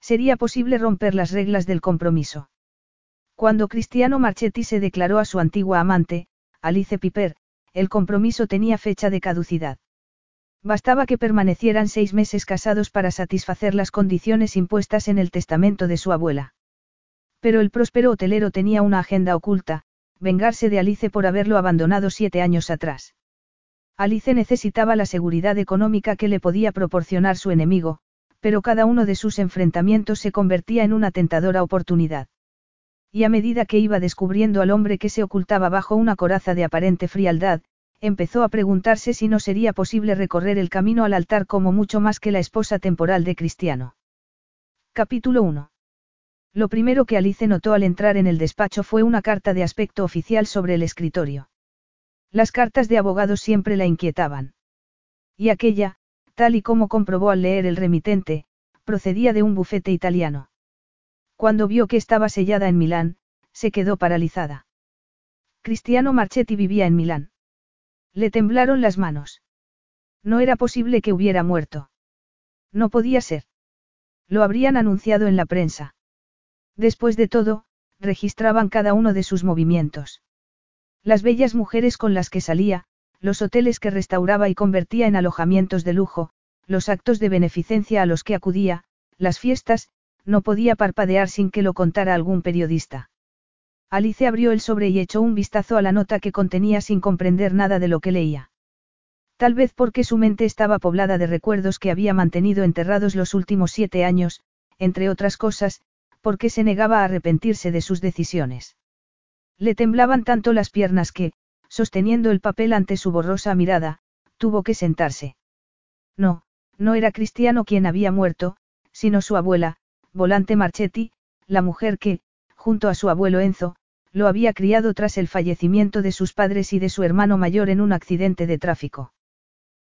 Sería posible romper las reglas del compromiso. Cuando Cristiano Marchetti se declaró a su antigua amante, Alice Piper, el compromiso tenía fecha de caducidad. Bastaba que permanecieran seis meses casados para satisfacer las condiciones impuestas en el testamento de su abuela. Pero el próspero hotelero tenía una agenda oculta, vengarse de Alice por haberlo abandonado siete años atrás. Alice necesitaba la seguridad económica que le podía proporcionar su enemigo, pero cada uno de sus enfrentamientos se convertía en una tentadora oportunidad. Y a medida que iba descubriendo al hombre que se ocultaba bajo una coraza de aparente frialdad, empezó a preguntarse si no sería posible recorrer el camino al altar como mucho más que la esposa temporal de Cristiano. Capítulo 1. Lo primero que Alice notó al entrar en el despacho fue una carta de aspecto oficial sobre el escritorio. Las cartas de abogados siempre la inquietaban. Y aquella, tal y como comprobó al leer el remitente, procedía de un bufete italiano. Cuando vio que estaba sellada en Milán, se quedó paralizada. Cristiano Marchetti vivía en Milán. Le temblaron las manos. No era posible que hubiera muerto. No podía ser. Lo habrían anunciado en la prensa. Después de todo, registraban cada uno de sus movimientos. Las bellas mujeres con las que salía, los hoteles que restauraba y convertía en alojamientos de lujo, los actos de beneficencia a los que acudía, las fiestas, no podía parpadear sin que lo contara algún periodista. Alice abrió el sobre y echó un vistazo a la nota que contenía sin comprender nada de lo que leía. Tal vez porque su mente estaba poblada de recuerdos que había mantenido enterrados los últimos siete años, entre otras cosas, porque se negaba a arrepentirse de sus decisiones. Le temblaban tanto las piernas que, sosteniendo el papel ante su borrosa mirada, tuvo que sentarse. No, no era Cristiano quien había muerto, sino su abuela, Volante Marchetti, la mujer que, junto a su abuelo Enzo, lo había criado tras el fallecimiento de sus padres y de su hermano mayor en un accidente de tráfico.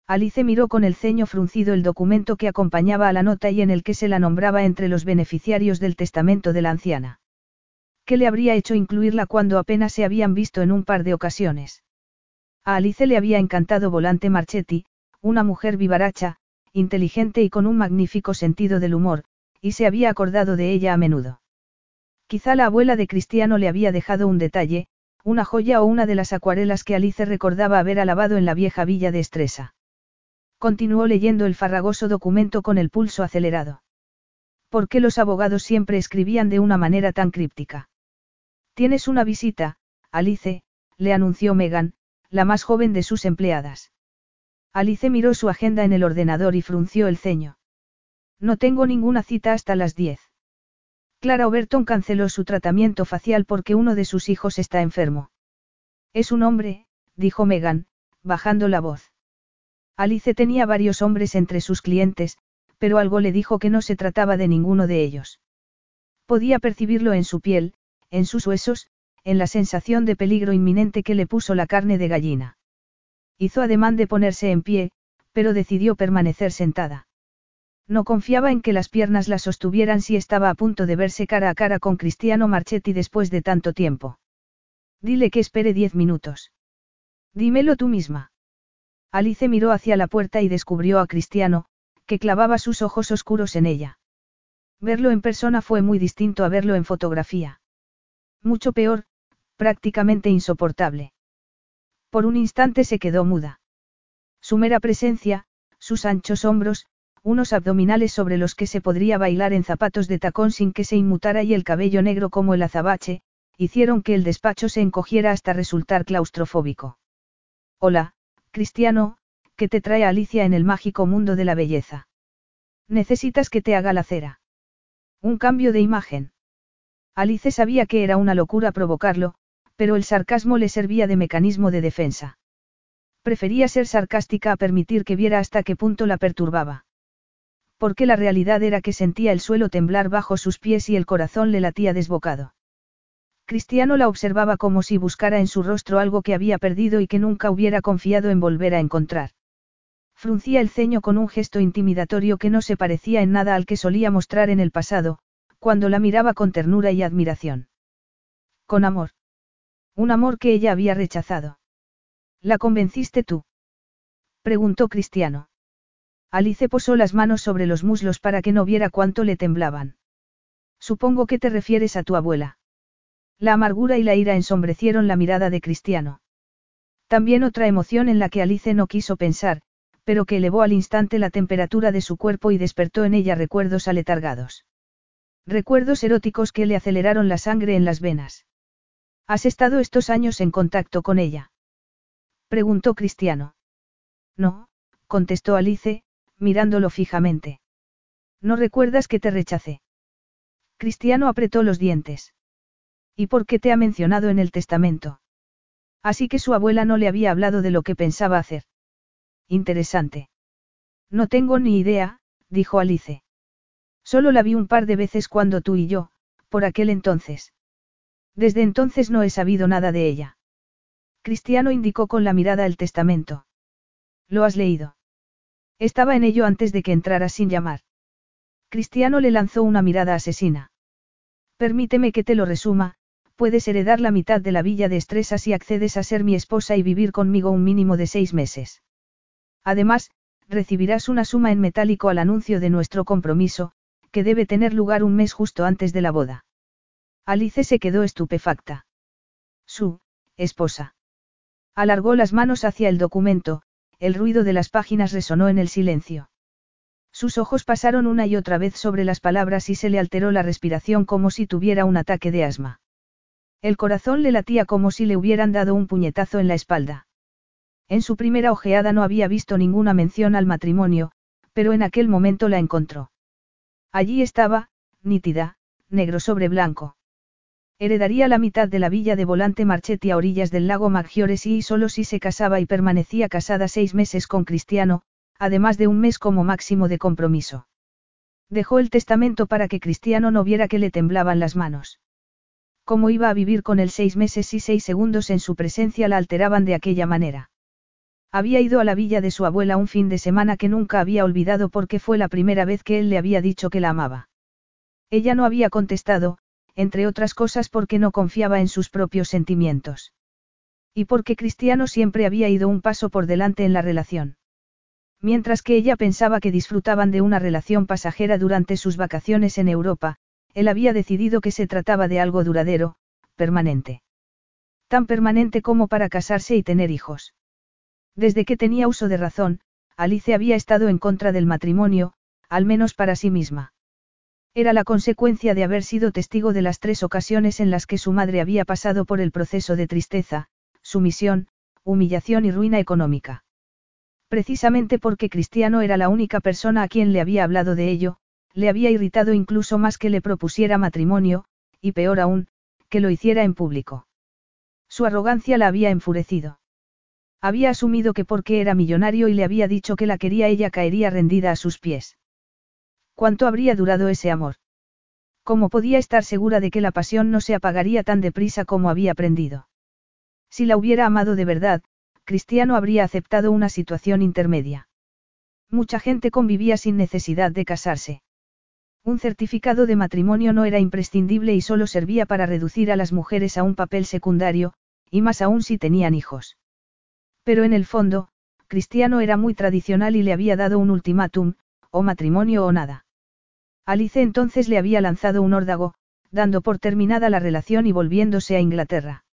Alice miró con el ceño fruncido el documento que acompañaba a la nota y en el que se la nombraba entre los beneficiarios del testamento de la anciana. ¿Qué le habría hecho incluirla cuando apenas se habían visto en un par de ocasiones? A Alice le había encantado Volante Marchetti, una mujer vivaracha, inteligente y con un magnífico sentido del humor, y se había acordado de ella a menudo. Quizá la abuela de Cristiano le había dejado un detalle, una joya o una de las acuarelas que Alice recordaba haber alabado en la vieja villa de Estresa. Continuó leyendo el farragoso documento con el pulso acelerado. ¿Por qué los abogados siempre escribían de una manera tan críptica? Tienes una visita, Alice, le anunció Megan, la más joven de sus empleadas. Alice miró su agenda en el ordenador y frunció el ceño. No tengo ninguna cita hasta las 10. Clara Overton canceló su tratamiento facial porque uno de sus hijos está enfermo. Es un hombre, dijo Megan, bajando la voz. Alice tenía varios hombres entre sus clientes, pero algo le dijo que no se trataba de ninguno de ellos. Podía percibirlo en su piel, en sus huesos, en la sensación de peligro inminente que le puso la carne de gallina. Hizo ademán de ponerse en pie, pero decidió permanecer sentada. No confiaba en que las piernas la sostuvieran si estaba a punto de verse cara a cara con Cristiano Marchetti después de tanto tiempo. Dile que espere diez minutos. Dímelo tú misma. Alice miró hacia la puerta y descubrió a Cristiano, que clavaba sus ojos oscuros en ella. Verlo en persona fue muy distinto a verlo en fotografía. Mucho peor, prácticamente insoportable. Por un instante se quedó muda. Su mera presencia, sus anchos hombros, unos abdominales sobre los que se podría bailar en zapatos de tacón sin que se inmutara y el cabello negro como el azabache, hicieron que el despacho se encogiera hasta resultar claustrofóbico. Hola, Cristiano, ¿qué te trae Alicia en el mágico mundo de la belleza? Necesitas que te haga la cera. Un cambio de imagen. Alice sabía que era una locura provocarlo, pero el sarcasmo le servía de mecanismo de defensa. Prefería ser sarcástica a permitir que viera hasta qué punto la perturbaba. porque la realidad era que sentía el suelo temblar bajo sus pies y el corazón le latía desbocado. Cristiano la observaba como si buscara en su rostro algo que había perdido y que nunca hubiera confiado en volver a encontrar. Fruncía el ceño con un gesto intimidatorio que no se parecía en nada al que solía mostrar en el pasado, cuando la miraba con ternura y admiración. Con amor. Un amor que ella había rechazado. ¿La convenciste tú? Preguntó Cristiano. Alice posó las manos sobre los muslos para que no viera cuánto le temblaban. Supongo que te refieres a tu abuela. La amargura y la ira ensombrecieron la mirada de Cristiano. También otra emoción en la que Alice no quiso pensar, pero que elevó al instante la temperatura de su cuerpo y despertó en ella recuerdos aletargados. Recuerdos eróticos que le aceleraron la sangre en las venas. ¿Has estado estos años en contacto con ella? Preguntó Cristiano. No, contestó Alice, mirándolo fijamente. ¿No recuerdas que te rechacé? Cristiano apretó los dientes. ¿Y por qué te ha mencionado en el testamento? Así que su abuela no le había hablado de lo que pensaba hacer. Interesante. No tengo ni idea, dijo Alice. Solo la vi un par de veces cuando tú y yo, por aquel entonces. Desde entonces no he sabido nada de ella. Cristiano indicó con la mirada el testamento. ¿Lo has leído? Estaba en ello antes de que entrara sin llamar. Cristiano le lanzó una mirada asesina. Permíteme que te lo resuma, puedes heredar la mitad de la villa de Estresa si accedes a ser mi esposa y vivir conmigo un mínimo de seis meses. Además, recibirás una suma en metálico al anuncio de nuestro compromiso, que debe tener lugar un mes justo antes de la boda. Alice se quedó estupefacta. Su, esposa. Alargó las manos hacia el documento, el ruido de las páginas resonó en el silencio. Sus ojos pasaron una y otra vez sobre las palabras y se le alteró la respiración como si tuviera un ataque de asma. El corazón le latía como si le hubieran dado un puñetazo en la espalda. En su primera ojeada no había visto ninguna mención al matrimonio, pero en aquel momento la encontró. Allí estaba, nítida, negro sobre blanco. Heredaría la mitad de la villa de Volante Marchetti a orillas del lago Maggiore y solo si se casaba y permanecía casada seis meses con Cristiano, además de un mes como máximo de compromiso. Dejó el testamento para que Cristiano no viera que le temblaban las manos. ¿Cómo iba a vivir con él seis meses y seis segundos en su presencia la alteraban de aquella manera? Había ido a la villa de su abuela un fin de semana que nunca había olvidado porque fue la primera vez que él le había dicho que la amaba. Ella no había contestado, entre otras cosas porque no confiaba en sus propios sentimientos. Y porque Cristiano siempre había ido un paso por delante en la relación. Mientras que ella pensaba que disfrutaban de una relación pasajera durante sus vacaciones en Europa, él había decidido que se trataba de algo duradero, permanente. Tan permanente como para casarse y tener hijos. Desde que tenía uso de razón, Alice había estado en contra del matrimonio, al menos para sí misma. Era la consecuencia de haber sido testigo de las tres ocasiones en las que su madre había pasado por el proceso de tristeza, sumisión, humillación y ruina económica. Precisamente porque Cristiano era la única persona a quien le había hablado de ello, le había irritado incluso más que le propusiera matrimonio, y peor aún, que lo hiciera en público. Su arrogancia la había enfurecido. Había asumido que porque era millonario y le había dicho que la quería ella caería rendida a sus pies. ¿Cuánto habría durado ese amor? ¿Cómo podía estar segura de que la pasión no se apagaría tan deprisa como había aprendido? Si la hubiera amado de verdad, Cristiano habría aceptado una situación intermedia. Mucha gente convivía sin necesidad de casarse. Un certificado de matrimonio no era imprescindible y solo servía para reducir a las mujeres a un papel secundario, y más aún si tenían hijos. Pero en el fondo, Cristiano era muy tradicional y le había dado un ultimátum, o matrimonio o nada. Alice entonces le había lanzado un órdago, dando por terminada la relación y volviéndose a Inglaterra.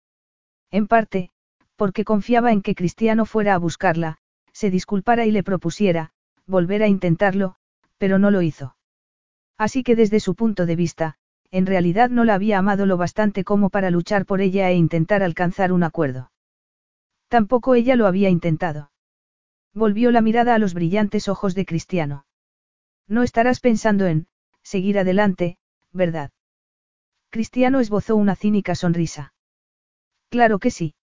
En parte, porque confiaba en que Cristiano fuera a buscarla, se disculpara y le propusiera, volver a intentarlo, pero no lo hizo. Así que desde su punto de vista, en realidad no la había amado lo bastante como para luchar por ella e intentar alcanzar un acuerdo. Tampoco ella lo había intentado. Volvió la mirada a los brillantes ojos de Cristiano. No estarás pensando en, seguir adelante, ¿verdad? Cristiano esbozó una cínica sonrisa. Claro que sí.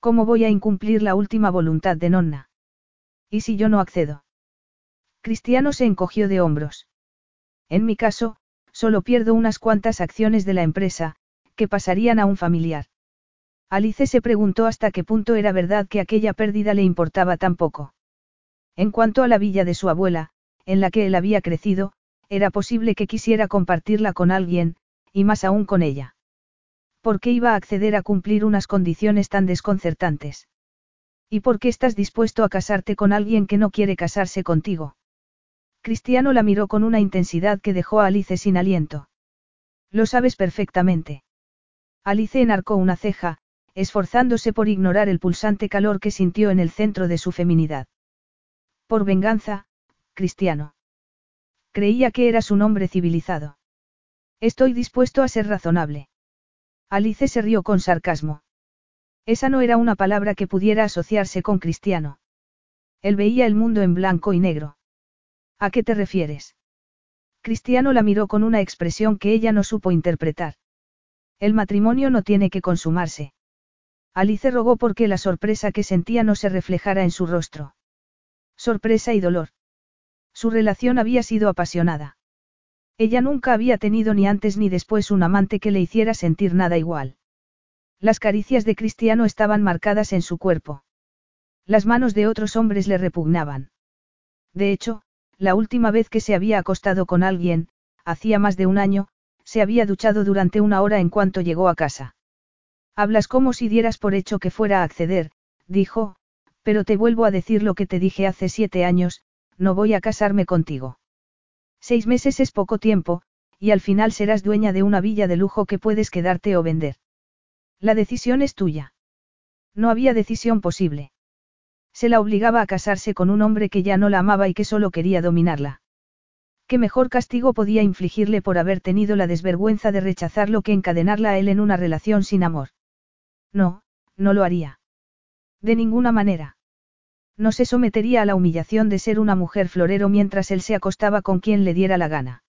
¿Cómo voy a incumplir la última voluntad de Nonna? ¿Y si yo no accedo? Cristiano se encogió de hombros. En mi caso, solo pierdo unas cuantas acciones de la empresa, que pasarían a un familiar. Alice se preguntó hasta qué punto era verdad que aquella pérdida le importaba tan poco. En cuanto a la villa de su abuela, en la que él había crecido, era posible que quisiera compartirla con alguien, y más aún con ella. ¿Por qué iba a acceder a cumplir unas condiciones tan desconcertantes? ¿Y por qué estás dispuesto a casarte con alguien que no quiere casarse contigo? Cristiano la miró con una intensidad que dejó a Alice sin aliento. Lo sabes perfectamente. Alice enarcó una ceja, esforzándose por ignorar el pulsante calor que sintió en el centro de su feminidad. Por venganza, Cristiano. Creía que eras un hombre civilizado. Estoy dispuesto a ser razonable. Alice se rió con sarcasmo. Esa no era una palabra que pudiera asociarse con Cristiano. Él veía el mundo en blanco y negro. ¿A qué te refieres? Cristiano la miró con una expresión que ella no supo interpretar. El matrimonio no tiene que consumarse. Alice rogó porque la sorpresa que sentía no se reflejara en su rostro. Sorpresa y dolor. Su relación había sido apasionada. Ella nunca había tenido ni antes ni después un amante que le hiciera sentir nada igual. Las caricias de Cristiano estaban marcadas en su cuerpo. Las manos de otros hombres le repugnaban. De hecho, la última vez que se había acostado con alguien, hacía más de un año, se había duchado durante una hora en cuanto llegó a casa. Hablas como si dieras por hecho que fuera a acceder, dijo, pero te vuelvo a decir lo que te dije hace siete años, no voy a casarme contigo. Seis meses es poco tiempo, y al final serás dueña de una villa de lujo que puedes quedarte o vender. La decisión es tuya. No había decisión posible. Se la obligaba a casarse con un hombre que ya no la amaba y que solo quería dominarla. ¿Qué mejor castigo podía infligirle por haber tenido la desvergüenza de rechazarlo que encadenarla a él en una relación sin amor? No, no lo haría. De ninguna manera. No se sometería a la humillación de ser una mujer florero mientras él se acostaba con quien le diera la gana.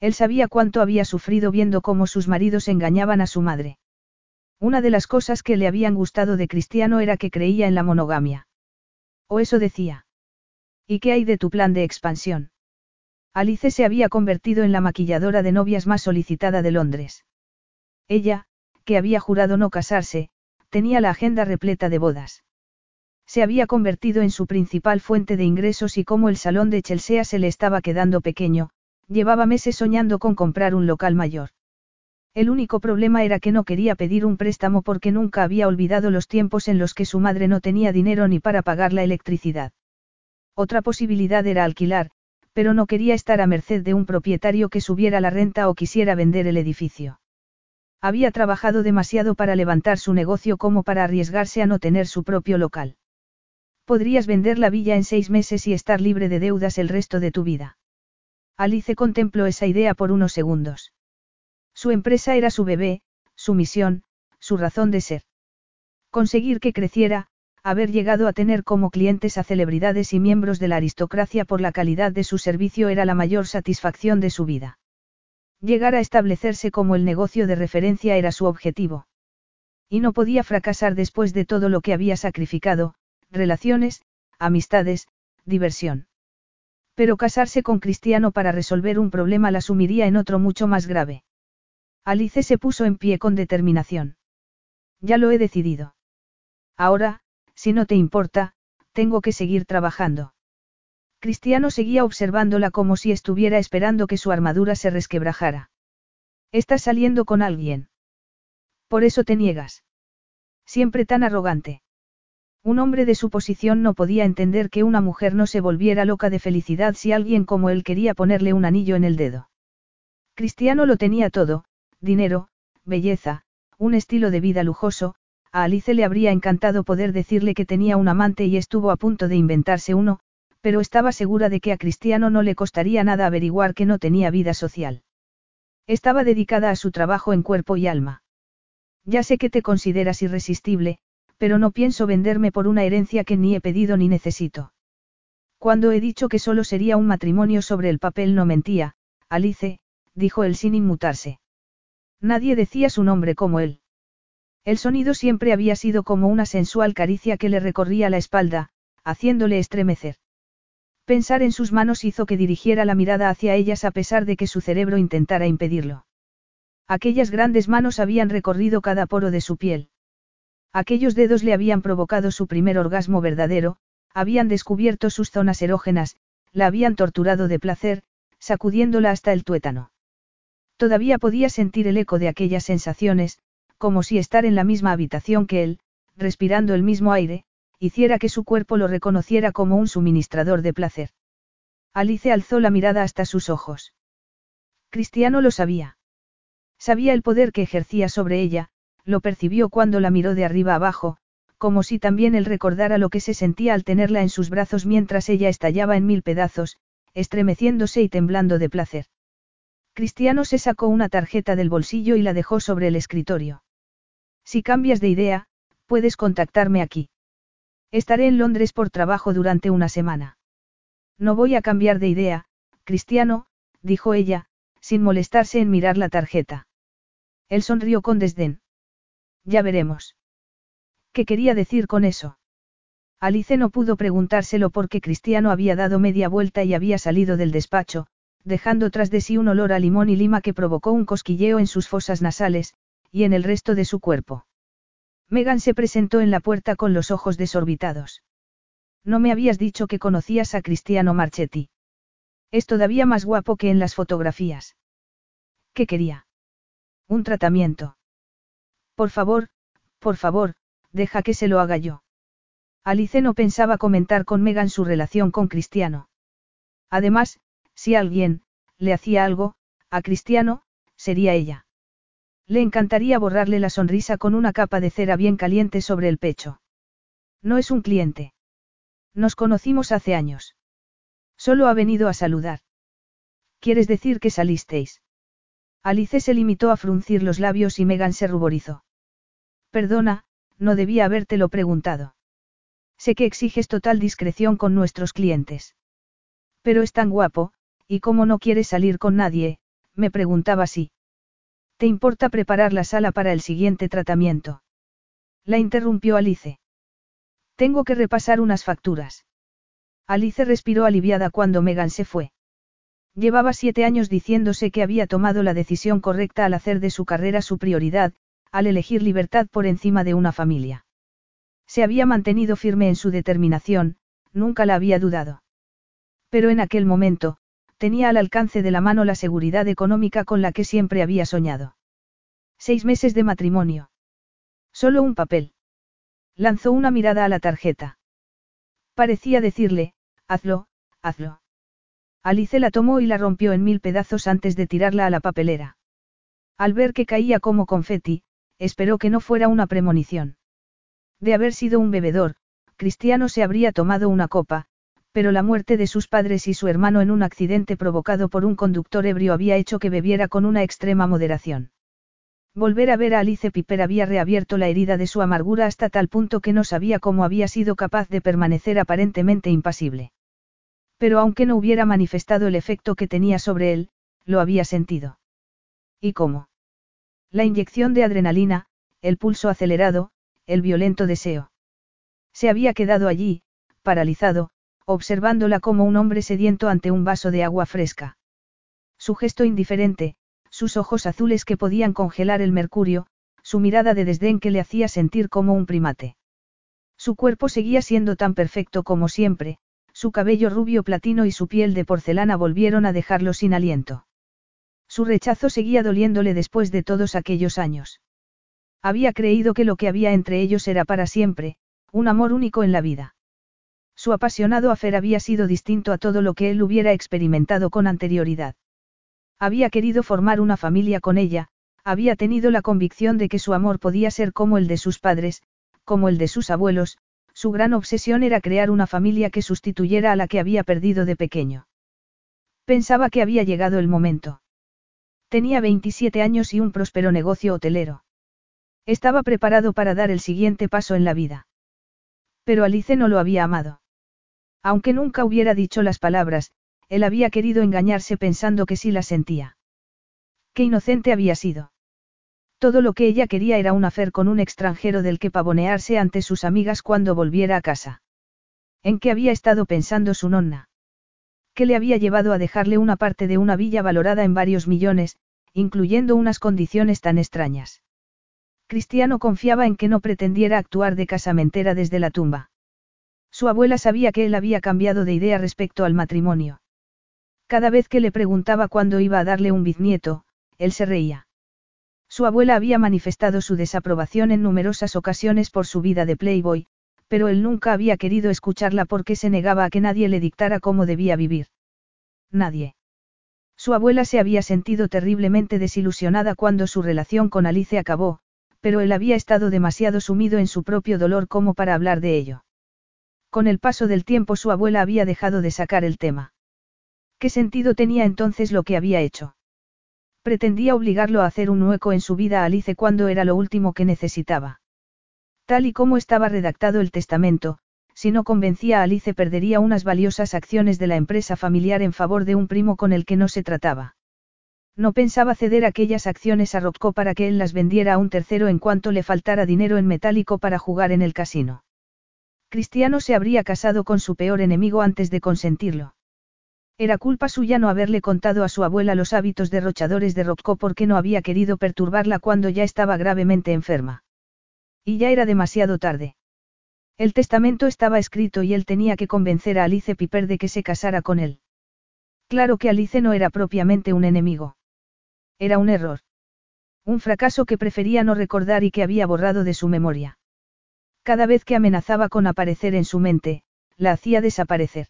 Él sabía cuánto había sufrido viendo cómo sus maridos engañaban a su madre. Una de las cosas que le habían gustado de Cristiano era que creía en la monogamia. O eso decía. ¿Y qué hay de tu plan de expansión? Alice se había convertido en la maquilladora de novias más solicitada de Londres. Ella, que había jurado no casarse, tenía la agenda repleta de bodas. Se había convertido en su principal fuente de ingresos y como el salón de Chelsea se le estaba quedando pequeño, llevaba meses soñando con comprar un local mayor. El único problema era que no quería pedir un préstamo porque nunca había olvidado los tiempos en los que su madre no tenía dinero ni para pagar la electricidad. Otra posibilidad era alquilar, pero no quería estar a merced de un propietario que subiera la renta o quisiera vender el edificio. Había trabajado demasiado para levantar su negocio como para arriesgarse a no tener su propio local. Podrías vender la villa en seis meses y estar libre de deudas el resto de tu vida. Alice contempló esa idea por unos segundos. Su empresa era su bebé, su misión, su razón de ser. Conseguir que creciera, haber llegado a tener como clientes a celebridades y miembros de la aristocracia por la calidad de su servicio era la mayor satisfacción de su vida. Llegar a establecerse como el negocio de referencia era su objetivo. Y no podía fracasar después de todo lo que había sacrificado, relaciones, amistades, diversión. Pero casarse con Cristiano para resolver un problema la sumiría en otro mucho más grave. Alice se puso en pie con determinación. Ya lo he decidido. Ahora, si no te importa, tengo que seguir trabajando. Cristiano seguía observándola como si estuviera esperando que su armadura se resquebrajara. Estás saliendo con alguien. Por eso te niegas. Siempre tan arrogante. Un hombre de su posición no podía entender que una mujer no se volviera loca de felicidad si alguien como él quería ponerle un anillo en el dedo. Cristiano lo tenía todo, dinero, belleza, un estilo de vida lujoso, a Alice le habría encantado poder decirle que tenía un amante y estuvo a punto de inventarse uno, pero estaba segura de que a Cristiano no le costaría nada averiguar que no tenía vida social. Estaba dedicada a su trabajo en cuerpo y alma. Ya sé que te consideras irresistible, pero no pienso venderme por una herencia que ni he pedido ni necesito. Cuando he dicho que solo sería un matrimonio sobre el papel no mentía, Alice, dijo él sin inmutarse. Nadie decía su nombre como él. El sonido siempre había sido como una sensual caricia que le recorría la espalda, haciéndole estremecer. Pensar en sus manos hizo que dirigiera la mirada hacia ellas a pesar de que su cerebro intentara impedirlo. Aquellas grandes manos habían recorrido cada poro de su piel. Aquellos dedos le habían provocado su primer orgasmo verdadero, habían descubierto sus zonas erógenas, la habían torturado de placer, sacudiéndola hasta el tuétano. Todavía podía sentir el eco de aquellas sensaciones, como si estar en la misma habitación que él, respirando el mismo aire, hiciera que su cuerpo lo reconociera como un suministrador de placer. Alice alzó la mirada hasta sus ojos. Cristiano lo sabía. Sabía el poder que ejercía sobre ella, lo percibió cuando la miró de arriba abajo, como si también él recordara lo que se sentía al tenerla en sus brazos mientras ella estallaba en mil pedazos, estremeciéndose y temblando de placer. Cristiano se sacó una tarjeta del bolsillo y la dejó sobre el escritorio. Si cambias de idea, puedes contactarme aquí. Estaré en Londres por trabajo durante una semana. No voy a cambiar de idea, Cristiano, dijo ella, sin molestarse en mirar la tarjeta. Él sonrió con desdén. Ya veremos. ¿Qué quería decir con eso? Alice no pudo preguntárselo porque Cristiano había dado media vuelta y había salido del despacho, dejando tras de sí un olor a limón y lima que provocó un cosquilleo en sus fosas nasales, y en el resto de su cuerpo. Megan se presentó en la puerta con los ojos desorbitados. No me habías dicho que conocías a Cristiano Marchetti. Es todavía más guapo que en las fotografías. ¿Qué quería? Un tratamiento. Por favor, por favor, deja que se lo haga yo. Alice no pensaba comentar con Megan su relación con Cristiano. Además, si alguien, le hacía algo, a Cristiano, sería ella. Le encantaría borrarle la sonrisa con una capa de cera bien caliente sobre el pecho. No es un cliente. Nos conocimos hace años. Solo ha venido a saludar. ¿Quieres decir que salisteis? Alice se limitó a fruncir los labios y Megan se ruborizó. Perdona, no debía habértelo preguntado. Sé que exiges total discreción con nuestros clientes. Pero es tan guapo, y como no quieres salir con nadie, me preguntaba si. ¿Te importa preparar la sala para el siguiente tratamiento? La interrumpió Alice. Tengo que repasar unas facturas. Alice respiró aliviada cuando Megan se fue. Llevaba siete años diciéndose que había tomado la decisión correcta al hacer de su carrera su prioridad, al elegir libertad por encima de una familia. Se había mantenido firme en su determinación, nunca la había dudado. Pero en aquel momento, tenía al alcance de la mano la seguridad económica con la que siempre había soñado. Seis meses de matrimonio. Solo un papel. Lanzó una mirada a la tarjeta. Parecía decirle, hazlo, hazlo. Alice la tomó y la rompió en mil pedazos antes de tirarla a la papelera. Al ver que caía como confeti, esperó que no fuera una premonición. De haber sido un bebedor, Cristiano se habría tomado una copa, pero la muerte de sus padres y su hermano en un accidente provocado por un conductor ebrio había hecho que bebiera con una extrema moderación. Volver a ver a Alice Piper había reabierto la herida de su amargura hasta tal punto que no sabía cómo había sido capaz de permanecer aparentemente impasible. Pero aunque no hubiera manifestado el efecto que tenía sobre él, lo había sentido. ¿Y cómo? La inyección de adrenalina, el pulso acelerado, el violento deseo. Se había quedado allí, paralizado, observándola como un hombre sediento ante un vaso de agua fresca. Su gesto indiferente, sus ojos azules que podían congelar el mercurio, su mirada de desdén que le hacía sentir como un primate. Su cuerpo seguía siendo tan perfecto como siempre, su cabello rubio platino y su piel de porcelana volvieron a dejarlo sin aliento. Su rechazo seguía doliéndole después de todos aquellos años. Había creído que lo que había entre ellos era para siempre, un amor único en la vida. Su apasionado afer había sido distinto a todo lo que él hubiera experimentado con anterioridad. Había querido formar una familia con ella, había tenido la convicción de que su amor podía ser como el de sus padres, como el de sus abuelos, su gran obsesión era crear una familia que sustituyera a la que había perdido de pequeño. Pensaba que había llegado el momento. Tenía 27 años y un próspero negocio hotelero. Estaba preparado para dar el siguiente paso en la vida. Pero Alice no lo había amado. Aunque nunca hubiera dicho las palabras, él había querido engañarse pensando que sí las sentía. Qué inocente había sido. Todo lo que ella quería era un afer con un extranjero del que pavonearse ante sus amigas cuando volviera a casa. ¿En qué había estado pensando su nonna? que le había llevado a dejarle una parte de una villa valorada en varios millones, incluyendo unas condiciones tan extrañas. Cristiano confiaba en que no pretendiera actuar de casamentera desde la tumba. Su abuela sabía que él había cambiado de idea respecto al matrimonio. Cada vez que le preguntaba cuándo iba a darle un bisnieto, él se reía. Su abuela había manifestado su desaprobación en numerosas ocasiones por su vida de playboy, pero él nunca había querido escucharla porque se negaba a que nadie le dictara cómo debía vivir. Nadie. Su abuela se había sentido terriblemente desilusionada cuando su relación con Alice acabó, pero él había estado demasiado sumido en su propio dolor como para hablar de ello. Con el paso del tiempo su abuela había dejado de sacar el tema. ¿Qué sentido tenía entonces lo que había hecho? Pretendía obligarlo a hacer un hueco en su vida a Alice cuando era lo último que necesitaba. Tal y como estaba redactado el testamento, si no convencía a Alice perdería unas valiosas acciones de la empresa familiar en favor de un primo con el que no se trataba. No pensaba ceder aquellas acciones a Rocco para que él las vendiera a un tercero en cuanto le faltara dinero en metálico para jugar en el casino. Cristiano se habría casado con su peor enemigo antes de consentirlo. Era culpa suya no haberle contado a su abuela los hábitos derrochadores de Rocco porque no había querido perturbarla cuando ya estaba gravemente enferma. Y ya era demasiado tarde. El testamento estaba escrito y él tenía que convencer a Alice Piper de que se casara con él. Claro que Alice no era propiamente un enemigo. Era un error. Un fracaso que prefería no recordar y que había borrado de su memoria. Cada vez que amenazaba con aparecer en su mente, la hacía desaparecer.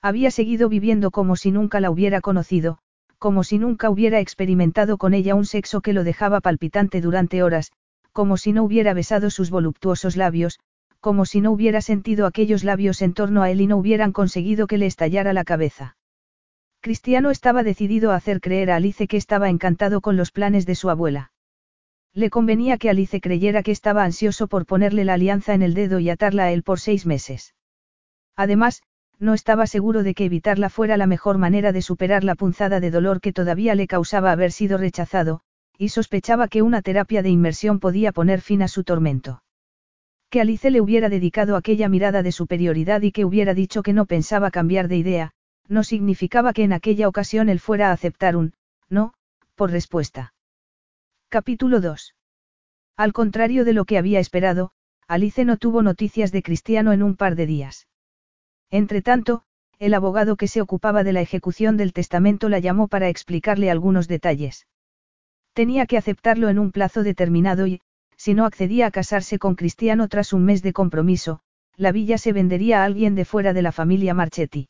Había seguido viviendo como si nunca la hubiera conocido, como si nunca hubiera experimentado con ella un sexo que lo dejaba palpitante durante horas, como si no hubiera besado sus voluptuosos labios, como si no hubiera sentido aquellos labios en torno a él y no hubieran conseguido que le estallara la cabeza. Cristiano estaba decidido a hacer creer a Alice que estaba encantado con los planes de su abuela. Le convenía que Alice creyera que estaba ansioso por ponerle la alianza en el dedo y atarla a él por seis meses. Además, no estaba seguro de que evitarla fuera la mejor manera de superar la punzada de dolor que todavía le causaba haber sido rechazado, y sospechaba que una terapia de inmersión podía poner fin a su tormento. Que Alice le hubiera dedicado aquella mirada de superioridad y que hubiera dicho que no pensaba cambiar de idea, no significaba que en aquella ocasión él fuera a aceptar un, no, por respuesta. Capítulo 2. Al contrario de lo que había esperado, Alice no tuvo noticias de Cristiano en un par de días. Entretanto, el abogado que se ocupaba de la ejecución del testamento la llamó para explicarle algunos detalles. Tenía que aceptarlo en un plazo determinado y, si no accedía a casarse con Cristiano tras un mes de compromiso, la villa se vendería a alguien de fuera de la familia Marchetti.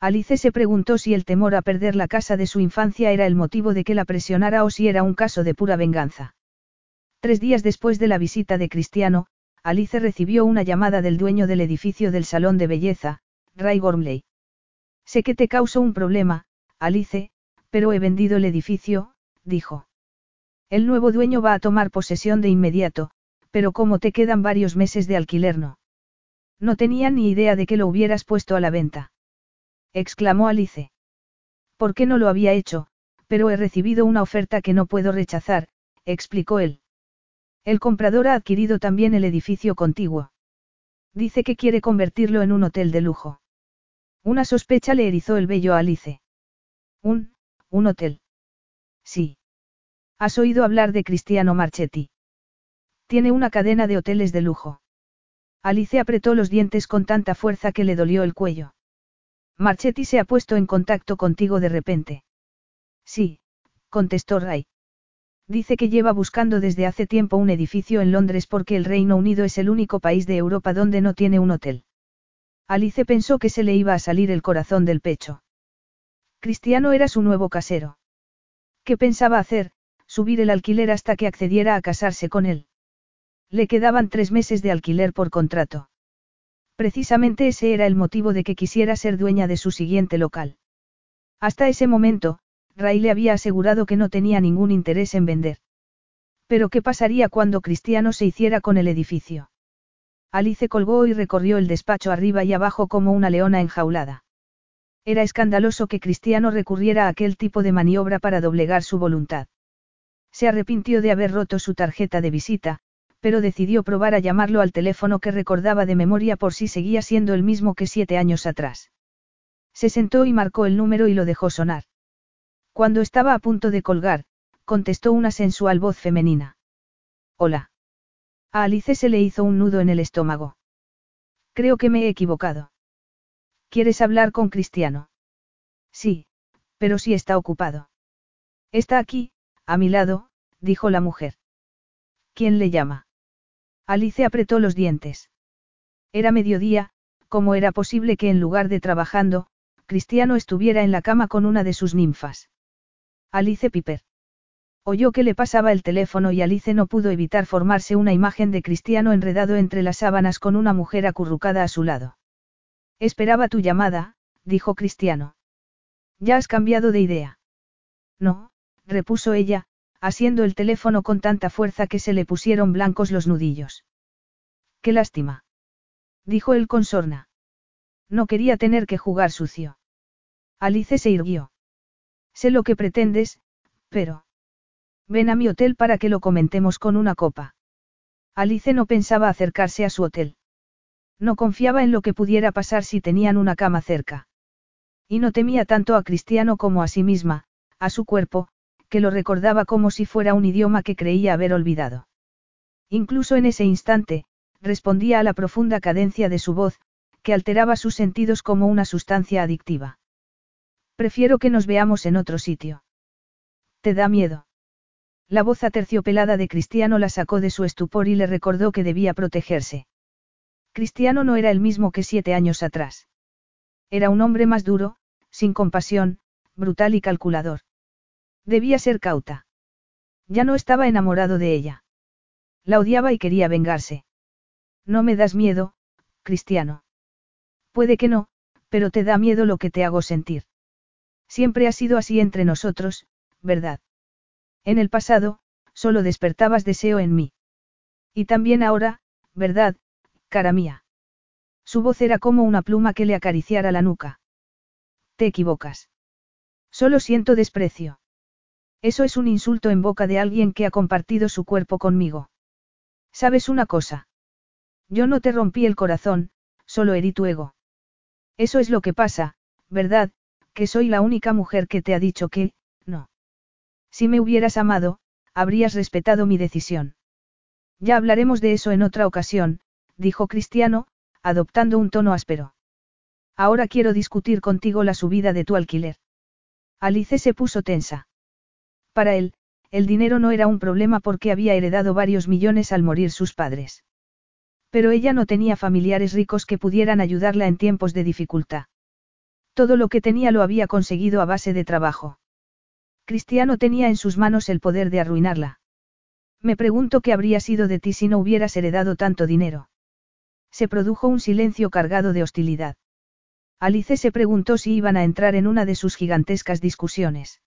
Alice se preguntó si el temor a perder la casa de su infancia era el motivo de que la presionara o si era un caso de pura venganza. Tres días después de la visita de Cristiano, Alice recibió una llamada del dueño del edificio del salón de belleza, Ray Gormley. Sé que te causó un problema, Alice, pero he vendido el edificio, dijo. El nuevo dueño va a tomar posesión de inmediato, pero como te quedan varios meses de alquiler no. No tenía ni idea de que lo hubieras puesto a la venta. Exclamó Alice. ¿Por qué no lo había hecho? Pero he recibido una oferta que no puedo rechazar, explicó él. El comprador ha adquirido también el edificio contiguo. Dice que quiere convertirlo en un hotel de lujo. Una sospecha le erizó el vello a Alice. Un, un hotel. Sí. ¿Has oído hablar de Cristiano Marchetti? Tiene una cadena de hoteles de lujo. Alice apretó los dientes con tanta fuerza que le dolió el cuello. Marchetti se ha puesto en contacto contigo de repente. Sí, contestó Ray. Dice que lleva buscando desde hace tiempo un edificio en Londres porque el Reino Unido es el único país de Europa donde no tiene un hotel. Alice pensó que se le iba a salir el corazón del pecho. Cristiano era su nuevo casero. ¿Qué pensaba hacer? Subir el alquiler hasta que accediera a casarse con él. Le quedaban tres meses de alquiler por contrato. Precisamente ese era el motivo de que quisiera ser dueña de su siguiente local. Hasta ese momento, Ray le había asegurado que no tenía ningún interés en vender. Pero ¿qué pasaría cuando Cristiano se hiciera con el edificio? Alice colgó y recorrió el despacho arriba y abajo como una leona enjaulada. Era escandaloso que Cristiano recurriera a aquel tipo de maniobra para doblegar su voluntad. Se arrepintió de haber roto su tarjeta de visita, pero decidió probar a llamarlo al teléfono que recordaba de memoria por si seguía siendo el mismo que siete años atrás. Se sentó y marcó el número y lo dejó sonar. Cuando estaba a punto de colgar, contestó una sensual voz femenina. Hola. A Alice se le hizo un nudo en el estómago. Creo que me he equivocado. ¿Quieres hablar con Cristiano? Sí, pero sí está ocupado. Está aquí, a mi lado, dijo la mujer. ¿Quién le llama? Alice apretó los dientes. Era mediodía, ¿cómo era posible que en lugar de trabajando, Cristiano estuviera en la cama con una de sus ninfas? Alice Piper. Oyó que le pasaba el teléfono y Alice no pudo evitar formarse una imagen de Cristiano enredado entre las sábanas con una mujer acurrucada a su lado. Esperaba tu llamada, dijo Cristiano. ¿Ya has cambiado de idea? No, repuso ella, asiendo el teléfono con tanta fuerza que se le pusieron blancos los nudillos. Qué lástima. Dijo él con sorna. No quería tener que jugar sucio. Alice se irguió. Sé lo que pretendes, pero... Ven a mi hotel para que lo comentemos con una copa. Alice no pensaba acercarse a su hotel. No confiaba en lo que pudiera pasar si tenían una cama cerca. Y no temía tanto a Cristiano como a sí misma, a su cuerpo, que lo recordaba como si fuera un idioma que creía haber olvidado. Incluso en ese instante, respondía a la profunda cadencia de su voz, que alteraba sus sentidos como una sustancia adictiva. Prefiero que nos veamos en otro sitio. ¿Te da miedo? La voz aterciopelada de Cristiano la sacó de su estupor y le recordó que debía protegerse. Cristiano no era el mismo que siete años atrás. Era un hombre más duro, sin compasión, brutal y calculador. Debía ser cauta. Ya no estaba enamorado de ella. La odiaba y quería vengarse. No me das miedo, Cristiano. Puede que no, pero te da miedo lo que te hago sentir. Siempre ha sido así entre nosotros, ¿verdad? En el pasado, solo despertabas deseo en mí. Y también ahora, ¿verdad, cara mía? Su voz era como una pluma que le acariciara la nuca. Te equivocas. Solo siento desprecio. Eso es un insulto en boca de alguien que ha compartido su cuerpo conmigo. ¿Sabes una cosa? Yo no te rompí el corazón, solo herí tu ego. Eso es lo que pasa, ¿verdad? Que soy la única mujer que te ha dicho que, no. Si me hubieras amado, habrías respetado mi decisión. Ya hablaremos de eso en otra ocasión, dijo Cristiano, adoptando un tono áspero. Ahora quiero discutir contigo la subida de tu alquiler. Alice se puso tensa. Para él, el dinero no era un problema porque había heredado varios millones al morir sus padres. Pero ella no tenía familiares ricos que pudieran ayudarla en tiempos de dificultad. Todo lo que tenía lo había conseguido a base de trabajo. Cristiano tenía en sus manos el poder de arruinarla. Me pregunto qué habría sido de ti si no hubieras heredado tanto dinero. Se produjo un silencio cargado de hostilidad. Alice se preguntó si iban a entrar en una de sus gigantescas discusiones.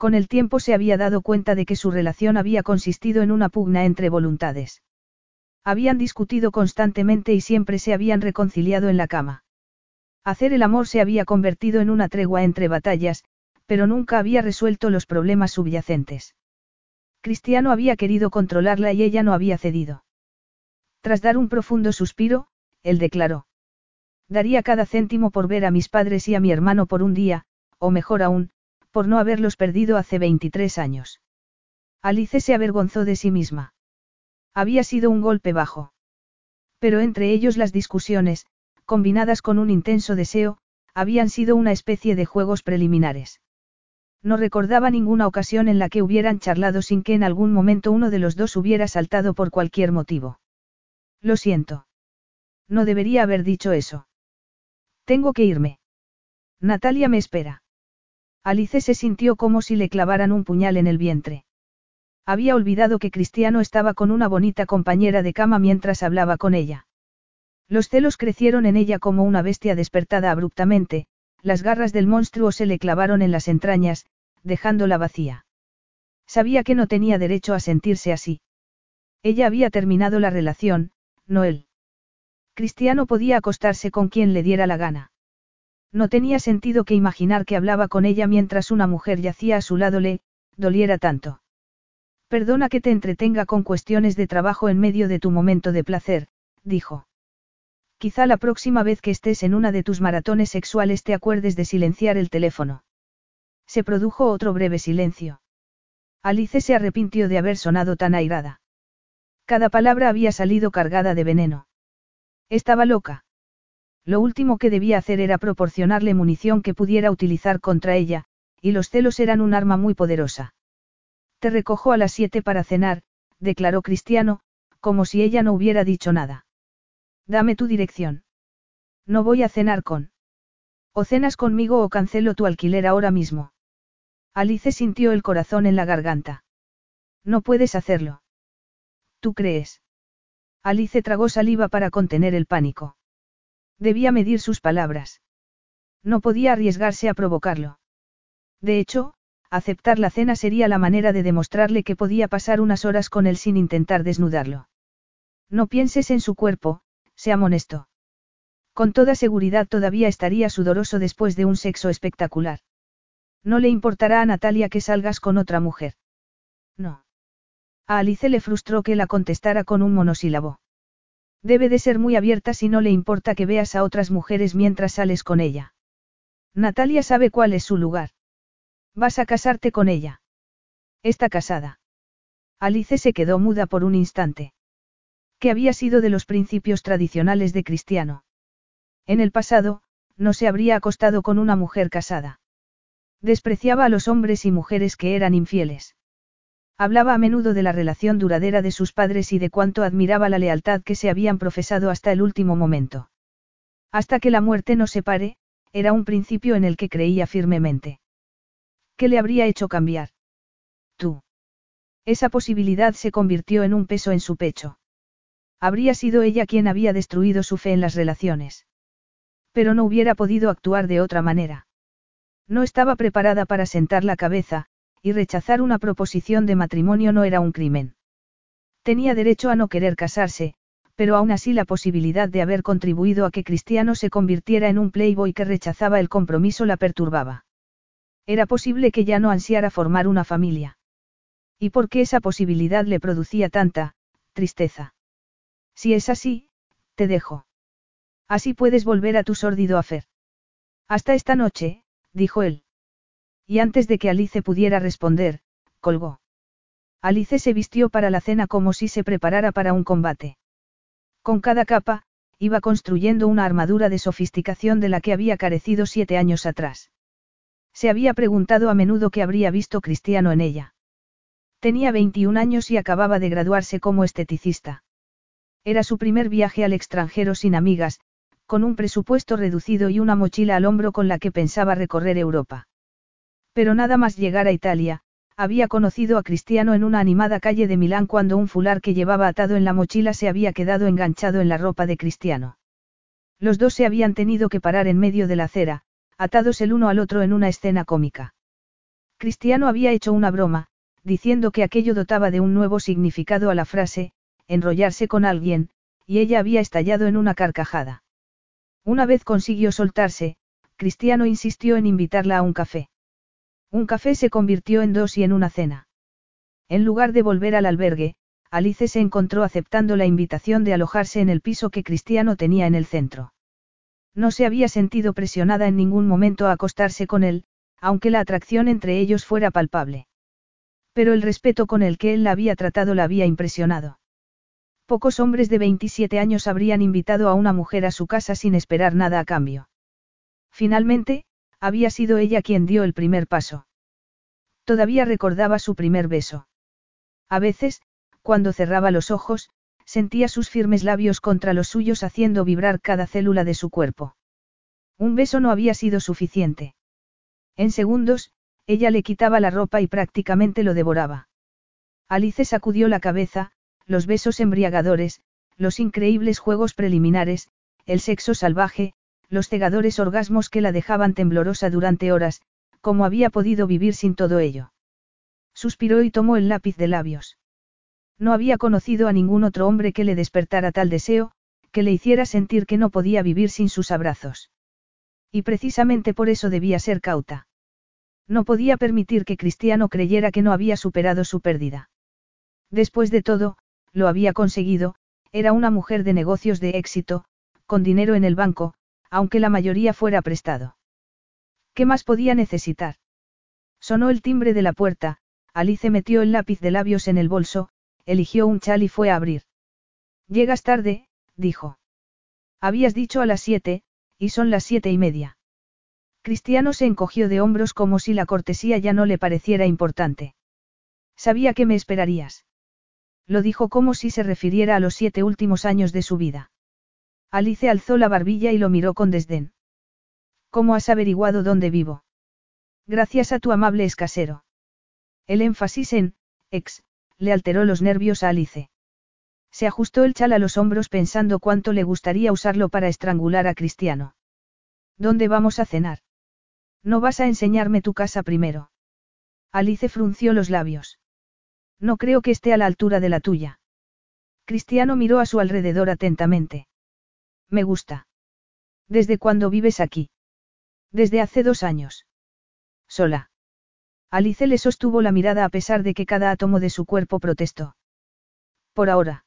Con el tiempo se había dado cuenta de que su relación había consistido en una pugna entre voluntades. Habían discutido constantemente y siempre se habían reconciliado en la cama. Hacer el amor se había convertido en una tregua entre batallas, pero nunca había resuelto los problemas subyacentes. Cristiano había querido controlarla y ella no había cedido. Tras dar un profundo suspiro, él declaró. Daría cada céntimo por ver a mis padres y a mi hermano por un día, o mejor aún, por no haberlos perdido hace 23 años. Alice se avergonzó de sí misma. Había sido un golpe bajo. Pero entre ellos las discusiones, combinadas con un intenso deseo, habían sido una especie de juegos preliminares. No recordaba ninguna ocasión en la que hubieran charlado sin que en algún momento uno de los dos hubiera saltado por cualquier motivo. Lo siento. No debería haber dicho eso. Tengo que irme. Natalia me espera. Alice se sintió como si le clavaran un puñal en el vientre. Había olvidado que Cristiano estaba con una bonita compañera de cama mientras hablaba con ella. Los celos crecieron en ella como una bestia despertada abruptamente, las garras del monstruo se le clavaron en las entrañas, dejándola vacía. Sabía que no tenía derecho a sentirse así. Ella había terminado la relación, no él. Cristiano podía acostarse con quien le diera la gana. No tenía sentido que imaginar que hablaba con ella mientras una mujer yacía a su lado le, doliera tanto. Perdona que te entretenga con cuestiones de trabajo en medio de tu momento de placer, dijo. Quizá la próxima vez que estés en una de tus maratones sexuales te acuerdes de silenciar el teléfono. Se produjo otro breve silencio. Alice se arrepintió de haber sonado tan airada. Cada palabra había salido cargada de veneno. Estaba loca. Lo último que debía hacer era proporcionarle munición que pudiera utilizar contra ella, y los celos eran un arma muy poderosa. Te recojo a las siete para cenar, declaró Cristiano, como si ella no hubiera dicho nada. Dame tu dirección. No voy a cenar con. O cenas conmigo o cancelo tu alquiler ahora mismo. Alice sintió el corazón en la garganta. No puedes hacerlo. ¿Tú crees? Alice tragó saliva para contener el pánico. Debía medir sus palabras. No podía arriesgarse a provocarlo. De hecho, aceptar la cena sería la manera de demostrarle que podía pasar unas horas con él sin intentar desnudarlo. No pienses en su cuerpo, se amonestó. Con toda seguridad todavía estaría sudoroso después de un sexo espectacular. No le importará a Natalia que salgas con otra mujer. No. A Alice le frustró que la contestara con un monosílabo. Debe de ser muy abierta si no le importa que veas a otras mujeres mientras sales con ella. Natalia sabe cuál es su lugar. Vas a casarte con ella. Está casada. Alice se quedó muda por un instante. ¿Qué había sido de los principios tradicionales de Cristiano? En el pasado, no se habría acostado con una mujer casada. Despreciaba a los hombres y mujeres que eran infieles. Hablaba a menudo de la relación duradera de sus padres y de cuánto admiraba la lealtad que se habían profesado hasta el último momento. Hasta que la muerte nos separe, era un principio en el que creía firmemente. ¿Qué le habría hecho cambiar? Tú. Esa posibilidad se convirtió en un peso en su pecho. Habría sido ella quien había destruido su fe en las relaciones. Pero no hubiera podido actuar de otra manera. No estaba preparada para sentar la cabeza, y rechazar una proposición de matrimonio no era un crimen. Tenía derecho a no querer casarse, pero aún así la posibilidad de haber contribuido a que Cristiano se convirtiera en un playboy que rechazaba el compromiso la perturbaba. Era posible que ya no ansiara formar una familia. ¿Y por qué esa posibilidad le producía tanta, tristeza? Si es así, te dejo. Así puedes volver a tu sórdido afer. Hasta esta noche, dijo él. Y antes de que Alice pudiera responder, colgó. Alice se vistió para la cena como si se preparara para un combate. Con cada capa, iba construyendo una armadura de sofisticación de la que había carecido siete años atrás. Se había preguntado a menudo qué habría visto Cristiano en ella. Tenía 21 años y acababa de graduarse como esteticista. Era su primer viaje al extranjero sin amigas, con un presupuesto reducido y una mochila al hombro con la que pensaba recorrer Europa. Pero nada más llegar a Italia, había conocido a Cristiano en una animada calle de Milán cuando un fular que llevaba atado en la mochila se había quedado enganchado en la ropa de Cristiano. Los dos se habían tenido que parar en medio de la acera, atados el uno al otro en una escena cómica. Cristiano había hecho una broma, diciendo que aquello dotaba de un nuevo significado a la frase, enrollarse con alguien, y ella había estallado en una carcajada. Una vez consiguió soltarse, Cristiano insistió en invitarla a un café. Un café se convirtió en dos y en una cena. En lugar de volver al albergue, Alice se encontró aceptando la invitación de alojarse en el piso que Cristiano tenía en el centro. No se había sentido presionada en ningún momento a acostarse con él, aunque la atracción entre ellos fuera palpable. Pero el respeto con el que él la había tratado la había impresionado. Pocos hombres de 27 años habrían invitado a una mujer a su casa sin esperar nada a cambio. Finalmente, había sido ella quien dio el primer paso. Todavía recordaba su primer beso. A veces, cuando cerraba los ojos, sentía sus firmes labios contra los suyos haciendo vibrar cada célula de su cuerpo. Un beso no había sido suficiente. En segundos, ella le quitaba la ropa y prácticamente lo devoraba. Alice sacudió la cabeza, los besos embriagadores, los increíbles juegos preliminares, el sexo salvaje, los cegadores orgasmos que la dejaban temblorosa durante horas, como había podido vivir sin todo ello. Suspiró y tomó el lápiz de labios. No había conocido a ningún otro hombre que le despertara tal deseo, que le hiciera sentir que no podía vivir sin sus abrazos. Y precisamente por eso debía ser cauta. No podía permitir que Cristiano creyera que no había superado su pérdida. Después de todo, lo había conseguido, era una mujer de negocios de éxito, con dinero en el banco, aunque la mayoría fuera prestado. ¿Qué más podía necesitar? Sonó el timbre de la puerta, Alice metió el lápiz de labios en el bolso, eligió un chal y fue a abrir. Llegas tarde, dijo. Habías dicho a las siete, y son las siete y media. Cristiano se encogió de hombros como si la cortesía ya no le pareciera importante. Sabía que me esperarías. Lo dijo como si se refiriera a los siete últimos años de su vida. Alice alzó la barbilla y lo miró con desdén. ¿Cómo has averiguado dónde vivo? Gracias a tu amable escasero. El énfasis en, ex, le alteró los nervios a Alice. Se ajustó el chal a los hombros pensando cuánto le gustaría usarlo para estrangular a Cristiano. ¿Dónde vamos a cenar? No vas a enseñarme tu casa primero. Alice frunció los labios. No creo que esté a la altura de la tuya. Cristiano miró a su alrededor atentamente. Me gusta. ¿Desde cuándo vives aquí? Desde hace dos años. Sola. Alice le sostuvo la mirada a pesar de que cada átomo de su cuerpo protestó. Por ahora.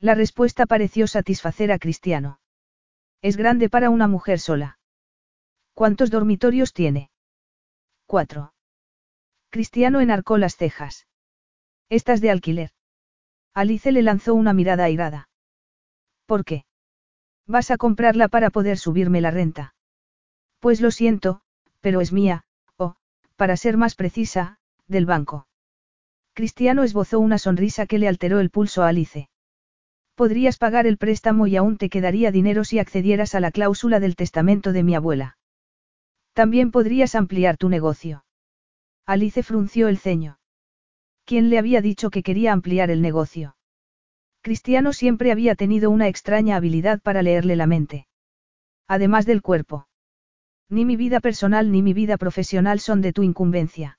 La respuesta pareció satisfacer a Cristiano. Es grande para una mujer sola. ¿Cuántos dormitorios tiene? Cuatro. Cristiano enarcó las cejas. Estás de alquiler. Alice le lanzó una mirada airada. ¿Por qué? Vas a comprarla para poder subirme la renta. Pues lo siento, pero es mía, o, para ser más precisa, del banco. Cristiano esbozó una sonrisa que le alteró el pulso a Alice. Podrías pagar el préstamo y aún te quedaría dinero si accedieras a la cláusula del testamento de mi abuela. También podrías ampliar tu negocio. Alice frunció el ceño. ¿Quién le había dicho que quería ampliar el negocio? Cristiano siempre había tenido una extraña habilidad para leerle la mente. Además del cuerpo. Ni mi vida personal ni mi vida profesional son de tu incumbencia.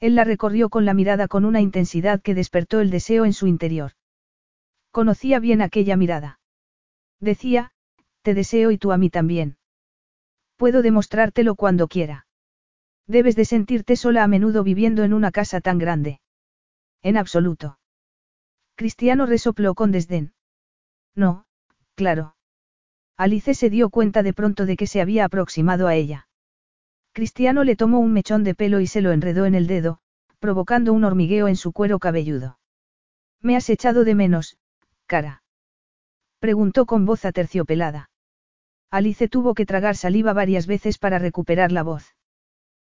Él la recorrió con la mirada con una intensidad que despertó el deseo en su interior. Conocía bien aquella mirada. Decía, te deseo y tú a mí también. Puedo demostrártelo cuando quiera. Debes de sentirte sola a menudo viviendo en una casa tan grande. En absoluto. Cristiano resopló con desdén. No, claro. Alice se dio cuenta de pronto de que se había aproximado a ella. Cristiano le tomó un mechón de pelo y se lo enredó en el dedo, provocando un hormigueo en su cuero cabelludo. Me has echado de menos, cara? Preguntó con voz aterciopelada. Alice tuvo que tragar saliva varias veces para recuperar la voz.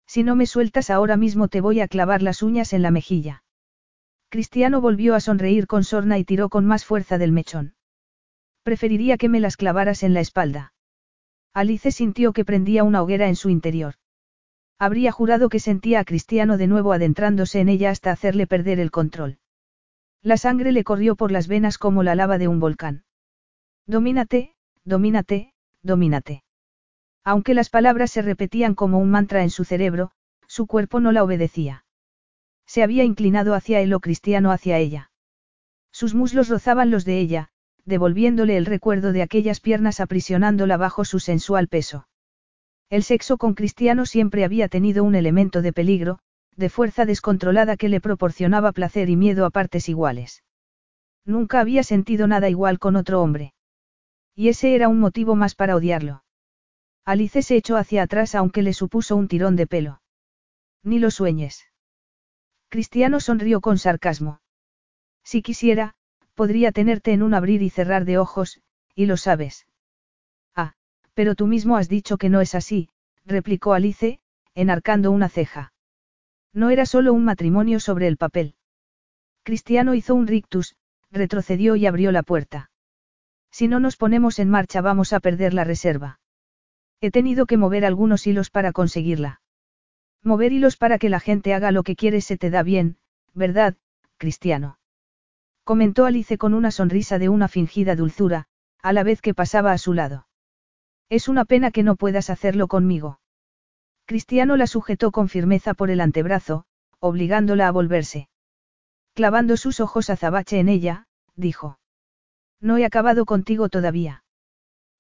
Si no me sueltas ahora mismo te voy a clavar las uñas en la mejilla. Cristiano volvió a sonreír con sorna y tiró con más fuerza del mechón. Preferiría que me las clavaras en la espalda. Alice sintió que prendía una hoguera en su interior. Habría jurado que sentía a Cristiano de nuevo adentrándose en ella hasta hacerle perder el control. La sangre le corrió por las venas como la lava de un volcán. Domínate, domínate, domínate. Aunque las palabras se repetían como un mantra en su cerebro, su cuerpo no la obedecía. Se había inclinado hacia él o cristiano hacia ella. Sus muslos rozaban los de ella, devolviéndole el recuerdo de aquellas piernas aprisionándola bajo su sensual peso. El sexo con cristiano siempre había tenido un elemento de peligro, de fuerza descontrolada que le proporcionaba placer y miedo a partes iguales. Nunca había sentido nada igual con otro hombre. Y ese era un motivo más para odiarlo. Alice se echó hacia atrás aunque le supuso un tirón de pelo. Ni lo sueñes. Cristiano sonrió con sarcasmo. Si quisiera, podría tenerte en un abrir y cerrar de ojos, y lo sabes. Ah, pero tú mismo has dicho que no es así, replicó Alice, enarcando una ceja. No era solo un matrimonio sobre el papel. Cristiano hizo un rictus, retrocedió y abrió la puerta. Si no nos ponemos en marcha vamos a perder la reserva. He tenido que mover algunos hilos para conseguirla. Mover hilos para que la gente haga lo que quiere se te da bien, ¿verdad, Cristiano? Comentó Alice con una sonrisa de una fingida dulzura, a la vez que pasaba a su lado. Es una pena que no puedas hacerlo conmigo. Cristiano la sujetó con firmeza por el antebrazo, obligándola a volverse. Clavando sus ojos azabache en ella, dijo. No he acabado contigo todavía.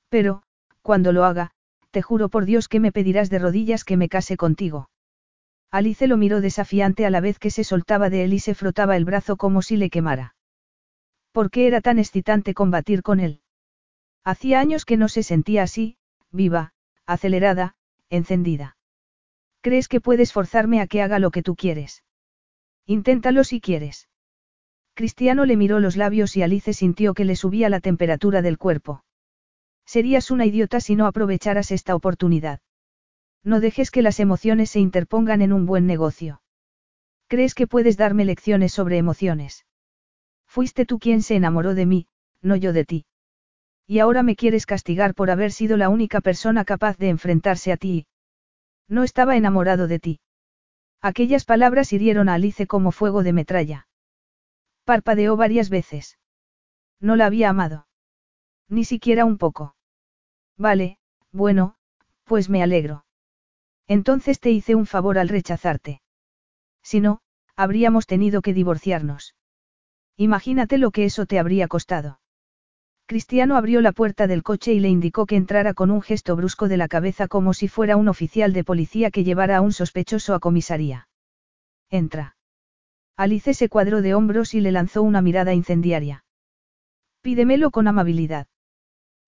Pero, cuando lo haga, te juro por Dios que me pedirás de rodillas que me case contigo. Alice lo miró desafiante a la vez que se soltaba de él y se frotaba el brazo como si le quemara. ¿Por qué era tan excitante combatir con él? Hacía años que no se sentía así, viva, acelerada, encendida. ¿Crees que puedes forzarme a que haga lo que tú quieres? Inténtalo si quieres. Cristiano le miró los labios y Alice sintió que le subía la temperatura del cuerpo. Serías una idiota si no aprovecharas esta oportunidad. No dejes que las emociones se interpongan en un buen negocio. ¿Crees que puedes darme lecciones sobre emociones? Fuiste tú quien se enamoró de mí, no yo de ti. Y ahora me quieres castigar por haber sido la única persona capaz de enfrentarse a ti. No estaba enamorado de ti. Aquellas palabras hirieron a Alice como fuego de metralla. Parpadeó varias veces. No la había amado. Ni siquiera un poco. Vale, bueno, pues me alegro. Entonces te hice un favor al rechazarte. Si no, habríamos tenido que divorciarnos. Imagínate lo que eso te habría costado. Cristiano abrió la puerta del coche y le indicó que entrara con un gesto brusco de la cabeza como si fuera un oficial de policía que llevara a un sospechoso a comisaría. Entra. Alice se cuadró de hombros y le lanzó una mirada incendiaria. Pídemelo con amabilidad.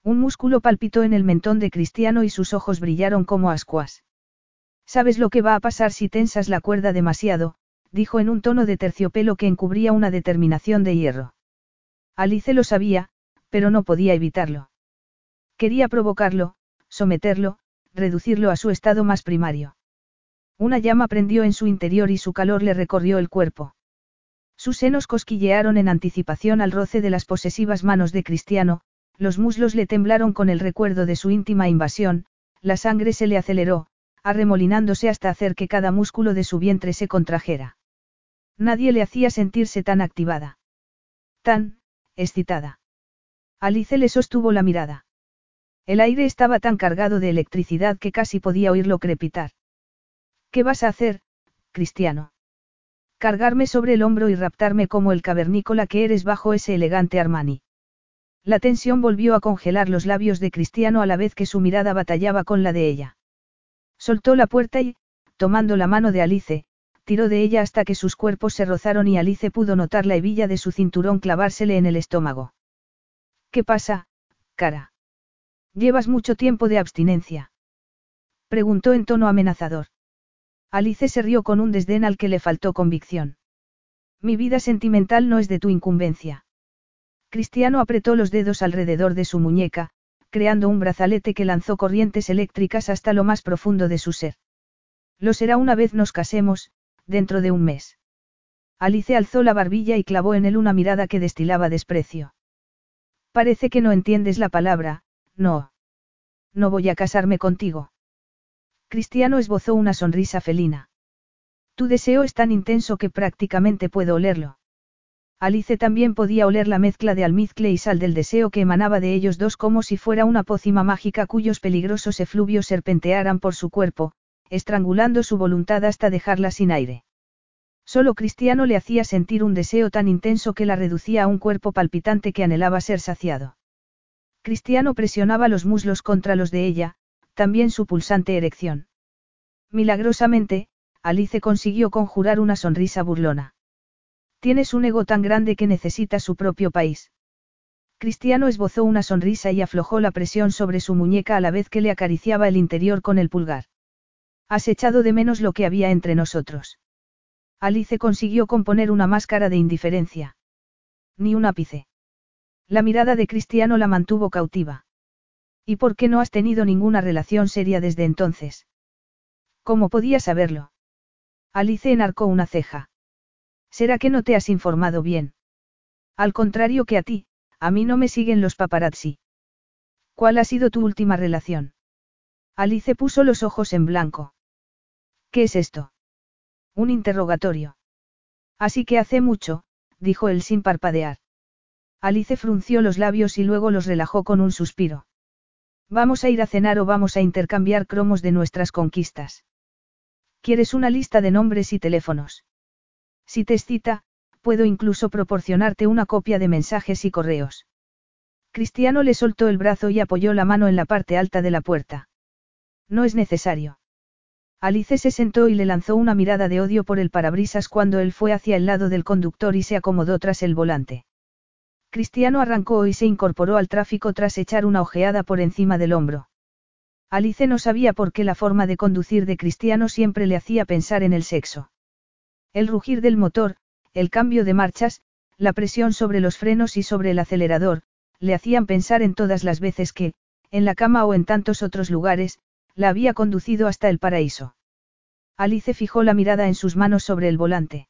Un músculo palpitó en el mentón de Cristiano y sus ojos brillaron como ascuas. ¿Sabes lo que va a pasar si tensas la cuerda demasiado? dijo en un tono de terciopelo que encubría una determinación de hierro. Alice lo sabía, pero no podía evitarlo. Quería provocarlo, someterlo, reducirlo a su estado más primario. Una llama prendió en su interior y su calor le recorrió el cuerpo. Sus senos cosquillearon en anticipación al roce de las posesivas manos de Cristiano, los muslos le temblaron con el recuerdo de su íntima invasión, la sangre se le aceleró, arremolinándose hasta hacer que cada músculo de su vientre se contrajera. Nadie le hacía sentirse tan activada. Tan, excitada. Alice le sostuvo la mirada. El aire estaba tan cargado de electricidad que casi podía oírlo crepitar. ¿Qué vas a hacer, Cristiano? Cargarme sobre el hombro y raptarme como el cavernícola que eres bajo ese elegante Armani. La tensión volvió a congelar los labios de Cristiano a la vez que su mirada batallaba con la de ella. Soltó la puerta y, tomando la mano de Alice, tiró de ella hasta que sus cuerpos se rozaron y Alice pudo notar la hebilla de su cinturón clavársele en el estómago. ¿Qué pasa, cara? ¿Llevas mucho tiempo de abstinencia? Preguntó en tono amenazador. Alice se rió con un desdén al que le faltó convicción. Mi vida sentimental no es de tu incumbencia. Cristiano apretó los dedos alrededor de su muñeca, creando un brazalete que lanzó corrientes eléctricas hasta lo más profundo de su ser. Lo será una vez nos casemos, dentro de un mes. Alice alzó la barbilla y clavó en él una mirada que destilaba desprecio. Parece que no entiendes la palabra, no. No voy a casarme contigo. Cristiano esbozó una sonrisa felina. Tu deseo es tan intenso que prácticamente puedo olerlo. Alice también podía oler la mezcla de almizcle y sal del deseo que emanaba de ellos dos como si fuera una pócima mágica cuyos peligrosos efluvios serpentearan por su cuerpo, estrangulando su voluntad hasta dejarla sin aire. Solo Cristiano le hacía sentir un deseo tan intenso que la reducía a un cuerpo palpitante que anhelaba ser saciado. Cristiano presionaba los muslos contra los de ella, también su pulsante erección. Milagrosamente, Alice consiguió conjurar una sonrisa burlona. Tienes un ego tan grande que necesita su propio país. Cristiano esbozó una sonrisa y aflojó la presión sobre su muñeca a la vez que le acariciaba el interior con el pulgar. Has echado de menos lo que había entre nosotros. Alice consiguió componer una máscara de indiferencia. Ni un ápice. La mirada de Cristiano la mantuvo cautiva. ¿Y por qué no has tenido ninguna relación seria desde entonces? ¿Cómo podía saberlo? Alice enarcó una ceja. ¿Será que no te has informado bien? Al contrario que a ti, a mí no me siguen los paparazzi. ¿Cuál ha sido tu última relación? Alice puso los ojos en blanco. ¿Qué es esto? Un interrogatorio. Así que hace mucho, dijo él sin parpadear. Alice frunció los labios y luego los relajó con un suspiro. Vamos a ir a cenar o vamos a intercambiar cromos de nuestras conquistas. ¿Quieres una lista de nombres y teléfonos? Si te excita, puedo incluso proporcionarte una copia de mensajes y correos. Cristiano le soltó el brazo y apoyó la mano en la parte alta de la puerta. No es necesario. Alice se sentó y le lanzó una mirada de odio por el parabrisas cuando él fue hacia el lado del conductor y se acomodó tras el volante. Cristiano arrancó y se incorporó al tráfico tras echar una ojeada por encima del hombro. Alice no sabía por qué la forma de conducir de Cristiano siempre le hacía pensar en el sexo. El rugir del motor, el cambio de marchas, la presión sobre los frenos y sobre el acelerador, le hacían pensar en todas las veces que, en la cama o en tantos otros lugares, la había conducido hasta el paraíso. Alice fijó la mirada en sus manos sobre el volante.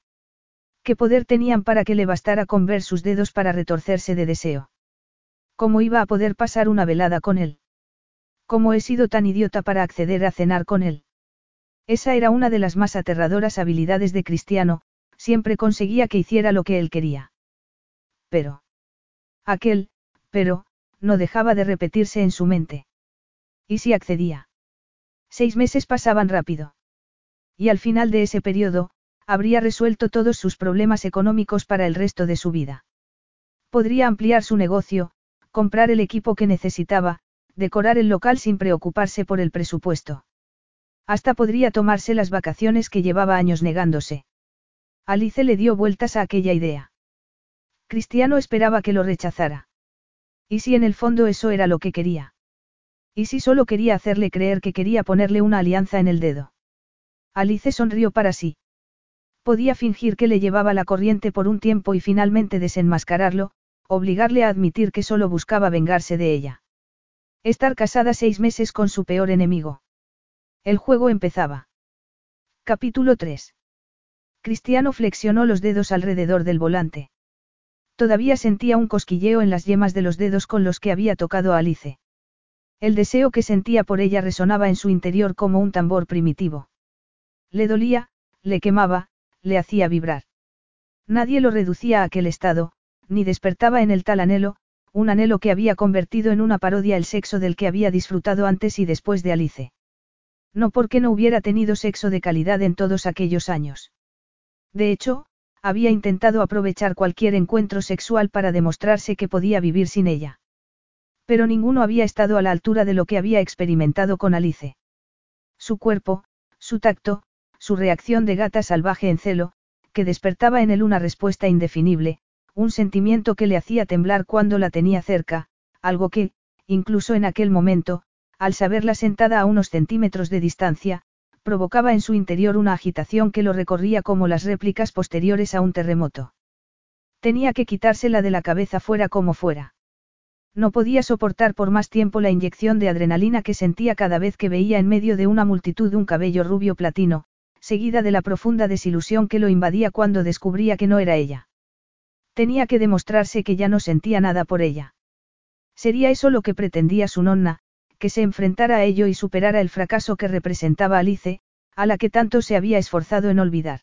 ¿Qué poder tenían para que le bastara con ver sus dedos para retorcerse de deseo? ¿Cómo iba a poder pasar una velada con él? ¿Cómo he sido tan idiota para acceder a cenar con él? Esa era una de las más aterradoras habilidades de Cristiano, siempre conseguía que hiciera lo que él quería. Pero. Aquel, pero, no dejaba de repetirse en su mente. ¿Y si accedía? Seis meses pasaban rápido. Y al final de ese periodo, habría resuelto todos sus problemas económicos para el resto de su vida. Podría ampliar su negocio, comprar el equipo que necesitaba, decorar el local sin preocuparse por el presupuesto. Hasta podría tomarse las vacaciones que llevaba años negándose. Alice le dio vueltas a aquella idea. Cristiano esperaba que lo rechazara. ¿Y si en el fondo eso era lo que quería? ¿Y si solo quería hacerle creer que quería ponerle una alianza en el dedo? Alice sonrió para sí. Podía fingir que le llevaba la corriente por un tiempo y finalmente desenmascararlo, obligarle a admitir que solo buscaba vengarse de ella. Estar casada seis meses con su peor enemigo. El juego empezaba. Capítulo 3. Cristiano flexionó los dedos alrededor del volante. Todavía sentía un cosquilleo en las yemas de los dedos con los que había tocado a Alice. El deseo que sentía por ella resonaba en su interior como un tambor primitivo. Le dolía, le quemaba, le hacía vibrar. Nadie lo reducía a aquel estado, ni despertaba en el tal anhelo, un anhelo que había convertido en una parodia el sexo del que había disfrutado antes y después de Alice. No porque no hubiera tenido sexo de calidad en todos aquellos años. De hecho, había intentado aprovechar cualquier encuentro sexual para demostrarse que podía vivir sin ella. Pero ninguno había estado a la altura de lo que había experimentado con Alice. Su cuerpo, su tacto, su reacción de gata salvaje en celo, que despertaba en él una respuesta indefinible, un sentimiento que le hacía temblar cuando la tenía cerca, algo que, incluso en aquel momento, al saberla sentada a unos centímetros de distancia, provocaba en su interior una agitación que lo recorría como las réplicas posteriores a un terremoto. Tenía que quitársela de la cabeza fuera como fuera. No podía soportar por más tiempo la inyección de adrenalina que sentía cada vez que veía en medio de una multitud un cabello rubio platino, seguida de la profunda desilusión que lo invadía cuando descubría que no era ella. Tenía que demostrarse que ya no sentía nada por ella. Sería eso lo que pretendía su nonna, que se enfrentara a ello y superara el fracaso que representaba Alice, a la que tanto se había esforzado en olvidar.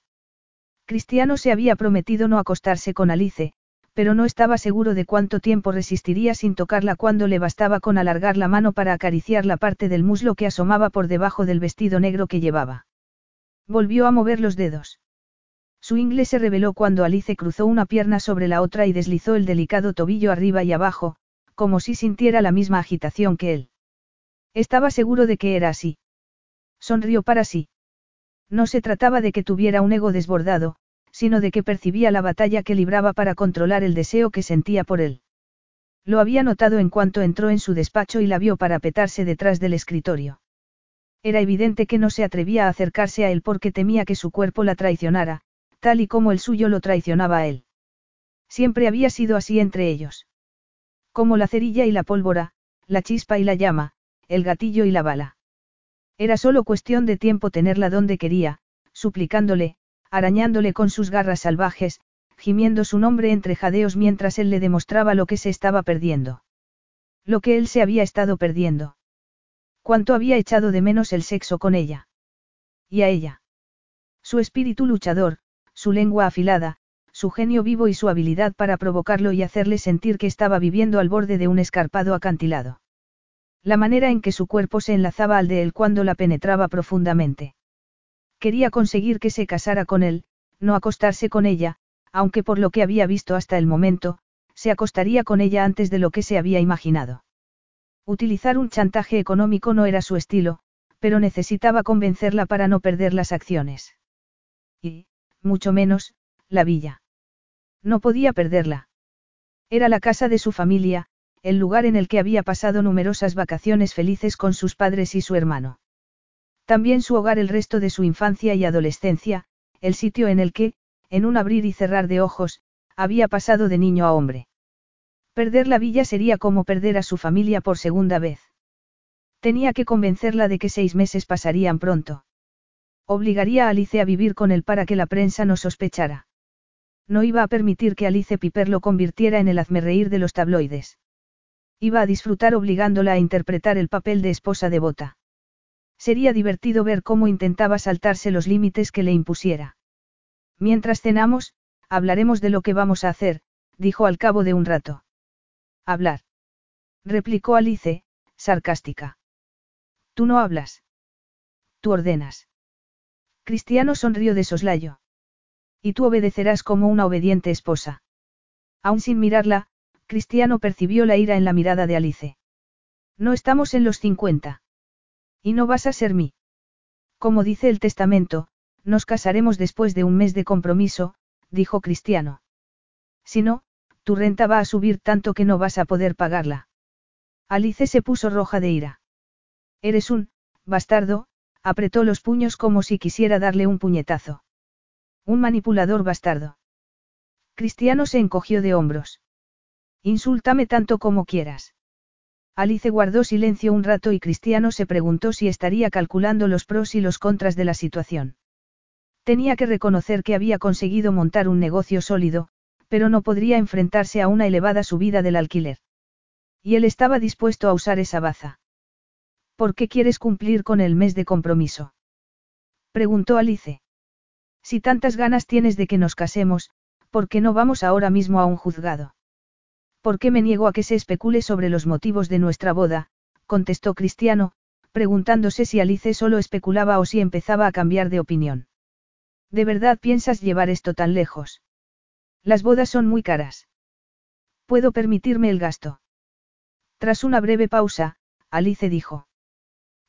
Cristiano se había prometido no acostarse con Alice, pero no estaba seguro de cuánto tiempo resistiría sin tocarla cuando le bastaba con alargar la mano para acariciar la parte del muslo que asomaba por debajo del vestido negro que llevaba. Volvió a mover los dedos. Su ingle se reveló cuando Alice cruzó una pierna sobre la otra y deslizó el delicado tobillo arriba y abajo, como si sintiera la misma agitación que él. Estaba seguro de que era así. Sonrió para sí. No se trataba de que tuviera un ego desbordado, sino de que percibía la batalla que libraba para controlar el deseo que sentía por él. Lo había notado en cuanto entró en su despacho y la vio parapetarse detrás del escritorio. Era evidente que no se atrevía a acercarse a él porque temía que su cuerpo la traicionara, tal y como el suyo lo traicionaba a él. Siempre había sido así entre ellos. Como la cerilla y la pólvora, la chispa y la llama, el gatillo y la bala. Era solo cuestión de tiempo tenerla donde quería, suplicándole, arañándole con sus garras salvajes, gimiendo su nombre entre jadeos mientras él le demostraba lo que se estaba perdiendo. Lo que él se había estado perdiendo. Cuánto había echado de menos el sexo con ella. Y a ella. Su espíritu luchador, su lengua afilada, su genio vivo y su habilidad para provocarlo y hacerle sentir que estaba viviendo al borde de un escarpado acantilado. La manera en que su cuerpo se enlazaba al de él cuando la penetraba profundamente. Quería conseguir que se casara con él, no acostarse con ella, aunque por lo que había visto hasta el momento, se acostaría con ella antes de lo que se había imaginado. Utilizar un chantaje económico no era su estilo, pero necesitaba convencerla para no perder las acciones. Y, mucho menos, la villa. No podía perderla. Era la casa de su familia, el lugar en el que había pasado numerosas vacaciones felices con sus padres y su hermano. También su hogar el resto de su infancia y adolescencia, el sitio en el que, en un abrir y cerrar de ojos, había pasado de niño a hombre. Perder la villa sería como perder a su familia por segunda vez. Tenía que convencerla de que seis meses pasarían pronto. Obligaría a Alice a vivir con él para que la prensa no sospechara. No iba a permitir que Alice Piper lo convirtiera en el hazmerreír de los tabloides. Iba a disfrutar obligándola a interpretar el papel de esposa devota. Sería divertido ver cómo intentaba saltarse los límites que le impusiera. Mientras cenamos, hablaremos de lo que vamos a hacer, dijo al cabo de un rato. Hablar. Replicó Alice, sarcástica. Tú no hablas. Tú ordenas. Cristiano sonrió de soslayo. Y tú obedecerás como una obediente esposa. Aún sin mirarla, Cristiano percibió la ira en la mirada de Alice. No estamos en los 50. Y no vas a ser mí. Como dice el testamento, nos casaremos después de un mes de compromiso, dijo Cristiano. Si no, tu renta va a subir tanto que no vas a poder pagarla. Alice se puso roja de ira. Eres un, bastardo, apretó los puños como si quisiera darle un puñetazo. Un manipulador bastardo. Cristiano se encogió de hombros. Insúltame tanto como quieras. Alice guardó silencio un rato y Cristiano se preguntó si estaría calculando los pros y los contras de la situación. Tenía que reconocer que había conseguido montar un negocio sólido, pero no podría enfrentarse a una elevada subida del alquiler. Y él estaba dispuesto a usar esa baza. ¿Por qué quieres cumplir con el mes de compromiso? Preguntó Alice. Si tantas ganas tienes de que nos casemos, ¿por qué no vamos ahora mismo a un juzgado? ¿Por qué me niego a que se especule sobre los motivos de nuestra boda? contestó Cristiano, preguntándose si Alice solo especulaba o si empezaba a cambiar de opinión. ¿De verdad piensas llevar esto tan lejos? Las bodas son muy caras. Puedo permitirme el gasto. Tras una breve pausa, Alice dijo.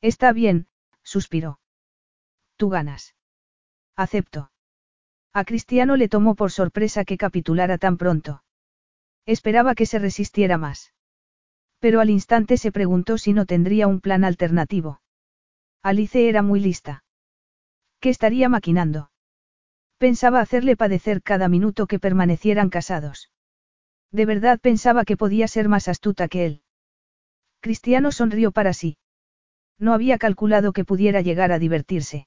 Está bien, suspiró. Tú ganas. Acepto. A Cristiano le tomó por sorpresa que capitulara tan pronto. Esperaba que se resistiera más. Pero al instante se preguntó si no tendría un plan alternativo. Alice era muy lista. ¿Qué estaría maquinando? Pensaba hacerle padecer cada minuto que permanecieran casados. De verdad pensaba que podía ser más astuta que él. Cristiano sonrió para sí. No había calculado que pudiera llegar a divertirse.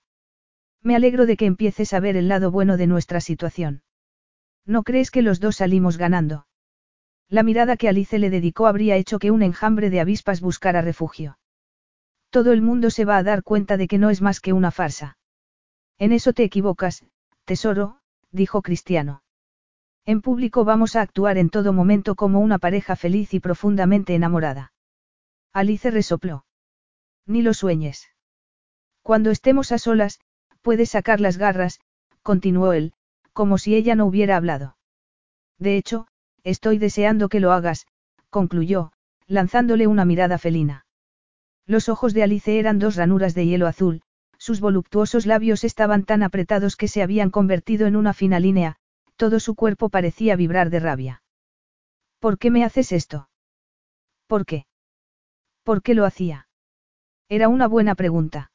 Me alegro de que empieces a ver el lado bueno de nuestra situación. ¿No crees que los dos salimos ganando? La mirada que Alice le dedicó habría hecho que un enjambre de avispas buscara refugio. Todo el mundo se va a dar cuenta de que no es más que una farsa. En eso te equivocas, tesoro, dijo Cristiano. En público vamos a actuar en todo momento como una pareja feliz y profundamente enamorada. Alice resopló. Ni lo sueñes. Cuando estemos a solas, puedes sacar las garras, continuó él, como si ella no hubiera hablado. De hecho, estoy deseando que lo hagas, concluyó, lanzándole una mirada felina. Los ojos de Alice eran dos ranuras de hielo azul, sus voluptuosos labios estaban tan apretados que se habían convertido en una fina línea, todo su cuerpo parecía vibrar de rabia. ¿Por qué me haces esto? ¿Por qué? ¿Por qué lo hacía? Era una buena pregunta.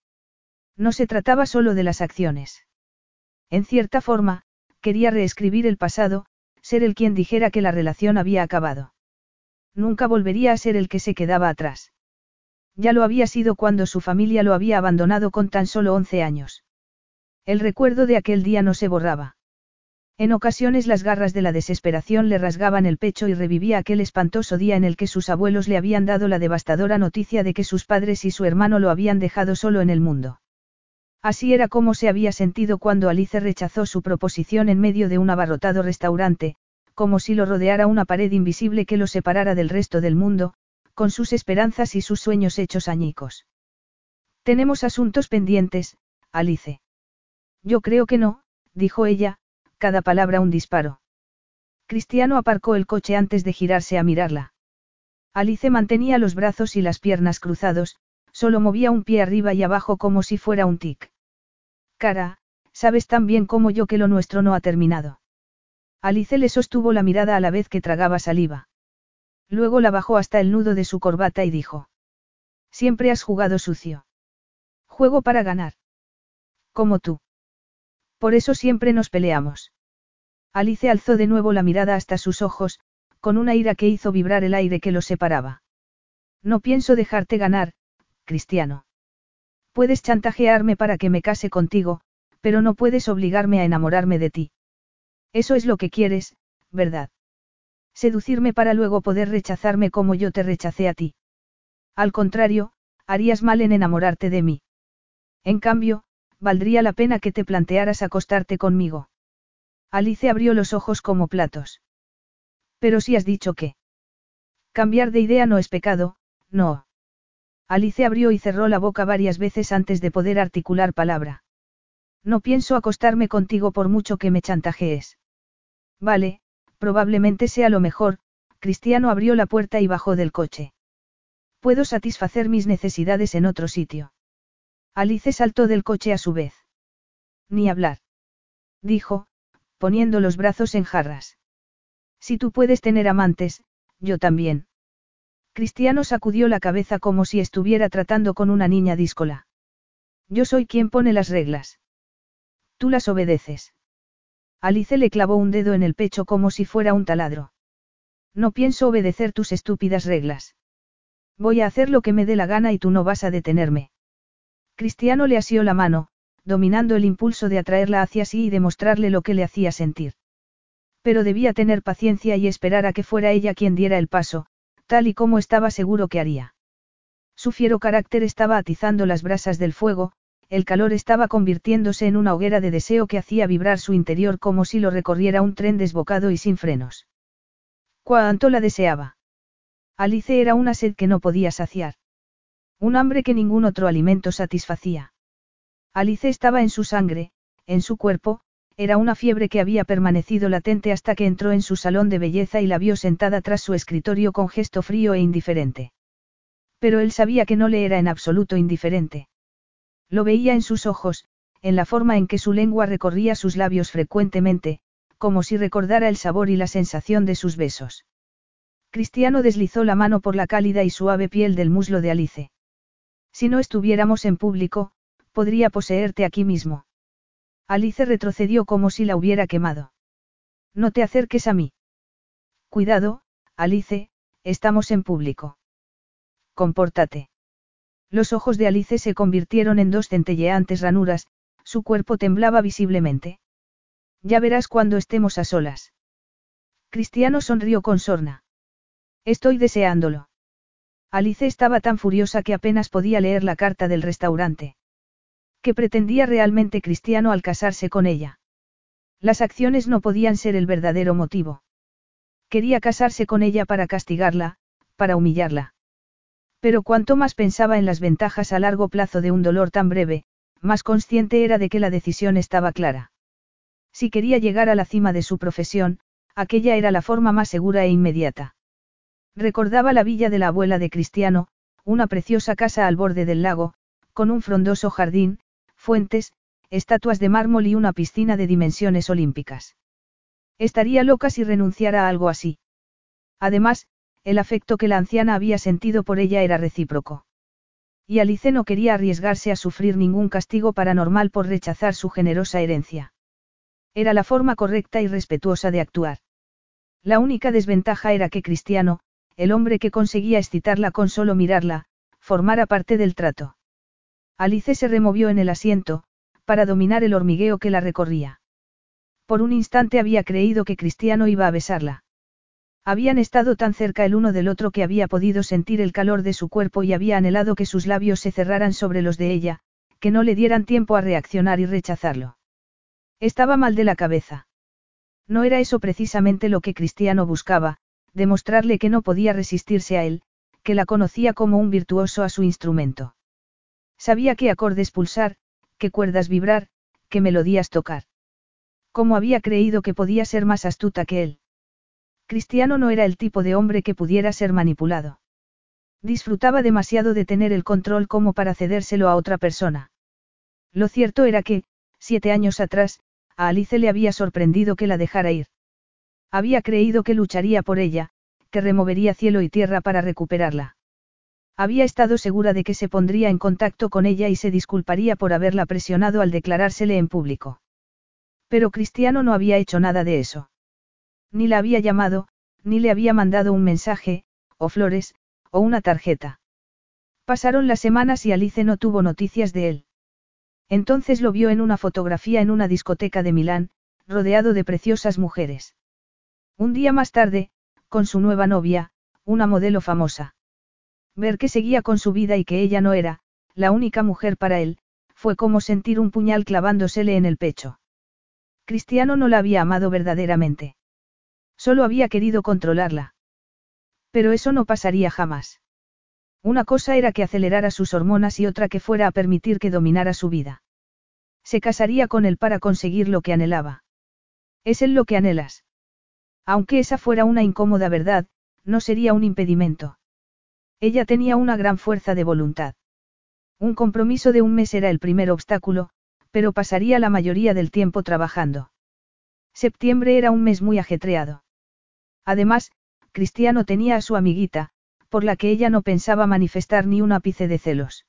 No se trataba solo de las acciones. En cierta forma, quería reescribir el pasado, ser el quien dijera que la relación había acabado. Nunca volvería a ser el que se quedaba atrás. Ya lo había sido cuando su familia lo había abandonado con tan solo 11 años. El recuerdo de aquel día no se borraba. En ocasiones las garras de la desesperación le rasgaban el pecho y revivía aquel espantoso día en el que sus abuelos le habían dado la devastadora noticia de que sus padres y su hermano lo habían dejado solo en el mundo. Así era como se había sentido cuando Alice rechazó su proposición en medio de un abarrotado restaurante, como si lo rodeara una pared invisible que lo separara del resto del mundo, con sus esperanzas y sus sueños hechos añicos. Tenemos asuntos pendientes, Alice. Yo creo que no, dijo ella, cada palabra un disparo. Cristiano aparcó el coche antes de girarse a mirarla. Alice mantenía los brazos y las piernas cruzados, solo movía un pie arriba y abajo como si fuera un tic. Cara, sabes tan bien como yo que lo nuestro no ha terminado. Alice le sostuvo la mirada a la vez que tragaba saliva. Luego la bajó hasta el nudo de su corbata y dijo. Siempre has jugado sucio. Juego para ganar. Como tú. Por eso siempre nos peleamos. Alice alzó de nuevo la mirada hasta sus ojos, con una ira que hizo vibrar el aire que los separaba. No pienso dejarte ganar, Cristiano. Puedes chantajearme para que me case contigo, pero no puedes obligarme a enamorarme de ti. Eso es lo que quieres, ¿verdad? Seducirme para luego poder rechazarme como yo te rechacé a ti. Al contrario, harías mal en enamorarte de mí. En cambio, valdría la pena que te plantearas acostarte conmigo. Alice abrió los ojos como platos. Pero si has dicho que. Cambiar de idea no es pecado, no. Alice abrió y cerró la boca varias veces antes de poder articular palabra. No pienso acostarme contigo por mucho que me chantajees. Vale, probablemente sea lo mejor, Cristiano abrió la puerta y bajó del coche. Puedo satisfacer mis necesidades en otro sitio. Alice saltó del coche a su vez. Ni hablar. Dijo, poniendo los brazos en jarras. Si tú puedes tener amantes, yo también. Cristiano sacudió la cabeza como si estuviera tratando con una niña díscola. Yo soy quien pone las reglas. Tú las obedeces. Alice le clavó un dedo en el pecho como si fuera un taladro. No pienso obedecer tus estúpidas reglas. Voy a hacer lo que me dé la gana y tú no vas a detenerme. Cristiano le asió la mano, dominando el impulso de atraerla hacia sí y demostrarle lo que le hacía sentir. Pero debía tener paciencia y esperar a que fuera ella quien diera el paso, tal y como estaba seguro que haría. Su fiero carácter estaba atizando las brasas del fuego, el calor estaba convirtiéndose en una hoguera de deseo que hacía vibrar su interior como si lo recorriera un tren desbocado y sin frenos. Cuánto la deseaba. Alice era una sed que no podía saciar. Un hambre que ningún otro alimento satisfacía. Alice estaba en su sangre, en su cuerpo, era una fiebre que había permanecido latente hasta que entró en su salón de belleza y la vio sentada tras su escritorio con gesto frío e indiferente. Pero él sabía que no le era en absoluto indiferente. Lo veía en sus ojos, en la forma en que su lengua recorría sus labios frecuentemente, como si recordara el sabor y la sensación de sus besos. Cristiano deslizó la mano por la cálida y suave piel del muslo de Alice. Si no estuviéramos en público, podría poseerte aquí mismo. Alice retrocedió como si la hubiera quemado. No te acerques a mí. Cuidado, Alice, estamos en público. Compórtate. Los ojos de Alice se convirtieron en dos centelleantes ranuras, su cuerpo temblaba visiblemente. Ya verás cuando estemos a solas. Cristiano sonrió con sorna. Estoy deseándolo. Alice estaba tan furiosa que apenas podía leer la carta del restaurante. ¿Qué pretendía realmente Cristiano al casarse con ella? Las acciones no podían ser el verdadero motivo. Quería casarse con ella para castigarla, para humillarla. Pero cuanto más pensaba en las ventajas a largo plazo de un dolor tan breve, más consciente era de que la decisión estaba clara. Si quería llegar a la cima de su profesión, aquella era la forma más segura e inmediata. Recordaba la villa de la abuela de Cristiano, una preciosa casa al borde del lago, con un frondoso jardín, fuentes, estatuas de mármol y una piscina de dimensiones olímpicas. Estaría loca si renunciara a algo así. Además, el afecto que la anciana había sentido por ella era recíproco. Y Alice no quería arriesgarse a sufrir ningún castigo paranormal por rechazar su generosa herencia. Era la forma correcta y respetuosa de actuar. La única desventaja era que Cristiano, el hombre que conseguía excitarla con solo mirarla, formara parte del trato. Alice se removió en el asiento, para dominar el hormigueo que la recorría. Por un instante había creído que Cristiano iba a besarla. Habían estado tan cerca el uno del otro que había podido sentir el calor de su cuerpo y había anhelado que sus labios se cerraran sobre los de ella, que no le dieran tiempo a reaccionar y rechazarlo. Estaba mal de la cabeza. No era eso precisamente lo que Cristiano buscaba, demostrarle que no podía resistirse a él, que la conocía como un virtuoso a su instrumento. Sabía qué acordes pulsar, qué cuerdas vibrar, qué melodías tocar. ¿Cómo había creído que podía ser más astuta que él? Cristiano no era el tipo de hombre que pudiera ser manipulado. Disfrutaba demasiado de tener el control como para cedérselo a otra persona. Lo cierto era que, siete años atrás, a Alice le había sorprendido que la dejara ir. Había creído que lucharía por ella, que removería cielo y tierra para recuperarla. Había estado segura de que se pondría en contacto con ella y se disculparía por haberla presionado al declarársele en público. Pero Cristiano no había hecho nada de eso. Ni la había llamado, ni le había mandado un mensaje, o flores, o una tarjeta. Pasaron las semanas y Alice no tuvo noticias de él. Entonces lo vio en una fotografía en una discoteca de Milán, rodeado de preciosas mujeres. Un día más tarde, con su nueva novia, una modelo famosa. Ver que seguía con su vida y que ella no era, la única mujer para él, fue como sentir un puñal clavándosele en el pecho. Cristiano no la había amado verdaderamente. Solo había querido controlarla. Pero eso no pasaría jamás. Una cosa era que acelerara sus hormonas y otra que fuera a permitir que dominara su vida. Se casaría con él para conseguir lo que anhelaba. Es él lo que anhelas. Aunque esa fuera una incómoda verdad, no sería un impedimento. Ella tenía una gran fuerza de voluntad. Un compromiso de un mes era el primer obstáculo, pero pasaría la mayoría del tiempo trabajando. Septiembre era un mes muy ajetreado. Además, Cristiano tenía a su amiguita, por la que ella no pensaba manifestar ni un ápice de celos.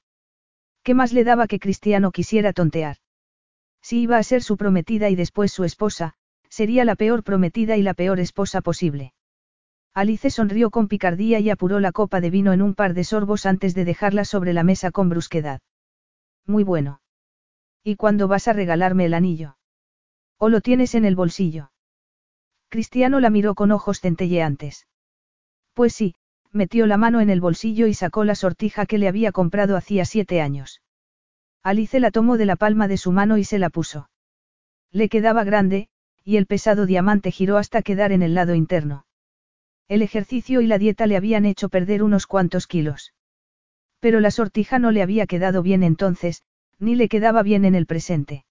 ¿Qué más le daba que Cristiano quisiera tontear? Si iba a ser su prometida y después su esposa, sería la peor prometida y la peor esposa posible. Alice sonrió con picardía y apuró la copa de vino en un par de sorbos antes de dejarla sobre la mesa con brusquedad. Muy bueno. ¿Y cuándo vas a regalarme el anillo? ¿O lo tienes en el bolsillo? Cristiano la miró con ojos centelleantes. Pues sí, metió la mano en el bolsillo y sacó la sortija que le había comprado hacía siete años. Alice la tomó de la palma de su mano y se la puso. Le quedaba grande, y el pesado diamante giró hasta quedar en el lado interno. El ejercicio y la dieta le habían hecho perder unos cuantos kilos. Pero la sortija no le había quedado bien entonces, ni le quedaba bien en el presente.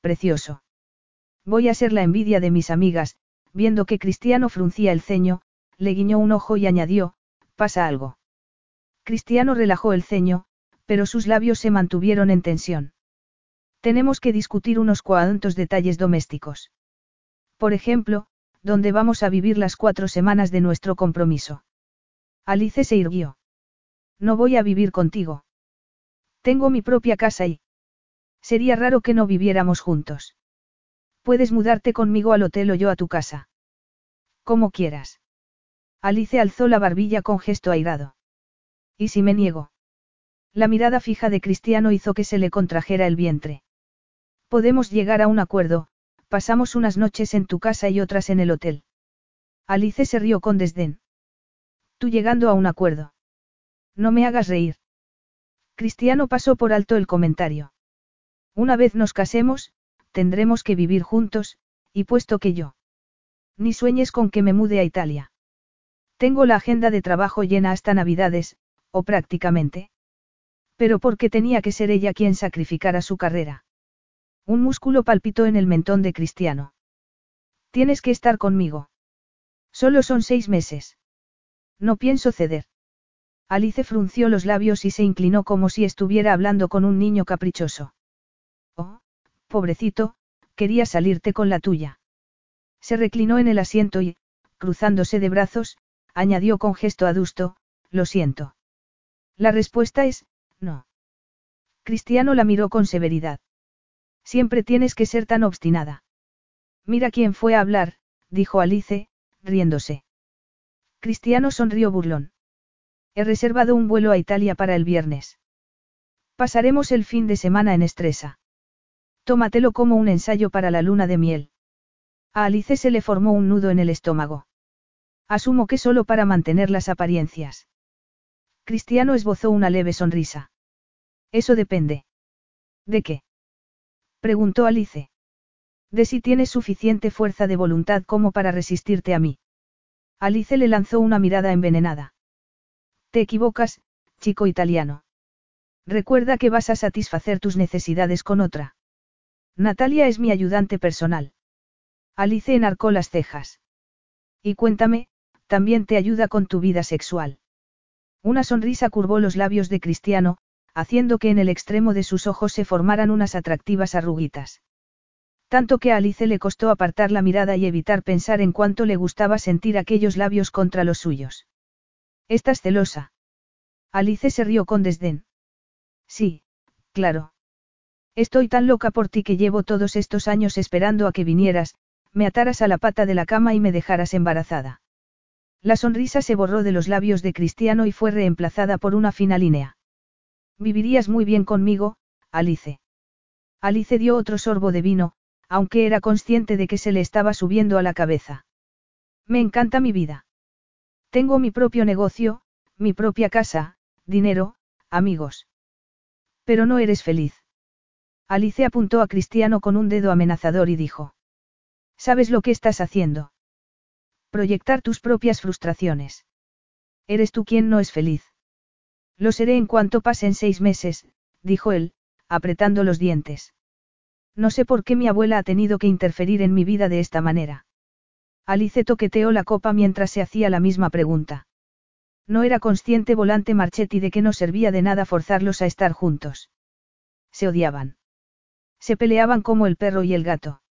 Precioso. Voy a ser la envidia de mis amigas, viendo que Cristiano fruncía el ceño, le guiñó un ojo y añadió, pasa algo. Cristiano relajó el ceño, pero sus labios se mantuvieron en tensión. Tenemos que discutir unos cuantos detalles domésticos. Por ejemplo, ¿dónde vamos a vivir las cuatro semanas de nuestro compromiso? Alice se irguió. No voy a vivir contigo. Tengo mi propia casa y... Sería raro que no viviéramos juntos. Puedes mudarte conmigo al hotel o yo a tu casa. Como quieras. Alice alzó la barbilla con gesto airado. ¿Y si me niego? La mirada fija de Cristiano hizo que se le contrajera el vientre. Podemos llegar a un acuerdo, pasamos unas noches en tu casa y otras en el hotel. Alice se rió con desdén. Tú llegando a un acuerdo. No me hagas reír. Cristiano pasó por alto el comentario. Una vez nos casemos, tendremos que vivir juntos, y puesto que yo. Ni sueñes con que me mude a Italia. Tengo la agenda de trabajo llena hasta Navidades, o prácticamente. Pero ¿por qué tenía que ser ella quien sacrificara su carrera? Un músculo palpitó en el mentón de Cristiano. Tienes que estar conmigo. Solo son seis meses. No pienso ceder. Alice frunció los labios y se inclinó como si estuviera hablando con un niño caprichoso. Oh, pobrecito, quería salirte con la tuya. Se reclinó en el asiento y, cruzándose de brazos, añadió con gesto adusto, lo siento. La respuesta es, no. Cristiano la miró con severidad. Siempre tienes que ser tan obstinada. Mira quién fue a hablar, dijo Alice, riéndose. Cristiano sonrió burlón. He reservado un vuelo a Italia para el viernes. Pasaremos el fin de semana en Estresa. Tómatelo como un ensayo para la luna de miel. A Alice se le formó un nudo en el estómago. Asumo que solo para mantener las apariencias. Cristiano esbozó una leve sonrisa. Eso depende. ¿De qué? Preguntó Alice. De si tienes suficiente fuerza de voluntad como para resistirte a mí. Alice le lanzó una mirada envenenada. Te equivocas, chico italiano. Recuerda que vas a satisfacer tus necesidades con otra. Natalia es mi ayudante personal. Alice enarcó las cejas. Y cuéntame, también te ayuda con tu vida sexual. Una sonrisa curvó los labios de Cristiano, haciendo que en el extremo de sus ojos se formaran unas atractivas arruguitas. Tanto que a Alice le costó apartar la mirada y evitar pensar en cuánto le gustaba sentir aquellos labios contra los suyos. ¿Estás celosa? Alice se rió con desdén. Sí, claro. Estoy tan loca por ti que llevo todos estos años esperando a que vinieras, me ataras a la pata de la cama y me dejaras embarazada. La sonrisa se borró de los labios de Cristiano y fue reemplazada por una fina línea. Vivirías muy bien conmigo, Alice. Alice dio otro sorbo de vino, aunque era consciente de que se le estaba subiendo a la cabeza. Me encanta mi vida. Tengo mi propio negocio, mi propia casa, dinero, amigos. Pero no eres feliz. Alice apuntó a Cristiano con un dedo amenazador y dijo. ¿Sabes lo que estás haciendo? Proyectar tus propias frustraciones. Eres tú quien no es feliz. Lo seré en cuanto pasen seis meses, dijo él, apretando los dientes. No sé por qué mi abuela ha tenido que interferir en mi vida de esta manera. Alice toqueteó la copa mientras se hacía la misma pregunta. No era consciente Volante Marchetti de que no servía de nada forzarlos a estar juntos. Se odiaban. Se peleaban como el perro y el gato.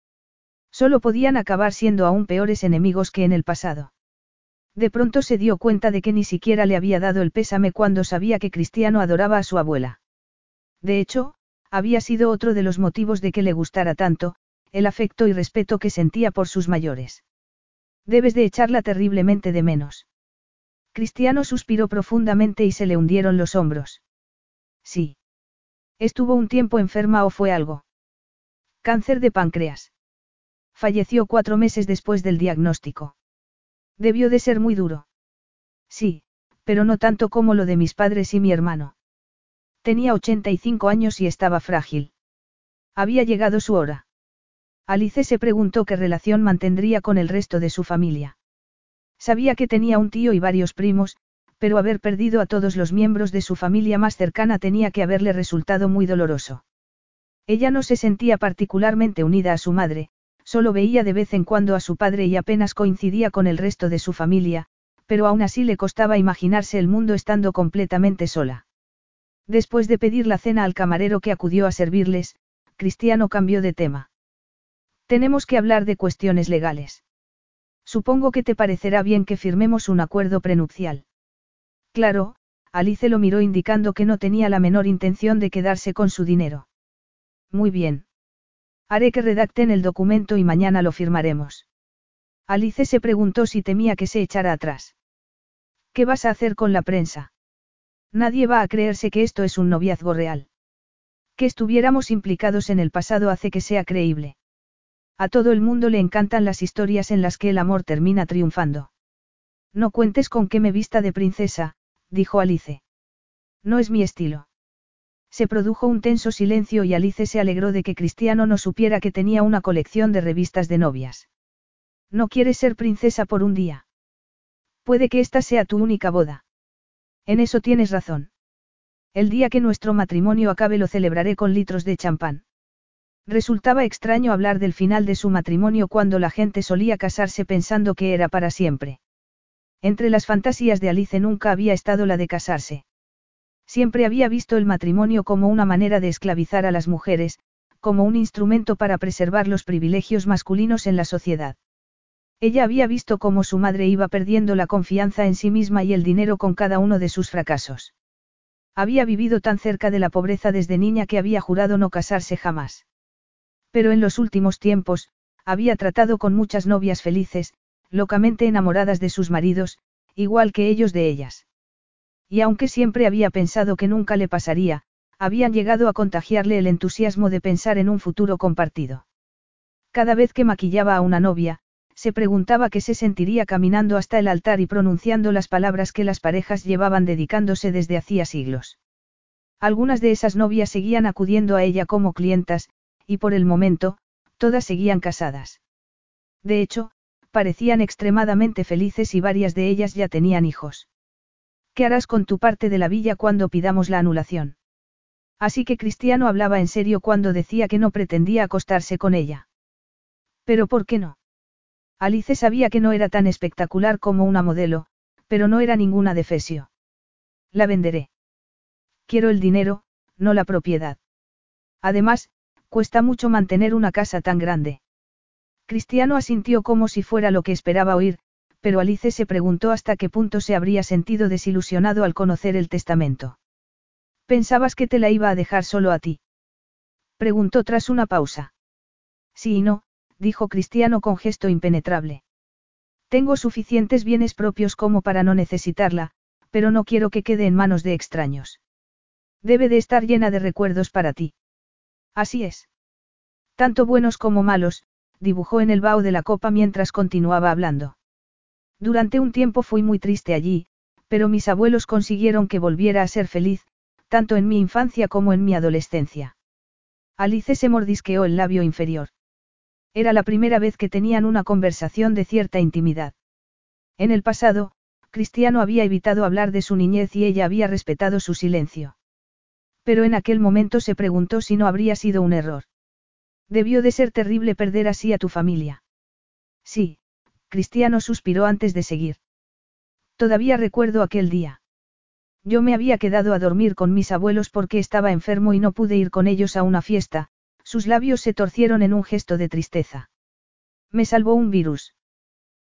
Solo podían acabar siendo aún peores enemigos que en el pasado. De pronto se dio cuenta de que ni siquiera le había dado el pésame cuando sabía que Cristiano adoraba a su abuela. De hecho, había sido otro de los motivos de que le gustara tanto, el afecto y respeto que sentía por sus mayores. Debes de echarla terriblemente de menos. Cristiano suspiró profundamente y se le hundieron los hombros. Sí. Estuvo un tiempo enferma o fue algo. Cáncer de páncreas. Falleció cuatro meses después del diagnóstico. Debió de ser muy duro. Sí, pero no tanto como lo de mis padres y mi hermano. Tenía 85 años y estaba frágil. Había llegado su hora. Alice se preguntó qué relación mantendría con el resto de su familia. Sabía que tenía un tío y varios primos, pero haber perdido a todos los miembros de su familia más cercana tenía que haberle resultado muy doloroso. Ella no se sentía particularmente unida a su madre, solo veía de vez en cuando a su padre y apenas coincidía con el resto de su familia, pero aún así le costaba imaginarse el mundo estando completamente sola. Después de pedir la cena al camarero que acudió a servirles, Cristiano cambió de tema. Tenemos que hablar de cuestiones legales. Supongo que te parecerá bien que firmemos un acuerdo prenupcial. Claro, Alice lo miró indicando que no tenía la menor intención de quedarse con su dinero. Muy bien. Haré que redacten el documento y mañana lo firmaremos. Alice se preguntó si temía que se echara atrás. ¿Qué vas a hacer con la prensa? Nadie va a creerse que esto es un noviazgo real. Que estuviéramos implicados en el pasado hace que sea creíble. A todo el mundo le encantan las historias en las que el amor termina triunfando. No cuentes con que me vista de princesa, dijo Alice. No es mi estilo. Se produjo un tenso silencio y Alice se alegró de que Cristiano no supiera que tenía una colección de revistas de novias. No quieres ser princesa por un día. Puede que esta sea tu única boda. En eso tienes razón. El día que nuestro matrimonio acabe lo celebraré con litros de champán. Resultaba extraño hablar del final de su matrimonio cuando la gente solía casarse pensando que era para siempre. Entre las fantasías de Alice nunca había estado la de casarse. Siempre había visto el matrimonio como una manera de esclavizar a las mujeres, como un instrumento para preservar los privilegios masculinos en la sociedad. Ella había visto cómo su madre iba perdiendo la confianza en sí misma y el dinero con cada uno de sus fracasos. Había vivido tan cerca de la pobreza desde niña que había jurado no casarse jamás. Pero en los últimos tiempos, había tratado con muchas novias felices, locamente enamoradas de sus maridos, igual que ellos de ellas. Y aunque siempre había pensado que nunca le pasaría, habían llegado a contagiarle el entusiasmo de pensar en un futuro compartido. Cada vez que maquillaba a una novia, se preguntaba qué se sentiría caminando hasta el altar y pronunciando las palabras que las parejas llevaban dedicándose desde hacía siglos. Algunas de esas novias seguían acudiendo a ella como clientas, y por el momento, todas seguían casadas. De hecho, parecían extremadamente felices y varias de ellas ya tenían hijos. ¿Qué harás con tu parte de la villa cuando pidamos la anulación? Así que Cristiano hablaba en serio cuando decía que no pretendía acostarse con ella. ¿Pero por qué no? Alice sabía que no era tan espectacular como una modelo, pero no era ninguna defesio. La venderé. Quiero el dinero, no la propiedad. Además, cuesta mucho mantener una casa tan grande. Cristiano asintió como si fuera lo que esperaba oír, pero Alice se preguntó hasta qué punto se habría sentido desilusionado al conocer el testamento. ¿Pensabas que te la iba a dejar solo a ti? Preguntó tras una pausa. Sí y no, dijo Cristiano con gesto impenetrable. Tengo suficientes bienes propios como para no necesitarla, pero no quiero que quede en manos de extraños. Debe de estar llena de recuerdos para ti. Así es. Tanto buenos como malos, dibujó en el vaho de la copa mientras continuaba hablando. Durante un tiempo fui muy triste allí, pero mis abuelos consiguieron que volviera a ser feliz, tanto en mi infancia como en mi adolescencia. Alice se mordisqueó el labio inferior. Era la primera vez que tenían una conversación de cierta intimidad. En el pasado, Cristiano había evitado hablar de su niñez y ella había respetado su silencio. Pero en aquel momento se preguntó si no habría sido un error. Debió de ser terrible perder así a tu familia. Sí, Cristiano suspiró antes de seguir. Todavía recuerdo aquel día. Yo me había quedado a dormir con mis abuelos porque estaba enfermo y no pude ir con ellos a una fiesta, sus labios se torcieron en un gesto de tristeza. Me salvó un virus.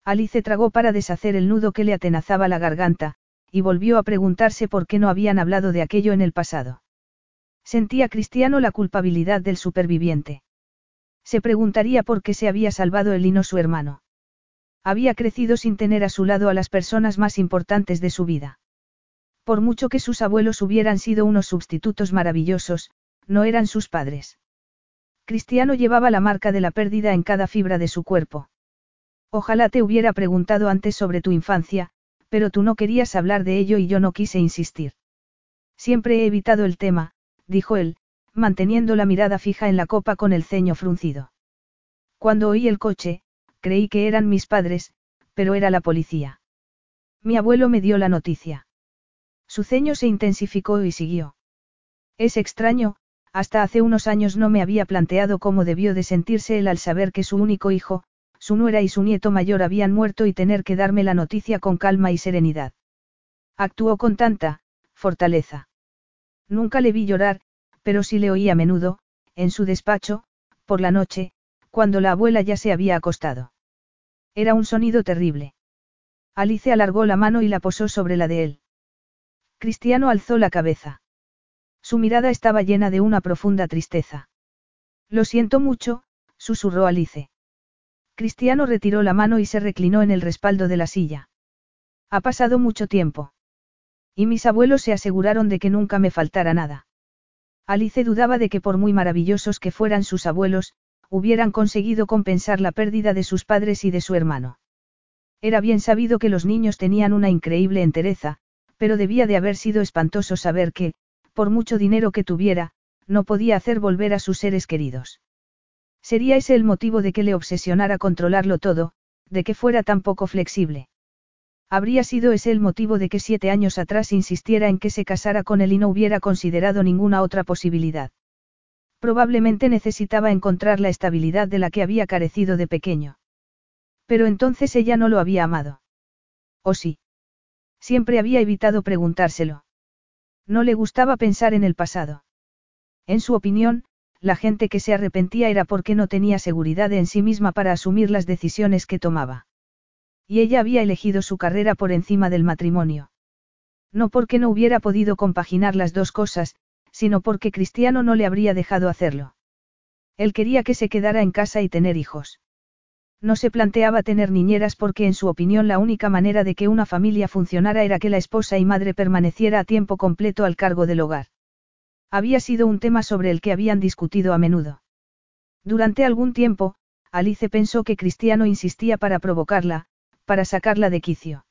Alice tragó para deshacer el nudo que le atenazaba la garganta, y volvió a preguntarse por qué no habían hablado de aquello en el pasado. Sentía Cristiano la culpabilidad del superviviente. Se preguntaría por qué se había salvado él y no su hermano. Había crecido sin tener a su lado a las personas más importantes de su vida. Por mucho que sus abuelos hubieran sido unos sustitutos maravillosos, no eran sus padres. Cristiano llevaba la marca de la pérdida en cada fibra de su cuerpo. Ojalá te hubiera preguntado antes sobre tu infancia, pero tú no querías hablar de ello y yo no quise insistir. Siempre he evitado el tema, dijo él, manteniendo la mirada fija en la copa con el ceño fruncido. Cuando oí el coche, creí que eran mis padres, pero era la policía. Mi abuelo me dio la noticia. Su ceño se intensificó y siguió. Es extraño, hasta hace unos años no me había planteado cómo debió de sentirse él al saber que su único hijo, su nuera y su nieto mayor habían muerto y tener que darme la noticia con calma y serenidad. Actuó con tanta, fortaleza. Nunca le vi llorar, pero sí le oí a menudo, en su despacho, por la noche, cuando la abuela ya se había acostado. Era un sonido terrible. Alice alargó la mano y la posó sobre la de él. Cristiano alzó la cabeza. Su mirada estaba llena de una profunda tristeza. Lo siento mucho, susurró Alice. Cristiano retiró la mano y se reclinó en el respaldo de la silla. Ha pasado mucho tiempo. Y mis abuelos se aseguraron de que nunca me faltara nada. Alice dudaba de que por muy maravillosos que fueran sus abuelos, hubieran conseguido compensar la pérdida de sus padres y de su hermano. Era bien sabido que los niños tenían una increíble entereza, pero debía de haber sido espantoso saber que, por mucho dinero que tuviera, no podía hacer volver a sus seres queridos. Sería ese el motivo de que le obsesionara controlarlo todo, de que fuera tan poco flexible. Habría sido ese el motivo de que siete años atrás insistiera en que se casara con él y no hubiera considerado ninguna otra posibilidad. Probablemente necesitaba encontrar la estabilidad de la que había carecido de pequeño. Pero entonces ella no lo había amado. ¿O sí? Siempre había evitado preguntárselo. No le gustaba pensar en el pasado. En su opinión, la gente que se arrepentía era porque no tenía seguridad en sí misma para asumir las decisiones que tomaba. Y ella había elegido su carrera por encima del matrimonio. No porque no hubiera podido compaginar las dos cosas, sino porque Cristiano no le habría dejado hacerlo. Él quería que se quedara en casa y tener hijos. No se planteaba tener niñeras porque en su opinión la única manera de que una familia funcionara era que la esposa y madre permaneciera a tiempo completo al cargo del hogar. Había sido un tema sobre el que habían discutido a menudo. Durante algún tiempo, Alice pensó que Cristiano insistía para provocarla, para sacarla de quicio.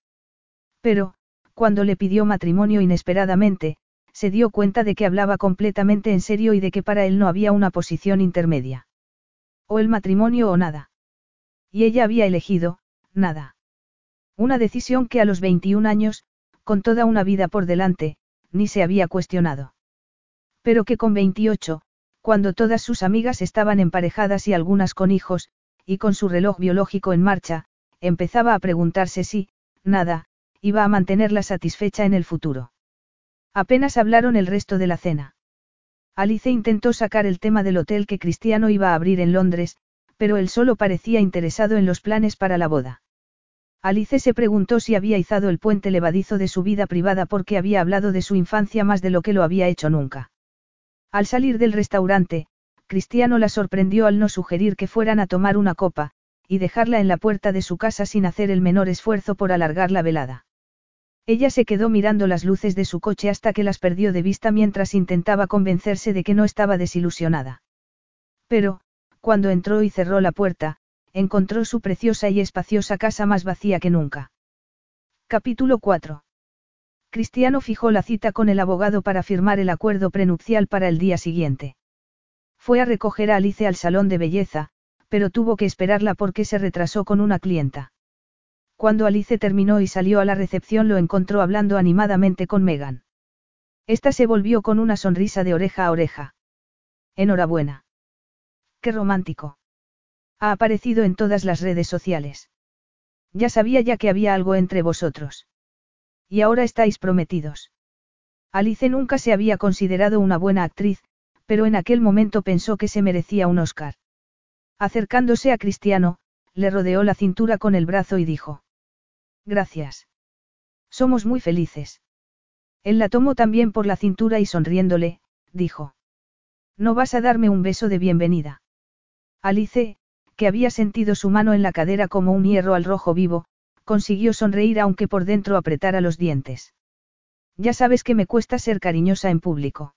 Pero, cuando le pidió matrimonio inesperadamente, se dio cuenta de que hablaba completamente en serio y de que para él no había una posición intermedia. O el matrimonio o nada. Y ella había elegido, nada. Una decisión que a los 21 años, con toda una vida por delante, ni se había cuestionado. Pero que con 28, cuando todas sus amigas estaban emparejadas y algunas con hijos, y con su reloj biológico en marcha, empezaba a preguntarse si, nada, iba a mantenerla satisfecha en el futuro. Apenas hablaron el resto de la cena. Alice intentó sacar el tema del hotel que Cristiano iba a abrir en Londres, pero él solo parecía interesado en los planes para la boda. Alice se preguntó si había izado el puente levadizo de su vida privada porque había hablado de su infancia más de lo que lo había hecho nunca. Al salir del restaurante, Cristiano la sorprendió al no sugerir que fueran a tomar una copa, y dejarla en la puerta de su casa sin hacer el menor esfuerzo por alargar la velada. Ella se quedó mirando las luces de su coche hasta que las perdió de vista mientras intentaba convencerse de que no estaba desilusionada. Pero, cuando entró y cerró la puerta, encontró su preciosa y espaciosa casa más vacía que nunca. Capítulo 4. Cristiano fijó la cita con el abogado para firmar el acuerdo prenupcial para el día siguiente. Fue a recoger a Alice al salón de belleza, pero tuvo que esperarla porque se retrasó con una clienta. Cuando Alice terminó y salió a la recepción lo encontró hablando animadamente con Megan. Esta se volvió con una sonrisa de oreja a oreja. Enhorabuena. Qué romántico. Ha aparecido en todas las redes sociales. Ya sabía ya que había algo entre vosotros. Y ahora estáis prometidos. Alice nunca se había considerado una buena actriz, pero en aquel momento pensó que se merecía un Oscar. Acercándose a Cristiano, le rodeó la cintura con el brazo y dijo. Gracias. Somos muy felices. Él la tomó también por la cintura y sonriéndole, dijo. ¿No vas a darme un beso de bienvenida? Alice, que había sentido su mano en la cadera como un hierro al rojo vivo, consiguió sonreír aunque por dentro apretara los dientes. Ya sabes que me cuesta ser cariñosa en público.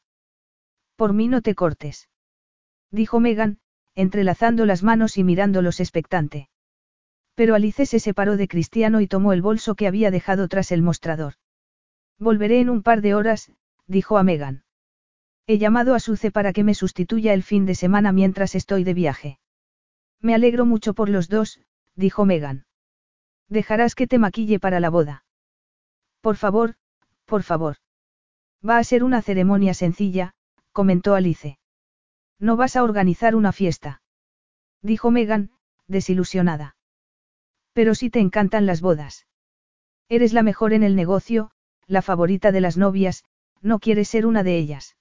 Por mí no te cortes. Dijo Megan, entrelazando las manos y mirándolos expectante. Pero Alice se separó de Cristiano y tomó el bolso que había dejado tras el mostrador. Volveré en un par de horas, dijo a Megan. He llamado a Suce para que me sustituya el fin de semana mientras estoy de viaje. Me alegro mucho por los dos, dijo Megan. Dejarás que te maquille para la boda. Por favor, por favor. Va a ser una ceremonia sencilla, comentó Alice. No vas a organizar una fiesta. Dijo Megan, desilusionada. Pero si te encantan las bodas. Eres la mejor en el negocio, la favorita de las novias, no quieres ser una de ellas.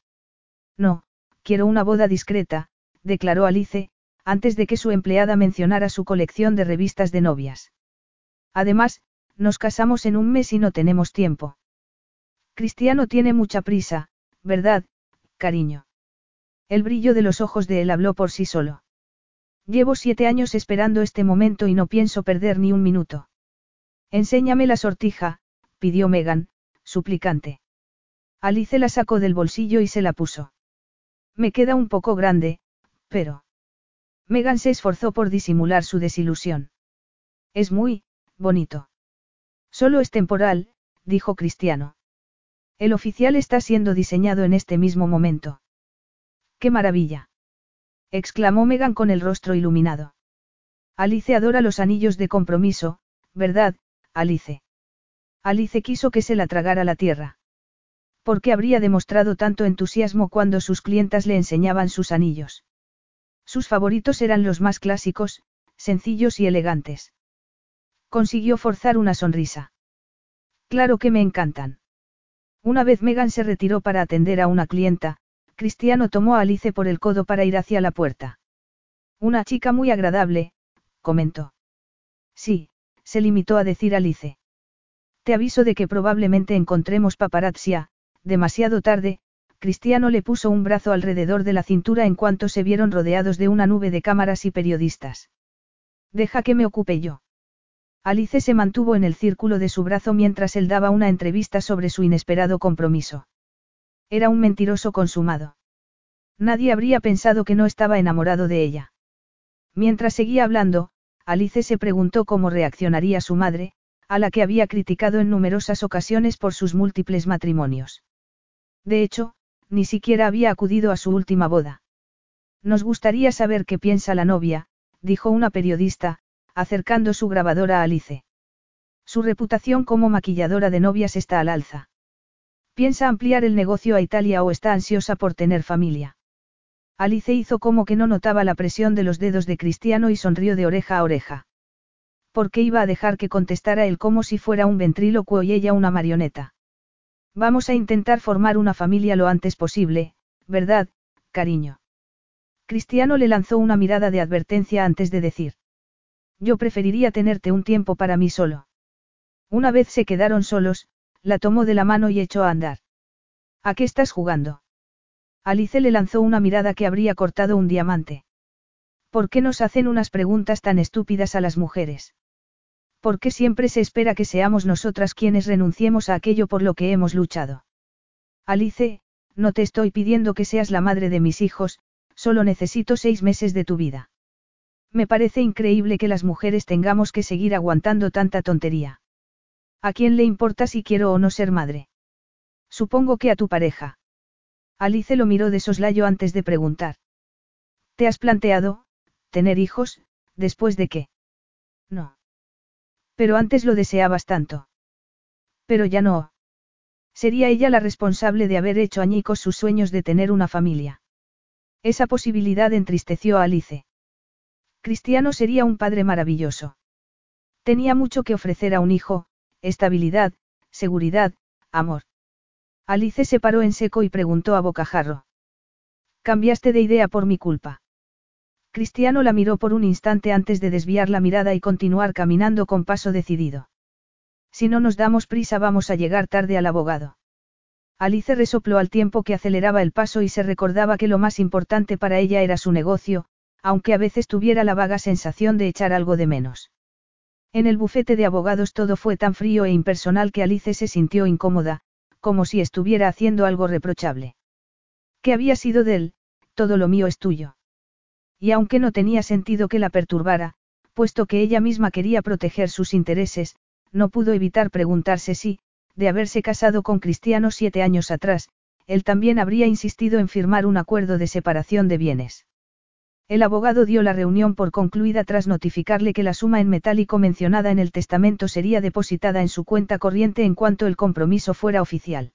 No, quiero una boda discreta, declaró Alice, antes de que su empleada mencionara su colección de revistas de novias. Además, nos casamos en un mes y no tenemos tiempo. Cristiano tiene mucha prisa, ¿verdad, cariño? El brillo de los ojos de él habló por sí solo. Llevo siete años esperando este momento y no pienso perder ni un minuto. Enséñame la sortija, pidió Megan, suplicante. Alice la sacó del bolsillo y se la puso. Me queda un poco grande, pero... Megan se esforzó por disimular su desilusión. Es muy, bonito. Solo es temporal, dijo Cristiano. El oficial está siendo diseñado en este mismo momento. ¡Qué maravilla! Exclamó Megan con el rostro iluminado. Alice adora los anillos de compromiso, ¿verdad, Alice? Alice quiso que se la tragara la tierra. ¿Por qué habría demostrado tanto entusiasmo cuando sus clientas le enseñaban sus anillos? Sus favoritos eran los más clásicos, sencillos y elegantes. Consiguió forzar una sonrisa. Claro que me encantan. Una vez Megan se retiró para atender a una clienta, Cristiano tomó a Alice por el codo para ir hacia la puerta. Una chica muy agradable, comentó. Sí, se limitó a decir Alice. Te aviso de que probablemente encontremos paparazzia, demasiado tarde, Cristiano le puso un brazo alrededor de la cintura en cuanto se vieron rodeados de una nube de cámaras y periodistas. Deja que me ocupe yo. Alice se mantuvo en el círculo de su brazo mientras él daba una entrevista sobre su inesperado compromiso. Era un mentiroso consumado. Nadie habría pensado que no estaba enamorado de ella. Mientras seguía hablando, Alice se preguntó cómo reaccionaría su madre, a la que había criticado en numerosas ocasiones por sus múltiples matrimonios. De hecho, ni siquiera había acudido a su última boda. Nos gustaría saber qué piensa la novia, dijo una periodista, acercando su grabadora a Alice. Su reputación como maquilladora de novias está al alza. ¿Piensa ampliar el negocio a Italia o está ansiosa por tener familia? Alice hizo como que no notaba la presión de los dedos de Cristiano y sonrió de oreja a oreja. ¿Por qué iba a dejar que contestara él como si fuera un ventrílocuo y ella una marioneta? Vamos a intentar formar una familia lo antes posible, ¿verdad, cariño. Cristiano le lanzó una mirada de advertencia antes de decir. Yo preferiría tenerte un tiempo para mí solo. Una vez se quedaron solos, la tomó de la mano y echó a andar. ¿A qué estás jugando? Alice le lanzó una mirada que habría cortado un diamante. ¿Por qué nos hacen unas preguntas tan estúpidas a las mujeres? ¿Por qué siempre se espera que seamos nosotras quienes renunciemos a aquello por lo que hemos luchado? Alice, no te estoy pidiendo que seas la madre de mis hijos, solo necesito seis meses de tu vida. Me parece increíble que las mujeres tengamos que seguir aguantando tanta tontería. ¿A quién le importa si quiero o no ser madre? Supongo que a tu pareja. Alice lo miró de soslayo antes de preguntar. ¿Te has planteado, tener hijos, después de qué? No. Pero antes lo deseabas tanto. Pero ya no. Sería ella la responsable de haber hecho añicos sus sueños de tener una familia. Esa posibilidad entristeció a Alice. Cristiano sería un padre maravilloso. Tenía mucho que ofrecer a un hijo, estabilidad, seguridad, amor. Alice se paró en seco y preguntó a bocajarro. Cambiaste de idea por mi culpa. Cristiano la miró por un instante antes de desviar la mirada y continuar caminando con paso decidido. Si no nos damos prisa vamos a llegar tarde al abogado. Alice resopló al tiempo que aceleraba el paso y se recordaba que lo más importante para ella era su negocio, aunque a veces tuviera la vaga sensación de echar algo de menos. En el bufete de abogados todo fue tan frío e impersonal que Alice se sintió incómoda, como si estuviera haciendo algo reprochable. ¿Qué había sido de él? Todo lo mío es tuyo. Y aunque no tenía sentido que la perturbara, puesto que ella misma quería proteger sus intereses, no pudo evitar preguntarse si, de haberse casado con Cristiano siete años atrás, él también habría insistido en firmar un acuerdo de separación de bienes. El abogado dio la reunión por concluida tras notificarle que la suma en metálico mencionada en el testamento sería depositada en su cuenta corriente en cuanto el compromiso fuera oficial.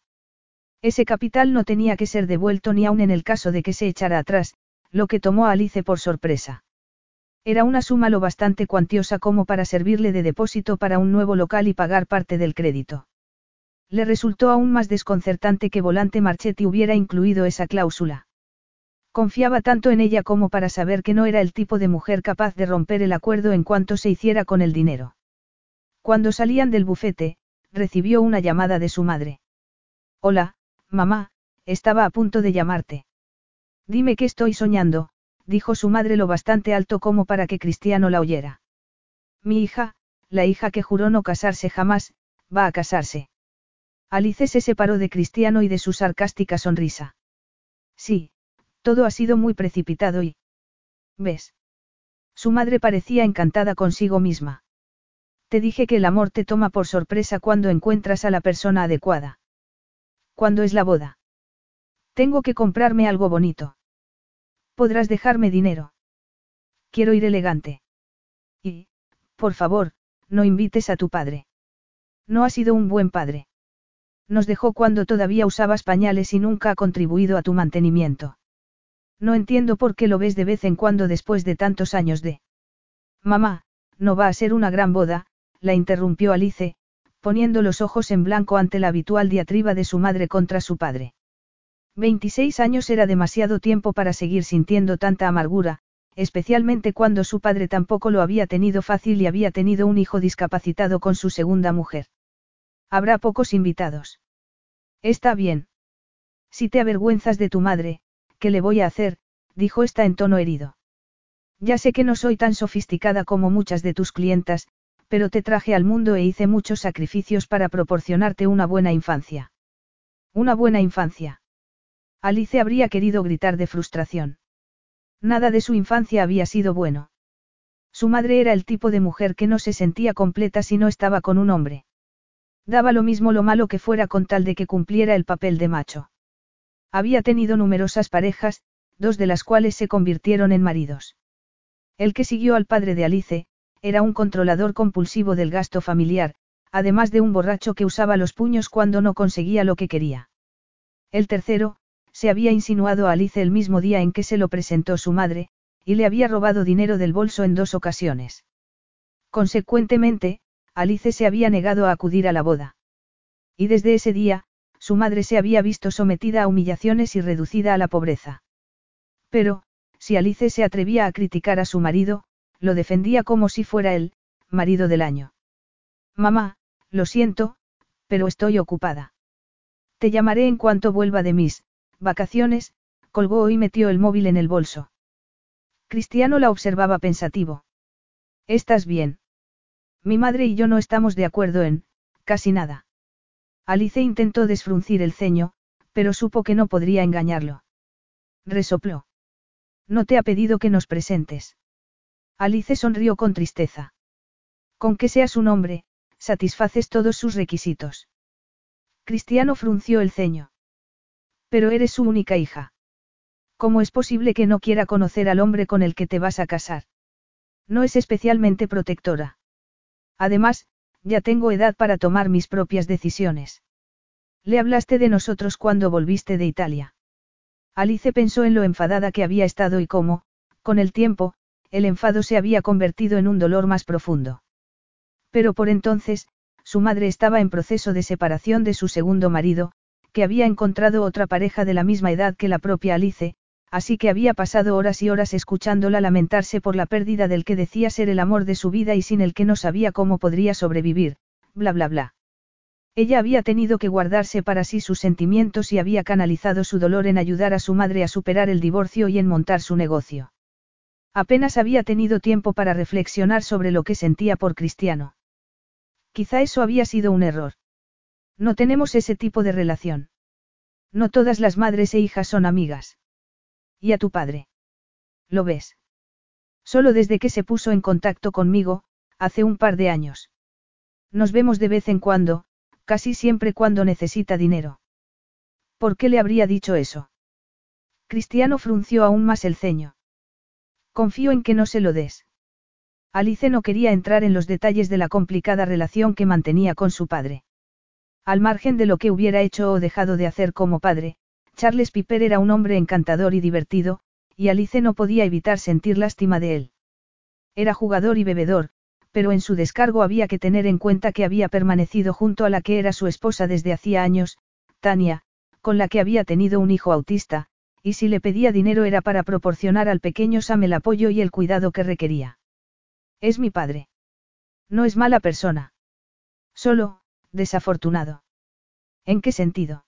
Ese capital no tenía que ser devuelto ni aun en el caso de que se echara atrás, lo que tomó a Alice por sorpresa. Era una suma lo bastante cuantiosa como para servirle de depósito para un nuevo local y pagar parte del crédito. Le resultó aún más desconcertante que Volante Marchetti hubiera incluido esa cláusula. Confiaba tanto en ella como para saber que no era el tipo de mujer capaz de romper el acuerdo en cuanto se hiciera con el dinero. Cuando salían del bufete, recibió una llamada de su madre. Hola, mamá, estaba a punto de llamarte. Dime que estoy soñando, dijo su madre lo bastante alto como para que Cristiano la oyera. Mi hija, la hija que juró no casarse jamás, va a casarse. Alice se separó de Cristiano y de su sarcástica sonrisa. Sí, todo ha sido muy precipitado y... ¿Ves? Su madre parecía encantada consigo misma. Te dije que el amor te toma por sorpresa cuando encuentras a la persona adecuada. ¿Cuándo es la boda? Tengo que comprarme algo bonito. Podrás dejarme dinero. Quiero ir elegante. Y, por favor, no invites a tu padre. No ha sido un buen padre. Nos dejó cuando todavía usabas pañales y nunca ha contribuido a tu mantenimiento. No entiendo por qué lo ves de vez en cuando después de tantos años de... Mamá, no va a ser una gran boda, la interrumpió Alice, poniendo los ojos en blanco ante la habitual diatriba de su madre contra su padre. 26 años era demasiado tiempo para seguir sintiendo tanta amargura, especialmente cuando su padre tampoco lo había tenido fácil y había tenido un hijo discapacitado con su segunda mujer. Habrá pocos invitados. Está bien. Si te avergüenzas de tu madre, ¿Qué le voy a hacer? dijo esta en tono herido. Ya sé que no soy tan sofisticada como muchas de tus clientas, pero te traje al mundo e hice muchos sacrificios para proporcionarte una buena infancia. Una buena infancia. Alice habría querido gritar de frustración. Nada de su infancia había sido bueno. Su madre era el tipo de mujer que no se sentía completa si no estaba con un hombre. Daba lo mismo lo malo que fuera con tal de que cumpliera el papel de macho. Había tenido numerosas parejas, dos de las cuales se convirtieron en maridos. El que siguió al padre de Alice, era un controlador compulsivo del gasto familiar, además de un borracho que usaba los puños cuando no conseguía lo que quería. El tercero, se había insinuado a Alice el mismo día en que se lo presentó su madre, y le había robado dinero del bolso en dos ocasiones. Consecuentemente, Alice se había negado a acudir a la boda. Y desde ese día, su madre se había visto sometida a humillaciones y reducida a la pobreza. Pero, si Alice se atrevía a criticar a su marido, lo defendía como si fuera el marido del año. Mamá, lo siento, pero estoy ocupada. Te llamaré en cuanto vuelva de mis vacaciones, colgó y metió el móvil en el bolso. Cristiano la observaba pensativo. ¿Estás bien? Mi madre y yo no estamos de acuerdo en, casi nada. Alice intentó desfruncir el ceño, pero supo que no podría engañarlo. Resopló. No te ha pedido que nos presentes. Alice sonrió con tristeza. Con que seas un hombre, satisfaces todos sus requisitos. Cristiano frunció el ceño. Pero eres su única hija. ¿Cómo es posible que no quiera conocer al hombre con el que te vas a casar? No es especialmente protectora. Además, ya tengo edad para tomar mis propias decisiones. Le hablaste de nosotros cuando volviste de Italia. Alice pensó en lo enfadada que había estado y cómo, con el tiempo, el enfado se había convertido en un dolor más profundo. Pero por entonces, su madre estaba en proceso de separación de su segundo marido, que había encontrado otra pareja de la misma edad que la propia Alice, así que había pasado horas y horas escuchándola lamentarse por la pérdida del que decía ser el amor de su vida y sin el que no sabía cómo podría sobrevivir, bla bla bla. Ella había tenido que guardarse para sí sus sentimientos y había canalizado su dolor en ayudar a su madre a superar el divorcio y en montar su negocio. Apenas había tenido tiempo para reflexionar sobre lo que sentía por Cristiano. Quizá eso había sido un error. No tenemos ese tipo de relación. No todas las madres e hijas son amigas. ¿Y a tu padre? ¿Lo ves? Solo desde que se puso en contacto conmigo, hace un par de años. Nos vemos de vez en cuando, casi siempre cuando necesita dinero. ¿Por qué le habría dicho eso? Cristiano frunció aún más el ceño. Confío en que no se lo des. Alice no quería entrar en los detalles de la complicada relación que mantenía con su padre. Al margen de lo que hubiera hecho o dejado de hacer como padre, Charles Piper era un hombre encantador y divertido, y Alice no podía evitar sentir lástima de él. Era jugador y bebedor, pero en su descargo había que tener en cuenta que había permanecido junto a la que era su esposa desde hacía años, Tania, con la que había tenido un hijo autista, y si le pedía dinero era para proporcionar al pequeño Sam el apoyo y el cuidado que requería. Es mi padre. No es mala persona. Solo, desafortunado. ¿En qué sentido?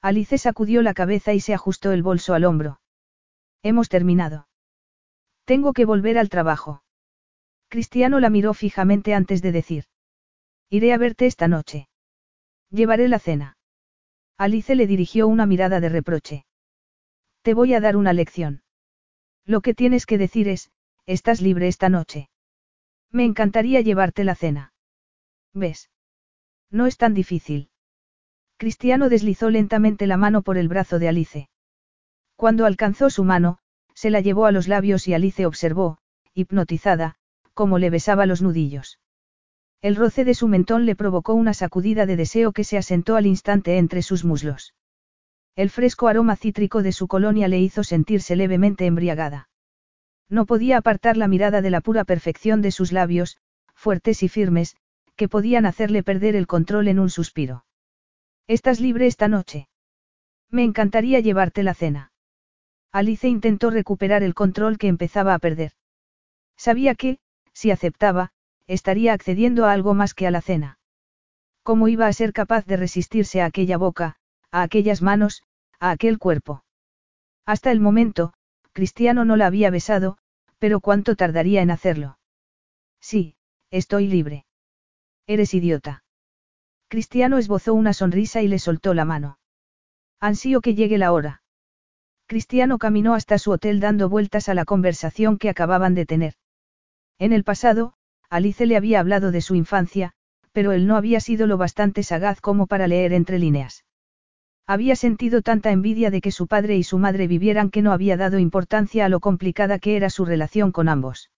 Alice sacudió la cabeza y se ajustó el bolso al hombro. Hemos terminado. Tengo que volver al trabajo. Cristiano la miró fijamente antes de decir. Iré a verte esta noche. Llevaré la cena. Alice le dirigió una mirada de reproche. Te voy a dar una lección. Lo que tienes que decir es, estás libre esta noche. Me encantaría llevarte la cena. ¿Ves? No es tan difícil. Cristiano deslizó lentamente la mano por el brazo de Alice. Cuando alcanzó su mano, se la llevó a los labios y Alice observó, hipnotizada, como le besaba los nudillos. El roce de su mentón le provocó una sacudida de deseo que se asentó al instante entre sus muslos. El fresco aroma cítrico de su colonia le hizo sentirse levemente embriagada. No podía apartar la mirada de la pura perfección de sus labios, fuertes y firmes, que podían hacerle perder el control en un suspiro. ¿Estás libre esta noche? Me encantaría llevarte la cena. Alice intentó recuperar el control que empezaba a perder. Sabía que, si aceptaba, estaría accediendo a algo más que a la cena. ¿Cómo iba a ser capaz de resistirse a aquella boca, a aquellas manos, a aquel cuerpo? Hasta el momento, Cristiano no la había besado, pero ¿cuánto tardaría en hacerlo? Sí, estoy libre. Eres idiota. Cristiano esbozó una sonrisa y le soltó la mano. Ansío que llegue la hora. Cristiano caminó hasta su hotel dando vueltas a la conversación que acababan de tener. En el pasado, Alice le había hablado de su infancia, pero él no había sido lo bastante sagaz como para leer entre líneas. Había sentido tanta envidia de que su padre y su madre vivieran que no había dado importancia a lo complicada que era su relación con ambos.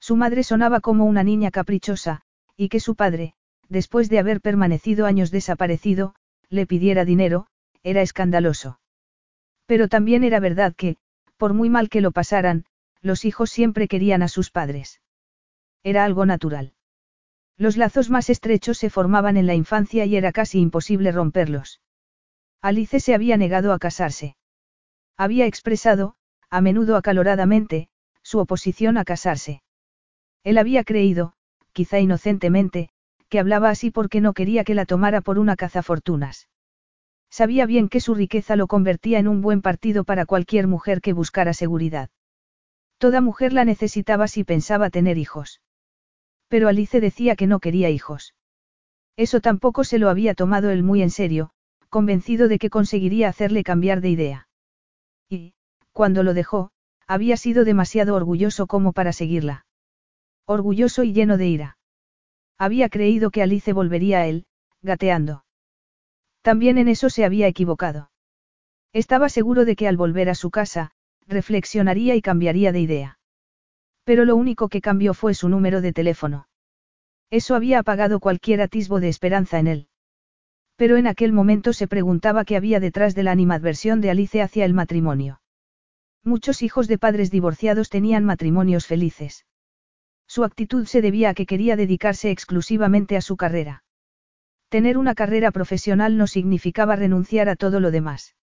Su madre sonaba como una niña caprichosa, y que su padre, después de haber permanecido años desaparecido, le pidiera dinero, era escandaloso. Pero también era verdad que, por muy mal que lo pasaran, los hijos siempre querían a sus padres. Era algo natural. Los lazos más estrechos se formaban en la infancia y era casi imposible romperlos. Alice se había negado a casarse. Había expresado, a menudo acaloradamente, su oposición a casarse. Él había creído, quizá inocentemente, que hablaba así porque no quería que la tomara por una cazafortunas. Sabía bien que su riqueza lo convertía en un buen partido para cualquier mujer que buscara seguridad. Toda mujer la necesitaba si pensaba tener hijos. Pero Alice decía que no quería hijos. Eso tampoco se lo había tomado él muy en serio, convencido de que conseguiría hacerle cambiar de idea. Y, cuando lo dejó, había sido demasiado orgulloso como para seguirla. Orgulloso y lleno de ira. Había creído que Alice volvería a él, gateando. También en eso se había equivocado. Estaba seguro de que al volver a su casa, reflexionaría y cambiaría de idea. Pero lo único que cambió fue su número de teléfono. Eso había apagado cualquier atisbo de esperanza en él. Pero en aquel momento se preguntaba qué había detrás de la animadversión de Alice hacia el matrimonio. Muchos hijos de padres divorciados tenían matrimonios felices. Su actitud se debía a que quería dedicarse exclusivamente a su carrera. Tener una carrera profesional no significaba renunciar a todo lo demás.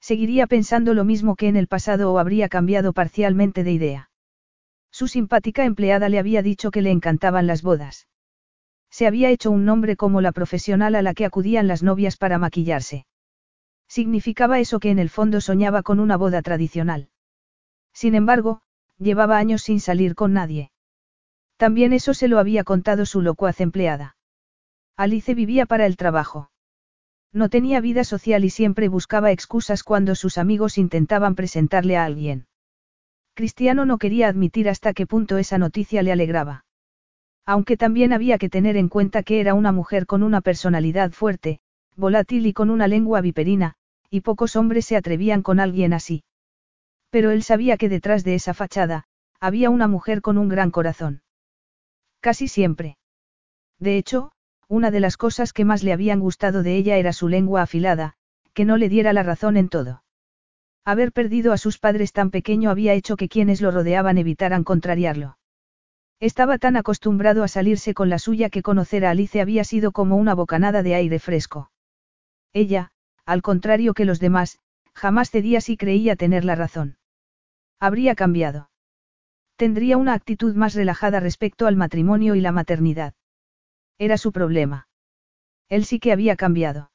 Seguiría pensando lo mismo que en el pasado o habría cambiado parcialmente de idea. Su simpática empleada le había dicho que le encantaban las bodas. Se había hecho un nombre como la profesional a la que acudían las novias para maquillarse. Significaba eso que en el fondo soñaba con una boda tradicional. Sin embargo, llevaba años sin salir con nadie. También eso se lo había contado su locuaz empleada. Alice vivía para el trabajo. No tenía vida social y siempre buscaba excusas cuando sus amigos intentaban presentarle a alguien. Cristiano no quería admitir hasta qué punto esa noticia le alegraba. Aunque también había que tener en cuenta que era una mujer con una personalidad fuerte, volátil y con una lengua viperina, y pocos hombres se atrevían con alguien así. Pero él sabía que detrás de esa fachada, había una mujer con un gran corazón. Casi siempre. De hecho, una de las cosas que más le habían gustado de ella era su lengua afilada, que no le diera la razón en todo. Haber perdido a sus padres tan pequeño había hecho que quienes lo rodeaban evitaran contrariarlo. Estaba tan acostumbrado a salirse con la suya que conocer a Alice había sido como una bocanada de aire fresco. Ella, al contrario que los demás, jamás cedía si creía tener la razón. Habría cambiado. Tendría una actitud más relajada respecto al matrimonio y la maternidad. Era su problema. Él sí que había cambiado.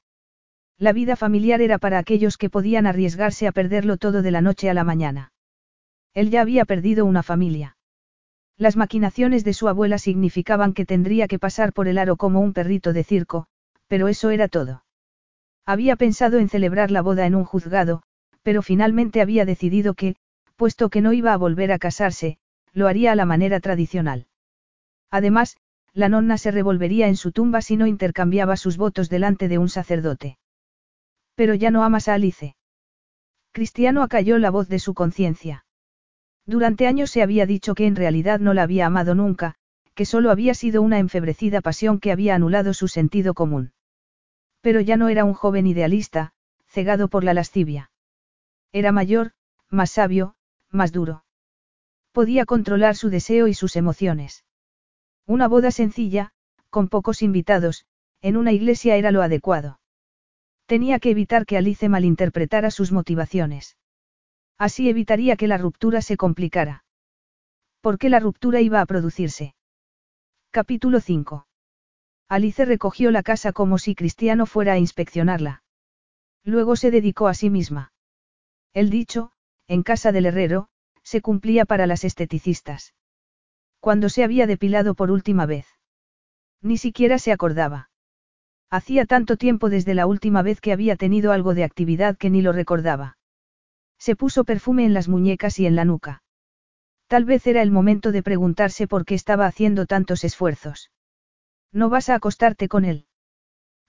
La vida familiar era para aquellos que podían arriesgarse a perderlo todo de la noche a la mañana. Él ya había perdido una familia. Las maquinaciones de su abuela significaban que tendría que pasar por el aro como un perrito de circo, pero eso era todo. Había pensado en celebrar la boda en un juzgado, pero finalmente había decidido que, puesto que no iba a volver a casarse, lo haría a la manera tradicional. Además, la nonna se revolvería en su tumba si no intercambiaba sus votos delante de un sacerdote. Pero ya no amas a Alice. Cristiano acalló la voz de su conciencia. Durante años se había dicho que en realidad no la había amado nunca, que solo había sido una enfebrecida pasión que había anulado su sentido común. Pero ya no era un joven idealista, cegado por la lascivia. Era mayor, más sabio, más duro. Podía controlar su deseo y sus emociones. Una boda sencilla, con pocos invitados, en una iglesia era lo adecuado. Tenía que evitar que Alice malinterpretara sus motivaciones. Así evitaría que la ruptura se complicara. ¿Por qué la ruptura iba a producirse? Capítulo 5. Alice recogió la casa como si Cristiano fuera a inspeccionarla. Luego se dedicó a sí misma. El dicho, en casa del herrero, se cumplía para las esteticistas. Cuando se había depilado por última vez. Ni siquiera se acordaba. Hacía tanto tiempo desde la última vez que había tenido algo de actividad que ni lo recordaba. Se puso perfume en las muñecas y en la nuca. Tal vez era el momento de preguntarse por qué estaba haciendo tantos esfuerzos. No vas a acostarte con él.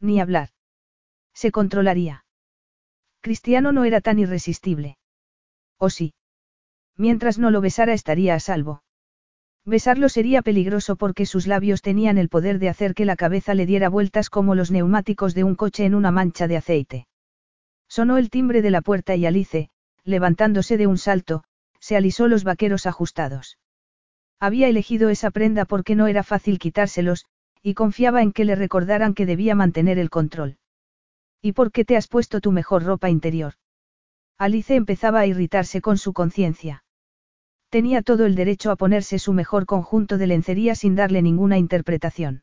Ni hablar. Se controlaría. Cristiano no era tan irresistible. ¿O sí? Mientras no lo besara estaría a salvo. Besarlo sería peligroso porque sus labios tenían el poder de hacer que la cabeza le diera vueltas como los neumáticos de un coche en una mancha de aceite. Sonó el timbre de la puerta y Alice, levantándose de un salto, se alisó los vaqueros ajustados. Había elegido esa prenda porque no era fácil quitárselos, y confiaba en que le recordaran que debía mantener el control. ¿Y por qué te has puesto tu mejor ropa interior? Alice empezaba a irritarse con su conciencia. Tenía todo el derecho a ponerse su mejor conjunto de lencería sin darle ninguna interpretación.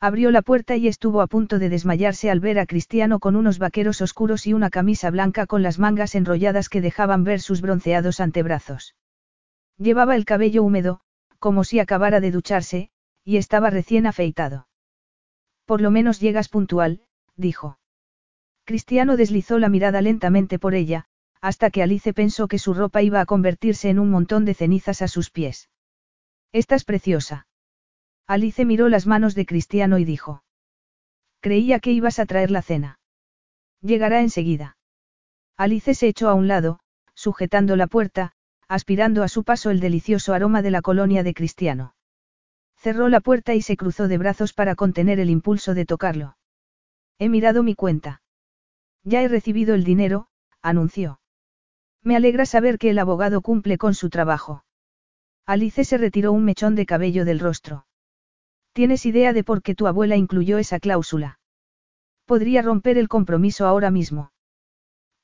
Abrió la puerta y estuvo a punto de desmayarse al ver a Cristiano con unos vaqueros oscuros y una camisa blanca con las mangas enrolladas que dejaban ver sus bronceados antebrazos. Llevaba el cabello húmedo, como si acabara de ducharse, y estaba recién afeitado. Por lo menos llegas puntual, dijo. Cristiano deslizó la mirada lentamente por ella, hasta que Alice pensó que su ropa iba a convertirse en un montón de cenizas a sus pies. Estás preciosa. Alice miró las manos de Cristiano y dijo. Creía que ibas a traer la cena. Llegará enseguida. Alice se echó a un lado, sujetando la puerta, aspirando a su paso el delicioso aroma de la colonia de Cristiano. Cerró la puerta y se cruzó de brazos para contener el impulso de tocarlo. He mirado mi cuenta. Ya he recibido el dinero, anunció. Me alegra saber que el abogado cumple con su trabajo. Alice se retiró un mechón de cabello del rostro. ¿Tienes idea de por qué tu abuela incluyó esa cláusula? Podría romper el compromiso ahora mismo.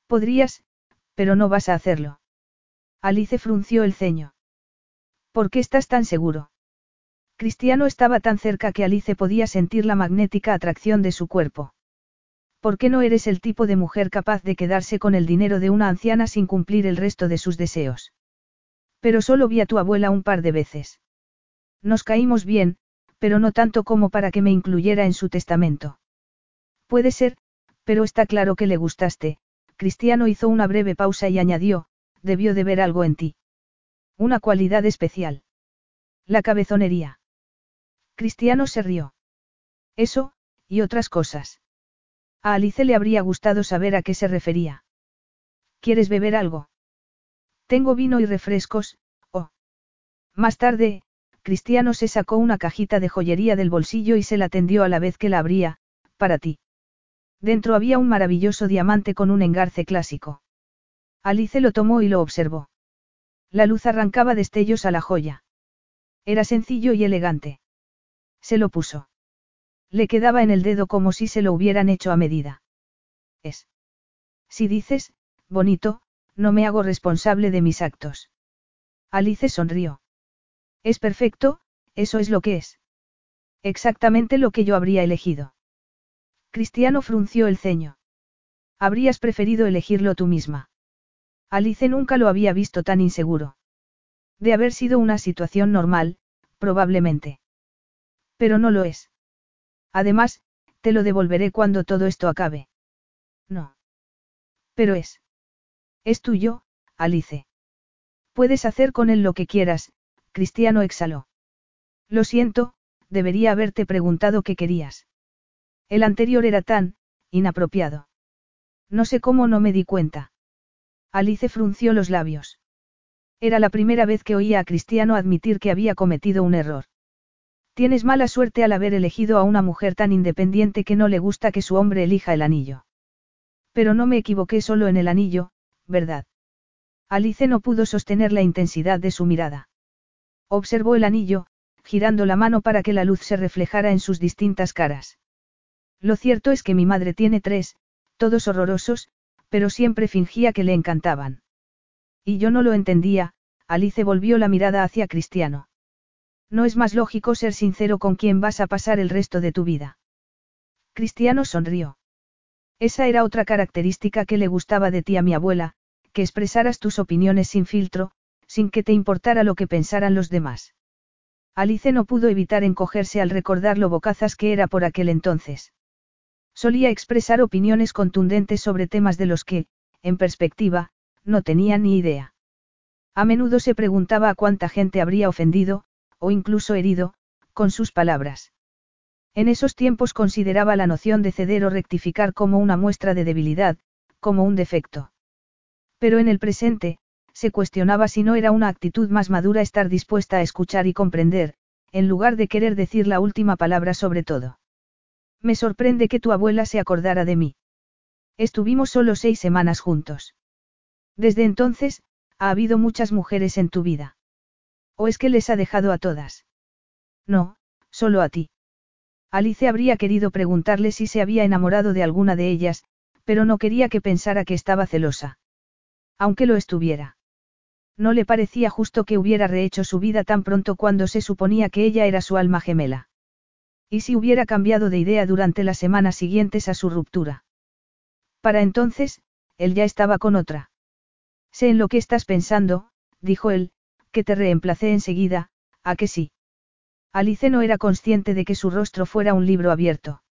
Podrías, pero no vas a hacerlo. Alice frunció el ceño. ¿Por qué estás tan seguro? Cristiano estaba tan cerca que Alice podía sentir la magnética atracción de su cuerpo. ¿Por qué no eres el tipo de mujer capaz de quedarse con el dinero de una anciana sin cumplir el resto de sus deseos? Pero solo vi a tu abuela un par de veces. Nos caímos bien, pero no tanto como para que me incluyera en su testamento. Puede ser, pero está claro que le gustaste. Cristiano hizo una breve pausa y añadió, debió de ver algo en ti. Una cualidad especial. La cabezonería. Cristiano se rió. Eso, y otras cosas. A Alice le habría gustado saber a qué se refería. ¿Quieres beber algo? Tengo vino y refrescos, oh. Más tarde, Cristiano se sacó una cajita de joyería del bolsillo y se la tendió a la vez que la abría, para ti. Dentro había un maravilloso diamante con un engarce clásico. Alice lo tomó y lo observó. La luz arrancaba destellos a la joya. Era sencillo y elegante. Se lo puso. Le quedaba en el dedo como si se lo hubieran hecho a medida. Es. Si dices, bonito, no me hago responsable de mis actos. Alice sonrió. Es perfecto, eso es lo que es. Exactamente lo que yo habría elegido. Cristiano frunció el ceño. Habrías preferido elegirlo tú misma. Alice nunca lo había visto tan inseguro. De haber sido una situación normal, probablemente. Pero no lo es. Además, te lo devolveré cuando todo esto acabe. No. Pero es. Es tuyo, Alice. Puedes hacer con él lo que quieras, Cristiano exhaló. Lo siento, debería haberte preguntado qué querías. El anterior era tan, inapropiado. No sé cómo no me di cuenta. Alice frunció los labios. Era la primera vez que oía a Cristiano admitir que había cometido un error. Tienes mala suerte al haber elegido a una mujer tan independiente que no le gusta que su hombre elija el anillo. Pero no me equivoqué solo en el anillo, ¿verdad? Alice no pudo sostener la intensidad de su mirada. Observó el anillo, girando la mano para que la luz se reflejara en sus distintas caras. Lo cierto es que mi madre tiene tres, todos horrorosos, pero siempre fingía que le encantaban. Y yo no lo entendía, Alice volvió la mirada hacia Cristiano. No es más lógico ser sincero con quien vas a pasar el resto de tu vida. Cristiano sonrió. Esa era otra característica que le gustaba de ti a mi abuela, que expresaras tus opiniones sin filtro, sin que te importara lo que pensaran los demás. Alice no pudo evitar encogerse al recordar lo bocazas que era por aquel entonces. Solía expresar opiniones contundentes sobre temas de los que, en perspectiva, no tenía ni idea. A menudo se preguntaba a cuánta gente habría ofendido, o incluso herido, con sus palabras. En esos tiempos consideraba la noción de ceder o rectificar como una muestra de debilidad, como un defecto. Pero en el presente, se cuestionaba si no era una actitud más madura estar dispuesta a escuchar y comprender, en lugar de querer decir la última palabra sobre todo. Me sorprende que tu abuela se acordara de mí. Estuvimos solo seis semanas juntos. Desde entonces, ha habido muchas mujeres en tu vida. ¿O es que les ha dejado a todas? No, solo a ti. Alice habría querido preguntarle si se había enamorado de alguna de ellas, pero no quería que pensara que estaba celosa. Aunque lo estuviera. No le parecía justo que hubiera rehecho su vida tan pronto cuando se suponía que ella era su alma gemela. ¿Y si hubiera cambiado de idea durante las semanas siguientes a su ruptura? Para entonces, él ya estaba con otra. Sé en lo que estás pensando, dijo él, que te reemplacé enseguida, ¿a que sí? Alice no era consciente de que su rostro fuera un libro abierto.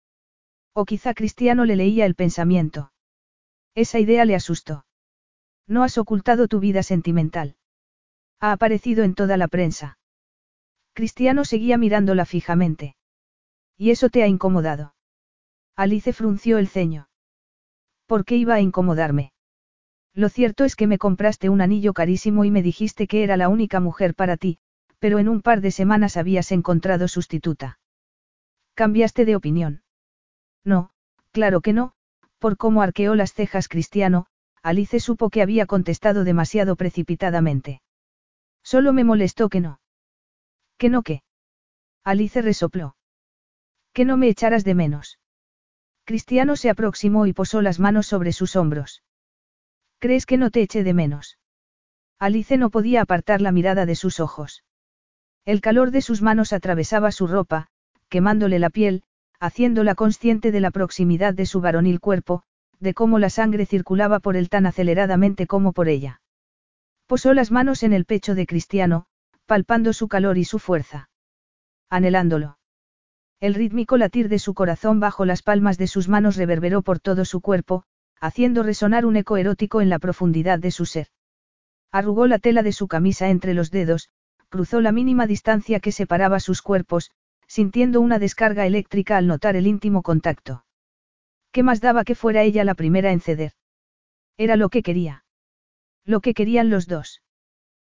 O quizá Cristiano le leía el pensamiento. Esa idea le asustó. No has ocultado tu vida sentimental. Ha aparecido en toda la prensa. Cristiano seguía mirándola fijamente. ¿Y eso te ha incomodado? Alice frunció el ceño. ¿Por qué iba a incomodarme? Lo cierto es que me compraste un anillo carísimo y me dijiste que era la única mujer para ti, pero en un par de semanas habías encontrado sustituta. ¿Cambiaste de opinión? No, claro que no, por cómo arqueó las cejas Cristiano, Alice supo que había contestado demasiado precipitadamente. Solo me molestó que no. ¿Que no qué? Alice resopló. Que no me echaras de menos. Cristiano se aproximó y posó las manos sobre sus hombros. ¿Crees que no te eche de menos? Alice no podía apartar la mirada de sus ojos. El calor de sus manos atravesaba su ropa, quemándole la piel, haciéndola consciente de la proximidad de su varonil cuerpo, de cómo la sangre circulaba por él tan aceleradamente como por ella. Posó las manos en el pecho de Cristiano, palpando su calor y su fuerza. Anhelándolo. El rítmico latir de su corazón bajo las palmas de sus manos reverberó por todo su cuerpo, haciendo resonar un eco erótico en la profundidad de su ser. Arrugó la tela de su camisa entre los dedos, cruzó la mínima distancia que separaba sus cuerpos, sintiendo una descarga eléctrica al notar el íntimo contacto. ¿Qué más daba que fuera ella la primera en ceder? Era lo que quería. Lo que querían los dos.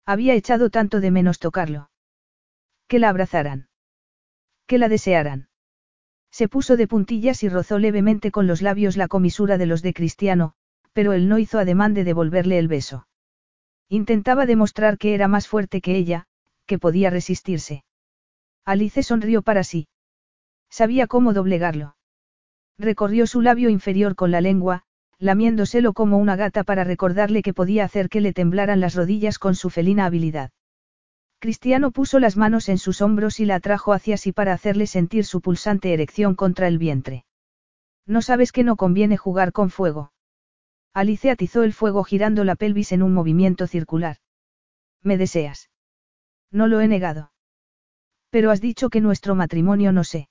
Había echado tanto de menos tocarlo. Que la abrazaran. Que la desearan. Se puso de puntillas y rozó levemente con los labios la comisura de los de Cristiano, pero él no hizo ademán de devolverle el beso. Intentaba demostrar que era más fuerte que ella, que podía resistirse. Alice sonrió para sí. Sabía cómo doblegarlo. Recorrió su labio inferior con la lengua, lamiéndoselo como una gata para recordarle que podía hacer que le temblaran las rodillas con su felina habilidad. Cristiano puso las manos en sus hombros y la atrajo hacia sí para hacerle sentir su pulsante erección contra el vientre. No sabes que no conviene jugar con fuego. Alice atizó el fuego girando la pelvis en un movimiento circular. ¿Me deseas? No lo he negado. Pero has dicho que nuestro matrimonio no sé.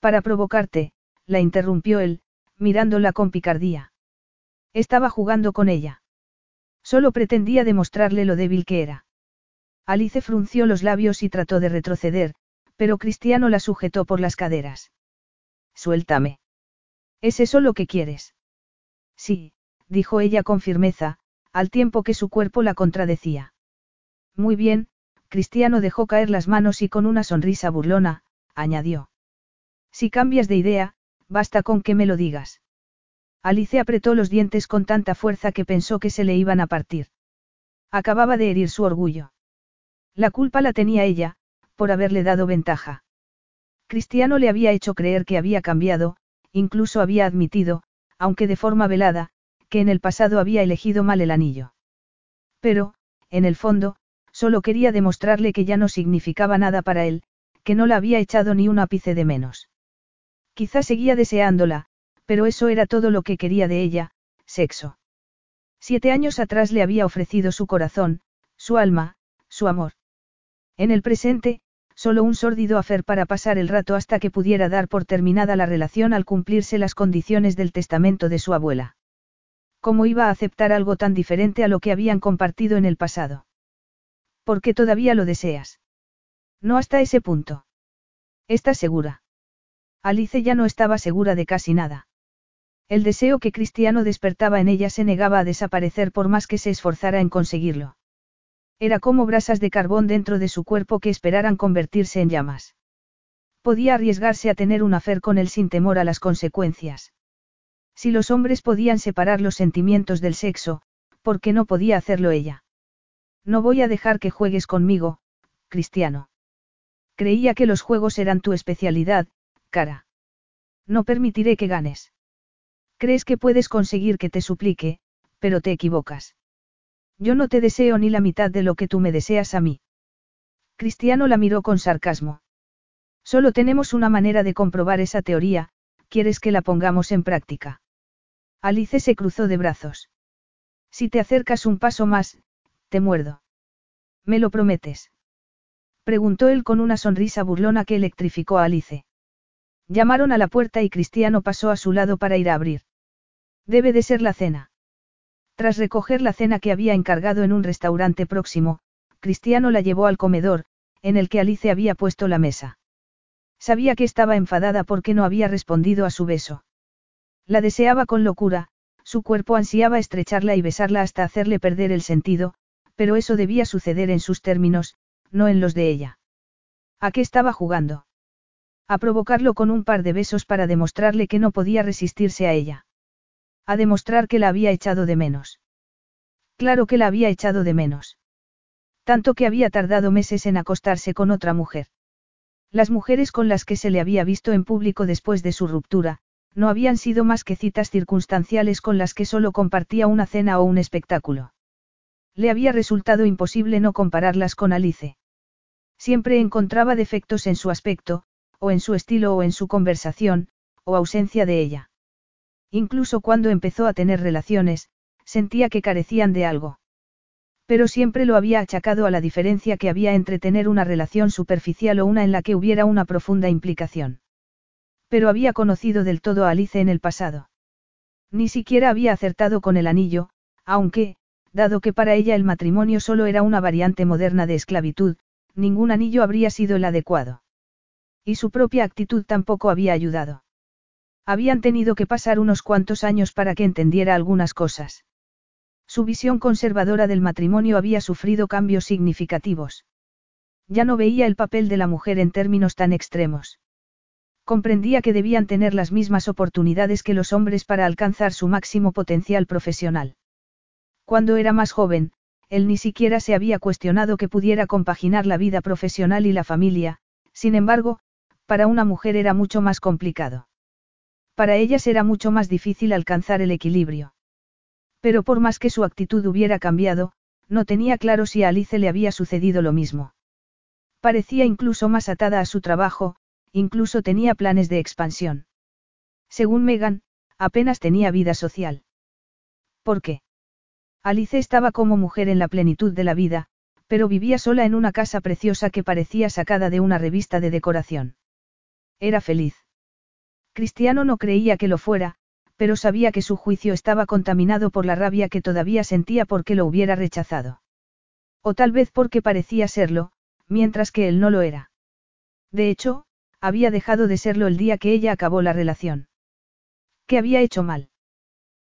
Para provocarte, la interrumpió él, mirándola con picardía. Estaba jugando con ella. Solo pretendía demostrarle lo débil que era. Alice frunció los labios y trató de retroceder, pero Cristiano la sujetó por las caderas. Suéltame. ¿Es eso lo que quieres? Sí, dijo ella con firmeza, al tiempo que su cuerpo la contradecía. Muy bien, Cristiano dejó caer las manos y con una sonrisa burlona, añadió. Si cambias de idea, basta con que me lo digas. Alice apretó los dientes con tanta fuerza que pensó que se le iban a partir. Acababa de herir su orgullo. La culpa la tenía ella, por haberle dado ventaja. Cristiano le había hecho creer que había cambiado, incluso había admitido, aunque de forma velada, que en el pasado había elegido mal el anillo. Pero, en el fondo, solo quería demostrarle que ya no significaba nada para él, que no la había echado ni un ápice de menos. Quizá seguía deseándola, pero eso era todo lo que quería de ella, sexo. Siete años atrás le había ofrecido su corazón, su alma, su amor. En el presente, solo un sórdido afer para pasar el rato hasta que pudiera dar por terminada la relación al cumplirse las condiciones del testamento de su abuela. ¿Cómo iba a aceptar algo tan diferente a lo que habían compartido en el pasado? ¿Por qué todavía lo deseas? No hasta ese punto. ¿Estás segura? Alice ya no estaba segura de casi nada. El deseo que Cristiano despertaba en ella se negaba a desaparecer por más que se esforzara en conseguirlo. Era como brasas de carbón dentro de su cuerpo que esperaran convertirse en llamas. Podía arriesgarse a tener un afer con él sin temor a las consecuencias. Si los hombres podían separar los sentimientos del sexo, ¿por qué no podía hacerlo ella? No voy a dejar que juegues conmigo, Cristiano. Creía que los juegos eran tu especialidad, cara. No permitiré que ganes. Crees que puedes conseguir que te suplique, pero te equivocas. Yo no te deseo ni la mitad de lo que tú me deseas a mí. Cristiano la miró con sarcasmo. Solo tenemos una manera de comprobar esa teoría, ¿quieres que la pongamos en práctica? Alice se cruzó de brazos. Si te acercas un paso más, te muerdo. ¿Me lo prometes? Preguntó él con una sonrisa burlona que electrificó a Alice. Llamaron a la puerta y Cristiano pasó a su lado para ir a abrir. Debe de ser la cena. Tras recoger la cena que había encargado en un restaurante próximo, Cristiano la llevó al comedor, en el que Alice había puesto la mesa. Sabía que estaba enfadada porque no había respondido a su beso. La deseaba con locura, su cuerpo ansiaba estrecharla y besarla hasta hacerle perder el sentido, pero eso debía suceder en sus términos, no en los de ella. ¿A qué estaba jugando? A provocarlo con un par de besos para demostrarle que no podía resistirse a ella. A demostrar que la había echado de menos. Claro que la había echado de menos. Tanto que había tardado meses en acostarse con otra mujer. Las mujeres con las que se le había visto en público después de su ruptura, no habían sido más que citas circunstanciales con las que solo compartía una cena o un espectáculo. Le había resultado imposible no compararlas con Alice. Siempre encontraba defectos en su aspecto, o en su estilo o en su conversación, o ausencia de ella. Incluso cuando empezó a tener relaciones, sentía que carecían de algo. Pero siempre lo había achacado a la diferencia que había entre tener una relación superficial o una en la que hubiera una profunda implicación. Pero había conocido del todo a Alice en el pasado. Ni siquiera había acertado con el anillo, aunque, dado que para ella el matrimonio solo era una variante moderna de esclavitud, ningún anillo habría sido el adecuado. Y su propia actitud tampoco había ayudado. Habían tenido que pasar unos cuantos años para que entendiera algunas cosas. Su visión conservadora del matrimonio había sufrido cambios significativos. Ya no veía el papel de la mujer en términos tan extremos. Comprendía que debían tener las mismas oportunidades que los hombres para alcanzar su máximo potencial profesional. Cuando era más joven, él ni siquiera se había cuestionado que pudiera compaginar la vida profesional y la familia, sin embargo, para una mujer era mucho más complicado. Para ellas era mucho más difícil alcanzar el equilibrio. Pero por más que su actitud hubiera cambiado, no tenía claro si a Alice le había sucedido lo mismo. Parecía incluso más atada a su trabajo, incluso tenía planes de expansión. Según Megan, apenas tenía vida social. ¿Por qué? Alice estaba como mujer en la plenitud de la vida, pero vivía sola en una casa preciosa que parecía sacada de una revista de decoración. Era feliz. Cristiano no creía que lo fuera, pero sabía que su juicio estaba contaminado por la rabia que todavía sentía porque lo hubiera rechazado. O tal vez porque parecía serlo, mientras que él no lo era. De hecho, había dejado de serlo el día que ella acabó la relación. ¿Qué había hecho mal?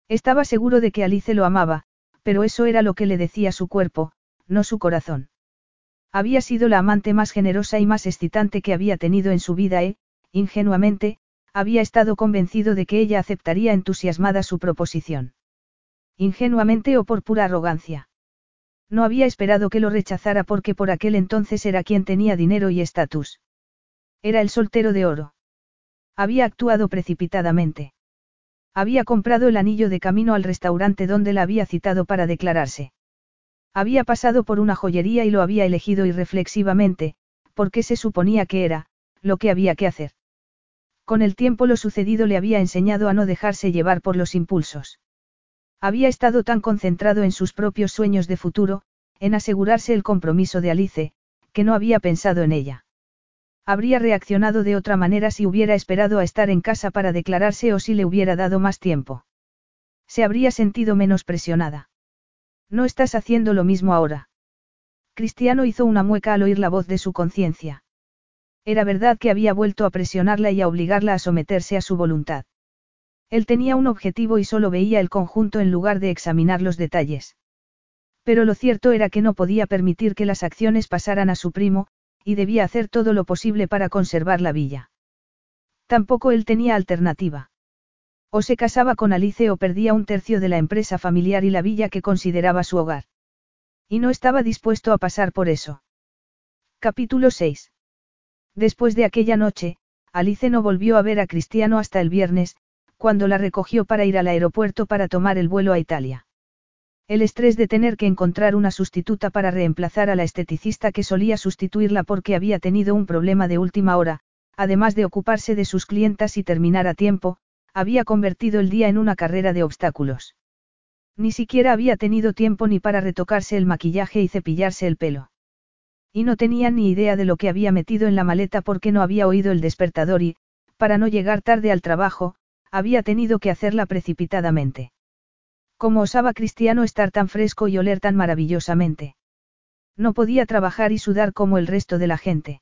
Estaba seguro de que Alice lo amaba, pero eso era lo que le decía su cuerpo, no su corazón. Había sido la amante más generosa y más excitante que había tenido en su vida e, ingenuamente, había estado convencido de que ella aceptaría entusiasmada su proposición. Ingenuamente o por pura arrogancia. No había esperado que lo rechazara porque por aquel entonces era quien tenía dinero y estatus. Era el soltero de oro. Había actuado precipitadamente. Había comprado el anillo de camino al restaurante donde la había citado para declararse. Había pasado por una joyería y lo había elegido irreflexivamente, porque se suponía que era, lo que había que hacer. Con el tiempo lo sucedido le había enseñado a no dejarse llevar por los impulsos. Había estado tan concentrado en sus propios sueños de futuro, en asegurarse el compromiso de Alice, que no había pensado en ella. Habría reaccionado de otra manera si hubiera esperado a estar en casa para declararse o si le hubiera dado más tiempo. Se habría sentido menos presionada. No estás haciendo lo mismo ahora. Cristiano hizo una mueca al oír la voz de su conciencia. Era verdad que había vuelto a presionarla y a obligarla a someterse a su voluntad. Él tenía un objetivo y solo veía el conjunto en lugar de examinar los detalles. Pero lo cierto era que no podía permitir que las acciones pasaran a su primo, y debía hacer todo lo posible para conservar la villa. Tampoco él tenía alternativa. O se casaba con Alice o perdía un tercio de la empresa familiar y la villa que consideraba su hogar. Y no estaba dispuesto a pasar por eso. Capítulo 6. Después de aquella noche, Alice no volvió a ver a Cristiano hasta el viernes, cuando la recogió para ir al aeropuerto para tomar el vuelo a Italia. El estrés de tener que encontrar una sustituta para reemplazar a la esteticista que solía sustituirla porque había tenido un problema de última hora, además de ocuparse de sus clientas y terminar a tiempo, había convertido el día en una carrera de obstáculos. Ni siquiera había tenido tiempo ni para retocarse el maquillaje y cepillarse el pelo. Y no tenía ni idea de lo que había metido en la maleta porque no había oído el despertador y, para no llegar tarde al trabajo, había tenido que hacerla precipitadamente. ¿Cómo osaba Cristiano estar tan fresco y oler tan maravillosamente? No podía trabajar y sudar como el resto de la gente.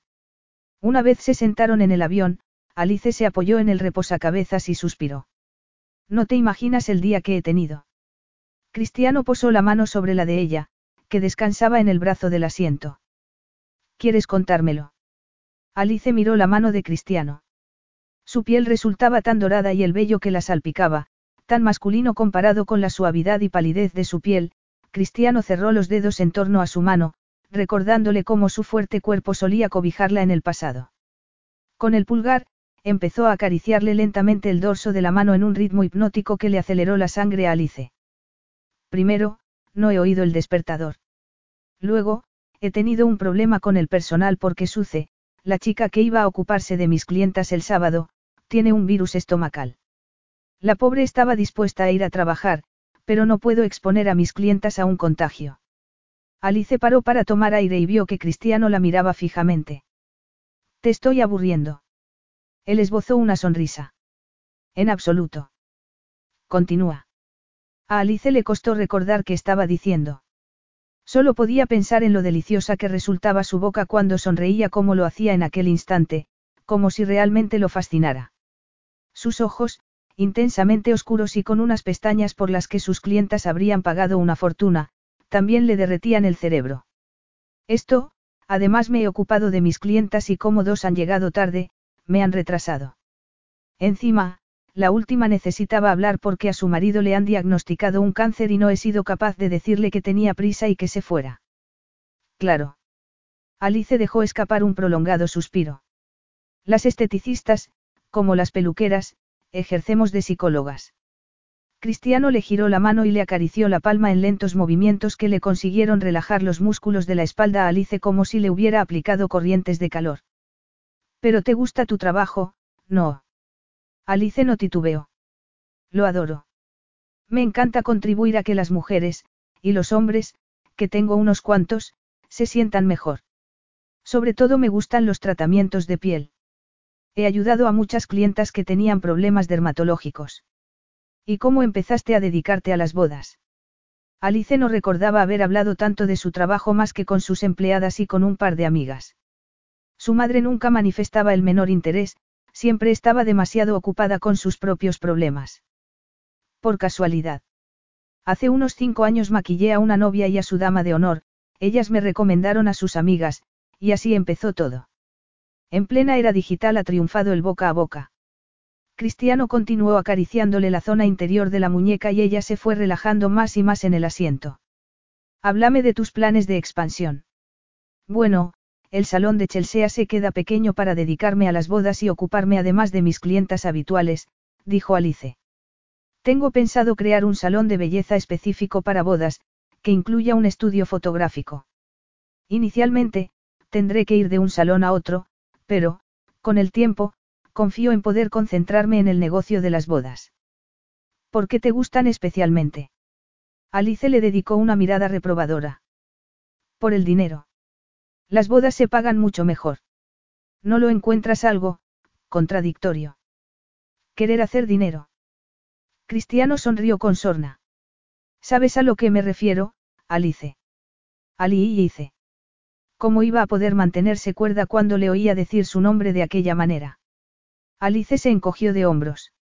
Una vez se sentaron en el avión, Alice se apoyó en el reposacabezas y suspiró. No te imaginas el día que he tenido. Cristiano posó la mano sobre la de ella, que descansaba en el brazo del asiento. ¿Quieres contármelo? Alice miró la mano de Cristiano. Su piel resultaba tan dorada y el vello que la salpicaba, tan masculino comparado con la suavidad y palidez de su piel, Cristiano cerró los dedos en torno a su mano, recordándole cómo su fuerte cuerpo solía cobijarla en el pasado. Con el pulgar, empezó a acariciarle lentamente el dorso de la mano en un ritmo hipnótico que le aceleró la sangre a Alice. Primero, no he oído el despertador. Luego, he tenido un problema con el personal porque Suce, la chica que iba a ocuparse de mis clientas el sábado, tiene un virus estomacal. La pobre estaba dispuesta a ir a trabajar, pero no puedo exponer a mis clientas a un contagio. Alice paró para tomar aire y vio que Cristiano la miraba fijamente. Te estoy aburriendo. Él esbozó una sonrisa. En absoluto. Continúa. A Alice le costó recordar qué estaba diciendo. Solo podía pensar en lo deliciosa que resultaba su boca cuando sonreía como lo hacía en aquel instante, como si realmente lo fascinara. Sus ojos, intensamente oscuros y con unas pestañas por las que sus clientas habrían pagado una fortuna, también le derretían el cerebro. Esto, además me he ocupado de mis clientas y como dos han llegado tarde, me han retrasado. Encima, la última necesitaba hablar porque a su marido le han diagnosticado un cáncer y no he sido capaz de decirle que tenía prisa y que se fuera. Claro. Alice dejó escapar un prolongado suspiro. Las esteticistas, como las peluqueras, ejercemos de psicólogas. Cristiano le giró la mano y le acarició la palma en lentos movimientos que le consiguieron relajar los músculos de la espalda a Alice como si le hubiera aplicado corrientes de calor. Pero te gusta tu trabajo, no. Alice no titubeó. Lo adoro. Me encanta contribuir a que las mujeres, y los hombres, que tengo unos cuantos, se sientan mejor. Sobre todo me gustan los tratamientos de piel. He ayudado a muchas clientas que tenían problemas dermatológicos. ¿Y cómo empezaste a dedicarte a las bodas? Alice no recordaba haber hablado tanto de su trabajo más que con sus empleadas y con un par de amigas. Su madre nunca manifestaba el menor interés, siempre estaba demasiado ocupada con sus propios problemas. Por casualidad. Hace unos cinco años maquillé a una novia y a su dama de honor, ellas me recomendaron a sus amigas, y así empezó todo. En plena era digital ha triunfado el boca a boca. Cristiano continuó acariciándole la zona interior de la muñeca y ella se fue relajando más y más en el asiento. Háblame de tus planes de expansión. Bueno, el salón de Chelsea se queda pequeño para dedicarme a las bodas y ocuparme además de mis clientas habituales, dijo Alice. Tengo pensado crear un salón de belleza específico para bodas, que incluya un estudio fotográfico. Inicialmente, tendré que ir de un salón a otro, pero, con el tiempo, confío en poder concentrarme en el negocio de las bodas. ¿Por qué te gustan especialmente? Alice le dedicó una mirada reprobadora. Por el dinero. Las bodas se pagan mucho mejor. ¿No lo encuentras algo, contradictorio? Querer hacer dinero. Cristiano sonrió con sorna. ¿Sabes a lo que me refiero, Alice? Ali y hice. ¿Cómo iba a poder mantenerse cuerda cuando le oía decir su nombre de aquella manera? Alice se encogió de hombros.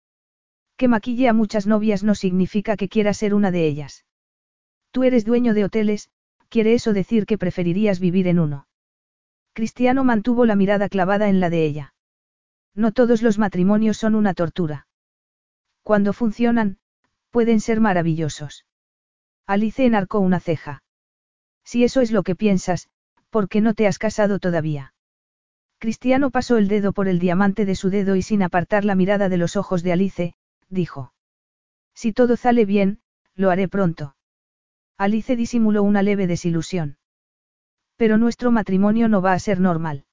Que maquille a muchas novias no significa que quiera ser una de ellas. Tú eres dueño de hoteles, ¿quiere eso decir que preferirías vivir en uno? Cristiano mantuvo la mirada clavada en la de ella. No todos los matrimonios son una tortura. Cuando funcionan, pueden ser maravillosos. Alice enarcó una ceja. Si eso es lo que piensas, ¿por qué no te has casado todavía? Cristiano pasó el dedo por el diamante de su dedo y sin apartar la mirada de los ojos de Alice, dijo. Si todo sale bien, lo haré pronto. Alice disimuló una leve desilusión. Pero nuestro matrimonio no va a ser normal.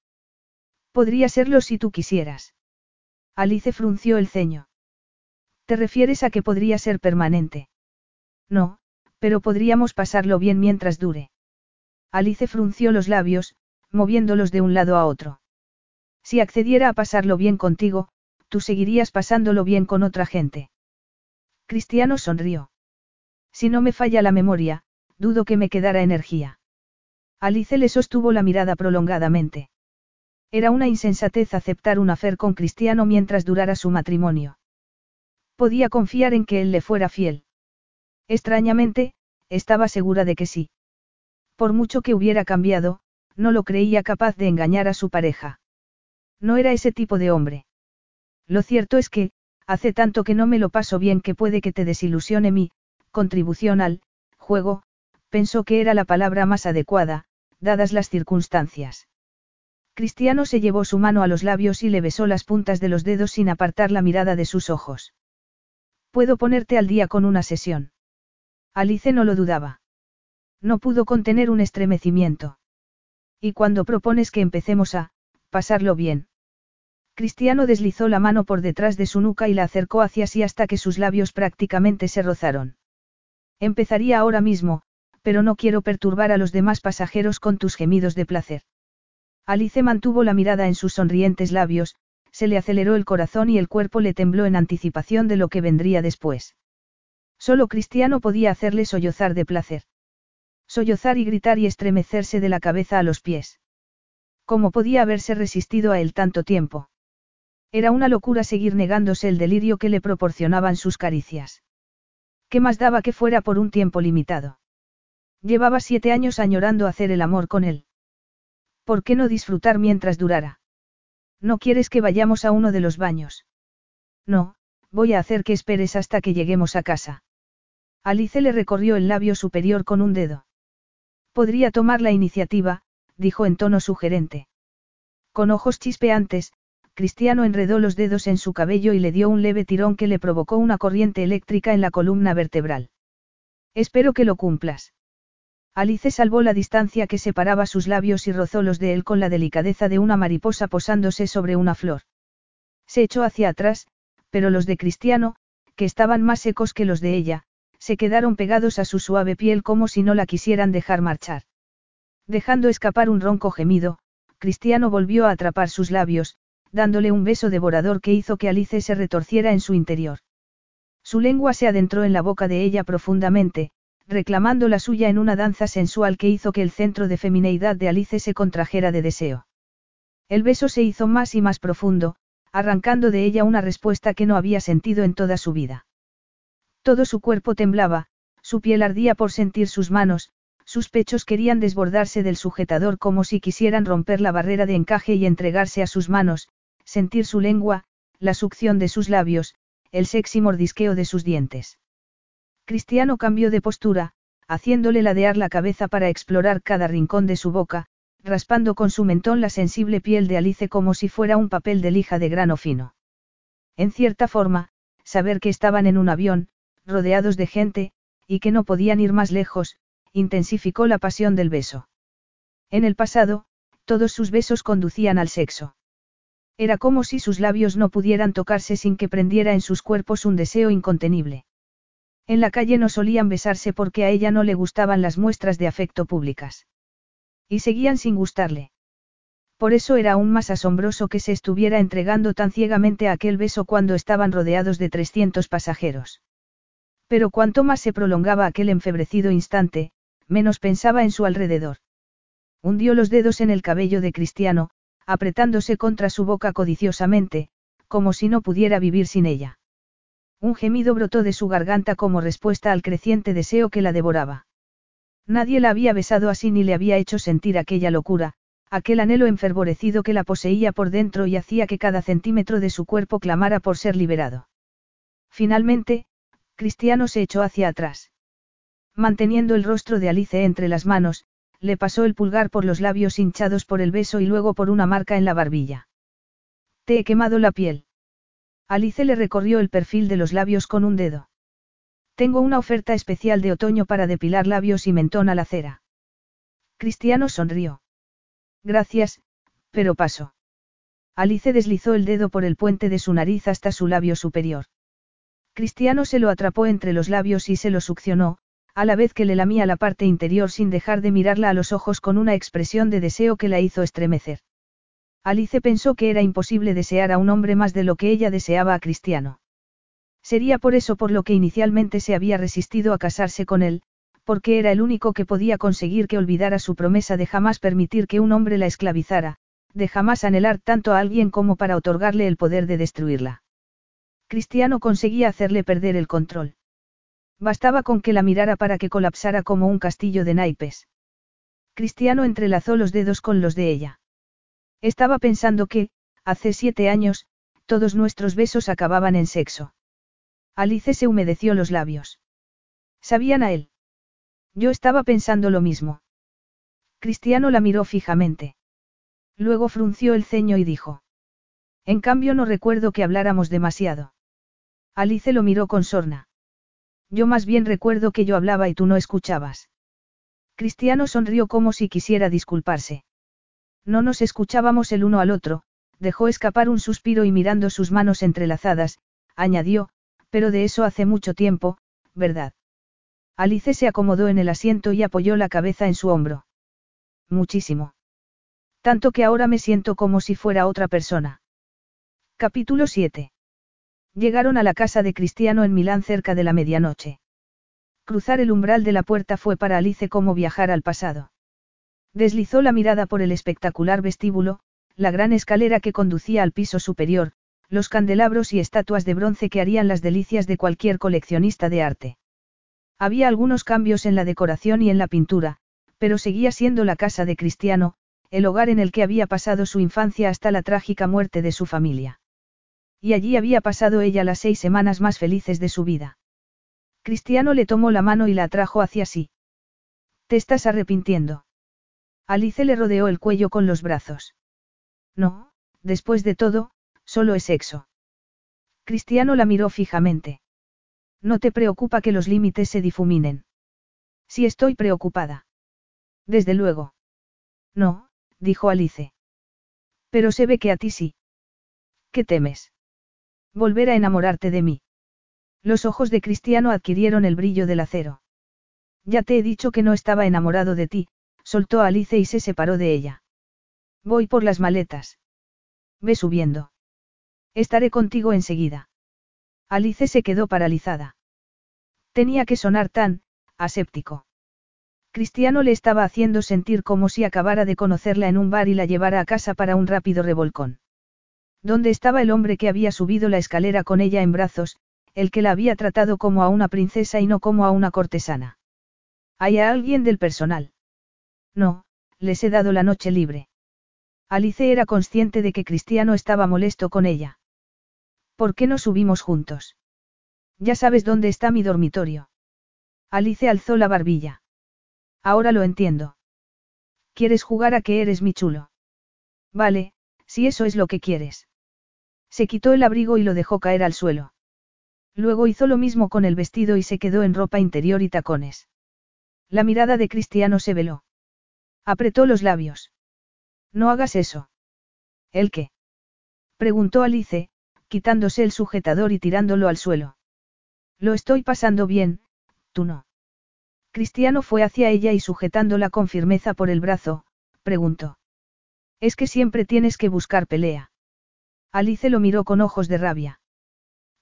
Podría serlo si tú quisieras. Alice frunció el ceño. ¿Te refieres a que podría ser permanente? No, pero podríamos pasarlo bien mientras dure. Alice frunció los labios, moviéndolos de un lado a otro. Si accediera a pasarlo bien contigo, tú seguirías pasándolo bien con otra gente. Cristiano sonrió. Si no me falla la memoria, dudo que me quedara energía. Alice le sostuvo la mirada prolongadamente. Era una insensatez aceptar un afer con Cristiano mientras durara su matrimonio. Podía confiar en que él le fuera fiel. Extrañamente, estaba segura de que sí. Por mucho que hubiera cambiado, no lo creía capaz de engañar a su pareja. No era ese tipo de hombre. Lo cierto es que, hace tanto que no me lo paso bien que puede que te desilusione mi contribución al juego, pensó que era la palabra más adecuada, dadas las circunstancias. Cristiano se llevó su mano a los labios y le besó las puntas de los dedos sin apartar la mirada de sus ojos. Puedo ponerte al día con una sesión. Alice no lo dudaba. No pudo contener un estremecimiento. ¿Y cuando propones que empecemos a, pasarlo bien? Cristiano deslizó la mano por detrás de su nuca y la acercó hacia sí hasta que sus labios prácticamente se rozaron. Empezaría ahora mismo, pero no quiero perturbar a los demás pasajeros con tus gemidos de placer. Alice mantuvo la mirada en sus sonrientes labios, se le aceleró el corazón y el cuerpo le tembló en anticipación de lo que vendría después. Solo Cristiano podía hacerle sollozar de placer. Sollozar y gritar y estremecerse de la cabeza a los pies. ¿Cómo podía haberse resistido a él tanto tiempo? Era una locura seguir negándose el delirio que le proporcionaban sus caricias. ¿Qué más daba que fuera por un tiempo limitado? Llevaba siete años añorando hacer el amor con él. ¿Por qué no disfrutar mientras durara? ¿No quieres que vayamos a uno de los baños? No, voy a hacer que esperes hasta que lleguemos a casa. Alice le recorrió el labio superior con un dedo. Podría tomar la iniciativa, dijo en tono sugerente. Con ojos chispeantes, Cristiano enredó los dedos en su cabello y le dio un leve tirón que le provocó una corriente eléctrica en la columna vertebral. Espero que lo cumplas. Alice salvó la distancia que separaba sus labios y rozó los de él con la delicadeza de una mariposa posándose sobre una flor. Se echó hacia atrás, pero los de Cristiano, que estaban más secos que los de ella, se quedaron pegados a su suave piel como si no la quisieran dejar marchar. Dejando escapar un ronco gemido, Cristiano volvió a atrapar sus labios, dándole un beso devorador que hizo que Alice se retorciera en su interior. Su lengua se adentró en la boca de ella profundamente, reclamando la suya en una danza sensual que hizo que el centro de femineidad de Alice se contrajera de deseo. El beso se hizo más y más profundo, arrancando de ella una respuesta que no había sentido en toda su vida. Todo su cuerpo temblaba, su piel ardía por sentir sus manos, sus pechos querían desbordarse del sujetador como si quisieran romper la barrera de encaje y entregarse a sus manos, sentir su lengua, la succión de sus labios, el sexy mordisqueo de sus dientes. Cristiano cambió de postura, haciéndole ladear la cabeza para explorar cada rincón de su boca, raspando con su mentón la sensible piel de Alice como si fuera un papel de lija de grano fino. En cierta forma, saber que estaban en un avión, rodeados de gente, y que no podían ir más lejos, intensificó la pasión del beso. En el pasado, todos sus besos conducían al sexo. Era como si sus labios no pudieran tocarse sin que prendiera en sus cuerpos un deseo incontenible. En la calle no solían besarse porque a ella no le gustaban las muestras de afecto públicas. Y seguían sin gustarle. Por eso era aún más asombroso que se estuviera entregando tan ciegamente a aquel beso cuando estaban rodeados de 300 pasajeros. Pero cuanto más se prolongaba aquel enfebrecido instante, menos pensaba en su alrededor. Hundió los dedos en el cabello de Cristiano, apretándose contra su boca codiciosamente, como si no pudiera vivir sin ella. Un gemido brotó de su garganta como respuesta al creciente deseo que la devoraba. Nadie la había besado así ni le había hecho sentir aquella locura, aquel anhelo enfervorecido que la poseía por dentro y hacía que cada centímetro de su cuerpo clamara por ser liberado. Finalmente, Cristiano se echó hacia atrás. Manteniendo el rostro de Alice entre las manos, le pasó el pulgar por los labios hinchados por el beso y luego por una marca en la barbilla. Te he quemado la piel. Alice le recorrió el perfil de los labios con un dedo. Tengo una oferta especial de otoño para depilar labios y mentón a la cera. Cristiano sonrió. Gracias, pero paso. Alice deslizó el dedo por el puente de su nariz hasta su labio superior. Cristiano se lo atrapó entre los labios y se lo succionó, a la vez que le lamía la parte interior sin dejar de mirarla a los ojos con una expresión de deseo que la hizo estremecer. Alice pensó que era imposible desear a un hombre más de lo que ella deseaba a Cristiano. Sería por eso por lo que inicialmente se había resistido a casarse con él, porque era el único que podía conseguir que olvidara su promesa de jamás permitir que un hombre la esclavizara, de jamás anhelar tanto a alguien como para otorgarle el poder de destruirla. Cristiano conseguía hacerle perder el control. Bastaba con que la mirara para que colapsara como un castillo de naipes. Cristiano entrelazó los dedos con los de ella. Estaba pensando que, hace siete años, todos nuestros besos acababan en sexo. Alice se humedeció los labios. ¿Sabían a él? Yo estaba pensando lo mismo. Cristiano la miró fijamente. Luego frunció el ceño y dijo. En cambio no recuerdo que habláramos demasiado. Alice lo miró con sorna. Yo más bien recuerdo que yo hablaba y tú no escuchabas. Cristiano sonrió como si quisiera disculparse. No nos escuchábamos el uno al otro, dejó escapar un suspiro y mirando sus manos entrelazadas, añadió, pero de eso hace mucho tiempo, ¿verdad? Alice se acomodó en el asiento y apoyó la cabeza en su hombro. Muchísimo. Tanto que ahora me siento como si fuera otra persona. Capítulo 7. Llegaron a la casa de Cristiano en Milán cerca de la medianoche. Cruzar el umbral de la puerta fue para Alice como viajar al pasado. Deslizó la mirada por el espectacular vestíbulo, la gran escalera que conducía al piso superior, los candelabros y estatuas de bronce que harían las delicias de cualquier coleccionista de arte. Había algunos cambios en la decoración y en la pintura, pero seguía siendo la casa de Cristiano, el hogar en el que había pasado su infancia hasta la trágica muerte de su familia. Y allí había pasado ella las seis semanas más felices de su vida. Cristiano le tomó la mano y la atrajo hacia sí. ¿Te estás arrepintiendo? Alice le rodeó el cuello con los brazos. No, después de todo, solo es sexo. Cristiano la miró fijamente. No te preocupa que los límites se difuminen. Sí estoy preocupada. Desde luego. No, dijo Alice. Pero se ve que a ti sí. ¿Qué temes? Volver a enamorarte de mí. Los ojos de Cristiano adquirieron el brillo del acero. Ya te he dicho que no estaba enamorado de ti, soltó a Alice y se separó de ella. Voy por las maletas. Ve subiendo. Estaré contigo enseguida. Alice se quedó paralizada. Tenía que sonar tan, aséptico. Cristiano le estaba haciendo sentir como si acabara de conocerla en un bar y la llevara a casa para un rápido revolcón. ¿Dónde estaba el hombre que había subido la escalera con ella en brazos, el que la había tratado como a una princesa y no como a una cortesana? ¿Hay alguien del personal? No, les he dado la noche libre. Alice era consciente de que Cristiano estaba molesto con ella. ¿Por qué no subimos juntos? Ya sabes dónde está mi dormitorio. Alice alzó la barbilla. Ahora lo entiendo. ¿Quieres jugar a que eres mi chulo? Vale, si eso es lo que quieres. Se quitó el abrigo y lo dejó caer al suelo. Luego hizo lo mismo con el vestido y se quedó en ropa interior y tacones. La mirada de Cristiano se veló. Apretó los labios. No hagas eso. ¿El qué? Preguntó Alice, quitándose el sujetador y tirándolo al suelo. Lo estoy pasando bien, tú no. Cristiano fue hacia ella y sujetándola con firmeza por el brazo, preguntó. Es que siempre tienes que buscar pelea. Alice lo miró con ojos de rabia.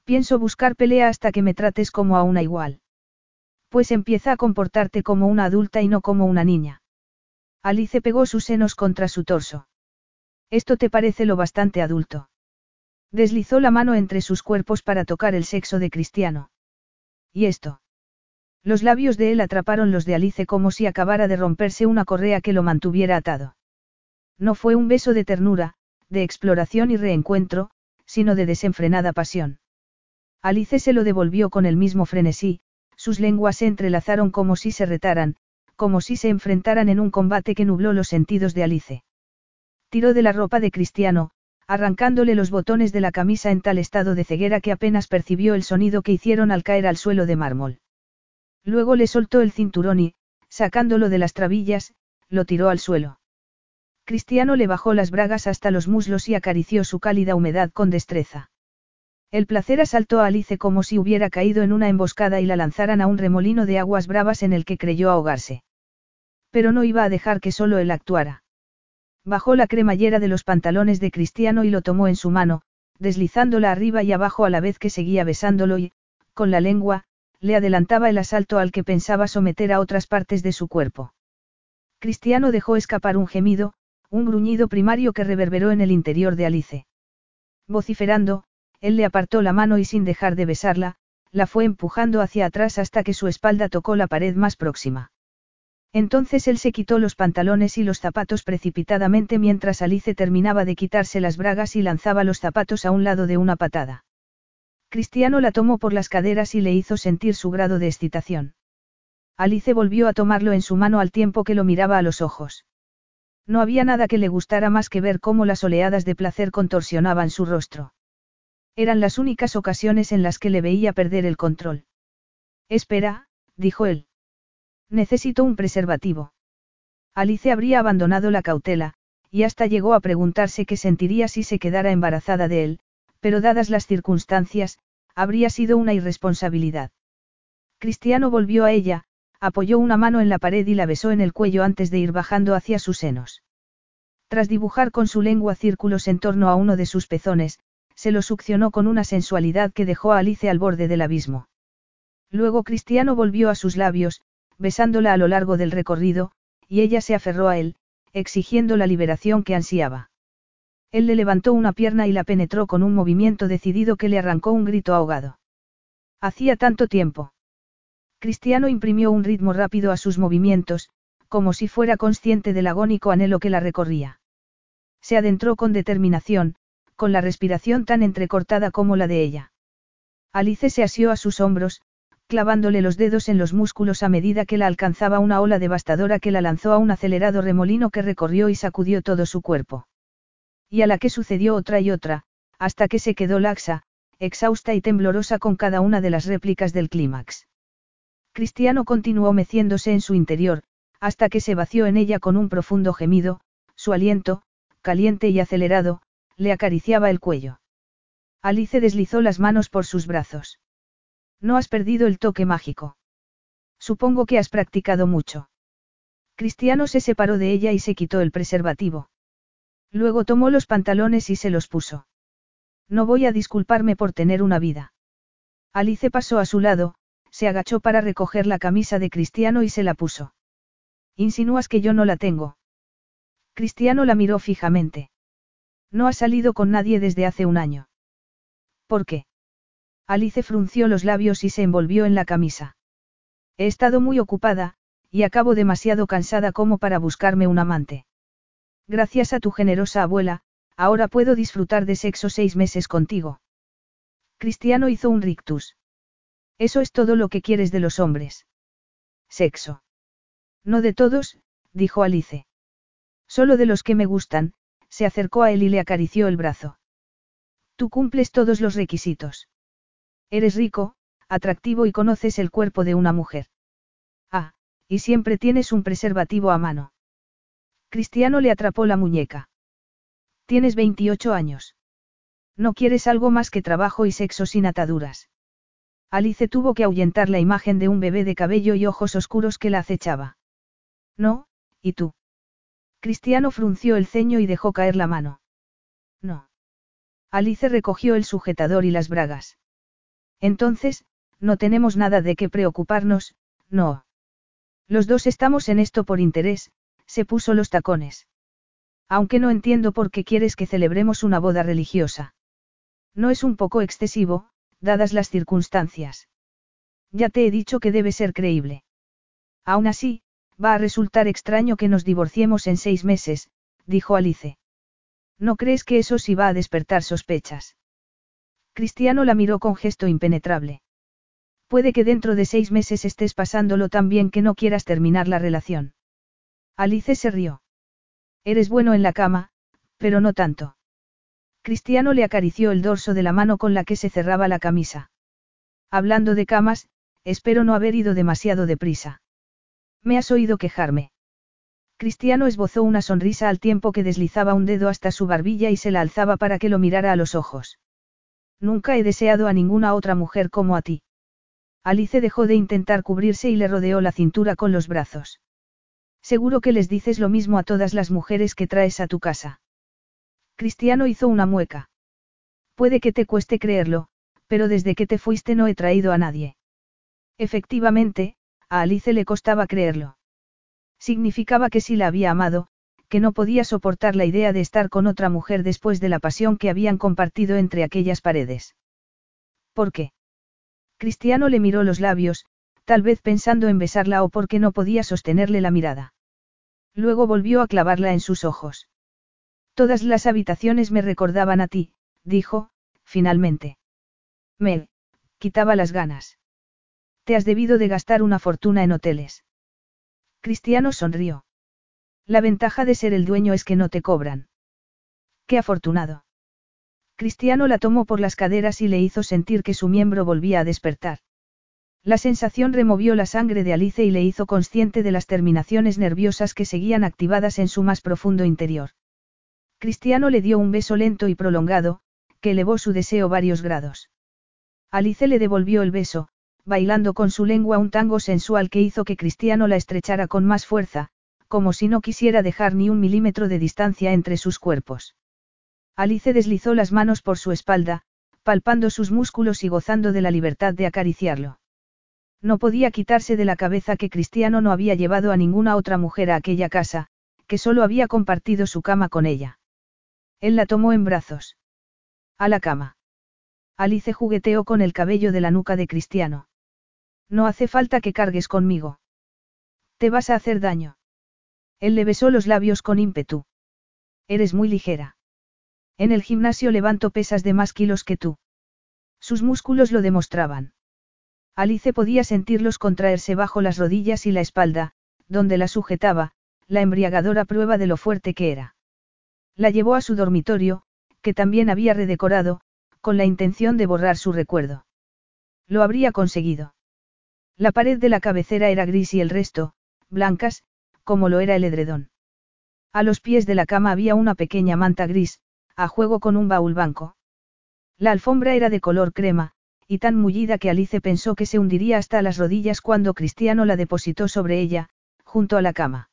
Pienso buscar pelea hasta que me trates como a una igual. Pues empieza a comportarte como una adulta y no como una niña. Alice pegó sus senos contra su torso. Esto te parece lo bastante adulto. Deslizó la mano entre sus cuerpos para tocar el sexo de Cristiano. ¿Y esto? Los labios de él atraparon los de Alice como si acabara de romperse una correa que lo mantuviera atado. No fue un beso de ternura, de exploración y reencuentro, sino de desenfrenada pasión. Alice se lo devolvió con el mismo frenesí, sus lenguas se entrelazaron como si se retaran, como si se enfrentaran en un combate que nubló los sentidos de Alice. Tiró de la ropa de Cristiano, arrancándole los botones de la camisa en tal estado de ceguera que apenas percibió el sonido que hicieron al caer al suelo de mármol. Luego le soltó el cinturón y, sacándolo de las trabillas, lo tiró al suelo. Cristiano le bajó las bragas hasta los muslos y acarició su cálida humedad con destreza. El placer asaltó a Alice como si hubiera caído en una emboscada y la lanzaran a un remolino de aguas bravas en el que creyó ahogarse. Pero no iba a dejar que solo él actuara. Bajó la cremallera de los pantalones de Cristiano y lo tomó en su mano, deslizándola arriba y abajo a la vez que seguía besándolo y, con la lengua, le adelantaba el asalto al que pensaba someter a otras partes de su cuerpo. Cristiano dejó escapar un gemido, un gruñido primario que reverberó en el interior de Alice. Vociferando, él le apartó la mano y sin dejar de besarla, la fue empujando hacia atrás hasta que su espalda tocó la pared más próxima. Entonces él se quitó los pantalones y los zapatos precipitadamente mientras Alice terminaba de quitarse las bragas y lanzaba los zapatos a un lado de una patada. Cristiano la tomó por las caderas y le hizo sentir su grado de excitación. Alice volvió a tomarlo en su mano al tiempo que lo miraba a los ojos. No había nada que le gustara más que ver cómo las oleadas de placer contorsionaban su rostro. Eran las únicas ocasiones en las que le veía perder el control. Espera, dijo él. Necesito un preservativo. Alice habría abandonado la cautela, y hasta llegó a preguntarse qué sentiría si se quedara embarazada de él, pero dadas las circunstancias, habría sido una irresponsabilidad. Cristiano volvió a ella, apoyó una mano en la pared y la besó en el cuello antes de ir bajando hacia sus senos. Tras dibujar con su lengua círculos en torno a uno de sus pezones, se lo succionó con una sensualidad que dejó a Alice al borde del abismo. Luego Cristiano volvió a sus labios, besándola a lo largo del recorrido, y ella se aferró a él, exigiendo la liberación que ansiaba. Él le levantó una pierna y la penetró con un movimiento decidido que le arrancó un grito ahogado. Hacía tanto tiempo. Cristiano imprimió un ritmo rápido a sus movimientos, como si fuera consciente del agónico anhelo que la recorría. Se adentró con determinación, con la respiración tan entrecortada como la de ella. Alice se asió a sus hombros, clavándole los dedos en los músculos a medida que la alcanzaba una ola devastadora que la lanzó a un acelerado remolino que recorrió y sacudió todo su cuerpo. Y a la que sucedió otra y otra, hasta que se quedó laxa, exhausta y temblorosa con cada una de las réplicas del clímax. Cristiano continuó meciéndose en su interior, hasta que se vació en ella con un profundo gemido, su aliento, caliente y acelerado, le acariciaba el cuello. Alice deslizó las manos por sus brazos. No has perdido el toque mágico. Supongo que has practicado mucho. Cristiano se separó de ella y se quitó el preservativo. Luego tomó los pantalones y se los puso. No voy a disculparme por tener una vida. Alice pasó a su lado, se agachó para recoger la camisa de Cristiano y se la puso. Insinúas que yo no la tengo. Cristiano la miró fijamente. No ha salido con nadie desde hace un año. ¿Por qué? Alice frunció los labios y se envolvió en la camisa. He estado muy ocupada, y acabo demasiado cansada como para buscarme un amante. Gracias a tu generosa abuela, ahora puedo disfrutar de sexo seis meses contigo. Cristiano hizo un rictus. Eso es todo lo que quieres de los hombres. Sexo. No de todos, dijo Alice. Solo de los que me gustan, se acercó a él y le acarició el brazo. Tú cumples todos los requisitos. Eres rico, atractivo y conoces el cuerpo de una mujer. Ah, y siempre tienes un preservativo a mano. Cristiano le atrapó la muñeca. Tienes 28 años. No quieres algo más que trabajo y sexo sin ataduras. Alice tuvo que ahuyentar la imagen de un bebé de cabello y ojos oscuros que la acechaba. No, ¿y tú? Cristiano frunció el ceño y dejó caer la mano. No. Alice recogió el sujetador y las bragas. Entonces, no tenemos nada de qué preocuparnos, no. Los dos estamos en esto por interés, se puso los tacones. Aunque no entiendo por qué quieres que celebremos una boda religiosa. No es un poco excesivo, dadas las circunstancias. Ya te he dicho que debe ser creíble. Aún así, va a resultar extraño que nos divorciemos en seis meses, dijo Alice. ¿No crees que eso sí va a despertar sospechas? Cristiano la miró con gesto impenetrable. Puede que dentro de seis meses estés pasándolo tan bien que no quieras terminar la relación. Alice se rió. Eres bueno en la cama, pero no tanto. Cristiano le acarició el dorso de la mano con la que se cerraba la camisa. Hablando de camas, espero no haber ido demasiado deprisa. ¿Me has oído quejarme? Cristiano esbozó una sonrisa al tiempo que deslizaba un dedo hasta su barbilla y se la alzaba para que lo mirara a los ojos. Nunca he deseado a ninguna otra mujer como a ti. Alice dejó de intentar cubrirse y le rodeó la cintura con los brazos. Seguro que les dices lo mismo a todas las mujeres que traes a tu casa. Cristiano hizo una mueca. Puede que te cueste creerlo, pero desde que te fuiste no he traído a nadie. Efectivamente, a Alice le costaba creerlo. Significaba que sí la había amado, que no podía soportar la idea de estar con otra mujer después de la pasión que habían compartido entre aquellas paredes. ¿Por qué? Cristiano le miró los labios, tal vez pensando en besarla o porque no podía sostenerle la mirada. Luego volvió a clavarla en sus ojos. Todas las habitaciones me recordaban a ti, dijo, finalmente. Me, quitaba las ganas. Te has debido de gastar una fortuna en hoteles. Cristiano sonrió. La ventaja de ser el dueño es que no te cobran. Qué afortunado. Cristiano la tomó por las caderas y le hizo sentir que su miembro volvía a despertar. La sensación removió la sangre de Alice y le hizo consciente de las terminaciones nerviosas que seguían activadas en su más profundo interior. Cristiano le dio un beso lento y prolongado, que elevó su deseo varios grados. Alice le devolvió el beso, bailando con su lengua un tango sensual que hizo que Cristiano la estrechara con más fuerza, como si no quisiera dejar ni un milímetro de distancia entre sus cuerpos. Alice deslizó las manos por su espalda, palpando sus músculos y gozando de la libertad de acariciarlo. No podía quitarse de la cabeza que Cristiano no había llevado a ninguna otra mujer a aquella casa, que solo había compartido su cama con ella. Él la tomó en brazos. A la cama. Alice jugueteó con el cabello de la nuca de Cristiano. No hace falta que cargues conmigo. Te vas a hacer daño. Él le besó los labios con ímpetu. Eres muy ligera. En el gimnasio levanto pesas de más kilos que tú. Sus músculos lo demostraban. Alice podía sentirlos contraerse bajo las rodillas y la espalda, donde la sujetaba, la embriagadora prueba de lo fuerte que era. La llevó a su dormitorio, que también había redecorado, con la intención de borrar su recuerdo. Lo habría conseguido. La pared de la cabecera era gris y el resto, blancas, como lo era el edredón. A los pies de la cama había una pequeña manta gris, a juego con un baúl banco. La alfombra era de color crema, y tan mullida que Alice pensó que se hundiría hasta las rodillas cuando Cristiano la depositó sobre ella, junto a la cama.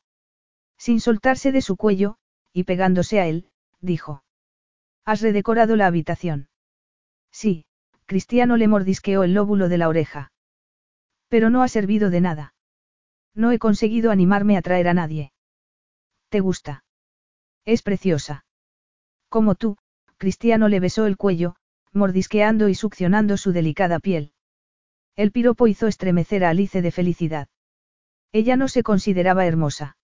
Sin soltarse de su cuello, y pegándose a él, dijo. ¿Has redecorado la habitación? Sí, Cristiano le mordisqueó el lóbulo de la oreja. Pero no ha servido de nada. No he conseguido animarme a traer a nadie. ¿Te gusta? Es preciosa. Como tú, Cristiano le besó el cuello, mordisqueando y succionando su delicada piel. El piropo hizo estremecer a Alice de felicidad. Ella no se consideraba hermosa.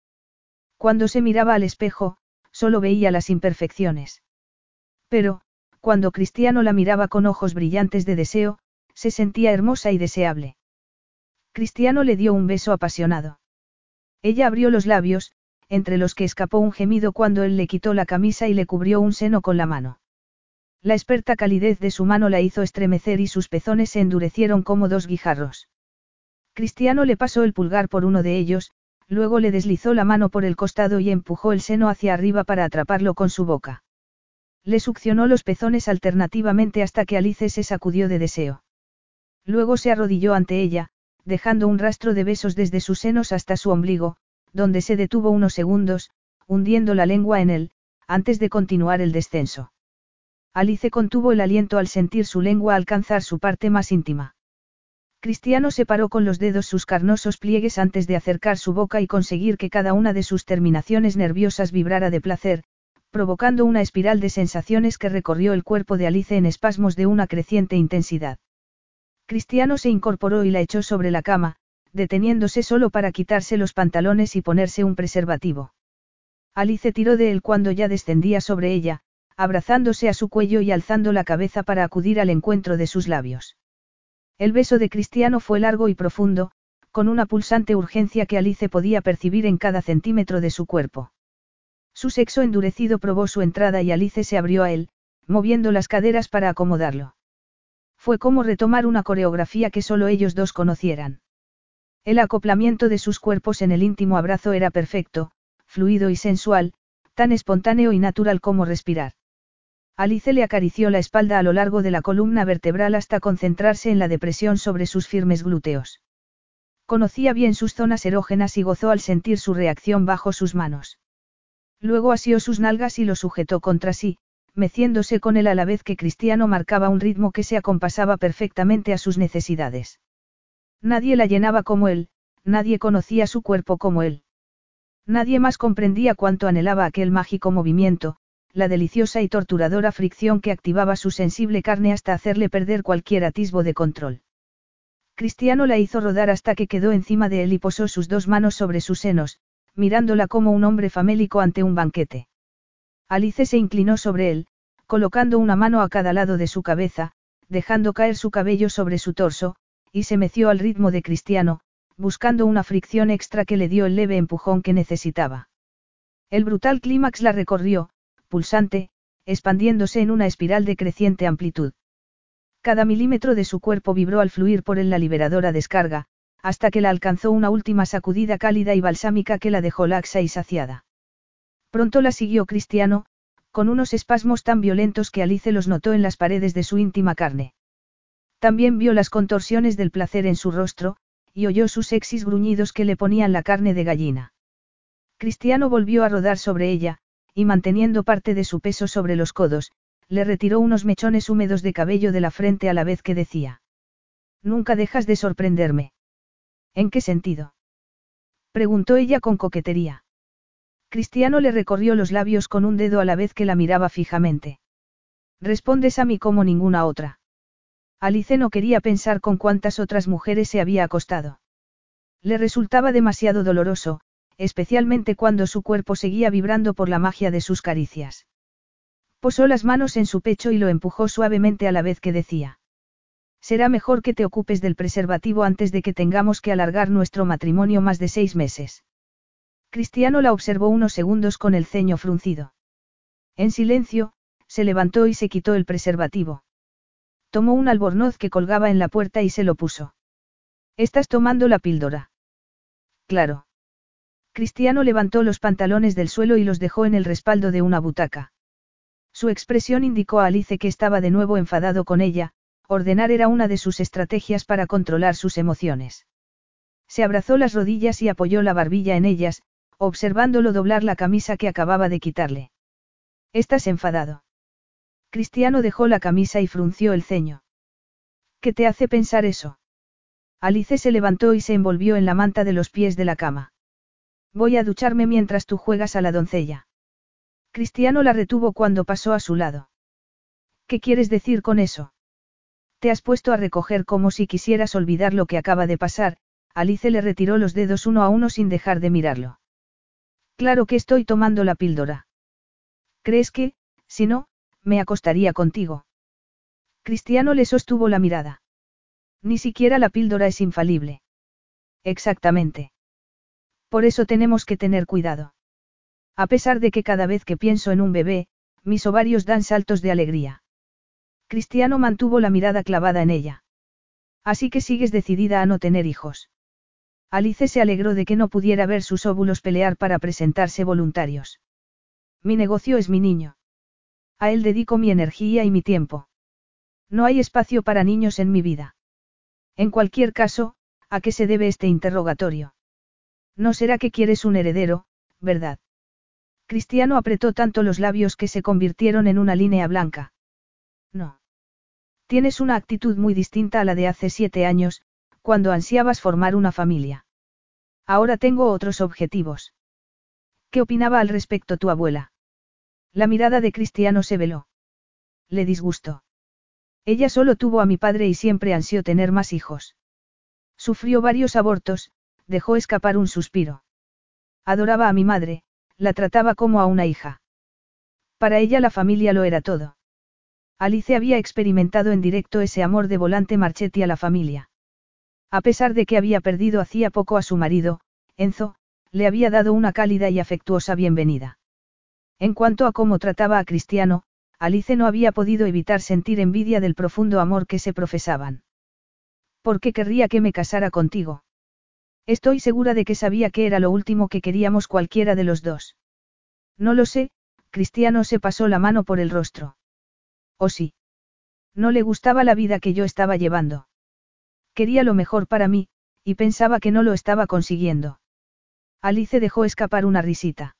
Cuando se miraba al espejo, solo veía las imperfecciones. Pero, cuando Cristiano la miraba con ojos brillantes de deseo, se sentía hermosa y deseable. Cristiano le dio un beso apasionado. Ella abrió los labios, entre los que escapó un gemido cuando él le quitó la camisa y le cubrió un seno con la mano. La experta calidez de su mano la hizo estremecer y sus pezones se endurecieron como dos guijarros. Cristiano le pasó el pulgar por uno de ellos, luego le deslizó la mano por el costado y empujó el seno hacia arriba para atraparlo con su boca. Le succionó los pezones alternativamente hasta que Alice se sacudió de deseo. Luego se arrodilló ante ella, dejando un rastro de besos desde sus senos hasta su ombligo, donde se detuvo unos segundos, hundiendo la lengua en él, antes de continuar el descenso. Alice contuvo el aliento al sentir su lengua alcanzar su parte más íntima. Cristiano separó con los dedos sus carnosos pliegues antes de acercar su boca y conseguir que cada una de sus terminaciones nerviosas vibrara de placer, provocando una espiral de sensaciones que recorrió el cuerpo de Alice en espasmos de una creciente intensidad. Cristiano se incorporó y la echó sobre la cama, deteniéndose solo para quitarse los pantalones y ponerse un preservativo. Alice tiró de él cuando ya descendía sobre ella, abrazándose a su cuello y alzando la cabeza para acudir al encuentro de sus labios. El beso de Cristiano fue largo y profundo, con una pulsante urgencia que Alice podía percibir en cada centímetro de su cuerpo. Su sexo endurecido probó su entrada y Alice se abrió a él, moviendo las caderas para acomodarlo. Fue como retomar una coreografía que solo ellos dos conocieran. El acoplamiento de sus cuerpos en el íntimo abrazo era perfecto, fluido y sensual, tan espontáneo y natural como respirar. Alice le acarició la espalda a lo largo de la columna vertebral hasta concentrarse en la depresión sobre sus firmes glúteos. Conocía bien sus zonas erógenas y gozó al sentir su reacción bajo sus manos. Luego asió sus nalgas y lo sujetó contra sí, meciéndose con él a la vez que Cristiano marcaba un ritmo que se acompasaba perfectamente a sus necesidades. Nadie la llenaba como él, nadie conocía su cuerpo como él. Nadie más comprendía cuánto anhelaba aquel mágico movimiento, la deliciosa y torturadora fricción que activaba su sensible carne hasta hacerle perder cualquier atisbo de control. Cristiano la hizo rodar hasta que quedó encima de él y posó sus dos manos sobre sus senos, mirándola como un hombre famélico ante un banquete. Alice se inclinó sobre él, colocando una mano a cada lado de su cabeza, dejando caer su cabello sobre su torso, y se meció al ritmo de Cristiano, buscando una fricción extra que le dio el leve empujón que necesitaba. El brutal clímax la recorrió, pulsante, expandiéndose en una espiral de creciente amplitud. Cada milímetro de su cuerpo vibró al fluir por él la liberadora descarga, hasta que la alcanzó una última sacudida cálida y balsámica que la dejó laxa y saciada. Pronto la siguió Cristiano, con unos espasmos tan violentos que Alice los notó en las paredes de su íntima carne. También vio las contorsiones del placer en su rostro, y oyó sus sexys gruñidos que le ponían la carne de gallina. Cristiano volvió a rodar sobre ella, y manteniendo parte de su peso sobre los codos, le retiró unos mechones húmedos de cabello de la frente a la vez que decía. Nunca dejas de sorprenderme. ¿En qué sentido? preguntó ella con coquetería. Cristiano le recorrió los labios con un dedo a la vez que la miraba fijamente. Respondes a mí como ninguna otra. Alice no quería pensar con cuántas otras mujeres se había acostado. Le resultaba demasiado doloroso, especialmente cuando su cuerpo seguía vibrando por la magia de sus caricias. Posó las manos en su pecho y lo empujó suavemente a la vez que decía. Será mejor que te ocupes del preservativo antes de que tengamos que alargar nuestro matrimonio más de seis meses. Cristiano la observó unos segundos con el ceño fruncido. En silencio, se levantó y se quitó el preservativo. Tomó un albornoz que colgaba en la puerta y se lo puso. ¿Estás tomando la píldora? Claro. Cristiano levantó los pantalones del suelo y los dejó en el respaldo de una butaca. Su expresión indicó a Alice que estaba de nuevo enfadado con ella, ordenar era una de sus estrategias para controlar sus emociones. Se abrazó las rodillas y apoyó la barbilla en ellas, observándolo doblar la camisa que acababa de quitarle. ¿Estás enfadado? Cristiano dejó la camisa y frunció el ceño. ¿Qué te hace pensar eso? Alice se levantó y se envolvió en la manta de los pies de la cama. Voy a ducharme mientras tú juegas a la doncella. Cristiano la retuvo cuando pasó a su lado. ¿Qué quieres decir con eso? Te has puesto a recoger como si quisieras olvidar lo que acaba de pasar, Alice le retiró los dedos uno a uno sin dejar de mirarlo. Claro que estoy tomando la píldora. ¿Crees que, si no, me acostaría contigo? Cristiano le sostuvo la mirada. Ni siquiera la píldora es infalible. Exactamente. Por eso tenemos que tener cuidado. A pesar de que cada vez que pienso en un bebé, mis ovarios dan saltos de alegría. Cristiano mantuvo la mirada clavada en ella. Así que sigues decidida a no tener hijos. Alice se alegró de que no pudiera ver sus óvulos pelear para presentarse voluntarios. Mi negocio es mi niño. A él dedico mi energía y mi tiempo. No hay espacio para niños en mi vida. En cualquier caso, ¿a qué se debe este interrogatorio? No será que quieres un heredero, ¿verdad? Cristiano apretó tanto los labios que se convirtieron en una línea blanca. No. Tienes una actitud muy distinta a la de hace siete años, cuando ansiabas formar una familia. Ahora tengo otros objetivos. ¿Qué opinaba al respecto tu abuela? La mirada de Cristiano se veló. Le disgustó. Ella solo tuvo a mi padre y siempre ansió tener más hijos. Sufrió varios abortos, dejó escapar un suspiro. Adoraba a mi madre, la trataba como a una hija. Para ella la familia lo era todo. Alice había experimentado en directo ese amor de volante Marchetti a la familia. A pesar de que había perdido hacía poco a su marido, Enzo, le había dado una cálida y afectuosa bienvenida. En cuanto a cómo trataba a Cristiano, Alice no había podido evitar sentir envidia del profundo amor que se profesaban. ¿Por qué querría que me casara contigo? Estoy segura de que sabía que era lo último que queríamos cualquiera de los dos. No lo sé, Cristiano se pasó la mano por el rostro. ¿O sí? No le gustaba la vida que yo estaba llevando. Quería lo mejor para mí, y pensaba que no lo estaba consiguiendo. Alice dejó escapar una risita.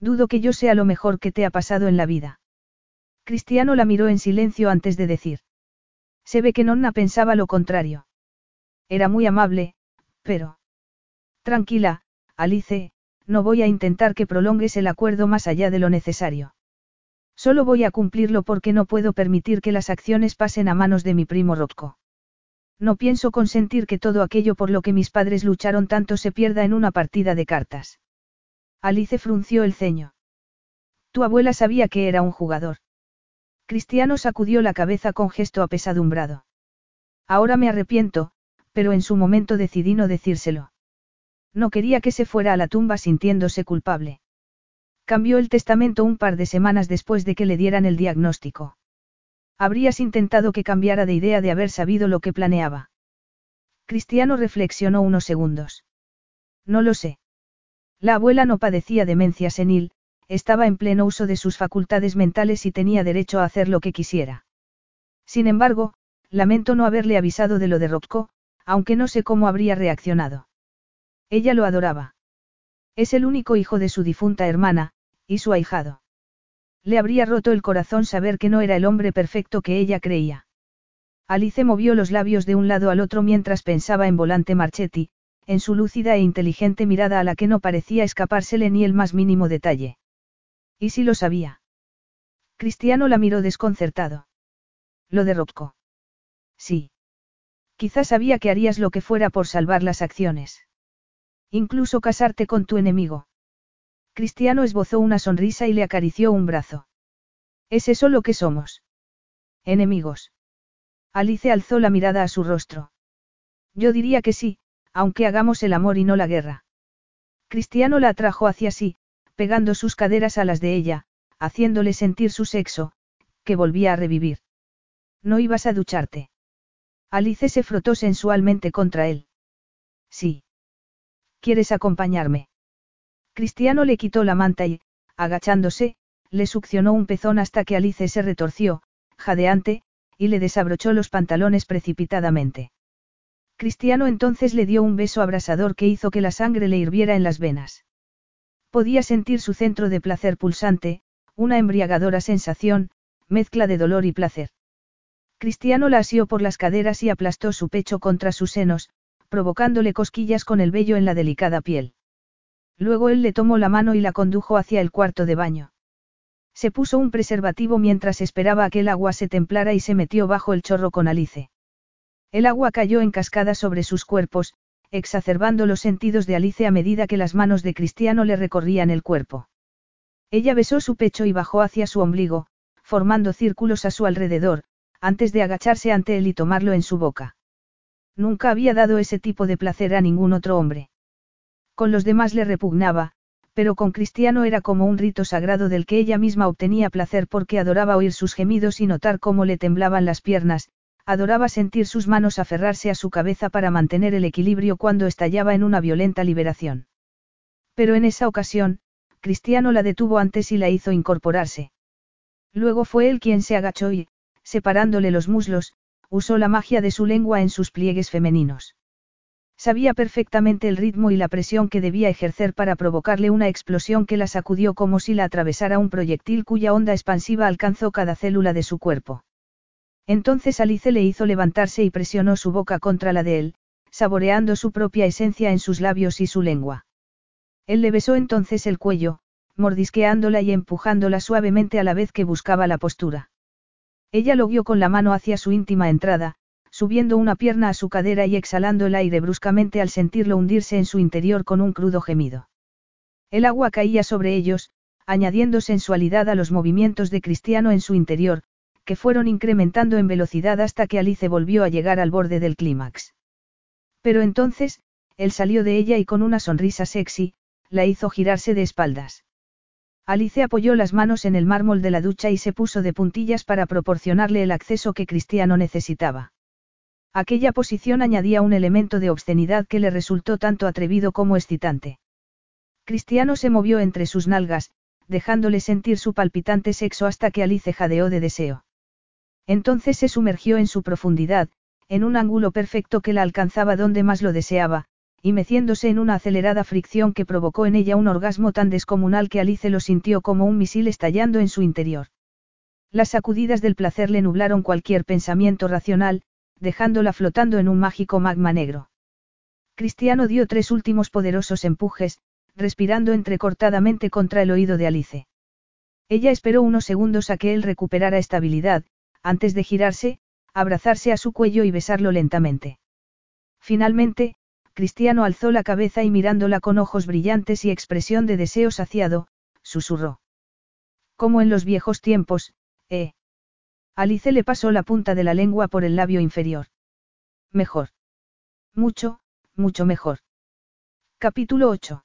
Dudo que yo sea lo mejor que te ha pasado en la vida. Cristiano la miró en silencio antes de decir. Se ve que Nonna pensaba lo contrario. Era muy amable, pero... Tranquila, Alice, no voy a intentar que prolongues el acuerdo más allá de lo necesario. Solo voy a cumplirlo porque no puedo permitir que las acciones pasen a manos de mi primo Rocco. No pienso consentir que todo aquello por lo que mis padres lucharon tanto se pierda en una partida de cartas. Alice frunció el ceño. Tu abuela sabía que era un jugador. Cristiano sacudió la cabeza con gesto apesadumbrado. Ahora me arrepiento, pero en su momento decidí no decírselo. No quería que se fuera a la tumba sintiéndose culpable. Cambió el testamento un par de semanas después de que le dieran el diagnóstico. Habrías intentado que cambiara de idea de haber sabido lo que planeaba. Cristiano reflexionó unos segundos. No lo sé. La abuela no padecía demencia senil, estaba en pleno uso de sus facultades mentales y tenía derecho a hacer lo que quisiera. Sin embargo, lamento no haberle avisado de lo de Rocco, aunque no sé cómo habría reaccionado. Ella lo adoraba. Es el único hijo de su difunta hermana, y su ahijado. Le habría roto el corazón saber que no era el hombre perfecto que ella creía. Alice movió los labios de un lado al otro mientras pensaba en Volante Marchetti, en su lúcida e inteligente mirada a la que no parecía escapársele ni el más mínimo detalle. ¿Y si lo sabía? Cristiano la miró desconcertado. Lo de. Sí. Quizás sabía que harías lo que fuera por salvar las acciones. Incluso casarte con tu enemigo. Cristiano esbozó una sonrisa y le acarició un brazo. ¿Es eso lo que somos? Enemigos. Alice alzó la mirada a su rostro. Yo diría que sí, aunque hagamos el amor y no la guerra. Cristiano la atrajo hacia sí, pegando sus caderas a las de ella, haciéndole sentir su sexo, que volvía a revivir. ¿No ibas a ducharte? Alice se frotó sensualmente contra él. Sí. ¿Quieres acompañarme? Cristiano le quitó la manta y, agachándose, le succionó un pezón hasta que Alice se retorció, jadeante, y le desabrochó los pantalones precipitadamente. Cristiano entonces le dio un beso abrasador que hizo que la sangre le hirviera en las venas. Podía sentir su centro de placer pulsante, una embriagadora sensación, mezcla de dolor y placer. Cristiano la asió por las caderas y aplastó su pecho contra sus senos, provocándole cosquillas con el vello en la delicada piel. Luego él le tomó la mano y la condujo hacia el cuarto de baño. Se puso un preservativo mientras esperaba a que el agua se templara y se metió bajo el chorro con Alice. El agua cayó en cascada sobre sus cuerpos, exacerbando los sentidos de Alice a medida que las manos de Cristiano le recorrían el cuerpo. Ella besó su pecho y bajó hacia su ombligo, formando círculos a su alrededor, antes de agacharse ante él y tomarlo en su boca. Nunca había dado ese tipo de placer a ningún otro hombre. Con los demás le repugnaba, pero con Cristiano era como un rito sagrado del que ella misma obtenía placer porque adoraba oír sus gemidos y notar cómo le temblaban las piernas, adoraba sentir sus manos aferrarse a su cabeza para mantener el equilibrio cuando estallaba en una violenta liberación. Pero en esa ocasión, Cristiano la detuvo antes y la hizo incorporarse. Luego fue él quien se agachó y, separándole los muslos, usó la magia de su lengua en sus pliegues femeninos. Sabía perfectamente el ritmo y la presión que debía ejercer para provocarle una explosión que la sacudió como si la atravesara un proyectil cuya onda expansiva alcanzó cada célula de su cuerpo. Entonces Alice le hizo levantarse y presionó su boca contra la de él, saboreando su propia esencia en sus labios y su lengua. Él le besó entonces el cuello, mordisqueándola y empujándola suavemente a la vez que buscaba la postura. Ella lo guió con la mano hacia su íntima entrada, subiendo una pierna a su cadera y exhalando el aire bruscamente al sentirlo hundirse en su interior con un crudo gemido. El agua caía sobre ellos, añadiendo sensualidad a los movimientos de Cristiano en su interior, que fueron incrementando en velocidad hasta que Alice volvió a llegar al borde del clímax. Pero entonces, él salió de ella y con una sonrisa sexy, la hizo girarse de espaldas. Alice apoyó las manos en el mármol de la ducha y se puso de puntillas para proporcionarle el acceso que Cristiano necesitaba. Aquella posición añadía un elemento de obscenidad que le resultó tanto atrevido como excitante. Cristiano se movió entre sus nalgas, dejándole sentir su palpitante sexo hasta que Alice jadeó de deseo. Entonces se sumergió en su profundidad, en un ángulo perfecto que la alcanzaba donde más lo deseaba, y meciéndose en una acelerada fricción que provocó en ella un orgasmo tan descomunal que Alice lo sintió como un misil estallando en su interior. Las sacudidas del placer le nublaron cualquier pensamiento racional, dejándola flotando en un mágico magma negro. Cristiano dio tres últimos poderosos empujes, respirando entrecortadamente contra el oído de Alice. Ella esperó unos segundos a que él recuperara estabilidad, antes de girarse, abrazarse a su cuello y besarlo lentamente. Finalmente, Cristiano alzó la cabeza y mirándola con ojos brillantes y expresión de deseo saciado, susurró. Como en los viejos tiempos, eh. Alice le pasó la punta de la lengua por el labio inferior. Mejor. Mucho, mucho mejor. Capítulo 8.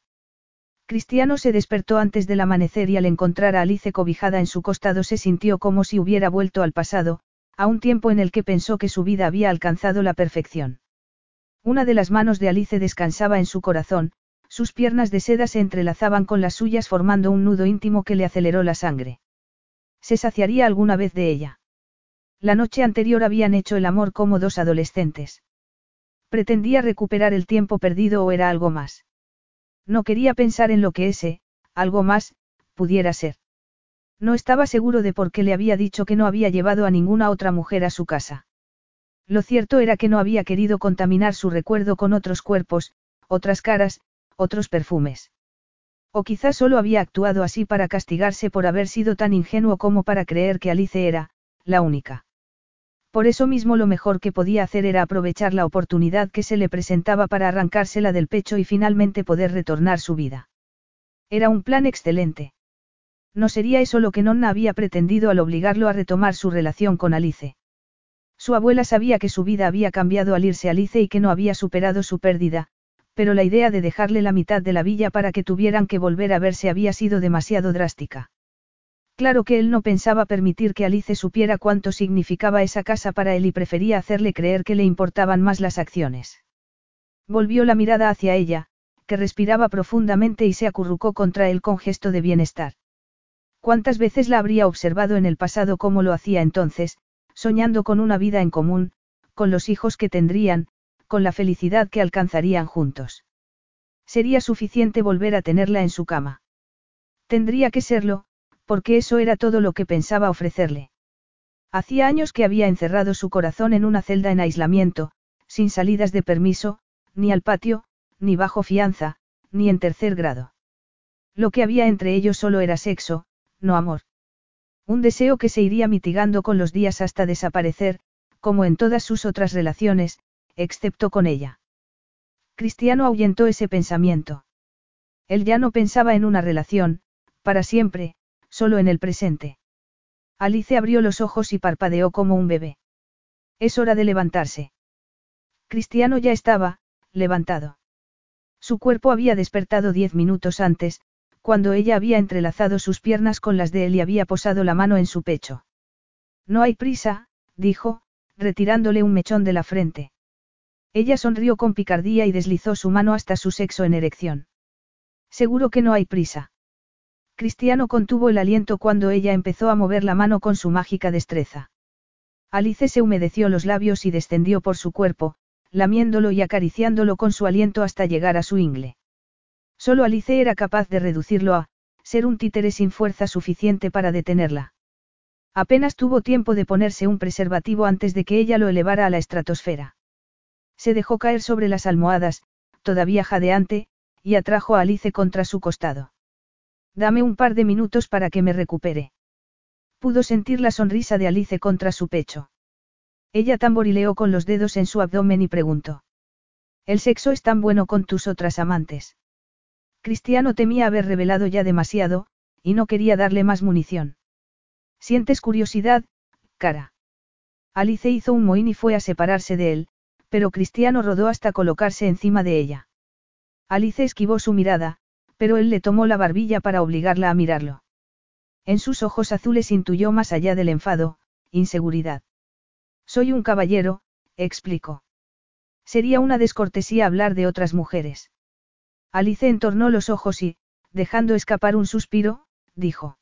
Cristiano se despertó antes del amanecer y al encontrar a Alice cobijada en su costado se sintió como si hubiera vuelto al pasado, a un tiempo en el que pensó que su vida había alcanzado la perfección. Una de las manos de Alice descansaba en su corazón, sus piernas de seda se entrelazaban con las suyas formando un nudo íntimo que le aceleró la sangre. ¿Se saciaría alguna vez de ella? La noche anterior habían hecho el amor como dos adolescentes. Pretendía recuperar el tiempo perdido o era algo más. No quería pensar en lo que ese, algo más, pudiera ser. No estaba seguro de por qué le había dicho que no había llevado a ninguna otra mujer a su casa. Lo cierto era que no había querido contaminar su recuerdo con otros cuerpos, otras caras, otros perfumes. O quizás solo había actuado así para castigarse por haber sido tan ingenuo como para creer que Alice era, la única. Por eso mismo lo mejor que podía hacer era aprovechar la oportunidad que se le presentaba para arrancársela del pecho y finalmente poder retornar su vida. Era un plan excelente. No sería eso lo que Nonna había pretendido al obligarlo a retomar su relación con Alice. Su abuela sabía que su vida había cambiado al irse Alice y que no había superado su pérdida, pero la idea de dejarle la mitad de la villa para que tuvieran que volver a verse había sido demasiado drástica. Claro que él no pensaba permitir que Alice supiera cuánto significaba esa casa para él y prefería hacerle creer que le importaban más las acciones. Volvió la mirada hacia ella, que respiraba profundamente y se acurrucó contra él con gesto de bienestar. ¿Cuántas veces la habría observado en el pasado como lo hacía entonces, soñando con una vida en común, con los hijos que tendrían, con la felicidad que alcanzarían juntos. Sería suficiente volver a tenerla en su cama. Tendría que serlo, porque eso era todo lo que pensaba ofrecerle. Hacía años que había encerrado su corazón en una celda en aislamiento, sin salidas de permiso, ni al patio, ni bajo fianza, ni en tercer grado. Lo que había entre ellos solo era sexo, no amor. Un deseo que se iría mitigando con los días hasta desaparecer, como en todas sus otras relaciones, excepto con ella. Cristiano ahuyentó ese pensamiento. Él ya no pensaba en una relación, para siempre, solo en el presente. Alice abrió los ojos y parpadeó como un bebé. Es hora de levantarse. Cristiano ya estaba, levantado. Su cuerpo había despertado diez minutos antes, cuando ella había entrelazado sus piernas con las de él y había posado la mano en su pecho. No hay prisa, dijo, retirándole un mechón de la frente. Ella sonrió con picardía y deslizó su mano hasta su sexo en erección. Seguro que no hay prisa. Cristiano contuvo el aliento cuando ella empezó a mover la mano con su mágica destreza. Alice se humedeció los labios y descendió por su cuerpo, lamiéndolo y acariciándolo con su aliento hasta llegar a su ingle. Solo Alice era capaz de reducirlo a, ser un títere sin fuerza suficiente para detenerla. Apenas tuvo tiempo de ponerse un preservativo antes de que ella lo elevara a la estratosfera. Se dejó caer sobre las almohadas, todavía jadeante, y atrajo a Alice contra su costado. Dame un par de minutos para que me recupere. Pudo sentir la sonrisa de Alice contra su pecho. Ella tamborileó con los dedos en su abdomen y preguntó. ¿El sexo es tan bueno con tus otras amantes? Cristiano temía haber revelado ya demasiado, y no quería darle más munición. ¿Sientes curiosidad, cara? Alice hizo un mohín y fue a separarse de él, pero Cristiano rodó hasta colocarse encima de ella. Alice esquivó su mirada, pero él le tomó la barbilla para obligarla a mirarlo. En sus ojos azules intuyó más allá del enfado, inseguridad. Soy un caballero, explicó. Sería una descortesía hablar de otras mujeres. Alice entornó los ojos y, dejando escapar un suspiro, dijo.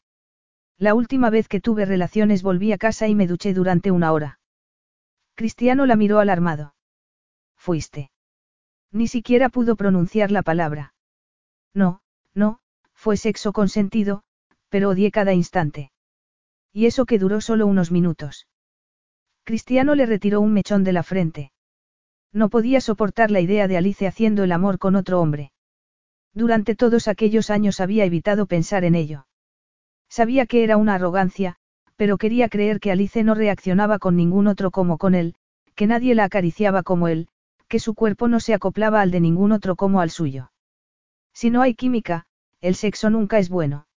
La última vez que tuve relaciones volví a casa y me duché durante una hora. Cristiano la miró alarmado. Fuiste. Ni siquiera pudo pronunciar la palabra. No, no, fue sexo consentido, pero odié cada instante. Y eso que duró solo unos minutos. Cristiano le retiró un mechón de la frente. No podía soportar la idea de Alice haciendo el amor con otro hombre. Durante todos aquellos años había evitado pensar en ello. Sabía que era una arrogancia, pero quería creer que Alice no reaccionaba con ningún otro como con él, que nadie la acariciaba como él, que su cuerpo no se acoplaba al de ningún otro como al suyo. Si no hay química, el sexo nunca es bueno.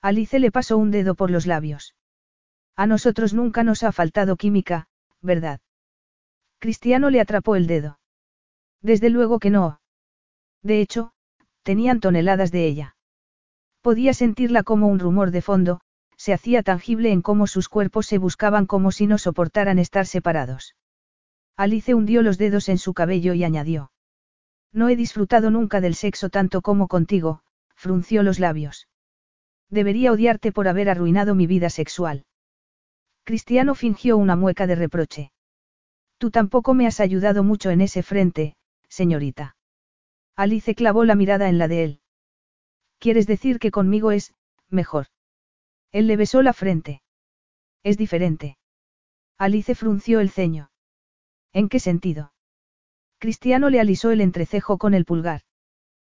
Alice le pasó un dedo por los labios. A nosotros nunca nos ha faltado química, ¿verdad? Cristiano le atrapó el dedo. Desde luego que no. De hecho, tenían toneladas de ella. Podía sentirla como un rumor de fondo, se hacía tangible en cómo sus cuerpos se buscaban como si no soportaran estar separados. Alice hundió los dedos en su cabello y añadió. No he disfrutado nunca del sexo tanto como contigo, frunció los labios. Debería odiarte por haber arruinado mi vida sexual. Cristiano fingió una mueca de reproche. Tú tampoco me has ayudado mucho en ese frente, señorita. Alice clavó la mirada en la de él. ¿Quieres decir que conmigo es, mejor? Él le besó la frente. Es diferente. Alice frunció el ceño. ¿En qué sentido? Cristiano le alisó el entrecejo con el pulgar.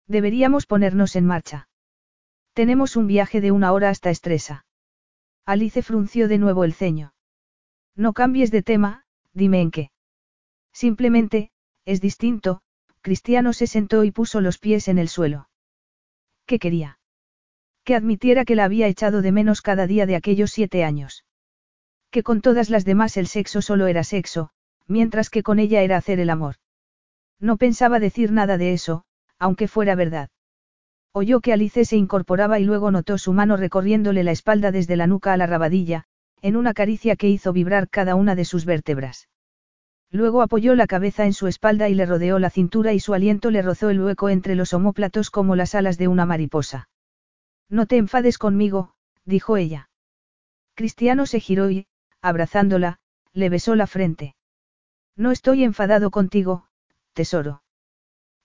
Deberíamos ponernos en marcha. Tenemos un viaje de una hora hasta Estresa. Alice frunció de nuevo el ceño. No cambies de tema, dime en qué. Simplemente, es distinto, Cristiano se sentó y puso los pies en el suelo. ¿Qué quería? Que admitiera que la había echado de menos cada día de aquellos siete años. Que con todas las demás el sexo solo era sexo, mientras que con ella era hacer el amor. No pensaba decir nada de eso, aunque fuera verdad. Oyó que Alice se incorporaba y luego notó su mano recorriéndole la espalda desde la nuca a la rabadilla, en una caricia que hizo vibrar cada una de sus vértebras. Luego apoyó la cabeza en su espalda y le rodeó la cintura y su aliento le rozó el hueco entre los omóplatos como las alas de una mariposa. No te enfades conmigo, dijo ella. Cristiano se giró y, abrazándola, le besó la frente. No estoy enfadado contigo, tesoro.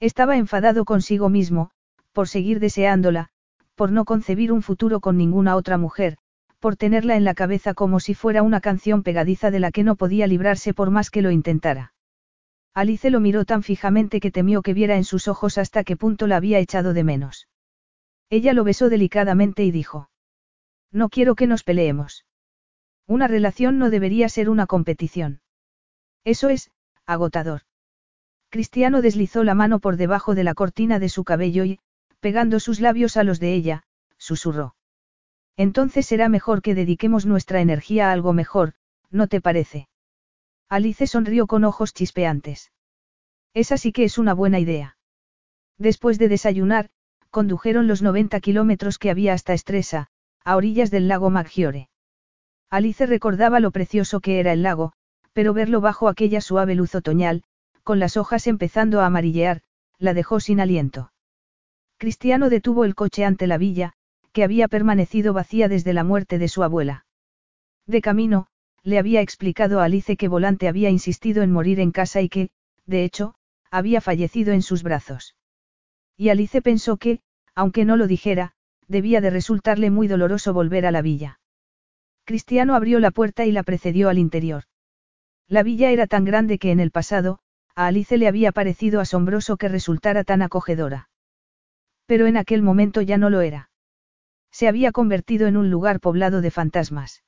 Estaba enfadado consigo mismo, por seguir deseándola, por no concebir un futuro con ninguna otra mujer, por tenerla en la cabeza como si fuera una canción pegadiza de la que no podía librarse por más que lo intentara. Alice lo miró tan fijamente que temió que viera en sus ojos hasta qué punto la había echado de menos. Ella lo besó delicadamente y dijo. No quiero que nos peleemos. Una relación no debería ser una competición. Eso es, agotador. Cristiano deslizó la mano por debajo de la cortina de su cabello y, pegando sus labios a los de ella, susurró. Entonces será mejor que dediquemos nuestra energía a algo mejor, ¿no te parece? Alice sonrió con ojos chispeantes. Esa sí que es una buena idea. Después de desayunar, condujeron los 90 kilómetros que había hasta Estresa, a orillas del lago Maggiore. Alice recordaba lo precioso que era el lago, pero verlo bajo aquella suave luz otoñal, con las hojas empezando a amarillear, la dejó sin aliento. Cristiano detuvo el coche ante la villa, que había permanecido vacía desde la muerte de su abuela. De camino, le había explicado a Alice que Volante había insistido en morir en casa y que, de hecho, había fallecido en sus brazos. Y Alice pensó que, aunque no lo dijera, debía de resultarle muy doloroso volver a la villa. Cristiano abrió la puerta y la precedió al interior. La villa era tan grande que en el pasado, a Alice le había parecido asombroso que resultara tan acogedora. Pero en aquel momento ya no lo era. Se había convertido en un lugar poblado de fantasmas.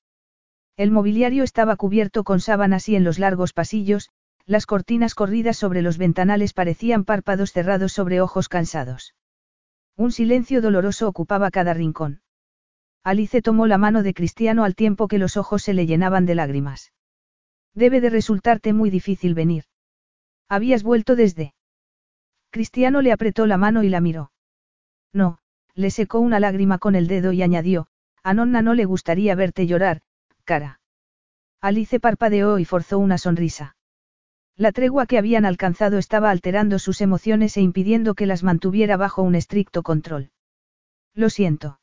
El mobiliario estaba cubierto con sábanas y en los largos pasillos, las cortinas corridas sobre los ventanales parecían párpados cerrados sobre ojos cansados. Un silencio doloroso ocupaba cada rincón. Alice tomó la mano de Cristiano al tiempo que los ojos se le llenaban de lágrimas. Debe de resultarte muy difícil venir. Habías vuelto desde. Cristiano le apretó la mano y la miró. No, le secó una lágrima con el dedo y añadió, a Nonna no le gustaría verte llorar, cara. Alice parpadeó y forzó una sonrisa. La tregua que habían alcanzado estaba alterando sus emociones e impidiendo que las mantuviera bajo un estricto control. Lo siento.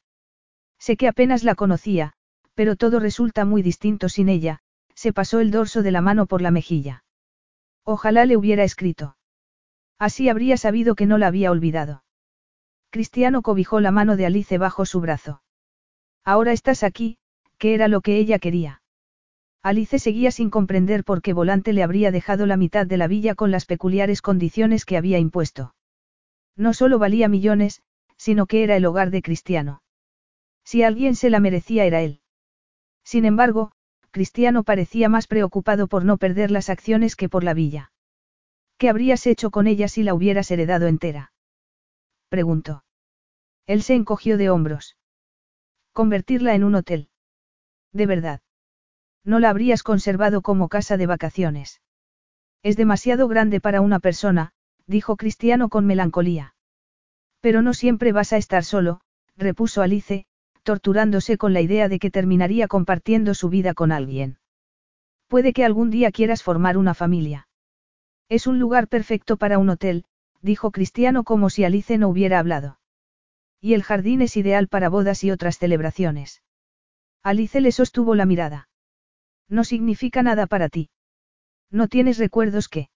Sé que apenas la conocía, pero todo resulta muy distinto sin ella, se pasó el dorso de la mano por la mejilla. Ojalá le hubiera escrito. Así habría sabido que no la había olvidado. Cristiano cobijó la mano de Alice bajo su brazo. Ahora estás aquí, que era lo que ella quería. Alice seguía sin comprender por qué Volante le habría dejado la mitad de la villa con las peculiares condiciones que había impuesto. No solo valía millones, sino que era el hogar de Cristiano. Si alguien se la merecía era él. Sin embargo, Cristiano parecía más preocupado por no perder las acciones que por la villa. ¿Qué habrías hecho con ella si la hubieras heredado entera? preguntó. Él se encogió de hombros. Convertirla en un hotel. De verdad. No la habrías conservado como casa de vacaciones. Es demasiado grande para una persona, dijo Cristiano con melancolía. Pero no siempre vas a estar solo, repuso Alice, torturándose con la idea de que terminaría compartiendo su vida con alguien. Puede que algún día quieras formar una familia. Es un lugar perfecto para un hotel, dijo Cristiano como si Alice no hubiera hablado. Y el jardín es ideal para bodas y otras celebraciones. Alice le sostuvo la mirada. No significa nada para ti. No tienes recuerdos que.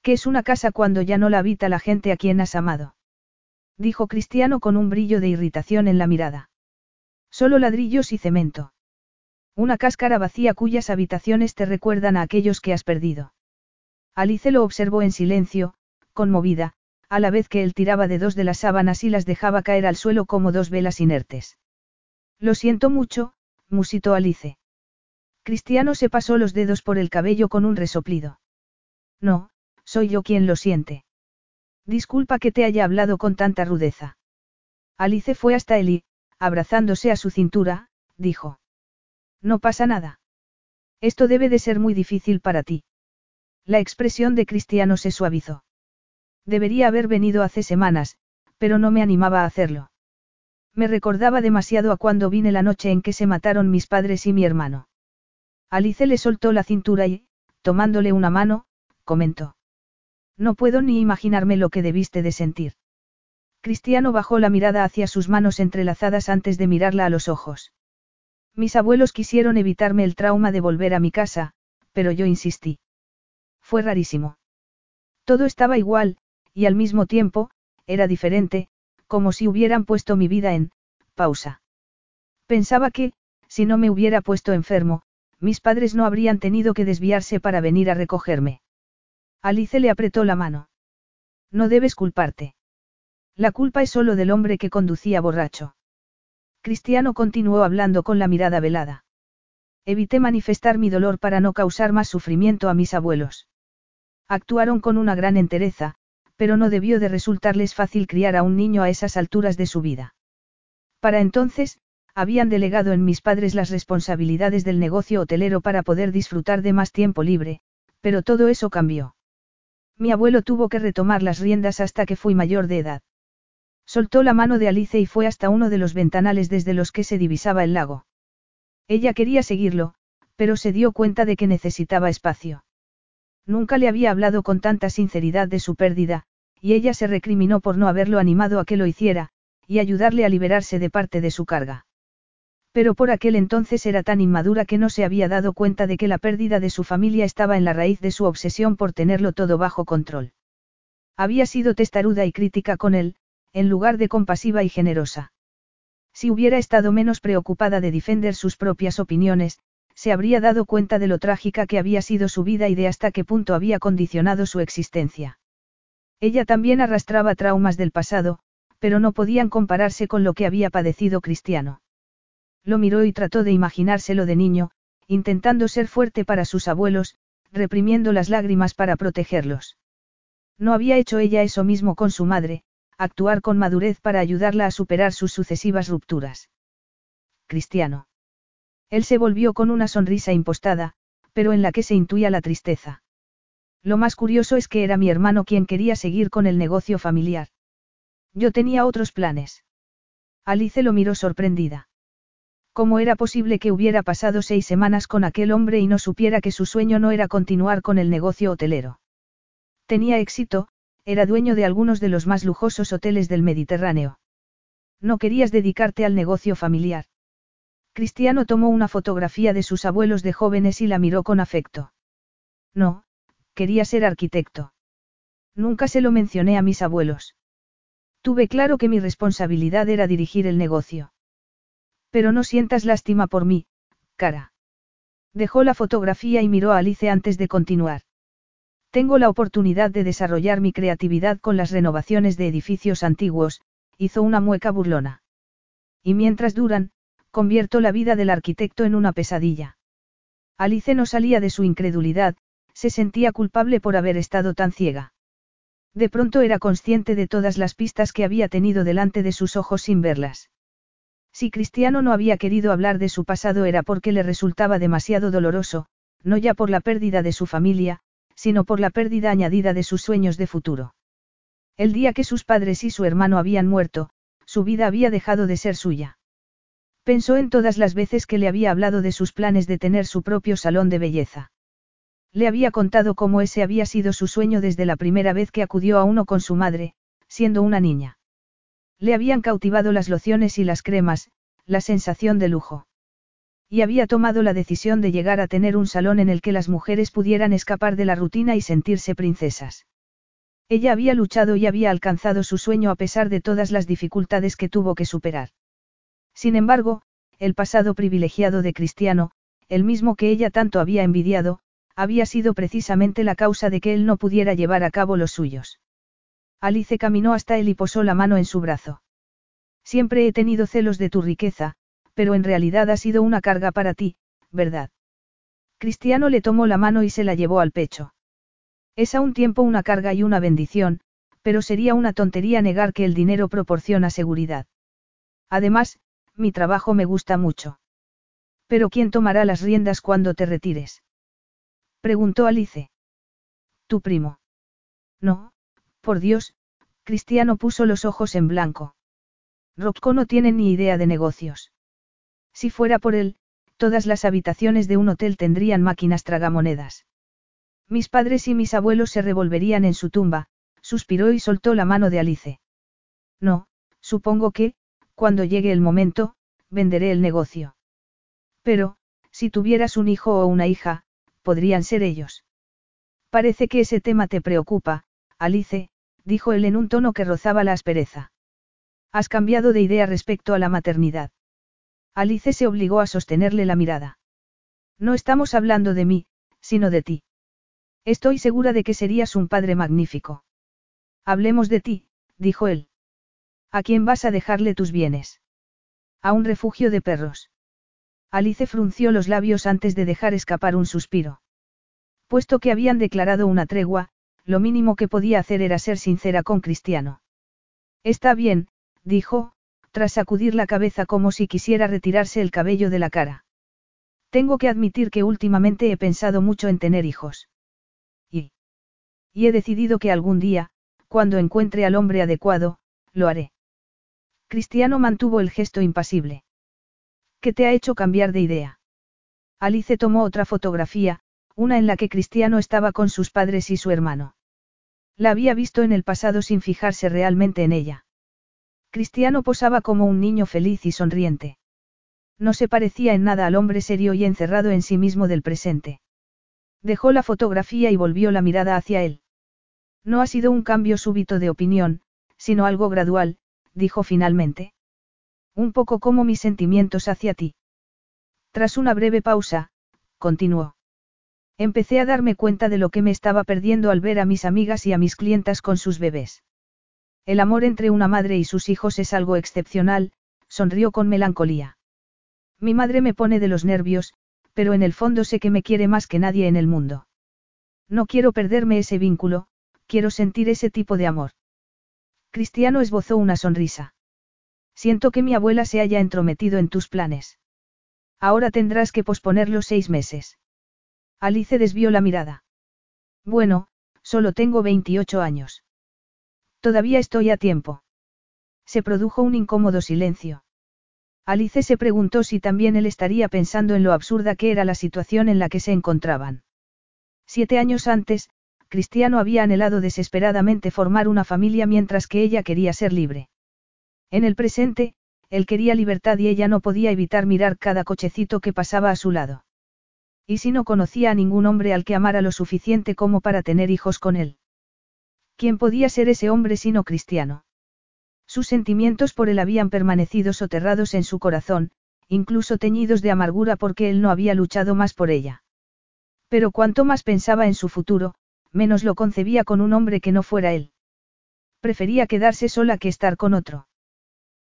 ¿Qué es una casa cuando ya no la habita la gente a quien has amado? Dijo Cristiano con un brillo de irritación en la mirada. Solo ladrillos y cemento. Una cáscara vacía cuyas habitaciones te recuerdan a aquellos que has perdido. Alice lo observó en silencio, conmovida, a la vez que él tiraba de dos de las sábanas y las dejaba caer al suelo como dos velas inertes. Lo siento mucho, musitó Alice. Cristiano se pasó los dedos por el cabello con un resoplido. No, soy yo quien lo siente. Disculpa que te haya hablado con tanta rudeza. Alice fue hasta él y, abrazándose a su cintura, dijo. No pasa nada. Esto debe de ser muy difícil para ti. La expresión de Cristiano se suavizó. Debería haber venido hace semanas, pero no me animaba a hacerlo. Me recordaba demasiado a cuando vine la noche en que se mataron mis padres y mi hermano. Alice le soltó la cintura y, tomándole una mano, comentó. No puedo ni imaginarme lo que debiste de sentir. Cristiano bajó la mirada hacia sus manos entrelazadas antes de mirarla a los ojos. Mis abuelos quisieron evitarme el trauma de volver a mi casa, pero yo insistí. Fue rarísimo. Todo estaba igual, y al mismo tiempo, era diferente, como si hubieran puesto mi vida en, pausa. Pensaba que, si no me hubiera puesto enfermo, mis padres no habrían tenido que desviarse para venir a recogerme. Alice le apretó la mano. No debes culparte. La culpa es solo del hombre que conducía borracho. Cristiano continuó hablando con la mirada velada. Evité manifestar mi dolor para no causar más sufrimiento a mis abuelos. Actuaron con una gran entereza, pero no debió de resultarles fácil criar a un niño a esas alturas de su vida. Para entonces, habían delegado en mis padres las responsabilidades del negocio hotelero para poder disfrutar de más tiempo libre, pero todo eso cambió. Mi abuelo tuvo que retomar las riendas hasta que fui mayor de edad. Soltó la mano de Alice y fue hasta uno de los ventanales desde los que se divisaba el lago. Ella quería seguirlo, pero se dio cuenta de que necesitaba espacio. Nunca le había hablado con tanta sinceridad de su pérdida, y ella se recriminó por no haberlo animado a que lo hiciera, y ayudarle a liberarse de parte de su carga. Pero por aquel entonces era tan inmadura que no se había dado cuenta de que la pérdida de su familia estaba en la raíz de su obsesión por tenerlo todo bajo control. Había sido testaruda y crítica con él, en lugar de compasiva y generosa. Si hubiera estado menos preocupada de defender sus propias opiniones, se habría dado cuenta de lo trágica que había sido su vida y de hasta qué punto había condicionado su existencia. Ella también arrastraba traumas del pasado, pero no podían compararse con lo que había padecido Cristiano. Lo miró y trató de imaginárselo de niño, intentando ser fuerte para sus abuelos, reprimiendo las lágrimas para protegerlos. No había hecho ella eso mismo con su madre, actuar con madurez para ayudarla a superar sus sucesivas rupturas. Cristiano. Él se volvió con una sonrisa impostada, pero en la que se intuía la tristeza. Lo más curioso es que era mi hermano quien quería seguir con el negocio familiar. Yo tenía otros planes. Alice lo miró sorprendida. ¿Cómo era posible que hubiera pasado seis semanas con aquel hombre y no supiera que su sueño no era continuar con el negocio hotelero? Tenía éxito, era dueño de algunos de los más lujosos hoteles del Mediterráneo. No querías dedicarte al negocio familiar. Cristiano tomó una fotografía de sus abuelos de jóvenes y la miró con afecto. No, quería ser arquitecto. Nunca se lo mencioné a mis abuelos. Tuve claro que mi responsabilidad era dirigir el negocio. Pero no sientas lástima por mí, cara. Dejó la fotografía y miró a Alice antes de continuar. Tengo la oportunidad de desarrollar mi creatividad con las renovaciones de edificios antiguos, hizo una mueca burlona. Y mientras duran, convierto la vida del arquitecto en una pesadilla. Alice no salía de su incredulidad, se sentía culpable por haber estado tan ciega. De pronto era consciente de todas las pistas que había tenido delante de sus ojos sin verlas. Si Cristiano no había querido hablar de su pasado era porque le resultaba demasiado doloroso, no ya por la pérdida de su familia, sino por la pérdida añadida de sus sueños de futuro. El día que sus padres y su hermano habían muerto, su vida había dejado de ser suya. Pensó en todas las veces que le había hablado de sus planes de tener su propio salón de belleza. Le había contado cómo ese había sido su sueño desde la primera vez que acudió a uno con su madre, siendo una niña. Le habían cautivado las lociones y las cremas, la sensación de lujo y había tomado la decisión de llegar a tener un salón en el que las mujeres pudieran escapar de la rutina y sentirse princesas. Ella había luchado y había alcanzado su sueño a pesar de todas las dificultades que tuvo que superar. Sin embargo, el pasado privilegiado de Cristiano, el mismo que ella tanto había envidiado, había sido precisamente la causa de que él no pudiera llevar a cabo los suyos. Alice caminó hasta él y posó la mano en su brazo. Siempre he tenido celos de tu riqueza, pero en realidad ha sido una carga para ti, ¿verdad? Cristiano le tomó la mano y se la llevó al pecho. Es a un tiempo una carga y una bendición, pero sería una tontería negar que el dinero proporciona seguridad. Además, mi trabajo me gusta mucho. Pero ¿quién tomará las riendas cuando te retires? Preguntó Alice. Tu primo. No, por Dios, Cristiano puso los ojos en blanco. Rocco no tiene ni idea de negocios. Si fuera por él, todas las habitaciones de un hotel tendrían máquinas tragamonedas. Mis padres y mis abuelos se revolverían en su tumba, suspiró y soltó la mano de Alice. No, supongo que, cuando llegue el momento, venderé el negocio. Pero, si tuvieras un hijo o una hija, podrían ser ellos. Parece que ese tema te preocupa, Alice, dijo él en un tono que rozaba la aspereza. Has cambiado de idea respecto a la maternidad. Alice se obligó a sostenerle la mirada. No estamos hablando de mí, sino de ti. Estoy segura de que serías un padre magnífico. Hablemos de ti, dijo él. ¿A quién vas a dejarle tus bienes? A un refugio de perros. Alice frunció los labios antes de dejar escapar un suspiro. Puesto que habían declarado una tregua, lo mínimo que podía hacer era ser sincera con Cristiano. Está bien, dijo, tras sacudir la cabeza como si quisiera retirarse el cabello de la cara. Tengo que admitir que últimamente he pensado mucho en tener hijos. Y. Y he decidido que algún día, cuando encuentre al hombre adecuado, lo haré. Cristiano mantuvo el gesto impasible. ¿Qué te ha hecho cambiar de idea? Alice tomó otra fotografía, una en la que Cristiano estaba con sus padres y su hermano. La había visto en el pasado sin fijarse realmente en ella. Cristiano posaba como un niño feliz y sonriente. No se parecía en nada al hombre serio y encerrado en sí mismo del presente. Dejó la fotografía y volvió la mirada hacia él. No ha sido un cambio súbito de opinión, sino algo gradual, dijo finalmente. Un poco como mis sentimientos hacia ti. Tras una breve pausa, continuó. Empecé a darme cuenta de lo que me estaba perdiendo al ver a mis amigas y a mis clientas con sus bebés. El amor entre una madre y sus hijos es algo excepcional, sonrió con melancolía. Mi madre me pone de los nervios, pero en el fondo sé que me quiere más que nadie en el mundo. No quiero perderme ese vínculo, quiero sentir ese tipo de amor. Cristiano esbozó una sonrisa. Siento que mi abuela se haya entrometido en tus planes. Ahora tendrás que posponerlo seis meses. Alice desvió la mirada. Bueno, solo tengo 28 años. Todavía estoy a tiempo. Se produjo un incómodo silencio. Alice se preguntó si también él estaría pensando en lo absurda que era la situación en la que se encontraban. Siete años antes, Cristiano había anhelado desesperadamente formar una familia mientras que ella quería ser libre. En el presente, él quería libertad y ella no podía evitar mirar cada cochecito que pasaba a su lado. ¿Y si no conocía a ningún hombre al que amara lo suficiente como para tener hijos con él? ¿Quién podía ser ese hombre sino Cristiano? Sus sentimientos por él habían permanecido soterrados en su corazón, incluso teñidos de amargura porque él no había luchado más por ella. Pero cuanto más pensaba en su futuro, menos lo concebía con un hombre que no fuera él. Prefería quedarse sola que estar con otro.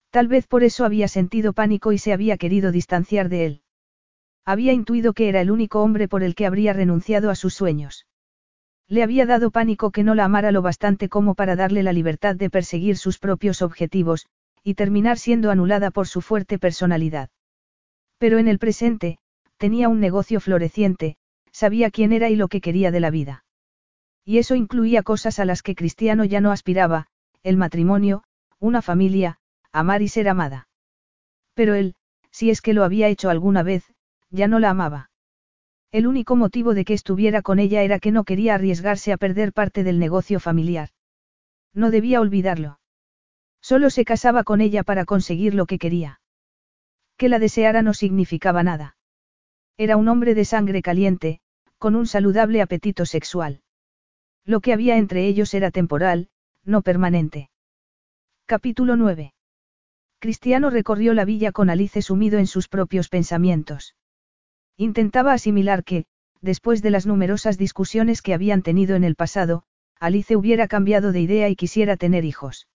Tal vez por eso había sentido pánico y se había querido distanciar de él. Había intuido que era el único hombre por el que habría renunciado a sus sueños. Le había dado pánico que no la amara lo bastante como para darle la libertad de perseguir sus propios objetivos, y terminar siendo anulada por su fuerte personalidad. Pero en el presente, tenía un negocio floreciente, sabía quién era y lo que quería de la vida. Y eso incluía cosas a las que Cristiano ya no aspiraba, el matrimonio, una familia, amar y ser amada. Pero él, si es que lo había hecho alguna vez, ya no la amaba. El único motivo de que estuviera con ella era que no quería arriesgarse a perder parte del negocio familiar. No debía olvidarlo. Solo se casaba con ella para conseguir lo que quería. Que la deseara no significaba nada. Era un hombre de sangre caliente, con un saludable apetito sexual. Lo que había entre ellos era temporal, no permanente. Capítulo 9. Cristiano recorrió la villa con Alice sumido en sus propios pensamientos. Intentaba asimilar que, después de las numerosas discusiones que habían tenido en el pasado, Alice hubiera cambiado de idea y quisiera tener hijos.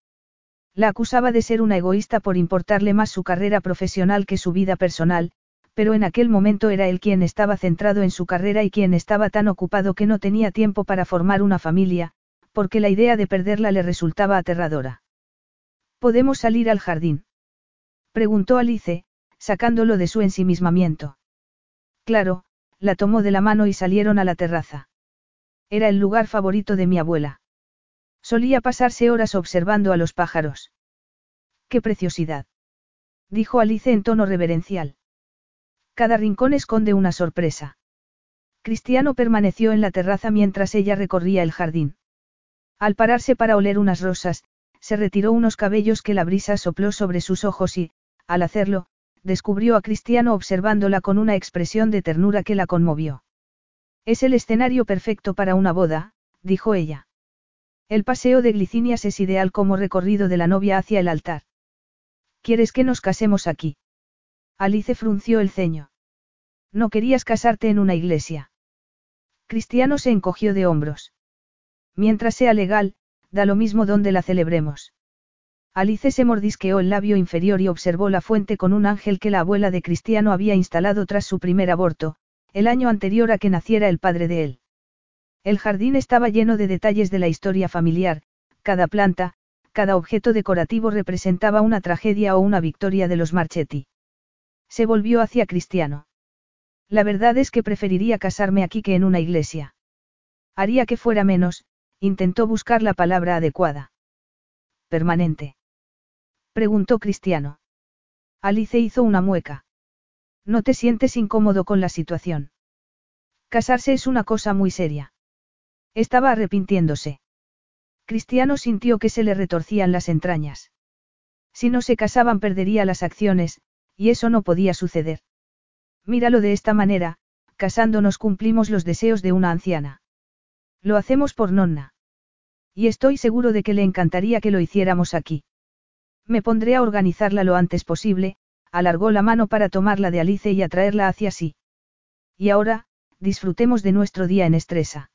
La acusaba de ser una egoísta por importarle más su carrera profesional que su vida personal, pero en aquel momento era él quien estaba centrado en su carrera y quien estaba tan ocupado que no tenía tiempo para formar una familia, porque la idea de perderla le resultaba aterradora. ¿Podemos salir al jardín? preguntó Alice, sacándolo de su ensimismamiento. Claro, la tomó de la mano y salieron a la terraza. Era el lugar favorito de mi abuela. Solía pasarse horas observando a los pájaros. ¡Qué preciosidad! dijo Alice en tono reverencial. Cada rincón esconde una sorpresa. Cristiano permaneció en la terraza mientras ella recorría el jardín. Al pararse para oler unas rosas, se retiró unos cabellos que la brisa sopló sobre sus ojos y, al hacerlo, descubrió a Cristiano observándola con una expresión de ternura que la conmovió. Es el escenario perfecto para una boda, dijo ella. El paseo de glicinias es ideal como recorrido de la novia hacia el altar. ¿Quieres que nos casemos aquí? Alice frunció el ceño. No querías casarte en una iglesia. Cristiano se encogió de hombros. Mientras sea legal, da lo mismo donde la celebremos. Alice se mordisqueó el labio inferior y observó la fuente con un ángel que la abuela de Cristiano había instalado tras su primer aborto, el año anterior a que naciera el padre de él. El jardín estaba lleno de detalles de la historia familiar, cada planta, cada objeto decorativo representaba una tragedia o una victoria de los Marchetti. Se volvió hacia Cristiano. La verdad es que preferiría casarme aquí que en una iglesia. Haría que fuera menos, intentó buscar la palabra adecuada. Permanente. Preguntó Cristiano. Alice hizo una mueca. ¿No te sientes incómodo con la situación? Casarse es una cosa muy seria. Estaba arrepintiéndose. Cristiano sintió que se le retorcían las entrañas. Si no se casaban perdería las acciones, y eso no podía suceder. Míralo de esta manera, casándonos cumplimos los deseos de una anciana. Lo hacemos por nonna. Y estoy seguro de que le encantaría que lo hiciéramos aquí. Me pondré a organizarla lo antes posible, alargó la mano para tomarla de Alice y atraerla hacia sí. Y ahora, disfrutemos de nuestro día en estresa.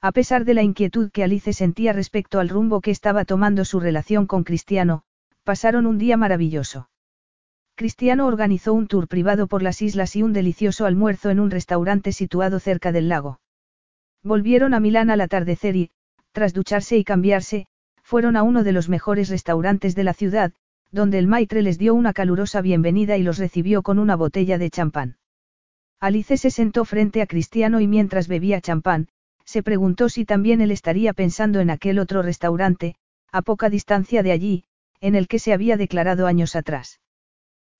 A pesar de la inquietud que Alice sentía respecto al rumbo que estaba tomando su relación con Cristiano, pasaron un día maravilloso. Cristiano organizó un tour privado por las islas y un delicioso almuerzo en un restaurante situado cerca del lago. Volvieron a Milán al atardecer y, tras ducharse y cambiarse, fueron a uno de los mejores restaurantes de la ciudad, donde el maitre les dio una calurosa bienvenida y los recibió con una botella de champán. Alice se sentó frente a Cristiano y mientras bebía champán, se preguntó si también él estaría pensando en aquel otro restaurante, a poca distancia de allí, en el que se había declarado años atrás.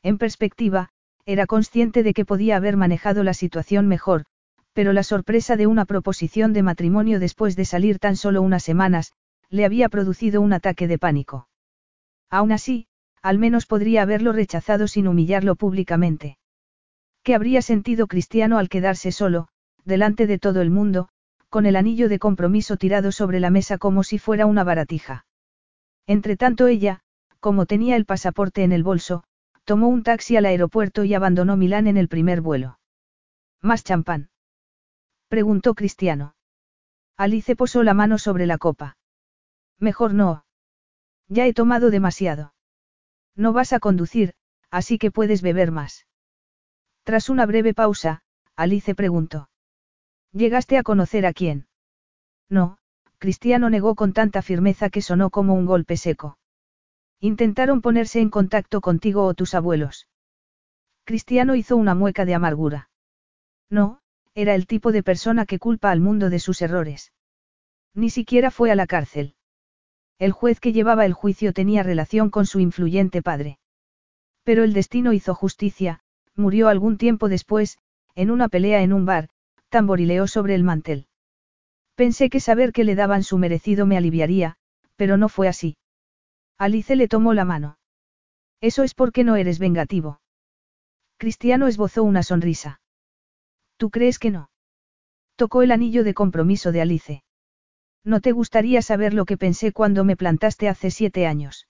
En perspectiva, era consciente de que podía haber manejado la situación mejor, pero la sorpresa de una proposición de matrimonio después de salir tan solo unas semanas, le había producido un ataque de pánico. Aún así, al menos podría haberlo rechazado sin humillarlo públicamente. ¿Qué habría sentido Cristiano al quedarse solo, delante de todo el mundo, con el anillo de compromiso tirado sobre la mesa como si fuera una baratija? Entretanto ella, como tenía el pasaporte en el bolso, tomó un taxi al aeropuerto y abandonó Milán en el primer vuelo. ¿Más champán? preguntó Cristiano. Alice posó la mano sobre la copa. Mejor no. Ya he tomado demasiado. No vas a conducir, así que puedes beber más. Tras una breve pausa, Alice preguntó. ¿Llegaste a conocer a quién? No, Cristiano negó con tanta firmeza que sonó como un golpe seco. Intentaron ponerse en contacto contigo o tus abuelos. Cristiano hizo una mueca de amargura. No, era el tipo de persona que culpa al mundo de sus errores. Ni siquiera fue a la cárcel. El juez que llevaba el juicio tenía relación con su influyente padre. Pero el destino hizo justicia, murió algún tiempo después, en una pelea en un bar, tamborileó sobre el mantel. Pensé que saber que le daban su merecido me aliviaría, pero no fue así. Alice le tomó la mano. Eso es porque no eres vengativo. Cristiano esbozó una sonrisa. ¿Tú crees que no? Tocó el anillo de compromiso de Alice. No te gustaría saber lo que pensé cuando me plantaste hace siete años.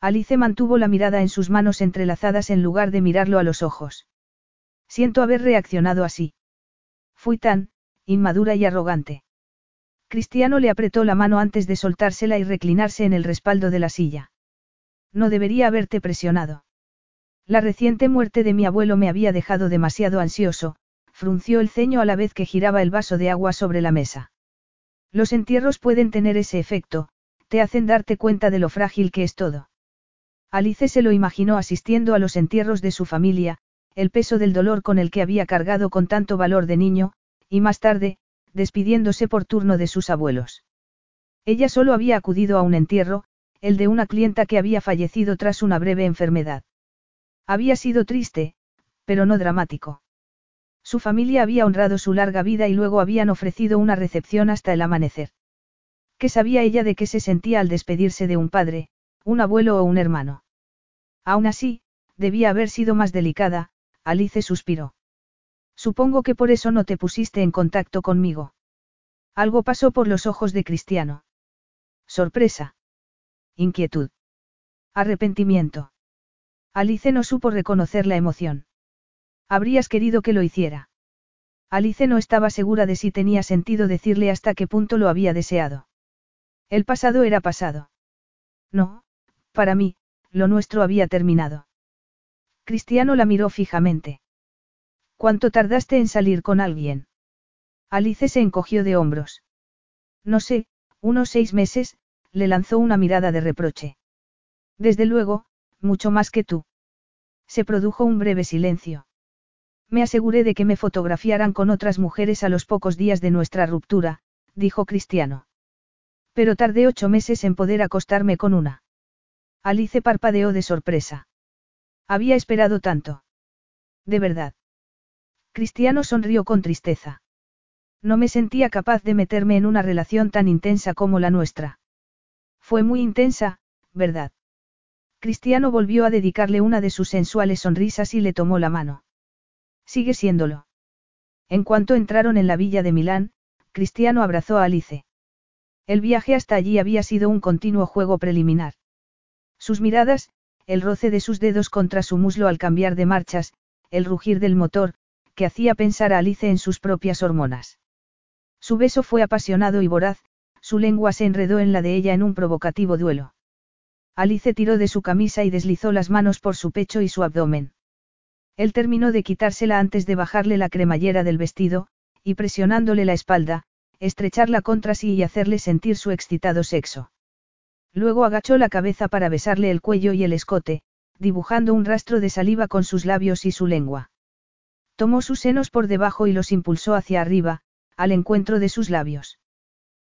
Alice mantuvo la mirada en sus manos entrelazadas en lugar de mirarlo a los ojos. Siento haber reaccionado así. Fui tan, inmadura y arrogante. Cristiano le apretó la mano antes de soltársela y reclinarse en el respaldo de la silla. No debería haberte presionado. La reciente muerte de mi abuelo me había dejado demasiado ansioso, frunció el ceño a la vez que giraba el vaso de agua sobre la mesa. Los entierros pueden tener ese efecto, te hacen darte cuenta de lo frágil que es todo. Alice se lo imaginó asistiendo a los entierros de su familia, el peso del dolor con el que había cargado con tanto valor de niño, y más tarde, despidiéndose por turno de sus abuelos. Ella solo había acudido a un entierro, el de una clienta que había fallecido tras una breve enfermedad. Había sido triste, pero no dramático. Su familia había honrado su larga vida y luego habían ofrecido una recepción hasta el amanecer. ¿Qué sabía ella de qué se sentía al despedirse de un padre, un abuelo o un hermano? Aún así, debía haber sido más delicada, Alice suspiró. Supongo que por eso no te pusiste en contacto conmigo. Algo pasó por los ojos de Cristiano. Sorpresa. Inquietud. Arrepentimiento. Alice no supo reconocer la emoción. Habrías querido que lo hiciera. Alice no estaba segura de si tenía sentido decirle hasta qué punto lo había deseado. El pasado era pasado. No, para mí, lo nuestro había terminado. Cristiano la miró fijamente. ¿Cuánto tardaste en salir con alguien? Alice se encogió de hombros. No sé, unos seis meses, le lanzó una mirada de reproche. Desde luego, mucho más que tú. Se produjo un breve silencio. Me aseguré de que me fotografiaran con otras mujeres a los pocos días de nuestra ruptura, dijo Cristiano. Pero tardé ocho meses en poder acostarme con una. Alice parpadeó de sorpresa. Había esperado tanto. De verdad. Cristiano sonrió con tristeza. No me sentía capaz de meterme en una relación tan intensa como la nuestra. Fue muy intensa, ¿verdad? Cristiano volvió a dedicarle una de sus sensuales sonrisas y le tomó la mano. Sigue siéndolo. En cuanto entraron en la villa de Milán, Cristiano abrazó a Alice. El viaje hasta allí había sido un continuo juego preliminar. Sus miradas, el roce de sus dedos contra su muslo al cambiar de marchas, el rugir del motor, que hacía pensar a Alice en sus propias hormonas. Su beso fue apasionado y voraz, su lengua se enredó en la de ella en un provocativo duelo. Alice tiró de su camisa y deslizó las manos por su pecho y su abdomen. Él terminó de quitársela antes de bajarle la cremallera del vestido, y presionándole la espalda, estrecharla contra sí y hacerle sentir su excitado sexo. Luego agachó la cabeza para besarle el cuello y el escote, dibujando un rastro de saliva con sus labios y su lengua. Tomó sus senos por debajo y los impulsó hacia arriba, al encuentro de sus labios.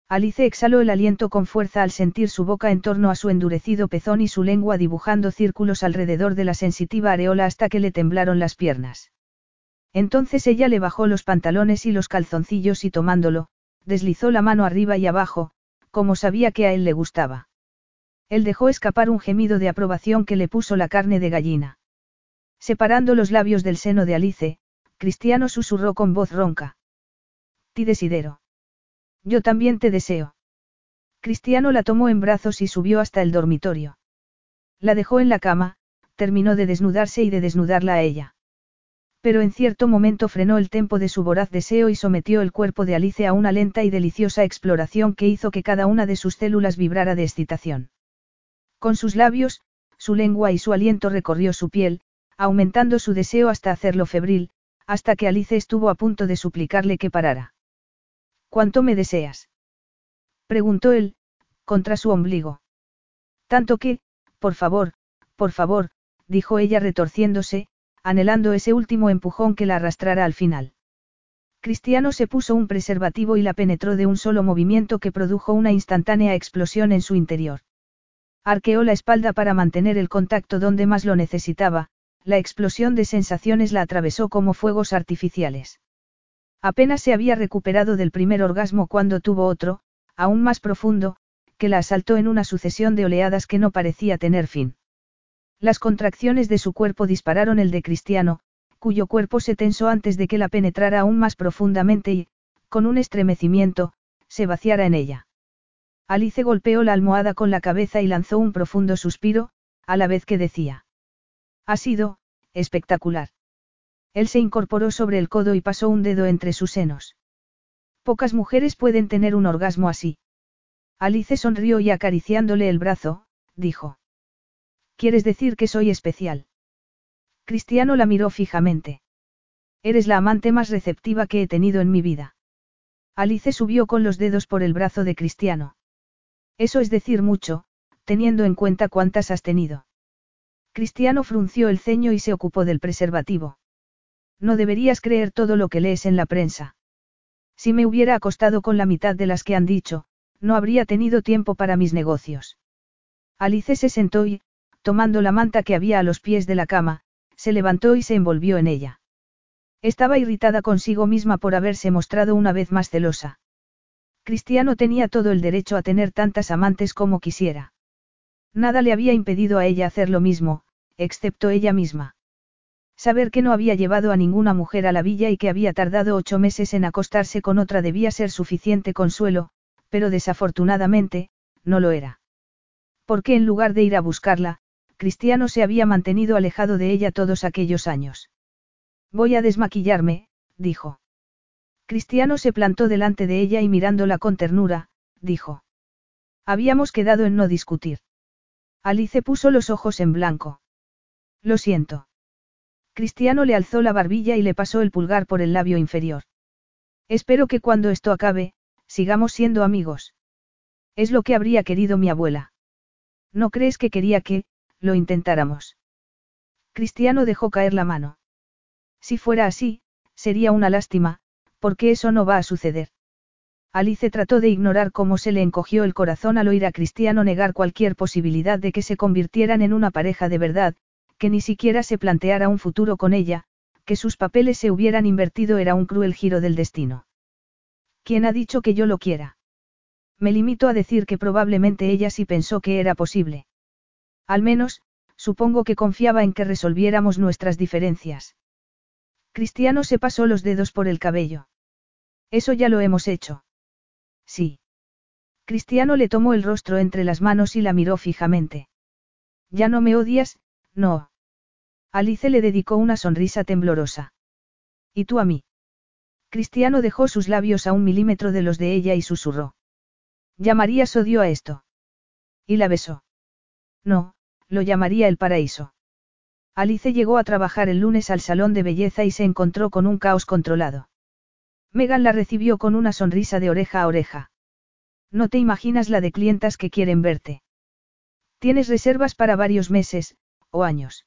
Alice exhaló el aliento con fuerza al sentir su boca en torno a su endurecido pezón y su lengua dibujando círculos alrededor de la sensitiva areola hasta que le temblaron las piernas. Entonces ella le bajó los pantalones y los calzoncillos y tomándolo, deslizó la mano arriba y abajo, como sabía que a él le gustaba. Él dejó escapar un gemido de aprobación que le puso la carne de gallina. Separando los labios del seno de Alice, Cristiano susurró con voz ronca. Ti desidero. Yo también te deseo. Cristiano la tomó en brazos y subió hasta el dormitorio. La dejó en la cama, terminó de desnudarse y de desnudarla a ella. Pero en cierto momento frenó el tempo de su voraz deseo y sometió el cuerpo de Alice a una lenta y deliciosa exploración que hizo que cada una de sus células vibrara de excitación. Con sus labios, su lengua y su aliento recorrió su piel, aumentando su deseo hasta hacerlo febril, hasta que Alice estuvo a punto de suplicarle que parara. ¿Cuánto me deseas? preguntó él, contra su ombligo. Tanto que, por favor, por favor, dijo ella retorciéndose, anhelando ese último empujón que la arrastrara al final. Cristiano se puso un preservativo y la penetró de un solo movimiento que produjo una instantánea explosión en su interior. Arqueó la espalda para mantener el contacto donde más lo necesitaba, la explosión de sensaciones la atravesó como fuegos artificiales. Apenas se había recuperado del primer orgasmo cuando tuvo otro, aún más profundo, que la asaltó en una sucesión de oleadas que no parecía tener fin. Las contracciones de su cuerpo dispararon el de Cristiano, cuyo cuerpo se tensó antes de que la penetrara aún más profundamente y, con un estremecimiento, se vaciara en ella. Alice golpeó la almohada con la cabeza y lanzó un profundo suspiro, a la vez que decía. Ha sido, espectacular. Él se incorporó sobre el codo y pasó un dedo entre sus senos. Pocas mujeres pueden tener un orgasmo así. Alice sonrió y acariciándole el brazo, dijo. ¿Quieres decir que soy especial? Cristiano la miró fijamente. Eres la amante más receptiva que he tenido en mi vida. Alice subió con los dedos por el brazo de Cristiano. Eso es decir mucho, teniendo en cuenta cuántas has tenido. Cristiano frunció el ceño y se ocupó del preservativo. No deberías creer todo lo que lees en la prensa. Si me hubiera acostado con la mitad de las que han dicho, no habría tenido tiempo para mis negocios. Alice se sentó y, tomando la manta que había a los pies de la cama, se levantó y se envolvió en ella. Estaba irritada consigo misma por haberse mostrado una vez más celosa. Cristiano tenía todo el derecho a tener tantas amantes como quisiera. Nada le había impedido a ella hacer lo mismo, excepto ella misma. Saber que no había llevado a ninguna mujer a la villa y que había tardado ocho meses en acostarse con otra debía ser suficiente consuelo, pero desafortunadamente, no lo era. Porque en lugar de ir a buscarla, Cristiano se había mantenido alejado de ella todos aquellos años. Voy a desmaquillarme, dijo. Cristiano se plantó delante de ella y mirándola con ternura, dijo. Habíamos quedado en no discutir. Alice puso los ojos en blanco. Lo siento. Cristiano le alzó la barbilla y le pasó el pulgar por el labio inferior. Espero que cuando esto acabe, sigamos siendo amigos. Es lo que habría querido mi abuela. ¿No crees que quería que, lo intentáramos? Cristiano dejó caer la mano. Si fuera así, sería una lástima, porque eso no va a suceder. Alice trató de ignorar cómo se le encogió el corazón al oír a Cristiano negar cualquier posibilidad de que se convirtieran en una pareja de verdad, que ni siquiera se planteara un futuro con ella, que sus papeles se hubieran invertido era un cruel giro del destino. ¿Quién ha dicho que yo lo quiera? Me limito a decir que probablemente ella sí pensó que era posible. Al menos, supongo que confiaba en que resolviéramos nuestras diferencias. Cristiano se pasó los dedos por el cabello. Eso ya lo hemos hecho. Sí. Cristiano le tomó el rostro entre las manos y la miró fijamente. Ya no me odias, no. Alice le dedicó una sonrisa temblorosa. ¿Y tú a mí? Cristiano dejó sus labios a un milímetro de los de ella y susurró. ¿Llamarías odio a esto? Y la besó. No, lo llamaría el paraíso. Alice llegó a trabajar el lunes al salón de belleza y se encontró con un caos controlado. Megan la recibió con una sonrisa de oreja a oreja. No te imaginas la de clientas que quieren verte. Tienes reservas para varios meses, o años.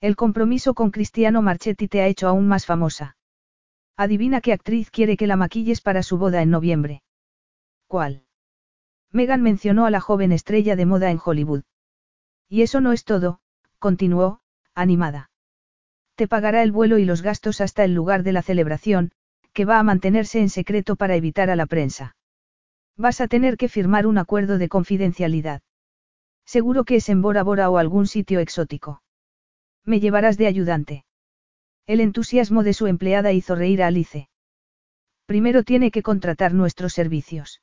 El compromiso con Cristiano Marchetti te ha hecho aún más famosa. Adivina qué actriz quiere que la maquilles para su boda en noviembre. ¿Cuál? Megan mencionó a la joven estrella de moda en Hollywood. Y eso no es todo, continuó, animada. Te pagará el vuelo y los gastos hasta el lugar de la celebración, que va a mantenerse en secreto para evitar a la prensa. Vas a tener que firmar un acuerdo de confidencialidad. Seguro que es en Bora Bora o algún sitio exótico. Me llevarás de ayudante. El entusiasmo de su empleada hizo reír a Alice. Primero tiene que contratar nuestros servicios.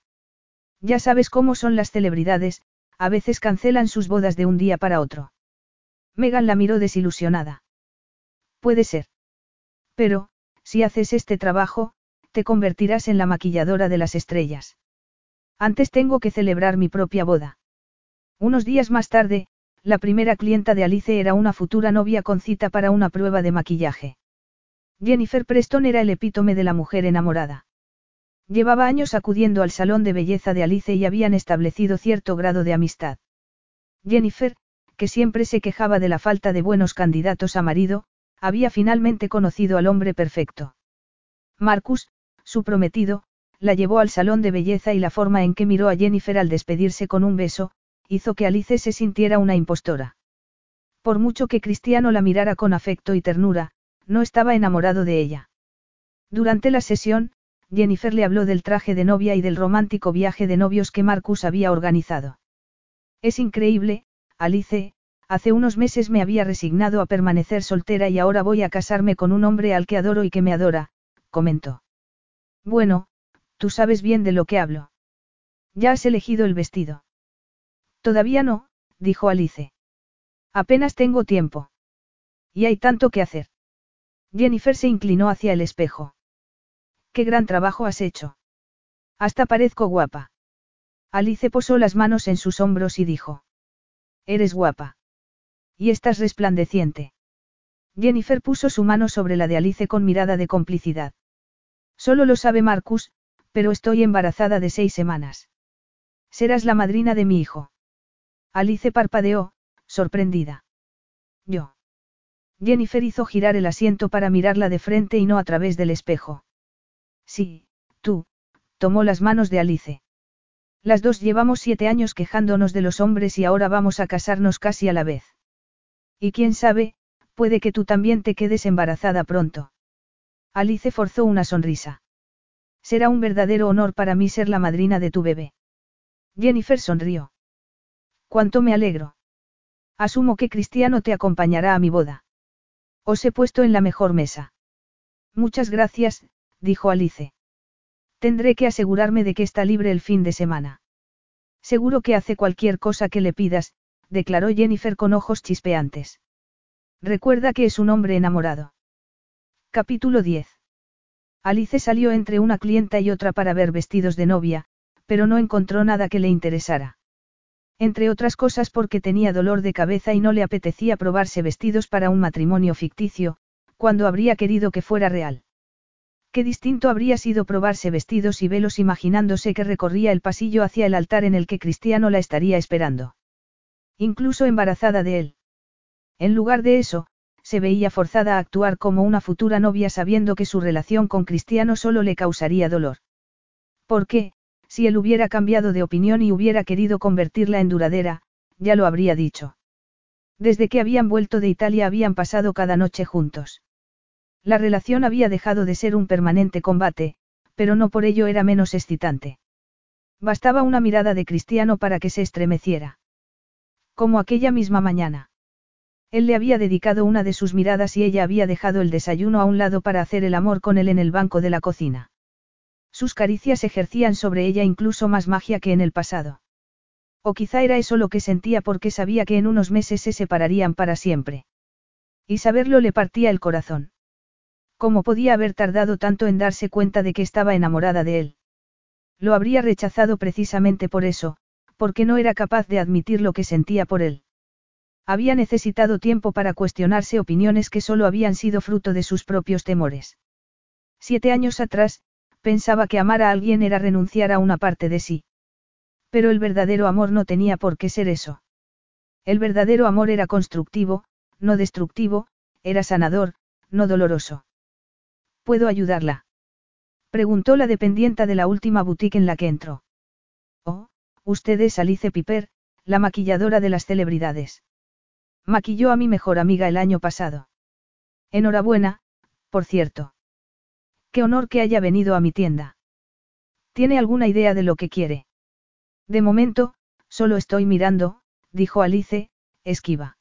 Ya sabes cómo son las celebridades, a veces cancelan sus bodas de un día para otro. Megan la miró desilusionada. Puede ser. Pero, si haces este trabajo, te convertirás en la maquilladora de las estrellas. Antes tengo que celebrar mi propia boda. Unos días más tarde, la primera clienta de Alice era una futura novia con cita para una prueba de maquillaje. Jennifer Preston era el epítome de la mujer enamorada. Llevaba años acudiendo al salón de belleza de Alice y habían establecido cierto grado de amistad. Jennifer, que siempre se quejaba de la falta de buenos candidatos a marido, había finalmente conocido al hombre perfecto. Marcus, su prometido, la llevó al salón de belleza y la forma en que miró a Jennifer al despedirse con un beso, hizo que Alice se sintiera una impostora. Por mucho que Cristiano la mirara con afecto y ternura, no estaba enamorado de ella. Durante la sesión, Jennifer le habló del traje de novia y del romántico viaje de novios que Marcus había organizado. Es increíble, Alice, hace unos meses me había resignado a permanecer soltera y ahora voy a casarme con un hombre al que adoro y que me adora, comentó. Bueno, tú sabes bien de lo que hablo. Ya has elegido el vestido. Todavía no, dijo Alice. Apenas tengo tiempo. Y hay tanto que hacer. Jennifer se inclinó hacia el espejo. Qué gran trabajo has hecho. Hasta parezco guapa. Alice posó las manos en sus hombros y dijo. Eres guapa. Y estás resplandeciente. Jennifer puso su mano sobre la de Alice con mirada de complicidad. Solo lo sabe Marcus, pero estoy embarazada de seis semanas. Serás la madrina de mi hijo. Alice parpadeó, sorprendida. Yo. Jennifer hizo girar el asiento para mirarla de frente y no a través del espejo. Sí, tú, tomó las manos de Alice. Las dos llevamos siete años quejándonos de los hombres y ahora vamos a casarnos casi a la vez. Y quién sabe, puede que tú también te quedes embarazada pronto. Alice forzó una sonrisa. Será un verdadero honor para mí ser la madrina de tu bebé. Jennifer sonrió. Cuánto me alegro. Asumo que Cristiano te acompañará a mi boda. Os he puesto en la mejor mesa. Muchas gracias, dijo Alice. Tendré que asegurarme de que está libre el fin de semana. Seguro que hace cualquier cosa que le pidas, declaró Jennifer con ojos chispeantes. Recuerda que es un hombre enamorado. Capítulo 10. Alice salió entre una clienta y otra para ver vestidos de novia, pero no encontró nada que le interesara. Entre otras cosas porque tenía dolor de cabeza y no le apetecía probarse vestidos para un matrimonio ficticio, cuando habría querido que fuera real. Qué distinto habría sido probarse vestidos y velos imaginándose que recorría el pasillo hacia el altar en el que Cristiano la estaría esperando. Incluso embarazada de él. En lugar de eso, se veía forzada a actuar como una futura novia sabiendo que su relación con Cristiano solo le causaría dolor. ¿Por qué, si él hubiera cambiado de opinión y hubiera querido convertirla en duradera, ya lo habría dicho. Desde que habían vuelto de Italia habían pasado cada noche juntos. La relación había dejado de ser un permanente combate, pero no por ello era menos excitante. Bastaba una mirada de Cristiano para que se estremeciera. Como aquella misma mañana. Él le había dedicado una de sus miradas y ella había dejado el desayuno a un lado para hacer el amor con él en el banco de la cocina. Sus caricias ejercían sobre ella incluso más magia que en el pasado. O quizá era eso lo que sentía porque sabía que en unos meses se separarían para siempre. Y saberlo le partía el corazón. ¿Cómo podía haber tardado tanto en darse cuenta de que estaba enamorada de él? Lo habría rechazado precisamente por eso, porque no era capaz de admitir lo que sentía por él. Había necesitado tiempo para cuestionarse opiniones que solo habían sido fruto de sus propios temores. Siete años atrás, pensaba que amar a alguien era renunciar a una parte de sí. Pero el verdadero amor no tenía por qué ser eso. El verdadero amor era constructivo, no destructivo, era sanador, no doloroso. ¿Puedo ayudarla? Preguntó la dependienta de la última boutique en la que entró. Oh, usted es Alice Piper, la maquilladora de las celebridades. Maquilló a mi mejor amiga el año pasado. Enhorabuena, por cierto. Qué honor que haya venido a mi tienda. ¿Tiene alguna idea de lo que quiere? De momento, solo estoy mirando, dijo Alice, esquiva.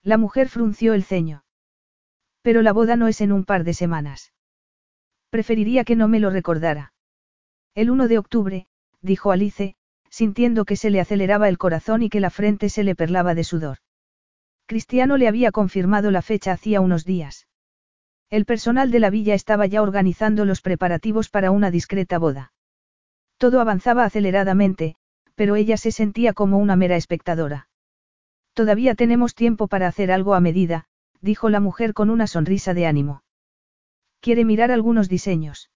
La mujer frunció el ceño. Pero la boda no es en un par de semanas. Preferiría que no me lo recordara. El 1 de octubre, dijo Alice, sintiendo que se le aceleraba el corazón y que la frente se le perlaba de sudor. Cristiano le había confirmado la fecha hacía unos días. El personal de la villa estaba ya organizando los preparativos para una discreta boda. Todo avanzaba aceleradamente, pero ella se sentía como una mera espectadora. Todavía tenemos tiempo para hacer algo a medida, dijo la mujer con una sonrisa de ánimo. ¿Quiere mirar algunos diseños?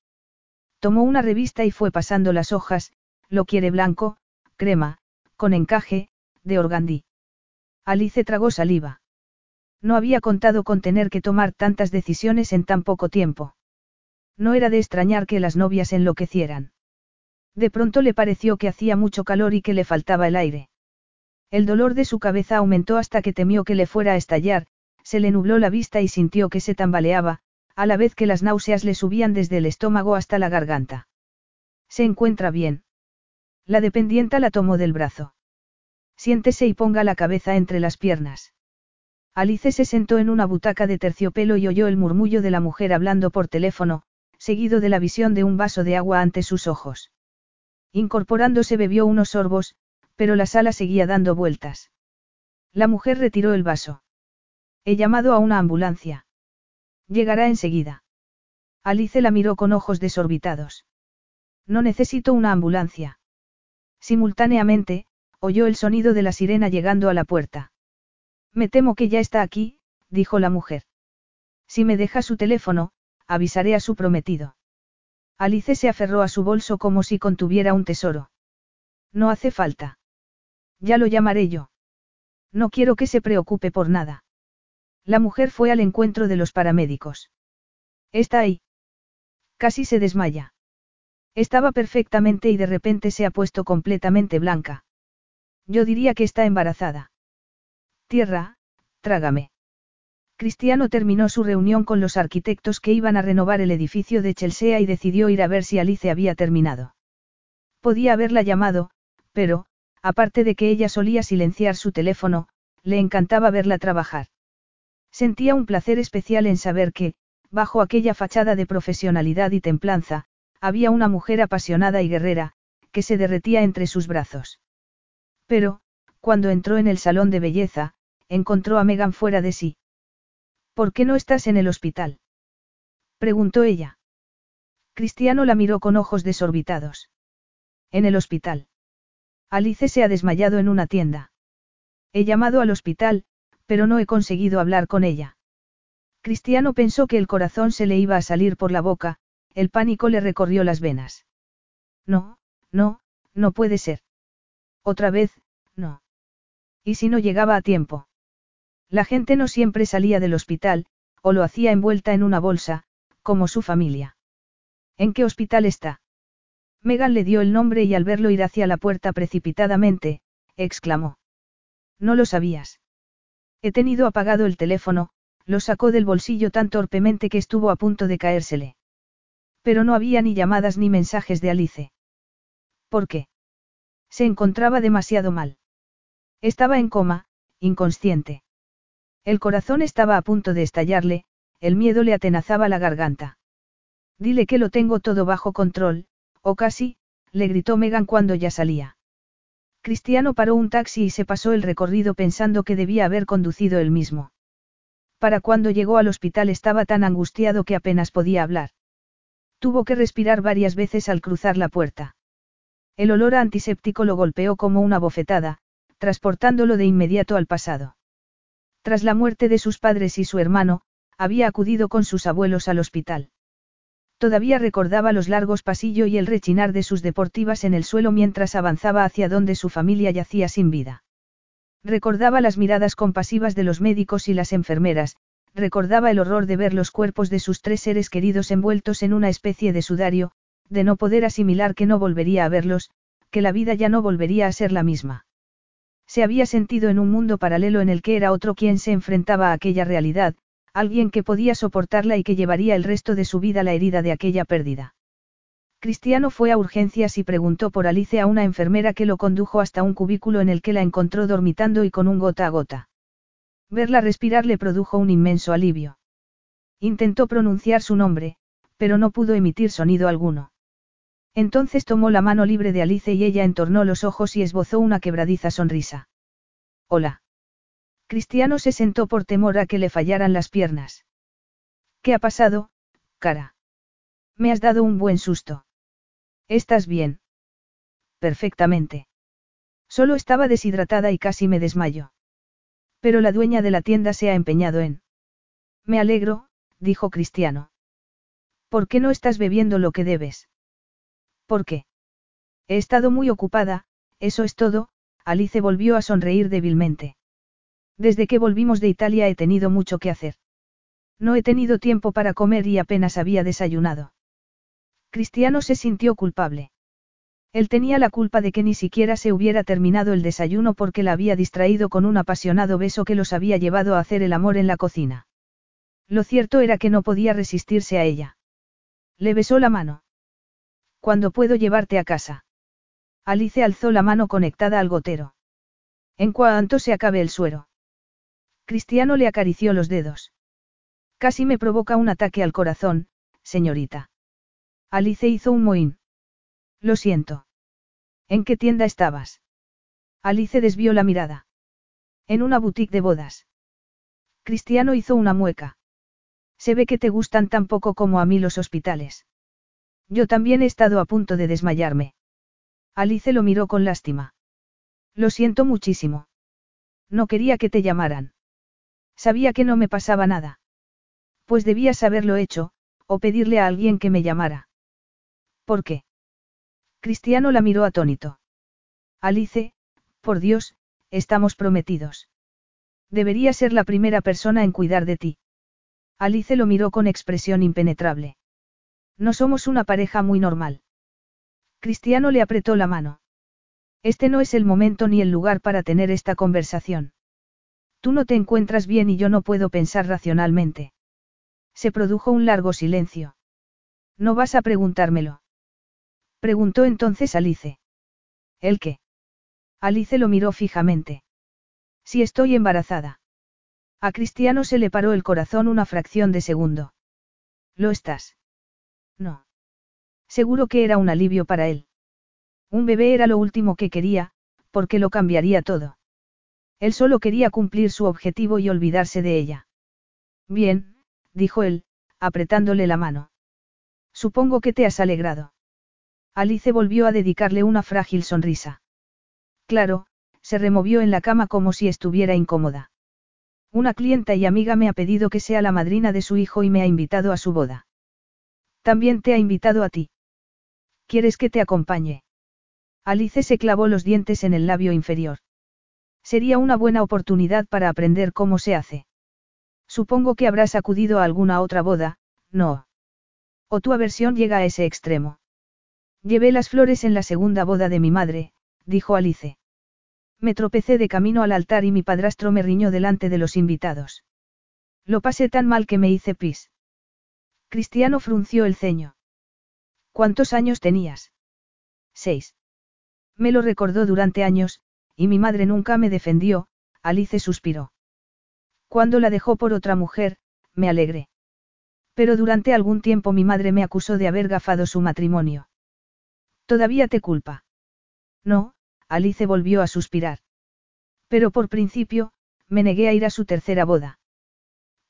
Tomó una revista y fue pasando las hojas, lo quiere blanco, crema, con encaje, de organdí. Alice tragó saliva. No había contado con tener que tomar tantas decisiones en tan poco tiempo. No era de extrañar que las novias enloquecieran. De pronto le pareció que hacía mucho calor y que le faltaba el aire. El dolor de su cabeza aumentó hasta que temió que le fuera a estallar, se le nubló la vista y sintió que se tambaleaba, a la vez que las náuseas le subían desde el estómago hasta la garganta. ¿Se encuentra bien? La dependienta la tomó del brazo. Siéntese y ponga la cabeza entre las piernas. Alice se sentó en una butaca de terciopelo y oyó el murmullo de la mujer hablando por teléfono, seguido de la visión de un vaso de agua ante sus ojos. Incorporándose bebió unos sorbos, pero la sala seguía dando vueltas. La mujer retiró el vaso. He llamado a una ambulancia. Llegará enseguida. Alice la miró con ojos desorbitados. No necesito una ambulancia. Simultáneamente, oyó el sonido de la sirena llegando a la puerta. Me temo que ya está aquí, dijo la mujer. Si me deja su teléfono, avisaré a su prometido. Alice se aferró a su bolso como si contuviera un tesoro. No hace falta. Ya lo llamaré yo. No quiero que se preocupe por nada. La mujer fue al encuentro de los paramédicos. Está ahí. Casi se desmaya. Estaba perfectamente y de repente se ha puesto completamente blanca. Yo diría que está embarazada. Tierra, trágame. Cristiano terminó su reunión con los arquitectos que iban a renovar el edificio de Chelsea y decidió ir a ver si Alice había terminado. Podía haberla llamado, pero, aparte de que ella solía silenciar su teléfono, le encantaba verla trabajar. Sentía un placer especial en saber que, bajo aquella fachada de profesionalidad y templanza, había una mujer apasionada y guerrera, que se derretía entre sus brazos. Pero, cuando entró en el salón de belleza, encontró a Megan fuera de sí. ¿Por qué no estás en el hospital? preguntó ella. Cristiano la miró con ojos desorbitados. En el hospital. Alice se ha desmayado en una tienda. He llamado al hospital, pero no he conseguido hablar con ella. Cristiano pensó que el corazón se le iba a salir por la boca, el pánico le recorrió las venas. No, no, no puede ser. Otra vez, no. ¿Y si no llegaba a tiempo? La gente no siempre salía del hospital, o lo hacía envuelta en una bolsa, como su familia. ¿En qué hospital está? Megan le dio el nombre y al verlo ir hacia la puerta precipitadamente, exclamó. No lo sabías. He tenido apagado el teléfono, lo sacó del bolsillo tan torpemente que estuvo a punto de caérsele. Pero no había ni llamadas ni mensajes de Alice. ¿Por qué? Se encontraba demasiado mal. Estaba en coma, inconsciente. El corazón estaba a punto de estallarle, el miedo le atenazaba la garganta. Dile que lo tengo todo bajo control, o casi, le gritó Megan cuando ya salía. Cristiano paró un taxi y se pasó el recorrido pensando que debía haber conducido él mismo. Para cuando llegó al hospital estaba tan angustiado que apenas podía hablar. Tuvo que respirar varias veces al cruzar la puerta. El olor a antiséptico lo golpeó como una bofetada, transportándolo de inmediato al pasado. Tras la muerte de sus padres y su hermano, había acudido con sus abuelos al hospital. Todavía recordaba los largos pasillos y el rechinar de sus deportivas en el suelo mientras avanzaba hacia donde su familia yacía sin vida. Recordaba las miradas compasivas de los médicos y las enfermeras, recordaba el horror de ver los cuerpos de sus tres seres queridos envueltos en una especie de sudario, de no poder asimilar que no volvería a verlos, que la vida ya no volvería a ser la misma. Se había sentido en un mundo paralelo en el que era otro quien se enfrentaba a aquella realidad, alguien que podía soportarla y que llevaría el resto de su vida la herida de aquella pérdida. Cristiano fue a urgencias y preguntó por Alice a una enfermera que lo condujo hasta un cubículo en el que la encontró dormitando y con un gota a gota. Verla respirar le produjo un inmenso alivio. Intentó pronunciar su nombre, pero no pudo emitir sonido alguno. Entonces tomó la mano libre de Alice y ella entornó los ojos y esbozó una quebradiza sonrisa. Hola. Cristiano se sentó por temor a que le fallaran las piernas. ¿Qué ha pasado, cara? Me has dado un buen susto. ¿Estás bien? Perfectamente. Solo estaba deshidratada y casi me desmayo. Pero la dueña de la tienda se ha empeñado en. Me alegro, dijo Cristiano. ¿Por qué no estás bebiendo lo que debes? ¿Por qué? He estado muy ocupada, eso es todo, Alice volvió a sonreír débilmente. Desde que volvimos de Italia he tenido mucho que hacer. No he tenido tiempo para comer y apenas había desayunado. Cristiano se sintió culpable. Él tenía la culpa de que ni siquiera se hubiera terminado el desayuno porque la había distraído con un apasionado beso que los había llevado a hacer el amor en la cocina. Lo cierto era que no podía resistirse a ella. Le besó la mano. ¿Cuándo puedo llevarte a casa? Alice alzó la mano conectada al gotero. En cuanto se acabe el suero. Cristiano le acarició los dedos. Casi me provoca un ataque al corazón, señorita. Alice hizo un mohín. Lo siento. ¿En qué tienda estabas? Alice desvió la mirada. En una boutique de bodas. Cristiano hizo una mueca. Se ve que te gustan tan poco como a mí los hospitales. Yo también he estado a punto de desmayarme. Alice lo miró con lástima. Lo siento muchísimo. No quería que te llamaran. Sabía que no me pasaba nada. Pues debías haberlo hecho, o pedirle a alguien que me llamara. ¿Por qué? Cristiano la miró atónito. Alice, por Dios, estamos prometidos. Debería ser la primera persona en cuidar de ti. Alice lo miró con expresión impenetrable. No somos una pareja muy normal. Cristiano le apretó la mano. Este no es el momento ni el lugar para tener esta conversación. Tú no te encuentras bien y yo no puedo pensar racionalmente. Se produjo un largo silencio. ¿No vas a preguntármelo? Preguntó entonces Alice. ¿El qué? Alice lo miró fijamente. Si estoy embarazada. A Cristiano se le paró el corazón una fracción de segundo. ¿Lo estás? No. Seguro que era un alivio para él. Un bebé era lo último que quería, porque lo cambiaría todo. Él solo quería cumplir su objetivo y olvidarse de ella. Bien, dijo él, apretándole la mano. Supongo que te has alegrado. Alice volvió a dedicarle una frágil sonrisa. Claro, se removió en la cama como si estuviera incómoda. Una clienta y amiga me ha pedido que sea la madrina de su hijo y me ha invitado a su boda. También te ha invitado a ti. ¿Quieres que te acompañe? Alice se clavó los dientes en el labio inferior. Sería una buena oportunidad para aprender cómo se hace. Supongo que habrás acudido a alguna otra boda, ¿no? O tu aversión llega a ese extremo. Llevé las flores en la segunda boda de mi madre, dijo Alice. Me tropecé de camino al altar y mi padrastro me riñó delante de los invitados. Lo pasé tan mal que me hice pis. Cristiano frunció el ceño. ¿Cuántos años tenías? Seis. Me lo recordó durante años, y mi madre nunca me defendió, Alice suspiró. Cuando la dejó por otra mujer, me alegré. Pero durante algún tiempo mi madre me acusó de haber gafado su matrimonio. ¿Todavía te culpa? No, Alice volvió a suspirar. Pero por principio, me negué a ir a su tercera boda.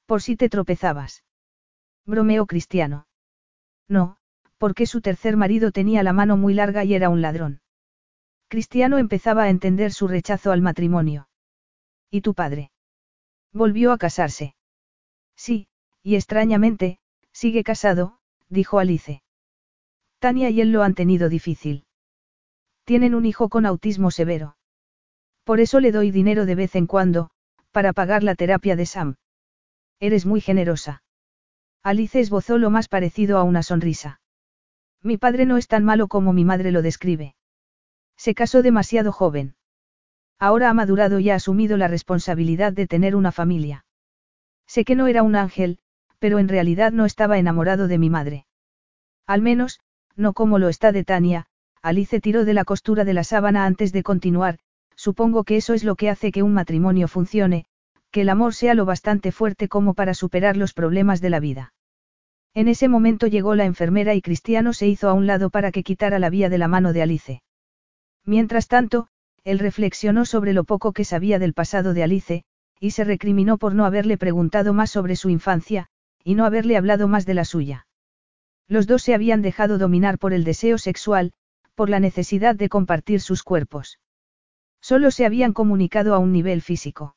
Por si te tropezabas. Bromeó Cristiano. No, porque su tercer marido tenía la mano muy larga y era un ladrón. Cristiano empezaba a entender su rechazo al matrimonio. ¿Y tu padre? Volvió a casarse. Sí, y extrañamente, sigue casado, dijo Alice. Tania y él lo han tenido difícil. Tienen un hijo con autismo severo. Por eso le doy dinero de vez en cuando, para pagar la terapia de Sam. Eres muy generosa. Alice esbozó lo más parecido a una sonrisa. Mi padre no es tan malo como mi madre lo describe. Se casó demasiado joven. Ahora ha madurado y ha asumido la responsabilidad de tener una familia. Sé que no era un ángel, pero en realidad no estaba enamorado de mi madre. Al menos, no como lo está de Tania, Alice tiró de la costura de la sábana antes de continuar, supongo que eso es lo que hace que un matrimonio funcione, que el amor sea lo bastante fuerte como para superar los problemas de la vida. En ese momento llegó la enfermera y Cristiano se hizo a un lado para que quitara la vía de la mano de Alice. Mientras tanto, él reflexionó sobre lo poco que sabía del pasado de Alice, y se recriminó por no haberle preguntado más sobre su infancia, y no haberle hablado más de la suya. Los dos se habían dejado dominar por el deseo sexual, por la necesidad de compartir sus cuerpos. Solo se habían comunicado a un nivel físico.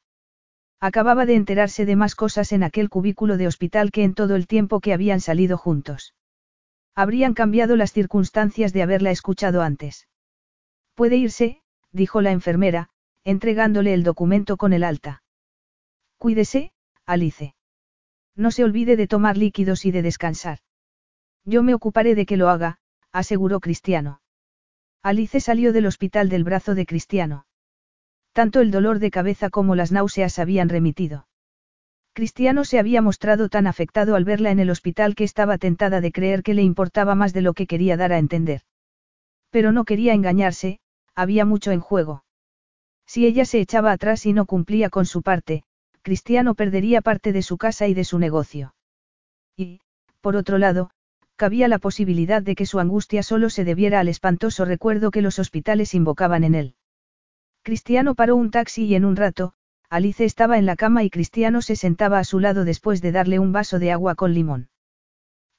Acababa de enterarse de más cosas en aquel cubículo de hospital que en todo el tiempo que habían salido juntos. Habrían cambiado las circunstancias de haberla escuchado antes. Puede irse, dijo la enfermera, entregándole el documento con el alta. Cuídese, Alice. No se olvide de tomar líquidos y de descansar. Yo me ocuparé de que lo haga, aseguró Cristiano. Alice salió del hospital del brazo de Cristiano. Tanto el dolor de cabeza como las náuseas habían remitido. Cristiano se había mostrado tan afectado al verla en el hospital que estaba tentada de creer que le importaba más de lo que quería dar a entender. Pero no quería engañarse, había mucho en juego. Si ella se echaba atrás y no cumplía con su parte, Cristiano perdería parte de su casa y de su negocio. Y, por otro lado, cabía la posibilidad de que su angustia solo se debiera al espantoso recuerdo que los hospitales invocaban en él. Cristiano paró un taxi y en un rato, Alice estaba en la cama y Cristiano se sentaba a su lado después de darle un vaso de agua con limón.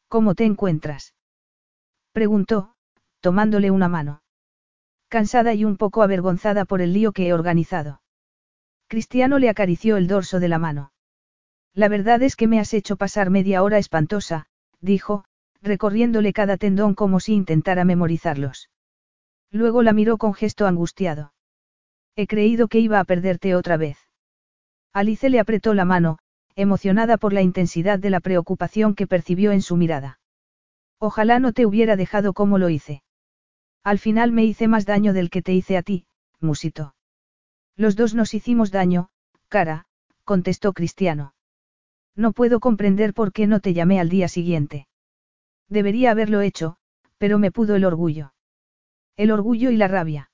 ¿Cómo te encuentras? preguntó, tomándole una mano. Cansada y un poco avergonzada por el lío que he organizado. Cristiano le acarició el dorso de la mano. La verdad es que me has hecho pasar media hora espantosa, dijo, recorriéndole cada tendón como si intentara memorizarlos. Luego la miró con gesto angustiado. He creído que iba a perderte otra vez. Alice le apretó la mano, emocionada por la intensidad de la preocupación que percibió en su mirada. Ojalá no te hubiera dejado como lo hice. Al final me hice más daño del que te hice a ti, musito. Los dos nos hicimos daño, cara, contestó Cristiano. No puedo comprender por qué no te llamé al día siguiente. Debería haberlo hecho, pero me pudo el orgullo. El orgullo y la rabia.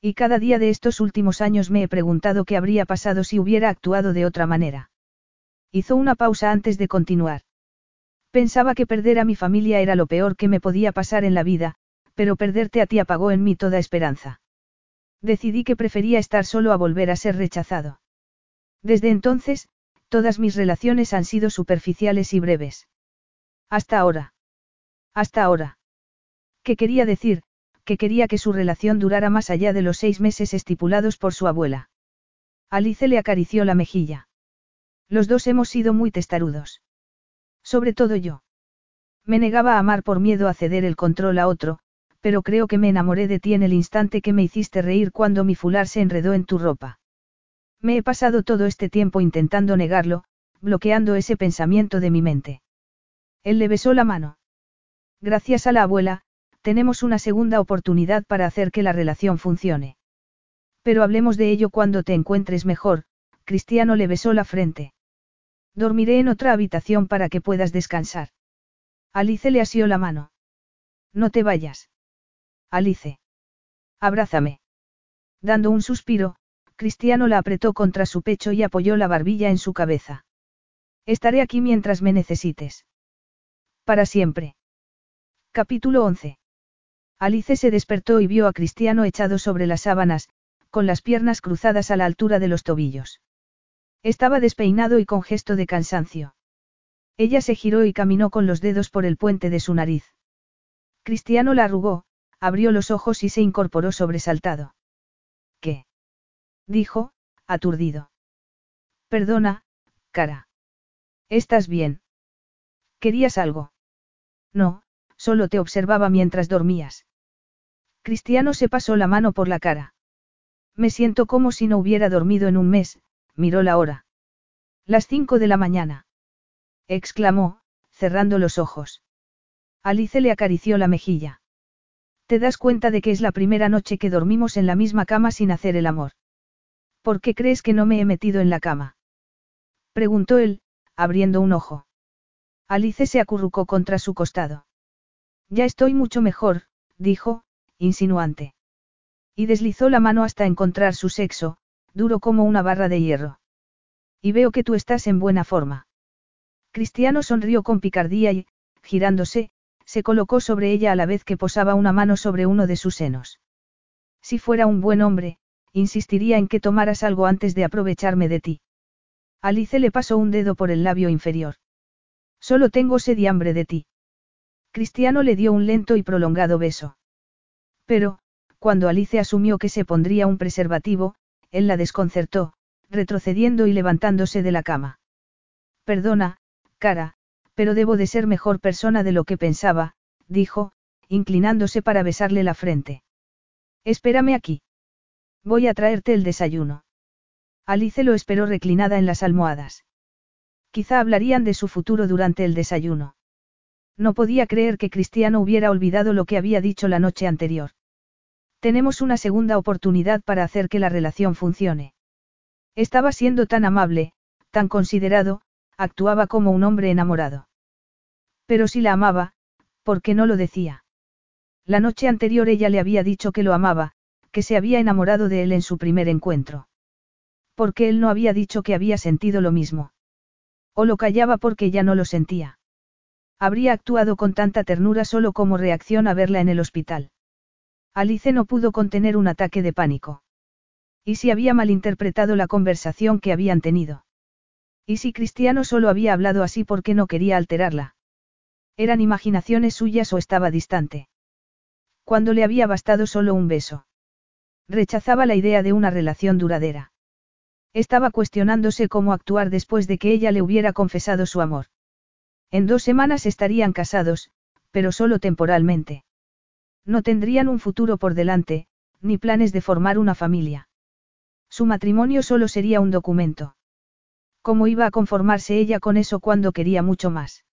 Y cada día de estos últimos años me he preguntado qué habría pasado si hubiera actuado de otra manera. Hizo una pausa antes de continuar. Pensaba que perder a mi familia era lo peor que me podía pasar en la vida, pero perderte a ti apagó en mí toda esperanza. Decidí que prefería estar solo a volver a ser rechazado. Desde entonces, todas mis relaciones han sido superficiales y breves. Hasta ahora. Hasta ahora. ¿Qué quería decir? Que quería que su relación durara más allá de los seis meses estipulados por su abuela. Alice le acarició la mejilla. Los dos hemos sido muy testarudos. Sobre todo yo. Me negaba a amar por miedo a ceder el control a otro, pero creo que me enamoré de ti en el instante que me hiciste reír cuando mi fular se enredó en tu ropa. Me he pasado todo este tiempo intentando negarlo, bloqueando ese pensamiento de mi mente. Él le besó la mano. Gracias a la abuela, tenemos una segunda oportunidad para hacer que la relación funcione. Pero hablemos de ello cuando te encuentres mejor, Cristiano le besó la frente. Dormiré en otra habitación para que puedas descansar. Alice le asió la mano. No te vayas. Alice. Abrázame. Dando un suspiro, Cristiano la apretó contra su pecho y apoyó la barbilla en su cabeza. Estaré aquí mientras me necesites. Para siempre. Capítulo 11. Alice se despertó y vio a Cristiano echado sobre las sábanas, con las piernas cruzadas a la altura de los tobillos. Estaba despeinado y con gesto de cansancio. Ella se giró y caminó con los dedos por el puente de su nariz. Cristiano la arrugó, abrió los ojos y se incorporó sobresaltado. ¿Qué? dijo, aturdido. Perdona, cara. ¿Estás bien? ¿Querías algo? No, solo te observaba mientras dormías. Cristiano se pasó la mano por la cara. Me siento como si no hubiera dormido en un mes, miró la hora. Las cinco de la mañana. exclamó, cerrando los ojos. Alice le acarició la mejilla. Te das cuenta de que es la primera noche que dormimos en la misma cama sin hacer el amor. ¿Por qué crees que no me he metido en la cama? Preguntó él, abriendo un ojo. Alice se acurrucó contra su costado. Ya estoy mucho mejor, dijo, insinuante. Y deslizó la mano hasta encontrar su sexo, duro como una barra de hierro. Y veo que tú estás en buena forma. Cristiano sonrió con picardía y, girándose, se colocó sobre ella a la vez que posaba una mano sobre uno de sus senos. Si fuera un buen hombre, insistiría en que tomaras algo antes de aprovecharme de ti. Alice le pasó un dedo por el labio inferior. Solo tengo sed y hambre de ti. Cristiano le dio un lento y prolongado beso. Pero, cuando Alice asumió que se pondría un preservativo, él la desconcertó, retrocediendo y levantándose de la cama. Perdona, cara, pero debo de ser mejor persona de lo que pensaba, dijo, inclinándose para besarle la frente. Espérame aquí. Voy a traerte el desayuno. Alice lo esperó reclinada en las almohadas. Quizá hablarían de su futuro durante el desayuno. No podía creer que Cristiano hubiera olvidado lo que había dicho la noche anterior. Tenemos una segunda oportunidad para hacer que la relación funcione. Estaba siendo tan amable, tan considerado, actuaba como un hombre enamorado. Pero si la amaba, ¿por qué no lo decía? La noche anterior ella le había dicho que lo amaba, que se había enamorado de él en su primer encuentro. ¿Por qué él no había dicho que había sentido lo mismo? O lo callaba porque ya no lo sentía. Habría actuado con tanta ternura solo como reacción a verla en el hospital. Alice no pudo contener un ataque de pánico. ¿Y si había malinterpretado la conversación que habían tenido? ¿Y si Cristiano solo había hablado así porque no quería alterarla? ¿Eran imaginaciones suyas o estaba distante? Cuando le había bastado solo un beso. Rechazaba la idea de una relación duradera. Estaba cuestionándose cómo actuar después de que ella le hubiera confesado su amor. En dos semanas estarían casados, pero solo temporalmente. No tendrían un futuro por delante, ni planes de formar una familia. Su matrimonio solo sería un documento. ¿Cómo iba a conformarse ella con eso cuando quería mucho más?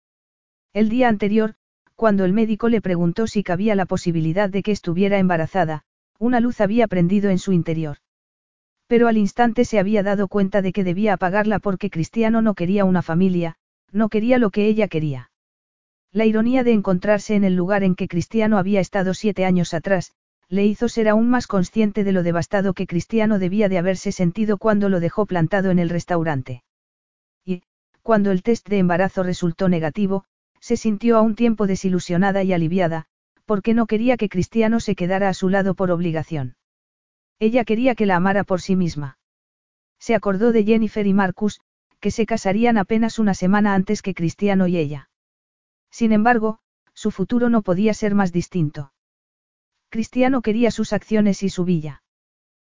El día anterior, cuando el médico le preguntó si cabía la posibilidad de que estuviera embarazada, una luz había prendido en su interior. Pero al instante se había dado cuenta de que debía apagarla porque Cristiano no quería una familia, no quería lo que ella quería. La ironía de encontrarse en el lugar en que Cristiano había estado siete años atrás, le hizo ser aún más consciente de lo devastado que Cristiano debía de haberse sentido cuando lo dejó plantado en el restaurante. Y, cuando el test de embarazo resultó negativo, se sintió a un tiempo desilusionada y aliviada, porque no quería que Cristiano se quedara a su lado por obligación. Ella quería que la amara por sí misma. Se acordó de Jennifer y Marcus, que se casarían apenas una semana antes que Cristiano y ella. Sin embargo, su futuro no podía ser más distinto. Cristiano quería sus acciones y su villa.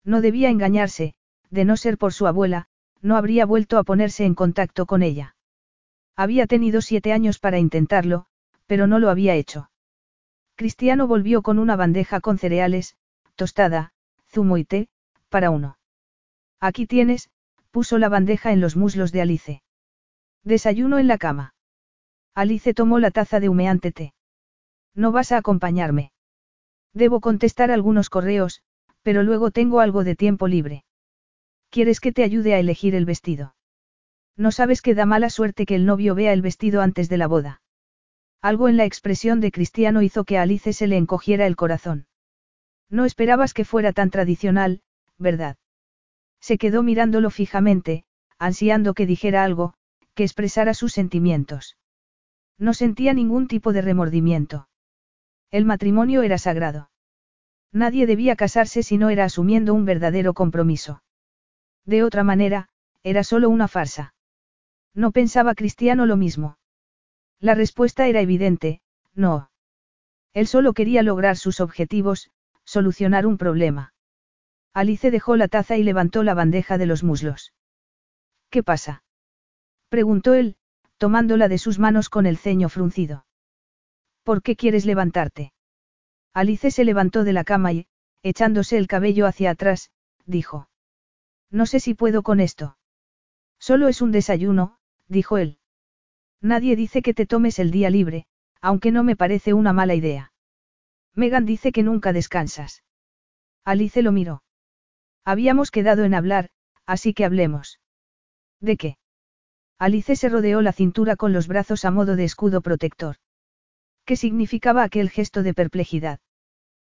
No debía engañarse, de no ser por su abuela, no habría vuelto a ponerse en contacto con ella. Había tenido siete años para intentarlo, pero no lo había hecho. Cristiano volvió con una bandeja con cereales, tostada, zumo y té, para uno. Aquí tienes, puso la bandeja en los muslos de Alice. Desayuno en la cama. Alice tomó la taza de humeante té. ¿No vas a acompañarme? Debo contestar algunos correos, pero luego tengo algo de tiempo libre. ¿Quieres que te ayude a elegir el vestido? No sabes que da mala suerte que el novio vea el vestido antes de la boda. Algo en la expresión de Cristiano hizo que a Alice se le encogiera el corazón. No esperabas que fuera tan tradicional, ¿verdad? Se quedó mirándolo fijamente, ansiando que dijera algo, que expresara sus sentimientos. No sentía ningún tipo de remordimiento. El matrimonio era sagrado. Nadie debía casarse si no era asumiendo un verdadero compromiso. De otra manera, era solo una farsa. No pensaba Cristiano lo mismo. La respuesta era evidente, no. Él solo quería lograr sus objetivos, solucionar un problema. Alice dejó la taza y levantó la bandeja de los muslos. ¿Qué pasa? preguntó él, tomándola de sus manos con el ceño fruncido. ¿Por qué quieres levantarte? Alice se levantó de la cama y, echándose el cabello hacia atrás, dijo. No sé si puedo con esto. Solo es un desayuno, dijo él. Nadie dice que te tomes el día libre, aunque no me parece una mala idea. Megan dice que nunca descansas. Alice lo miró. Habíamos quedado en hablar, así que hablemos. ¿De qué? Alice se rodeó la cintura con los brazos a modo de escudo protector. ¿Qué significaba aquel gesto de perplejidad?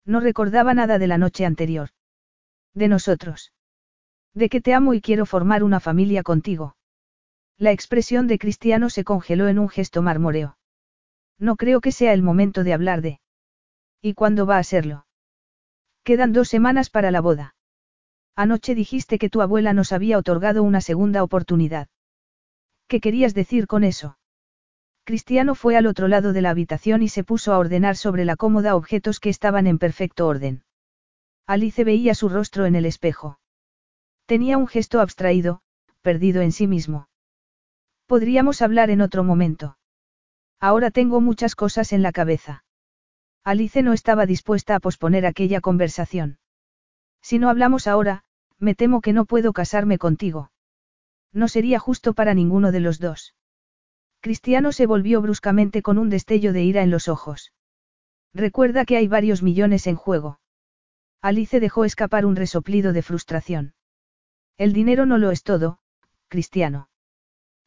No recordaba nada de la noche anterior. De nosotros. De que te amo y quiero formar una familia contigo. La expresión de Cristiano se congeló en un gesto marmóreo. No creo que sea el momento de hablar de. ¿Y cuándo va a serlo? Quedan dos semanas para la boda. Anoche dijiste que tu abuela nos había otorgado una segunda oportunidad. ¿Qué querías decir con eso? Cristiano fue al otro lado de la habitación y se puso a ordenar sobre la cómoda objetos que estaban en perfecto orden. Alice veía su rostro en el espejo. Tenía un gesto abstraído, perdido en sí mismo. Podríamos hablar en otro momento. Ahora tengo muchas cosas en la cabeza. Alice no estaba dispuesta a posponer aquella conversación. Si no hablamos ahora, me temo que no puedo casarme contigo. No sería justo para ninguno de los dos. Cristiano se volvió bruscamente con un destello de ira en los ojos. Recuerda que hay varios millones en juego. Alice dejó escapar un resoplido de frustración. El dinero no lo es todo, Cristiano.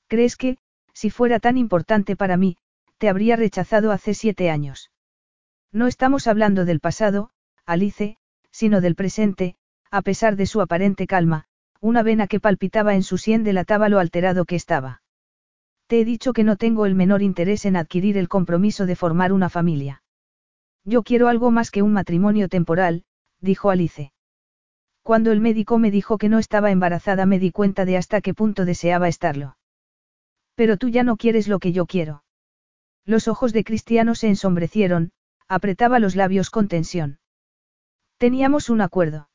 ¿Crees que, si fuera tan importante para mí, te habría rechazado hace siete años? No estamos hablando del pasado, Alice, sino del presente, a pesar de su aparente calma, una vena que palpitaba en su sien delataba lo alterado que estaba. Te he dicho que no tengo el menor interés en adquirir el compromiso de formar una familia. Yo quiero algo más que un matrimonio temporal, dijo Alice. Cuando el médico me dijo que no estaba embarazada me di cuenta de hasta qué punto deseaba estarlo. Pero tú ya no quieres lo que yo quiero. Los ojos de Cristiano se ensombrecieron, apretaba los labios con tensión. Teníamos un acuerdo.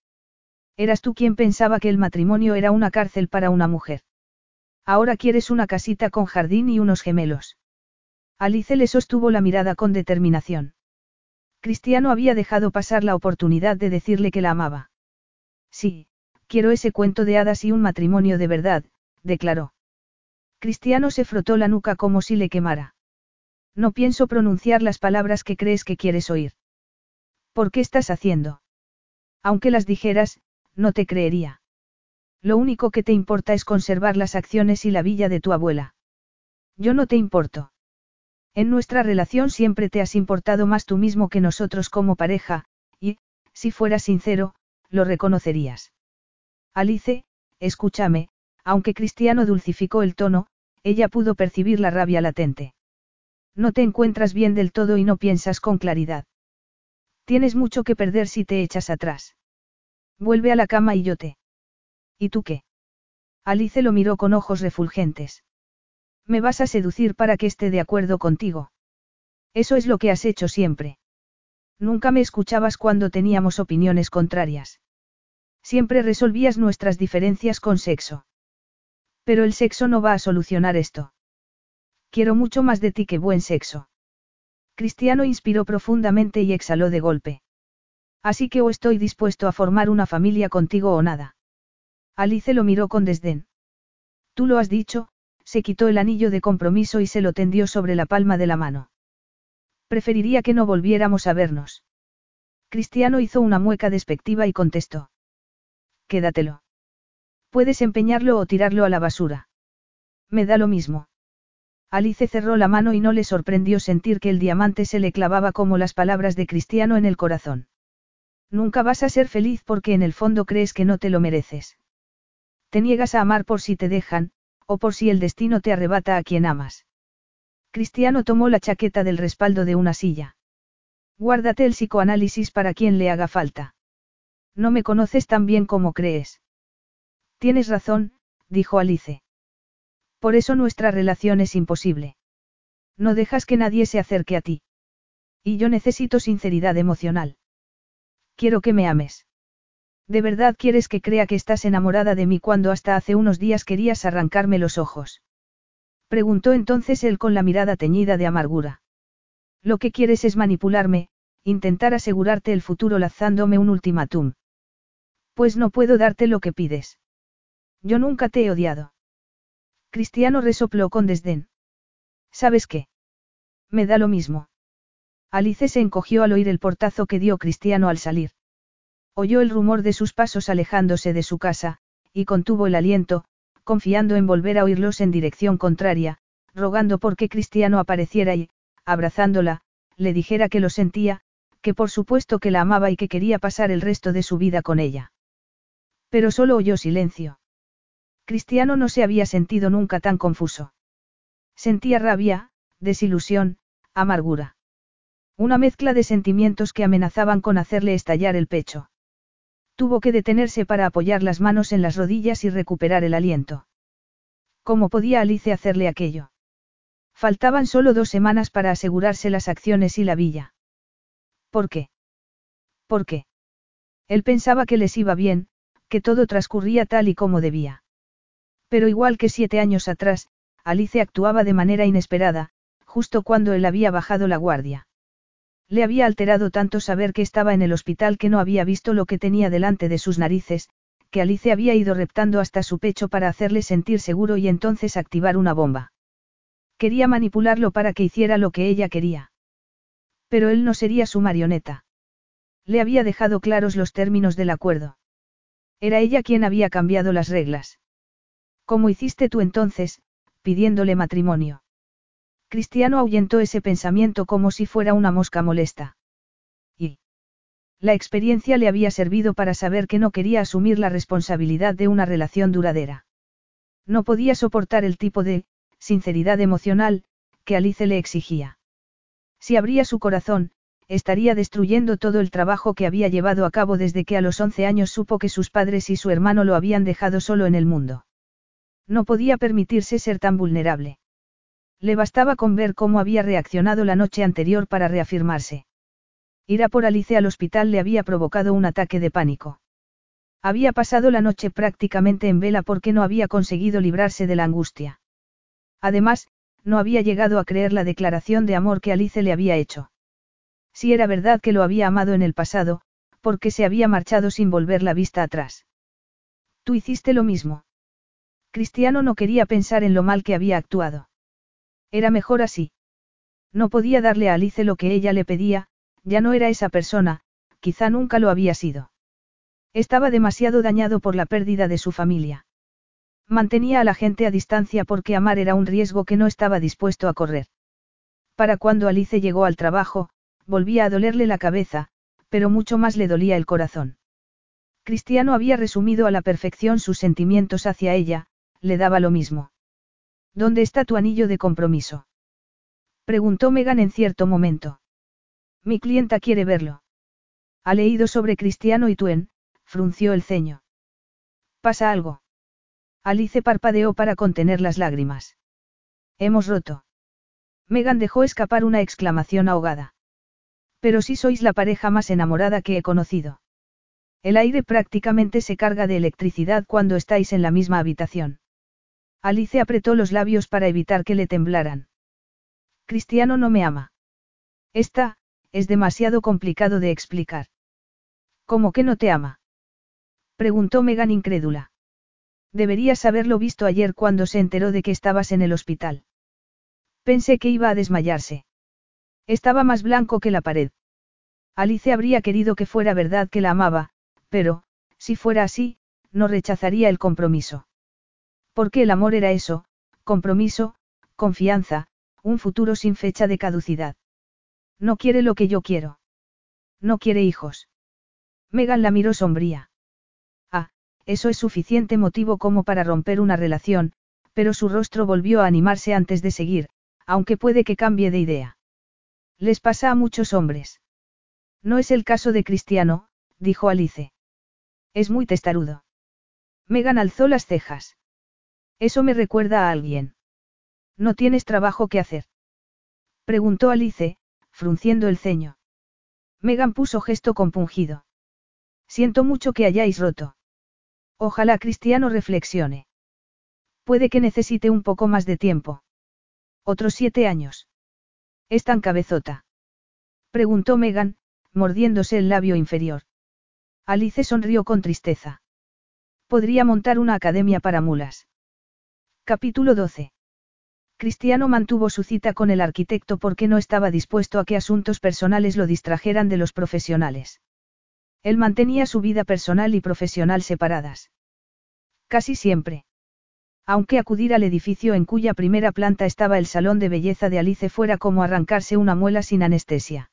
Eras tú quien pensaba que el matrimonio era una cárcel para una mujer. Ahora quieres una casita con jardín y unos gemelos. Alice le sostuvo la mirada con determinación. Cristiano había dejado pasar la oportunidad de decirle que la amaba. Sí, quiero ese cuento de hadas y un matrimonio de verdad, declaró. Cristiano se frotó la nuca como si le quemara. No pienso pronunciar las palabras que crees que quieres oír. ¿Por qué estás haciendo? Aunque las dijeras, no te creería. Lo único que te importa es conservar las acciones y la villa de tu abuela. Yo no te importo. En nuestra relación siempre te has importado más tú mismo que nosotros como pareja, y, si fueras sincero, lo reconocerías. Alice, escúchame, aunque Cristiano dulcificó el tono, ella pudo percibir la rabia latente. No te encuentras bien del todo y no piensas con claridad. Tienes mucho que perder si te echas atrás. Vuelve a la cama y yo te. ¿Y tú qué? Alice lo miró con ojos refulgentes. Me vas a seducir para que esté de acuerdo contigo. Eso es lo que has hecho siempre. Nunca me escuchabas cuando teníamos opiniones contrarias. Siempre resolvías nuestras diferencias con sexo. Pero el sexo no va a solucionar esto. Quiero mucho más de ti que buen sexo. Cristiano inspiró profundamente y exhaló de golpe. Así que o estoy dispuesto a formar una familia contigo o nada. Alice lo miró con desdén. Tú lo has dicho, se quitó el anillo de compromiso y se lo tendió sobre la palma de la mano. Preferiría que no volviéramos a vernos. Cristiano hizo una mueca despectiva y contestó. Quédatelo. Puedes empeñarlo o tirarlo a la basura. Me da lo mismo. Alice cerró la mano y no le sorprendió sentir que el diamante se le clavaba como las palabras de Cristiano en el corazón. Nunca vas a ser feliz porque en el fondo crees que no te lo mereces. Te niegas a amar por si te dejan, o por si el destino te arrebata a quien amas. Cristiano tomó la chaqueta del respaldo de una silla. Guárdate el psicoanálisis para quien le haga falta. No me conoces tan bien como crees. Tienes razón, dijo Alice. Por eso nuestra relación es imposible. No dejas que nadie se acerque a ti. Y yo necesito sinceridad emocional. Quiero que me ames. ¿De verdad quieres que crea que estás enamorada de mí cuando hasta hace unos días querías arrancarme los ojos? Preguntó entonces él con la mirada teñida de amargura. Lo que quieres es manipularme, intentar asegurarte el futuro lanzándome un ultimátum. Pues no puedo darte lo que pides. Yo nunca te he odiado. Cristiano resopló con desdén. ¿Sabes qué? Me da lo mismo. Alice se encogió al oír el portazo que dio Cristiano al salir. Oyó el rumor de sus pasos alejándose de su casa, y contuvo el aliento, confiando en volver a oírlos en dirección contraria, rogando por que Cristiano apareciera y, abrazándola, le dijera que lo sentía, que por supuesto que la amaba y que quería pasar el resto de su vida con ella. Pero solo oyó silencio. Cristiano no se había sentido nunca tan confuso. Sentía rabia, desilusión, amargura. Una mezcla de sentimientos que amenazaban con hacerle estallar el pecho. Tuvo que detenerse para apoyar las manos en las rodillas y recuperar el aliento. ¿Cómo podía Alice hacerle aquello? Faltaban solo dos semanas para asegurarse las acciones y la villa. ¿Por qué? ¿Por qué? Él pensaba que les iba bien, que todo transcurría tal y como debía. Pero igual que siete años atrás, Alice actuaba de manera inesperada, justo cuando él había bajado la guardia. Le había alterado tanto saber que estaba en el hospital que no había visto lo que tenía delante de sus narices, que Alice había ido reptando hasta su pecho para hacerle sentir seguro y entonces activar una bomba. Quería manipularlo para que hiciera lo que ella quería. Pero él no sería su marioneta. Le había dejado claros los términos del acuerdo. Era ella quien había cambiado las reglas. ¿Cómo hiciste tú entonces, pidiéndole matrimonio? Cristiano ahuyentó ese pensamiento como si fuera una mosca molesta. Y. La experiencia le había servido para saber que no quería asumir la responsabilidad de una relación duradera. No podía soportar el tipo de, sinceridad emocional, que Alice le exigía. Si abría su corazón, estaría destruyendo todo el trabajo que había llevado a cabo desde que a los 11 años supo que sus padres y su hermano lo habían dejado solo en el mundo. No podía permitirse ser tan vulnerable. Le bastaba con ver cómo había reaccionado la noche anterior para reafirmarse. Ir a por Alice al hospital le había provocado un ataque de pánico. Había pasado la noche prácticamente en vela porque no había conseguido librarse de la angustia. Además, no había llegado a creer la declaración de amor que Alice le había hecho. Si era verdad que lo había amado en el pasado, porque se había marchado sin volver la vista atrás. Tú hiciste lo mismo. Cristiano no quería pensar en lo mal que había actuado. Era mejor así. No podía darle a Alice lo que ella le pedía, ya no era esa persona, quizá nunca lo había sido. Estaba demasiado dañado por la pérdida de su familia. Mantenía a la gente a distancia porque amar era un riesgo que no estaba dispuesto a correr. Para cuando Alice llegó al trabajo, volvía a dolerle la cabeza, pero mucho más le dolía el corazón. Cristiano había resumido a la perfección sus sentimientos hacia ella, le daba lo mismo. ¿Dónde está tu anillo de compromiso? Preguntó Megan en cierto momento. Mi clienta quiere verlo. Ha leído sobre Cristiano y Tuen, frunció el ceño. ¿Pasa algo? Alice parpadeó para contener las lágrimas. Hemos roto. Megan dejó escapar una exclamación ahogada. Pero si sois la pareja más enamorada que he conocido. El aire prácticamente se carga de electricidad cuando estáis en la misma habitación. Alice apretó los labios para evitar que le temblaran. Cristiano no me ama. Esta, es demasiado complicado de explicar. ¿Cómo que no te ama? Preguntó Megan incrédula. Deberías haberlo visto ayer cuando se enteró de que estabas en el hospital. Pensé que iba a desmayarse. Estaba más blanco que la pared. Alice habría querido que fuera verdad que la amaba, pero, si fuera así, no rechazaría el compromiso. Porque el amor era eso, compromiso, confianza, un futuro sin fecha de caducidad. No quiere lo que yo quiero. No quiere hijos. Megan la miró sombría eso es suficiente motivo como para romper una relación, pero su rostro volvió a animarse antes de seguir, aunque puede que cambie de idea. Les pasa a muchos hombres. No es el caso de Cristiano, dijo Alice. Es muy testarudo. Megan alzó las cejas. Eso me recuerda a alguien. ¿No tienes trabajo que hacer? Preguntó Alice, frunciendo el ceño. Megan puso gesto compungido. Siento mucho que hayáis roto. Ojalá Cristiano reflexione. Puede que necesite un poco más de tiempo. Otros siete años. ¿Es tan cabezota? Preguntó Megan, mordiéndose el labio inferior. Alice sonrió con tristeza. Podría montar una academia para mulas. Capítulo 12. Cristiano mantuvo su cita con el arquitecto porque no estaba dispuesto a que asuntos personales lo distrajeran de los profesionales. Él mantenía su vida personal y profesional separadas. Casi siempre. Aunque acudir al edificio en cuya primera planta estaba el salón de belleza de Alice fuera como arrancarse una muela sin anestesia.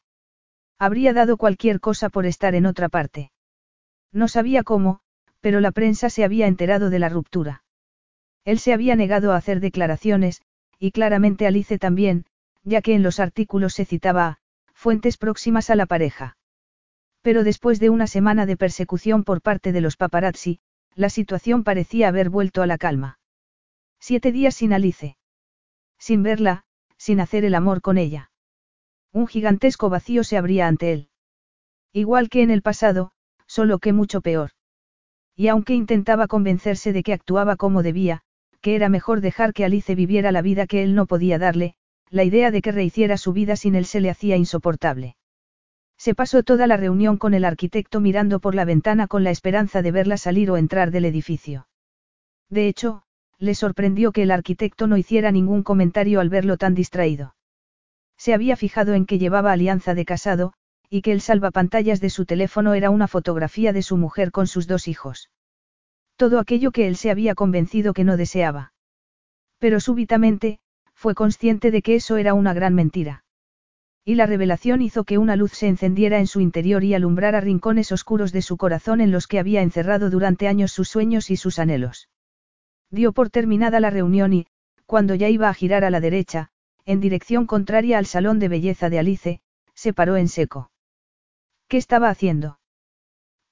Habría dado cualquier cosa por estar en otra parte. No sabía cómo, pero la prensa se había enterado de la ruptura. Él se había negado a hacer declaraciones, y claramente Alice también, ya que en los artículos se citaba a fuentes próximas a la pareja. Pero después de una semana de persecución por parte de los paparazzi, la situación parecía haber vuelto a la calma. Siete días sin Alice. Sin verla, sin hacer el amor con ella. Un gigantesco vacío se abría ante él. Igual que en el pasado, solo que mucho peor. Y aunque intentaba convencerse de que actuaba como debía, que era mejor dejar que Alice viviera la vida que él no podía darle, la idea de que rehiciera su vida sin él se le hacía insoportable. Se pasó toda la reunión con el arquitecto mirando por la ventana con la esperanza de verla salir o entrar del edificio. De hecho, le sorprendió que el arquitecto no hiciera ningún comentario al verlo tan distraído. Se había fijado en que llevaba alianza de casado, y que el salvapantallas de su teléfono era una fotografía de su mujer con sus dos hijos. Todo aquello que él se había convencido que no deseaba. Pero súbitamente, fue consciente de que eso era una gran mentira. Y la revelación hizo que una luz se encendiera en su interior y alumbrara rincones oscuros de su corazón en los que había encerrado durante años sus sueños y sus anhelos. Dio por terminada la reunión y, cuando ya iba a girar a la derecha, en dirección contraria al salón de belleza de Alice, se paró en seco. ¿Qué estaba haciendo?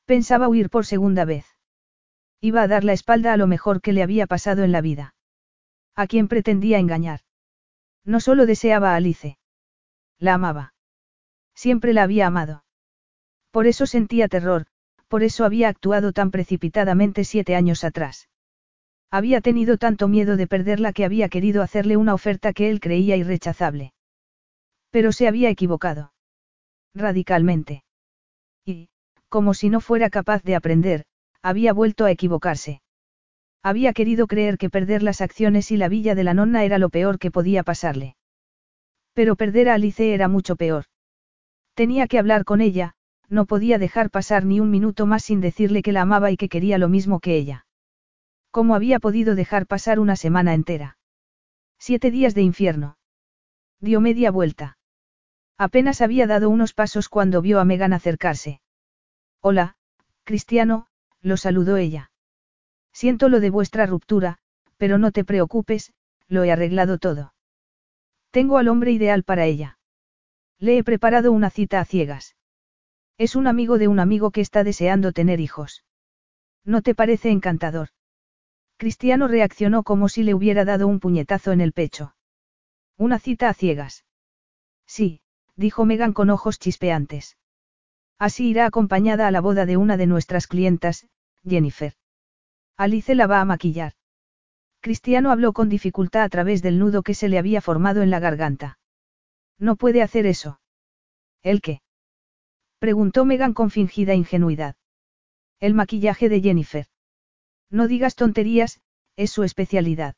Pensaba huir por segunda vez. Iba a dar la espalda a lo mejor que le había pasado en la vida. ¿A quién pretendía engañar? No solo deseaba a Alice. La amaba. Siempre la había amado. Por eso sentía terror, por eso había actuado tan precipitadamente siete años atrás. Había tenido tanto miedo de perderla que había querido hacerle una oferta que él creía irrechazable. Pero se había equivocado. Radicalmente. Y, como si no fuera capaz de aprender, había vuelto a equivocarse. Había querido creer que perder las acciones y la villa de la nonna era lo peor que podía pasarle. Pero perder a Alice era mucho peor. Tenía que hablar con ella, no podía dejar pasar ni un minuto más sin decirle que la amaba y que quería lo mismo que ella. ¿Cómo había podido dejar pasar una semana entera? Siete días de infierno. Dio media vuelta. Apenas había dado unos pasos cuando vio a Megan acercarse. Hola, Cristiano, lo saludó ella. Siento lo de vuestra ruptura, pero no te preocupes, lo he arreglado todo. Tengo al hombre ideal para ella. Le he preparado una cita a ciegas. Es un amigo de un amigo que está deseando tener hijos. ¿No te parece encantador? Cristiano reaccionó como si le hubiera dado un puñetazo en el pecho. Una cita a ciegas. Sí, dijo Megan con ojos chispeantes. Así irá acompañada a la boda de una de nuestras clientas, Jennifer. Alice la va a maquillar. Cristiano habló con dificultad a través del nudo que se le había formado en la garganta. No puede hacer eso. ¿El qué? Preguntó Megan con fingida ingenuidad. El maquillaje de Jennifer. No digas tonterías, es su especialidad.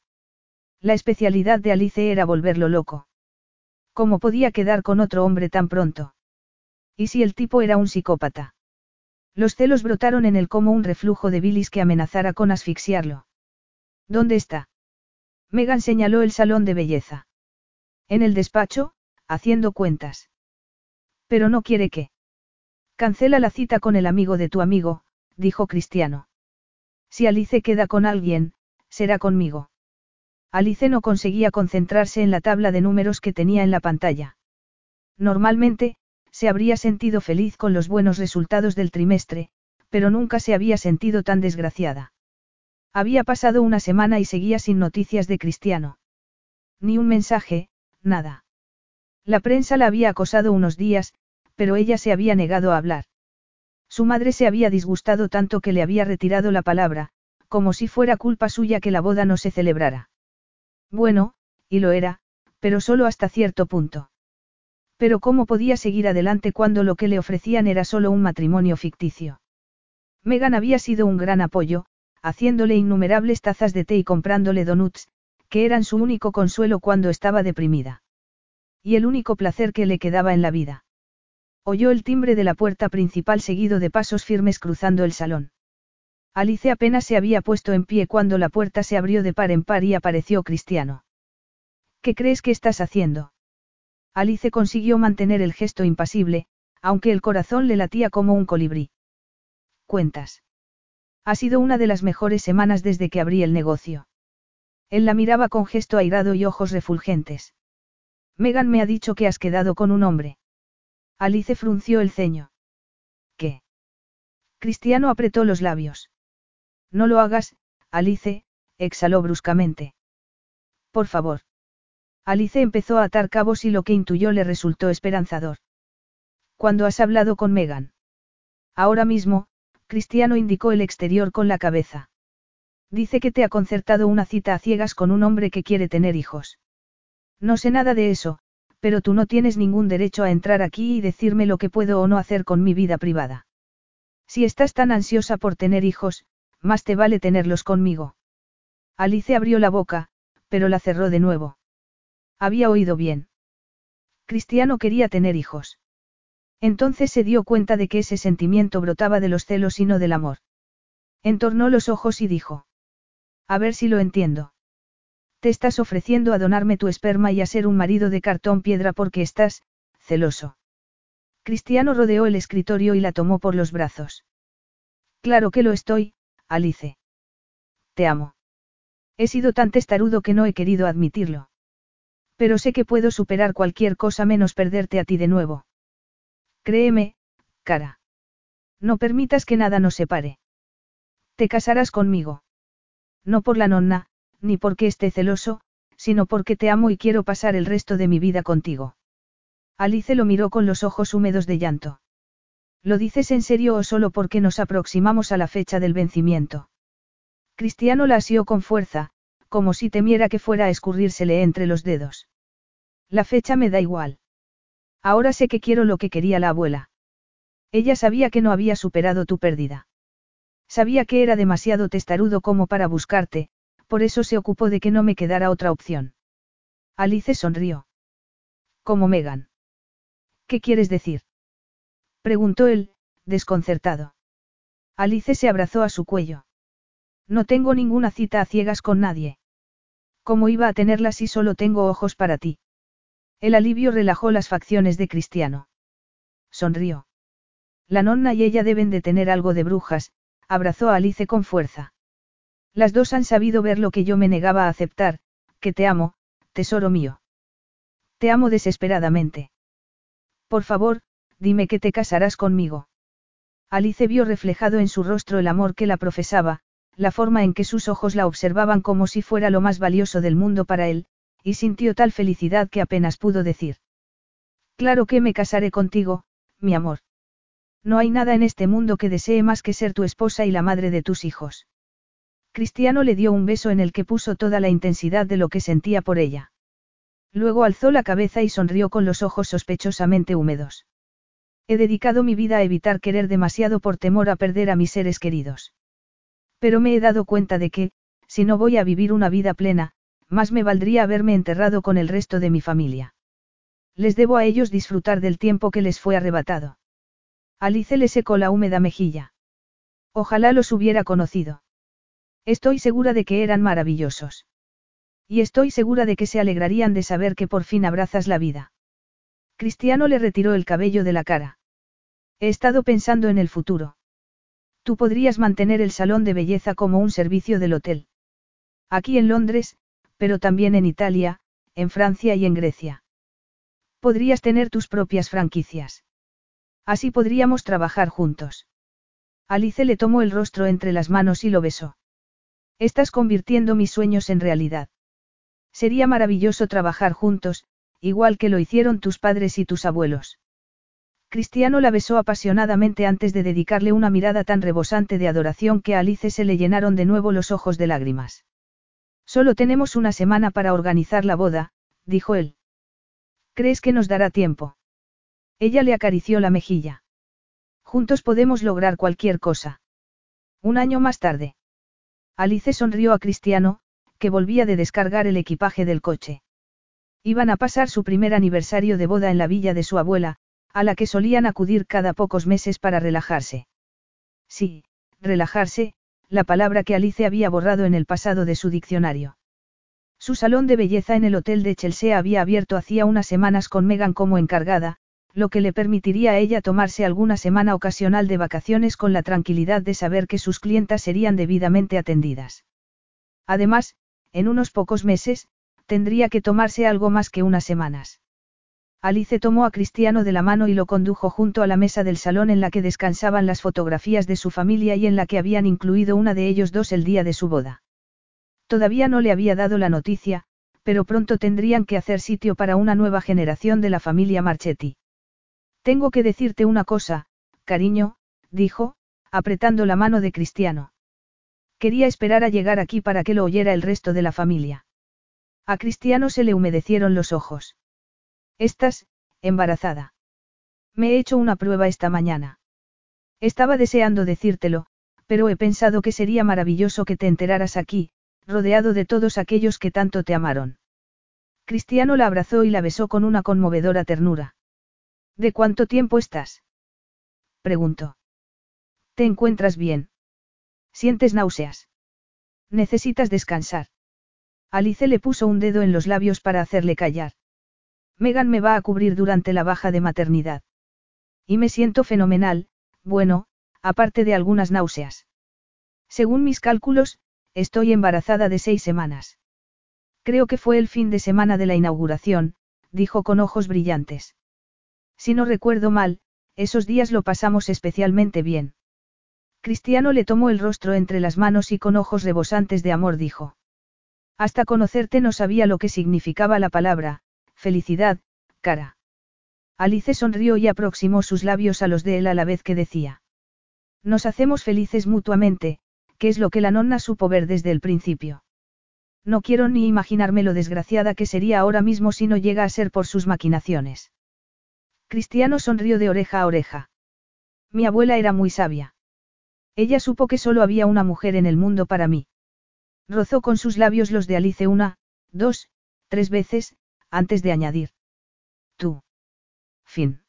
La especialidad de Alice era volverlo loco. ¿Cómo podía quedar con otro hombre tan pronto? ¿Y si el tipo era un psicópata? Los celos brotaron en él como un reflujo de bilis que amenazara con asfixiarlo. ¿Dónde está? Megan señaló el salón de belleza. En el despacho, haciendo cuentas. Pero no quiere que. Cancela la cita con el amigo de tu amigo, dijo Cristiano. Si Alice queda con alguien, será conmigo. Alice no conseguía concentrarse en la tabla de números que tenía en la pantalla. Normalmente, se habría sentido feliz con los buenos resultados del trimestre, pero nunca se había sentido tan desgraciada. Había pasado una semana y seguía sin noticias de Cristiano. Ni un mensaje, nada. La prensa la había acosado unos días, pero ella se había negado a hablar. Su madre se había disgustado tanto que le había retirado la palabra, como si fuera culpa suya que la boda no se celebrara. Bueno, y lo era, pero solo hasta cierto punto. Pero ¿cómo podía seguir adelante cuando lo que le ofrecían era solo un matrimonio ficticio? Megan había sido un gran apoyo, haciéndole innumerables tazas de té y comprándole donuts, que eran su único consuelo cuando estaba deprimida. Y el único placer que le quedaba en la vida. Oyó el timbre de la puerta principal seguido de pasos firmes cruzando el salón. Alice apenas se había puesto en pie cuando la puerta se abrió de par en par y apareció Cristiano. ¿Qué crees que estás haciendo? Alice consiguió mantener el gesto impasible, aunque el corazón le latía como un colibrí. Cuentas. Ha sido una de las mejores semanas desde que abrí el negocio. Él la miraba con gesto airado y ojos refulgentes. Megan me ha dicho que has quedado con un hombre. Alice frunció el ceño. ¿Qué? Cristiano apretó los labios. No lo hagas, Alice, exhaló bruscamente. Por favor. Alice empezó a atar cabos y lo que intuyó le resultó esperanzador. ¿Cuándo has hablado con Megan? Ahora mismo, Cristiano indicó el exterior con la cabeza. Dice que te ha concertado una cita a ciegas con un hombre que quiere tener hijos. No sé nada de eso, pero tú no tienes ningún derecho a entrar aquí y decirme lo que puedo o no hacer con mi vida privada. Si estás tan ansiosa por tener hijos, más te vale tenerlos conmigo. Alice abrió la boca, pero la cerró de nuevo. Había oído bien. Cristiano quería tener hijos. Entonces se dio cuenta de que ese sentimiento brotaba de los celos y no del amor. Entornó los ojos y dijo. A ver si lo entiendo. Te estás ofreciendo a donarme tu esperma y a ser un marido de cartón piedra porque estás, celoso. Cristiano rodeó el escritorio y la tomó por los brazos. Claro que lo estoy, Alice. Te amo. He sido tan testarudo que no he querido admitirlo. Pero sé que puedo superar cualquier cosa menos perderte a ti de nuevo. Créeme, cara. No permitas que nada nos separe. Te casarás conmigo. No por la nonna, ni porque esté celoso, sino porque te amo y quiero pasar el resto de mi vida contigo. Alice lo miró con los ojos húmedos de llanto. ¿Lo dices en serio o solo porque nos aproximamos a la fecha del vencimiento? Cristiano la asió con fuerza, como si temiera que fuera a escurrírsele entre los dedos. La fecha me da igual. Ahora sé que quiero lo que quería la abuela. Ella sabía que no había superado tu pérdida. Sabía que era demasiado testarudo como para buscarte, por eso se ocupó de que no me quedara otra opción. Alice sonrió. Como Megan. ¿Qué quieres decir? Preguntó él, desconcertado. Alice se abrazó a su cuello. No tengo ninguna cita a ciegas con nadie. ¿Cómo iba a tenerla si solo tengo ojos para ti? El alivio relajó las facciones de Cristiano. Sonrió. La nonna y ella deben de tener algo de brujas, abrazó a Alice con fuerza. Las dos han sabido ver lo que yo me negaba a aceptar, que te amo, tesoro mío. Te amo desesperadamente. Por favor, dime que te casarás conmigo. Alice vio reflejado en su rostro el amor que la profesaba, la forma en que sus ojos la observaban como si fuera lo más valioso del mundo para él, y sintió tal felicidad que apenas pudo decir. Claro que me casaré contigo, mi amor. No hay nada en este mundo que desee más que ser tu esposa y la madre de tus hijos. Cristiano le dio un beso en el que puso toda la intensidad de lo que sentía por ella. Luego alzó la cabeza y sonrió con los ojos sospechosamente húmedos. He dedicado mi vida a evitar querer demasiado por temor a perder a mis seres queridos. Pero me he dado cuenta de que, si no voy a vivir una vida plena, más me valdría haberme enterrado con el resto de mi familia. Les debo a ellos disfrutar del tiempo que les fue arrebatado. Alice le secó la húmeda mejilla. Ojalá los hubiera conocido. Estoy segura de que eran maravillosos. Y estoy segura de que se alegrarían de saber que por fin abrazas la vida. Cristiano le retiró el cabello de la cara. He estado pensando en el futuro. Tú podrías mantener el salón de belleza como un servicio del hotel. Aquí en Londres, pero también en Italia, en Francia y en Grecia. Podrías tener tus propias franquicias. Así podríamos trabajar juntos. Alice le tomó el rostro entre las manos y lo besó. Estás convirtiendo mis sueños en realidad. Sería maravilloso trabajar juntos, igual que lo hicieron tus padres y tus abuelos. Cristiano la besó apasionadamente antes de dedicarle una mirada tan rebosante de adoración que a Alice se le llenaron de nuevo los ojos de lágrimas. Solo tenemos una semana para organizar la boda, dijo él. ¿Crees que nos dará tiempo? Ella le acarició la mejilla. Juntos podemos lograr cualquier cosa. Un año más tarde. Alice sonrió a Cristiano, que volvía de descargar el equipaje del coche. Iban a pasar su primer aniversario de boda en la villa de su abuela, a la que solían acudir cada pocos meses para relajarse. Sí, relajarse, la palabra que Alice había borrado en el pasado de su diccionario. Su salón de belleza en el hotel de Chelsea había abierto hacía unas semanas con Megan como encargada, lo que le permitiría a ella tomarse alguna semana ocasional de vacaciones con la tranquilidad de saber que sus clientas serían debidamente atendidas. Además, en unos pocos meses, tendría que tomarse algo más que unas semanas. Alice tomó a Cristiano de la mano y lo condujo junto a la mesa del salón en la que descansaban las fotografías de su familia y en la que habían incluido una de ellos dos el día de su boda. Todavía no le había dado la noticia, pero pronto tendrían que hacer sitio para una nueva generación de la familia Marchetti. Tengo que decirte una cosa, cariño, dijo, apretando la mano de Cristiano. Quería esperar a llegar aquí para que lo oyera el resto de la familia. A Cristiano se le humedecieron los ojos. Estás, embarazada. Me he hecho una prueba esta mañana. Estaba deseando decírtelo, pero he pensado que sería maravilloso que te enteraras aquí, rodeado de todos aquellos que tanto te amaron. Cristiano la abrazó y la besó con una conmovedora ternura. ¿De cuánto tiempo estás? preguntó. ¿Te encuentras bien? ¿Sientes náuseas? Necesitas descansar. Alice le puso un dedo en los labios para hacerle callar. Megan me va a cubrir durante la baja de maternidad. Y me siento fenomenal, bueno, aparte de algunas náuseas. Según mis cálculos, estoy embarazada de seis semanas. Creo que fue el fin de semana de la inauguración, dijo con ojos brillantes. Si no recuerdo mal, esos días lo pasamos especialmente bien. Cristiano le tomó el rostro entre las manos y con ojos rebosantes de amor dijo. Hasta conocerte no sabía lo que significaba la palabra, Felicidad, cara. Alice sonrió y aproximó sus labios a los de él a la vez que decía. Nos hacemos felices mutuamente, que es lo que la nonna supo ver desde el principio. No quiero ni imaginarme lo desgraciada que sería ahora mismo si no llega a ser por sus maquinaciones. Cristiano sonrió de oreja a oreja. Mi abuela era muy sabia. Ella supo que solo había una mujer en el mundo para mí. Rozó con sus labios los de Alice una, dos, tres veces, antes de añadir. Tú. Fin.